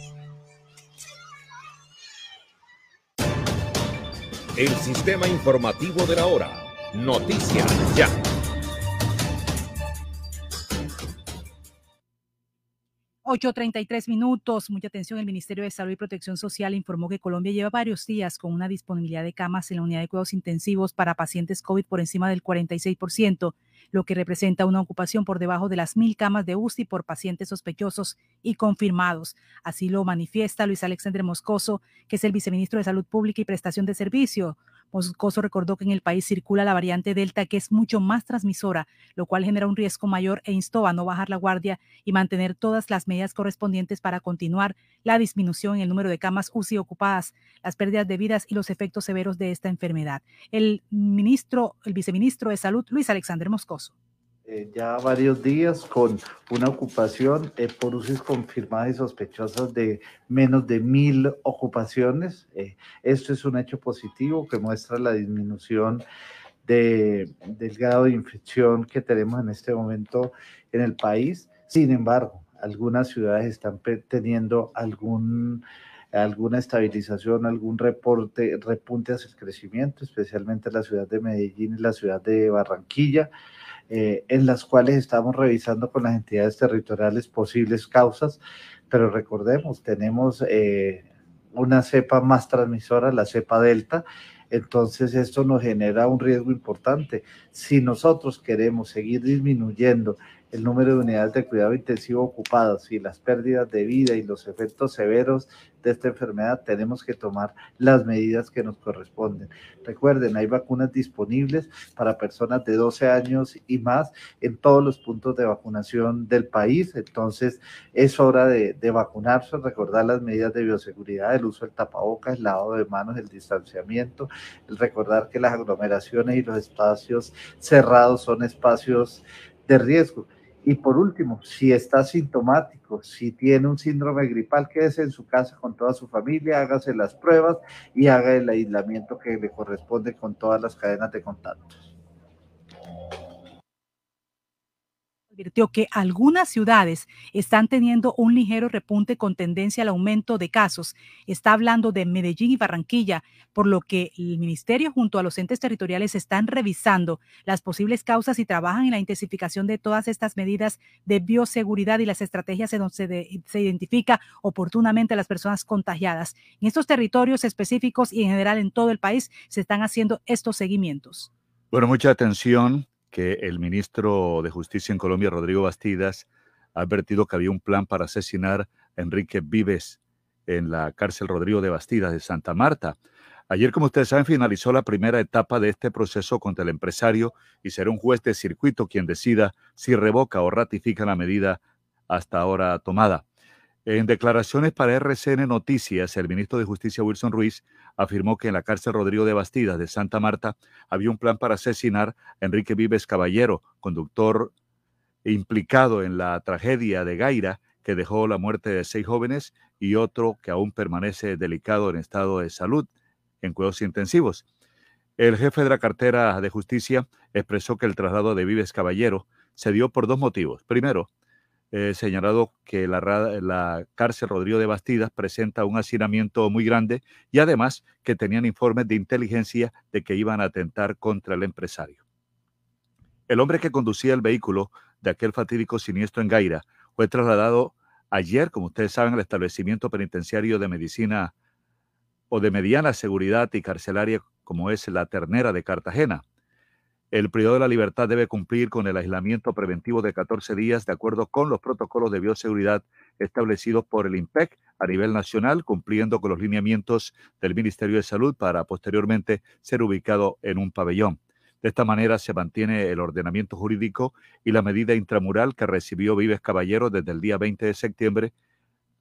El sistema informativo de la hora. Noticias ya. Ocho treinta y tres minutos. Mucha atención. El Ministerio de Salud y Protección Social informó que Colombia lleva varios días con una disponibilidad de camas en la unidad de cuidados intensivos para pacientes COVID por encima del 46%, lo que representa una ocupación por debajo de las mil camas de UCI por pacientes sospechosos y confirmados. Así lo manifiesta Luis Alexandre Moscoso, que es el viceministro de Salud Pública y Prestación de Servicio. Moscoso recordó que en el país circula la variante Delta, que es mucho más transmisora, lo cual genera un riesgo mayor e instó a no bajar la guardia y mantener todas las medidas correspondientes para continuar la disminución en el número de camas UCI ocupadas, las pérdidas de vidas y los efectos severos de esta enfermedad. El ministro, el viceministro de Salud, Luis Alexander Moscoso. Eh, ya varios días con una ocupación eh, por UCIs confirmadas y sospechosas de menos de mil ocupaciones. Eh, esto es un hecho positivo que muestra la disminución de, del grado de infección que tenemos en este momento en el país. Sin embargo, algunas ciudades están teniendo algún alguna estabilización, algún reporte, repunte hacia el crecimiento, especialmente la ciudad de Medellín y la ciudad de Barranquilla. Eh, en las cuales estamos revisando con las entidades territoriales posibles causas, pero recordemos, tenemos eh, una cepa más transmisora, la cepa delta, entonces esto nos genera un riesgo importante. Si nosotros queremos seguir disminuyendo el número de unidades de cuidado intensivo ocupadas y las pérdidas de vida y los efectos severos de esta enfermedad, tenemos que tomar las medidas que nos corresponden. Recuerden, hay vacunas disponibles para personas de 12 años y más en todos los puntos de vacunación del país. Entonces, es hora de, vacunarse, recordar las medidas de bioseguridad, el uso del tapabocas, el lavado de manos, el distanciamiento, el recordar que las aglomeraciones y los espacios cerrados son espacios de riesgo. Y por último, si está sintomático, si tiene un síndrome gripal, quédese en su casa con toda su familia, hágase las pruebas y haga el aislamiento que le corresponde con todas las cadenas de contactos. Advirtió que algunas ciudades están teniendo un ligero repunte con tendencia al aumento de casos. Está hablando de Medellín y Barranquilla, por lo que el ministerio junto a los entes territoriales están revisando las posibles causas y trabajan en la intensificación de todas estas medidas de bioseguridad y las estrategias en donde se, se identifica oportunamente a las personas contagiadas. En estos territorios específicos y en general en todo el país se están haciendo estos seguimientos. Bueno, mucha atención que el ministro de Justicia en Colombia, Rodrigo Bastidas, ha advertido que había un plan para asesinar a Enrique Vives en la cárcel Rodrigo de Bastidas de Santa Marta. Ayer, como ustedes saben, finalizó la primera etapa de este proceso contra el empresario y será un juez de circuito quien decida si revoca o ratifica la medida hasta ahora tomada. En declaraciones para RCN Noticias, el ministro de Justicia Wilson Ruiz afirmó que en la cárcel Rodrigo de Bastidas de Santa Marta había un plan para asesinar a Enrique Vives Caballero, conductor implicado en la tragedia de Gaira que dejó la muerte de seis jóvenes y otro que aún permanece delicado en estado de salud en cuidados intensivos. El jefe de la cartera de justicia expresó que el traslado de Vives Caballero se dio por dos motivos. Primero, eh, señalado que la, la, cárcel Rodrigo de Bastidas presenta un hacinamiento muy grande y además que tenían informes de inteligencia de que iban a atentar contra el empresario. El hombre que conducía el vehículo de aquel fatídico siniestro en Gaira fue trasladado ayer, como ustedes saben, al establecimiento penitenciario de medicina o de mediana seguridad y carcelaria como es la Ternera de Cartagena. El periodo de la libertad debe cumplir con el aislamiento preventivo de 14 días de acuerdo con los protocolos de bioseguridad establecidos por el IMPEC a nivel nacional, cumpliendo con los lineamientos del Ministerio de Salud para posteriormente ser ubicado en un pabellón. De esta manera se mantiene el ordenamiento jurídico y la medida intramural que recibió Vives Caballero desde el día 20 de septiembre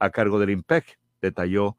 a cargo del IMPEC, detalló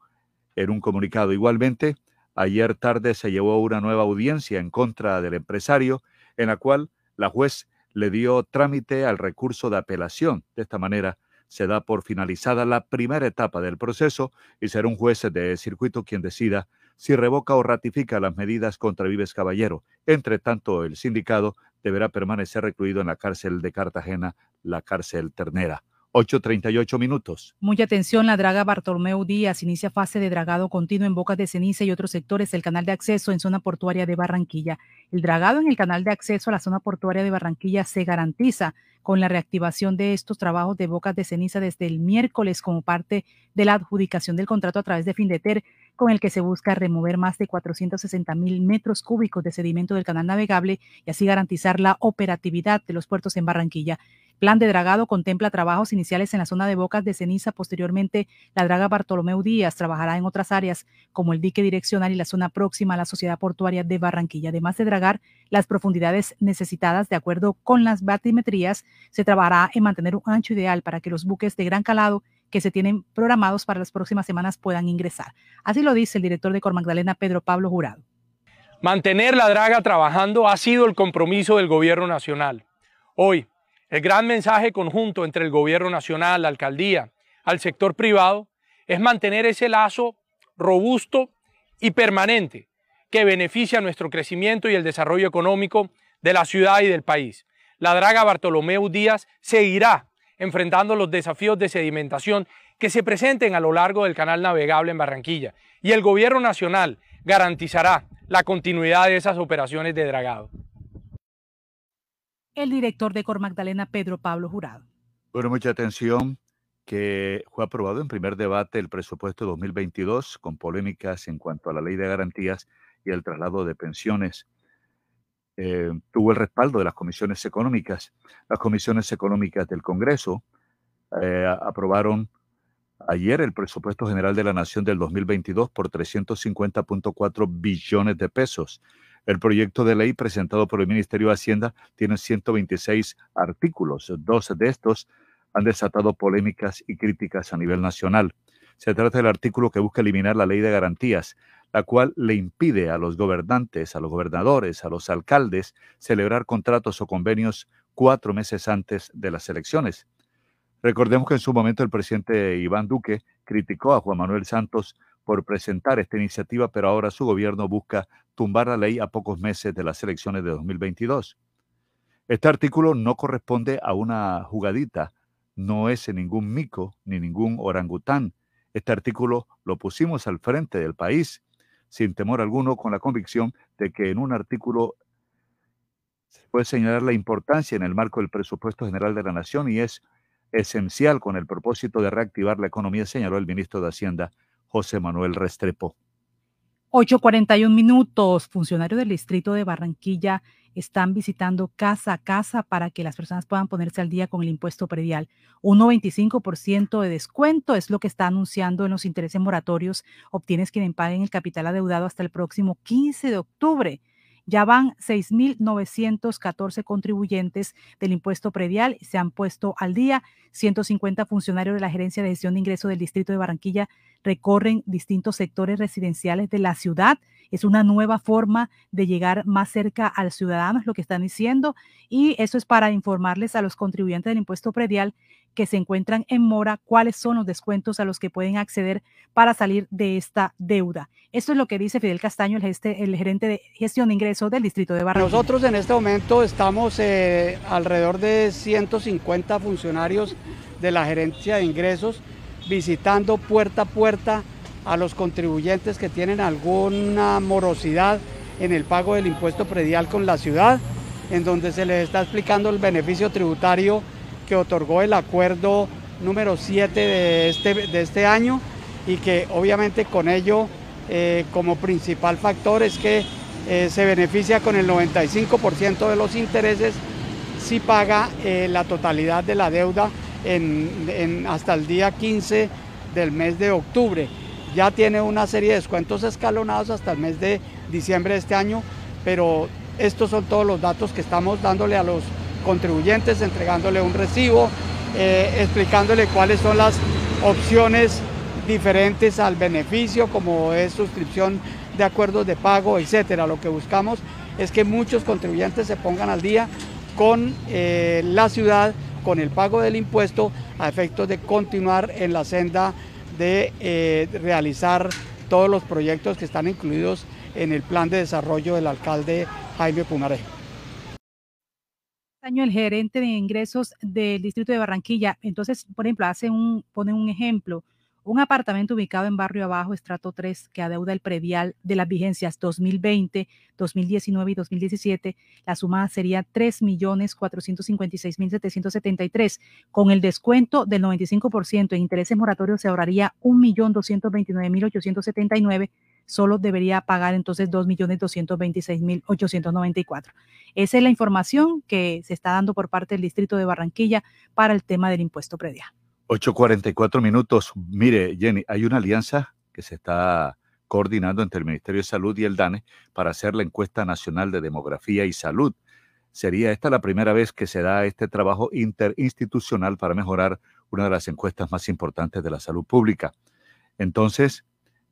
en un comunicado. Igualmente, ayer tarde se llevó una nueva audiencia en contra del empresario en la cual la juez le dio trámite al recurso de apelación. De esta manera se da por finalizada la primera etapa del proceso y será un juez de circuito quien decida si revoca o ratifica las medidas contra Vives Caballero. Entre tanto, el sindicado deberá permanecer recluido en la cárcel de Cartagena, la cárcel ternera. 8.38 minutos. Mucha atención, la draga Bartolomeu Díaz inicia fase de dragado continuo en Bocas de Ceniza y otros sectores del canal de acceso en zona portuaria de Barranquilla. El dragado en el canal de acceso a la zona portuaria de Barranquilla se garantiza con la reactivación de estos trabajos de Bocas de Ceniza desde el miércoles como parte de la adjudicación del contrato a través de Findeter, con el que se busca remover más de 460 mil metros cúbicos de sedimento del canal navegable y así garantizar la operatividad de los puertos en Barranquilla plan de dragado contempla trabajos iniciales en la zona de Bocas de Ceniza. Posteriormente, la draga Bartolomeu Díaz trabajará en otras áreas como el dique direccional y la zona próxima a la sociedad portuaria de Barranquilla. Además de dragar las profundidades necesitadas de acuerdo con las batimetrías, se trabajará en mantener un ancho ideal para que los buques de gran calado que se tienen programados para las próximas semanas puedan ingresar. Así lo dice el director de Cor Magdalena, Pedro Pablo Jurado. Mantener la draga trabajando ha sido el compromiso del gobierno nacional. Hoy, el gran mensaje conjunto entre el gobierno nacional, la alcaldía, al sector privado, es mantener ese lazo robusto y permanente que beneficia nuestro crecimiento y el desarrollo económico de la ciudad y del país. La draga Bartolomeu Díaz seguirá enfrentando los desafíos de sedimentación que se presenten a lo largo del canal navegable en Barranquilla y el gobierno nacional garantizará la continuidad de esas operaciones de dragado el director de Cor Magdalena, Pedro Pablo Jurado. Bueno, mucha atención que fue aprobado en primer debate el presupuesto 2022 con polémicas en cuanto a la ley de garantías y el traslado de pensiones. Eh, tuvo el respaldo de las comisiones económicas. Las comisiones económicas del Congreso eh, aprobaron ayer el presupuesto general de la Nación del 2022 por 350.4 billones de pesos. El proyecto de ley presentado por el Ministerio de Hacienda tiene 126 artículos. Dos de estos han desatado polémicas y críticas a nivel nacional. Se trata del artículo que busca eliminar la ley de garantías, la cual le impide a los gobernantes, a los gobernadores, a los alcaldes celebrar contratos o convenios cuatro meses antes de las elecciones. Recordemos que en su momento el presidente Iván Duque criticó a Juan Manuel Santos por presentar esta iniciativa, pero ahora su gobierno busca tumbar la ley a pocos meses de las elecciones de 2022. Este artículo no corresponde a una jugadita, no es ningún mico ni ningún orangután. Este artículo lo pusimos al frente del país, sin temor alguno, con la convicción de que en un artículo se puede señalar la importancia en el marco del presupuesto general de la Nación y es esencial con el propósito de reactivar la economía, señaló el ministro de Hacienda, José Manuel Restrepo. 8.41 minutos. Funcionarios del distrito de Barranquilla están visitando casa a casa para que las personas puedan ponerse al día con el impuesto predial. Un 95% de descuento es lo que está anunciando en los intereses moratorios. Obtienes quien paguen el capital adeudado hasta el próximo 15 de octubre. Ya van 6.914 contribuyentes del impuesto predial, se han puesto al día. 150 funcionarios de la Gerencia de Gestión de Ingresos del Distrito de Barranquilla recorren distintos sectores residenciales de la ciudad. Es una nueva forma de llegar más cerca al ciudadano, es lo que están diciendo. Y eso es para informarles a los contribuyentes del impuesto predial que se encuentran en mora cuáles son los descuentos a los que pueden acceder para salir de esta deuda. Esto es lo que dice Fidel Castaño, el, gerente de gestión de ingresos del distrito de Barranquilla. Nosotros en este momento estamos eh, alrededor de 150 funcionarios de la gerencia de ingresos visitando puerta a puerta a los contribuyentes que tienen alguna morosidad en el pago del impuesto predial con la ciudad, en donde se les está explicando el beneficio tributario que otorgó el acuerdo número 7 de este, de este año y que obviamente con ello eh, como principal factor es que eh, se beneficia con el 95% de los intereses si paga eh, la totalidad de la deuda hasta el día 15 del mes de octubre. Ya tiene una serie de descuentos escalonados hasta el mes de diciembre de este año, pero estos son todos los datos que estamos dándole a los contribuyentes, entregándole un recibo, explicándole cuáles son las opciones diferentes al beneficio, como es suscripción de acuerdos de pago, etcétera. Lo que buscamos es que muchos contribuyentes se pongan al día con eh, la ciudad, con el pago del impuesto, a efectos de continuar en la senda de eh, realizar todos los proyectos que están incluidos en el plan de desarrollo del alcalde Jaime Pumaré. año el gerente de ingresos del distrito de Barranquilla, entonces, por ejemplo, hace un, pone un ejemplo, un apartamento ubicado en Barrio Abajo, estrato 3, que adeuda el predial de las vigencias 2020, 2019 y 2017, la suma sería 3.456.773. Con el descuento del 95% en intereses moratorios se ahorraría 1.229.879 solo debería pagar entonces 2.226.894. Esa es la información que se está dando por parte del Distrito de Barranquilla para el tema del impuesto predial. 8.44 minutos. Mire, Jenny, hay una alianza que se está coordinando entre el Ministerio de Salud y el DANE para hacer la encuesta nacional de demografía y salud. Sería esta la primera vez que se da este trabajo interinstitucional para mejorar una de las encuestas más importantes de la salud pública. Entonces,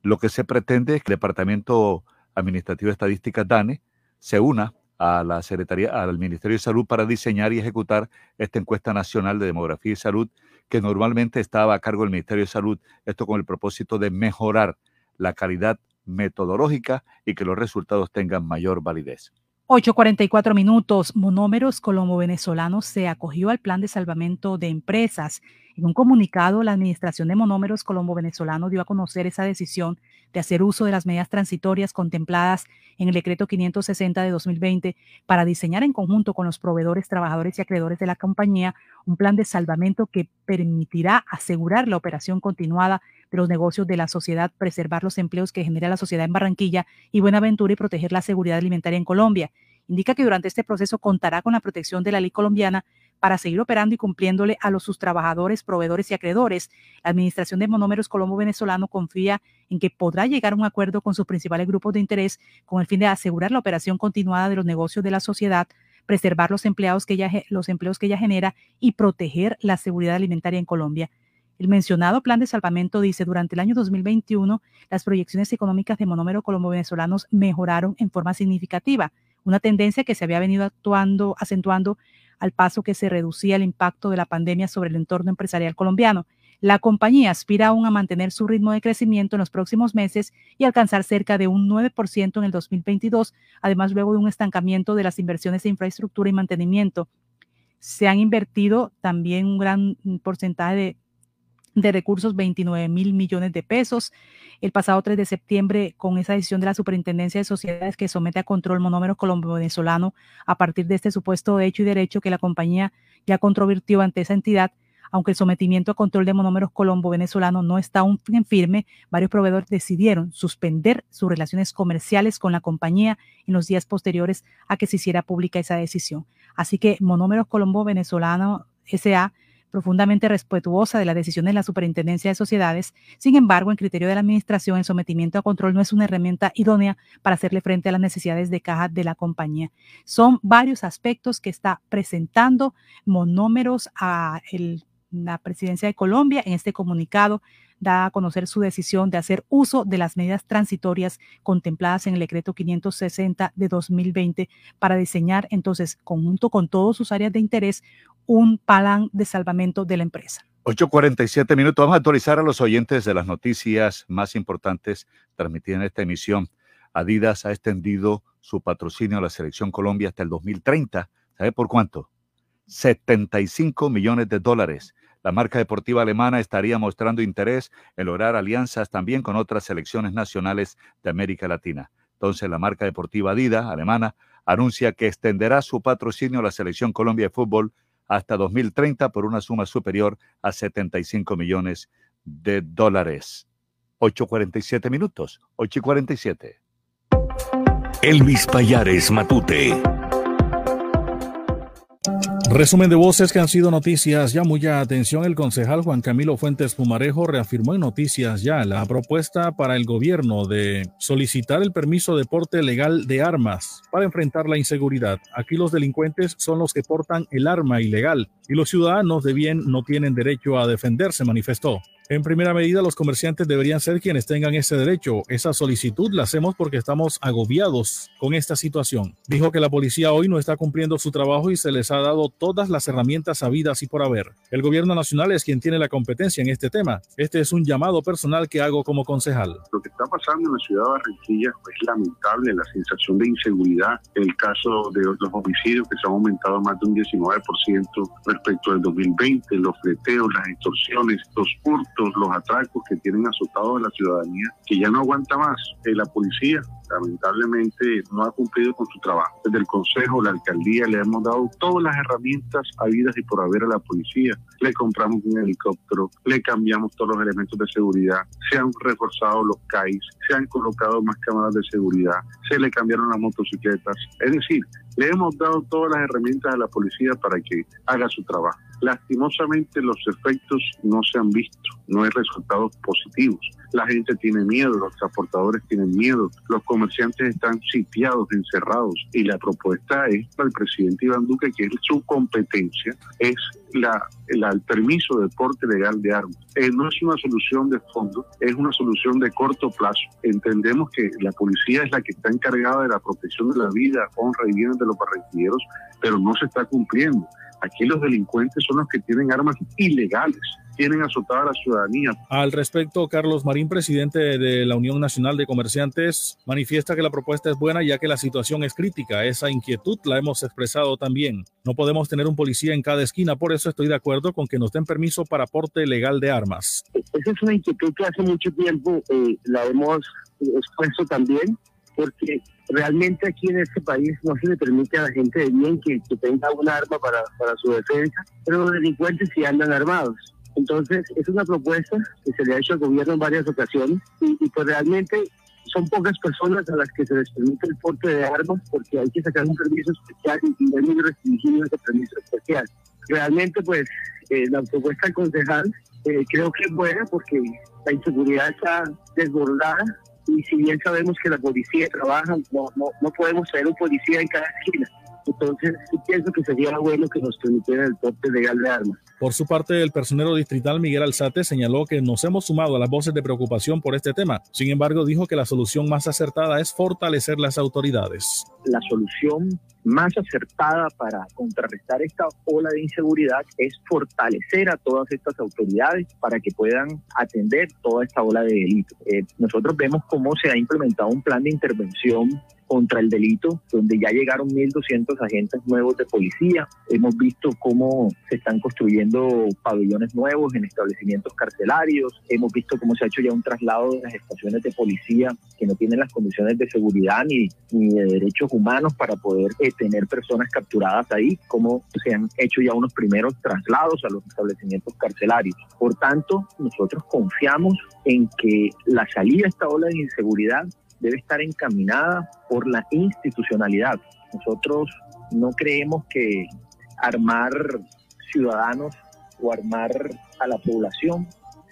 lo que se pretende es que el Departamento Administrativo de Estadística DANE se una a la Secretaría, al Ministerio de Salud para diseñar y ejecutar esta encuesta nacional de demografía y salud que normalmente estaba a cargo del Ministerio de Salud, esto con el propósito de mejorar la calidad metodológica y que los resultados tengan mayor validez. 8.44 minutos. Monómeros Colombo Venezolanos se acogió al plan de salvamento de empresas. En un comunicado, la Administración de Monómeros Colombo Venezolano dio a conocer esa decisión de hacer uso de las medidas transitorias contempladas en el decreto 560 de 2020 para diseñar en conjunto con los proveedores, trabajadores y acreedores de la compañía un plan de salvamento que permitirá asegurar la operación continuada de los negocios de la sociedad, preservar los empleos que genera la sociedad en Barranquilla y Buenaventura y proteger la seguridad alimentaria en Colombia. Indica que durante este proceso contará con la protección de la ley colombiana para seguir operando y cumpliéndole a los sus trabajadores, proveedores y acreedores. La Administración de Monómeros Colombo Venezolano confía en que podrá llegar a un acuerdo con sus principales grupos de interés con el fin de asegurar la operación continuada de los negocios de la sociedad, preservar los, empleados que ella, los empleos que ella genera y proteger la seguridad alimentaria en Colombia. El mencionado plan de salvamento dice, durante el año 2021, las proyecciones económicas de Monómero Colombo Venezolanos mejoraron en forma significativa, una tendencia que se había venido actuando, acentuando al paso que se reducía el impacto de la pandemia sobre el entorno empresarial colombiano. La compañía aspira aún a mantener su ritmo de crecimiento en los próximos meses y alcanzar cerca de un 9% en el 2022, además luego de un estancamiento de las inversiones de infraestructura y mantenimiento. Se han invertido también un gran porcentaje de de recursos 29 mil millones de pesos. El pasado 3 de septiembre, con esa decisión de la Superintendencia de Sociedades que somete a control monómero colombo-venezolano a partir de este supuesto hecho y derecho que la compañía ya controvirtió ante esa entidad, aunque el sometimiento a control de monómeros colombo-venezolano no está aún en firme, varios proveedores decidieron suspender sus relaciones comerciales con la compañía en los días posteriores a que se hiciera pública esa decisión. Así que Monómeros Colombo-Venezolano SA profundamente respetuosa de la decisión de la Superintendencia de Sociedades. Sin embargo, en criterio de la Administración, el sometimiento a control no es una herramienta idónea para hacerle frente a las necesidades de caja de la compañía. Son varios aspectos que está presentando monómeros a la presidencia de Colombia en este comunicado da a conocer su decisión de hacer uso de las medidas transitorias contempladas en el decreto 560 de 2020 para diseñar entonces, conjunto con todas sus áreas de interés, un plan de salvamento de la empresa. 8.47 minutos. Vamos a actualizar a los oyentes de las noticias más importantes transmitidas en esta emisión. Adidas ha extendido su patrocinio a la Selección Colombia hasta el 2030. ¿Sabe por cuánto? 75 millones de dólares. La marca deportiva alemana estaría mostrando interés en lograr alianzas también con otras selecciones nacionales de América Latina. Entonces, la marca deportiva Dida, alemana, anuncia que extenderá su patrocinio a la Selección Colombia de Fútbol hasta 2030 por una suma superior a 75 millones de dólares. 8.47 minutos, 8.47. Elvis Payares Matute. Resumen de voces que han sido noticias ya. Mucha atención. El concejal Juan Camilo Fuentes Pumarejo reafirmó en noticias ya la propuesta para el gobierno de solicitar el permiso de porte legal de armas para enfrentar la inseguridad. Aquí los delincuentes son los que portan el arma ilegal y los ciudadanos de bien no tienen derecho a defenderse, manifestó. En primera medida, los comerciantes deberían ser quienes tengan ese derecho. Esa solicitud la hacemos porque estamos agobiados con esta situación. Dijo que la policía hoy no está cumpliendo su trabajo y se les ha dado todas las herramientas habidas y por haber. El gobierno nacional es quien tiene la competencia en este tema. Este es un llamado personal que hago como concejal. Lo que está pasando en la ciudad de Barranquilla es lamentable, la sensación de inseguridad, el caso de los homicidios que se han aumentado más de un 19% respecto al 2020, los fleteos, las extorsiones, los hurtos los atracos que tienen azotados a la ciudadanía, que ya no aguanta más. Eh, la policía lamentablemente no ha cumplido con su trabajo. Desde el Consejo, la Alcaldía le hemos dado todas las herramientas habidas y por haber a la policía. Le compramos un helicóptero, le cambiamos todos los elementos de seguridad, se han reforzado los CAIs, se han colocado más cámaras de seguridad, se le cambiaron las motocicletas. Es decir, le hemos dado todas las herramientas a la policía para que haga su trabajo. Lastimosamente los efectos no se han visto, no hay resultados positivos. La gente tiene miedo, los transportadores tienen miedo, los comerciantes están sitiados, encerrados y la propuesta es para el presidente Iván Duque que es su competencia, es la, el permiso de porte legal de armas. Eh, no es una solución de fondo, es una solución de corto plazo. Entendemos que la policía es la que está encargada de la protección de la vida, honra y bienes de los barranquilleros, pero no se está cumpliendo. Aquí los delincuentes son los que tienen armas ilegales, tienen azotada a la ciudadanía. Al respecto, Carlos Marín, presidente de la Unión Nacional de Comerciantes, manifiesta que la propuesta es buena ya que la situación es crítica. Esa inquietud la hemos expresado también. No podemos tener un policía en cada esquina, por eso estoy de acuerdo con que nos den permiso para porte legal de armas. Esa es una inquietud que hace mucho tiempo eh, la hemos expuesto también porque realmente aquí en este país no se le permite a la gente de bien que, tenga un arma para, para, su defensa, pero los delincuentes sí andan armados. Entonces, es una propuesta que se le ha hecho al gobierno en varias ocasiones y, pues realmente son pocas personas a las que se les permite el porte de armas porque hay que sacar un permiso especial y es muy restringido ese permiso especial. Realmente, pues, eh, la propuesta concejal eh, creo que es buena porque la inseguridad está desbordada y si bien sabemos que la policía trabaja, no, no, no podemos tener un policía en cada esquina. Entonces, pienso que sería bueno que nos permitieran el porte legal de armas. Por su parte, el personero distrital Miguel Alzate señaló que nos hemos sumado a las voces de preocupación por este tema. Sin embargo, dijo que la solución más acertada es fortalecer las autoridades. La solución más acertada para contrarrestar esta ola de inseguridad es fortalecer a todas estas autoridades para que puedan atender toda esta ola de delito. Eh, nosotros vemos cómo se ha implementado un plan de intervención contra el delito, donde ya llegaron 1.200 agentes nuevos de policía. Hemos visto cómo se están construyendo pabellones nuevos en establecimientos carcelarios. Hemos visto cómo se ha hecho ya un traslado de las estaciones de policía que no tienen las condiciones de seguridad ni, de derechos humanos para poder eh, tener personas capturadas ahí, cómo se han hecho ya unos primeros traslados a los establecimientos carcelarios. Por tanto, nosotros confiamos en que la salida de esta ola de inseguridad debe estar encaminada por la institucionalidad. Nosotros no creemos que armar ciudadanos o armar a la población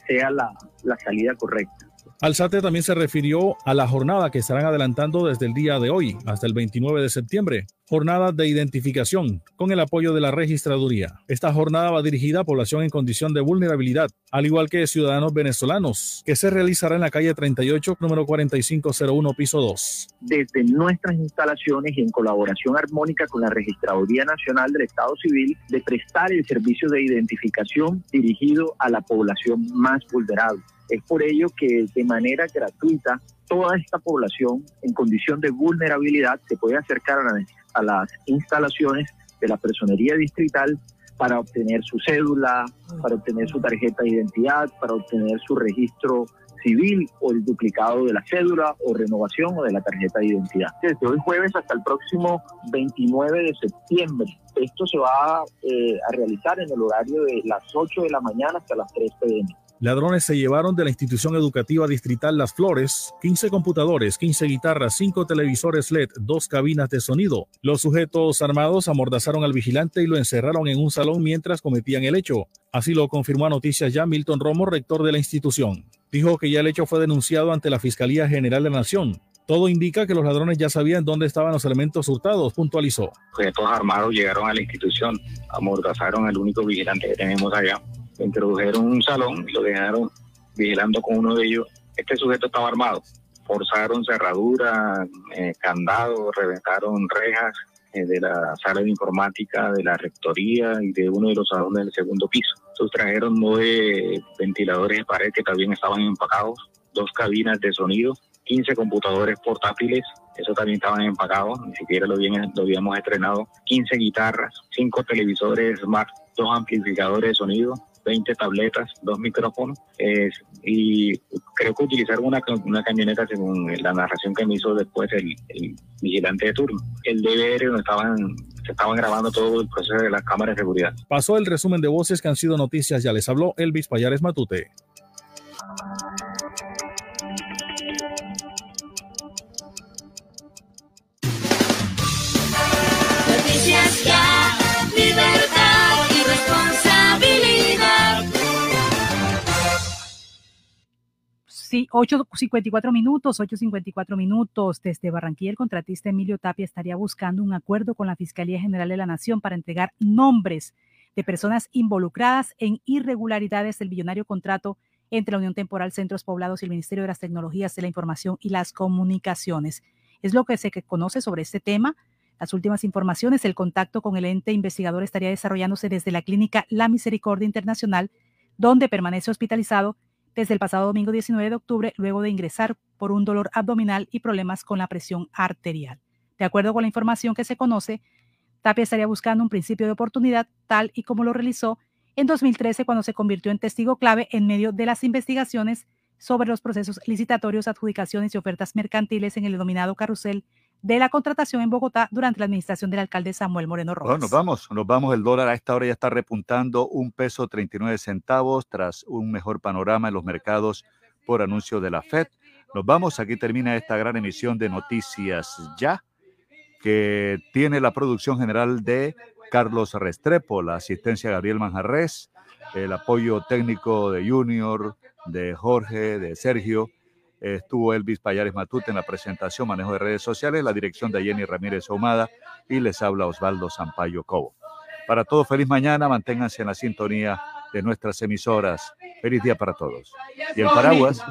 sea la, la salida correcta. Alzate también se refirió a la jornada que estarán adelantando desde el día de hoy hasta el 29 de septiembre, jornada de identificación con el apoyo de la registraduría. Esta jornada va dirigida a población en condición de vulnerabilidad, al igual que ciudadanos venezolanos, que se realizará en la calle 38, número 4501, piso 2. Desde nuestras instalaciones y en colaboración armónica con la Registraduría Nacional del Estado Civil, de prestar el servicio de identificación dirigido a la población más vulnerable. Es por ello que de manera gratuita toda esta población en condición de vulnerabilidad se puede acercar a, las instalaciones de la personería distrital para obtener su cédula, para obtener su tarjeta de identidad, para obtener su registro civil o el duplicado de la cédula o renovación o de la tarjeta de identidad. Desde hoy jueves hasta el próximo 29 de septiembre. Esto se va eh, a realizar en el horario de las 8 de la mañana hasta las 3 pm. Ladrones se llevaron de la institución educativa distrital Las Flores 15 computadores, 15 guitarras, 5 televisores LED, 2 cabinas de sonido. Los sujetos armados amordazaron al vigilante y lo encerraron en un salón mientras cometían el hecho. Así lo confirmó a Noticias Ya Milton Romo, rector de la institución. Dijo que ya el hecho fue denunciado ante la Fiscalía General de la Nación. Todo indica que los ladrones ya sabían dónde estaban los elementos hurtados, puntualizó. Sujetos armados llegaron a la institución, amordazaron al único vigilante que tenemos allá introdujeron un salón y lo dejaron vigilando con uno de ellos. Este sujeto estaba armado. Forzaron cerraduras, eh, candados, reventaron rejas eh, de la sala de informática, de la rectoría y de uno de los salones del segundo piso. Sustrajeron nueve ventiladores de pared que también estaban empacados, dos cabinas de sonido, 15 computadores portátiles, eso también estaban empacados, ni siquiera lo, lo habíamos estrenado, 15 guitarras, 5 televisores smart, dos amplificadores de sonido, 20 tabletas, dos micrófonos, y creo que utilizaron una, una camioneta según la narración que me hizo después el, vigilante de turno. El DVR donde estaban, se estaban grabando todo el proceso de las cámaras de seguridad. Pasó el resumen de voces que han sido noticias, ya les habló Elvis Payares Matute. Noticias ya, Sí, 8.54 minutos, 8.54 minutos. Desde Barranquilla, el contratista Emilio Tapia estaría buscando un acuerdo con la Fiscalía General de la Nación para entregar nombres de personas involucradas en irregularidades del billonario contrato entre la Unión Temporal Centros Poblados y el Ministerio de las Tecnologías de la Información y las Comunicaciones. Es lo que se conoce sobre este tema. Las últimas informaciones, el contacto con el ente investigador estaría desarrollándose desde la clínica La Misericordia Internacional, donde permanece hospitalizado desde el pasado domingo 19 de octubre, luego de ingresar por un dolor abdominal y problemas con la presión arterial. De acuerdo con la información que se conoce, Tapia estaría buscando un principio de oportunidad, tal y como lo realizó en 2013 cuando se convirtió en testigo clave en medio de las investigaciones sobre los procesos licitatorios, adjudicaciones y ofertas mercantiles en el denominado carrusel de la contratación en Bogotá durante la administración del alcalde Samuel Moreno Rojas. Bueno, nos vamos, nos vamos. El dólar a esta hora ya está repuntando un peso 39 centavos tras un mejor panorama en los mercados por anuncio de la Fed. Nos vamos, aquí termina esta gran emisión de Noticias Ya, que tiene la producción general de Carlos Restrepo, la asistencia de Gabriel Manjarres, el apoyo técnico de Junior, de Jorge, de Sergio estuvo Elvis Payares Matute en la presentación, manejo de redes sociales, la dirección de Jenny Ramírez Ahumada y les habla Osvaldo Sampaio Cobo. Para todos, feliz mañana, manténganse en la sintonía de nuestras emisoras. Feliz día para todos. Y el paraguas.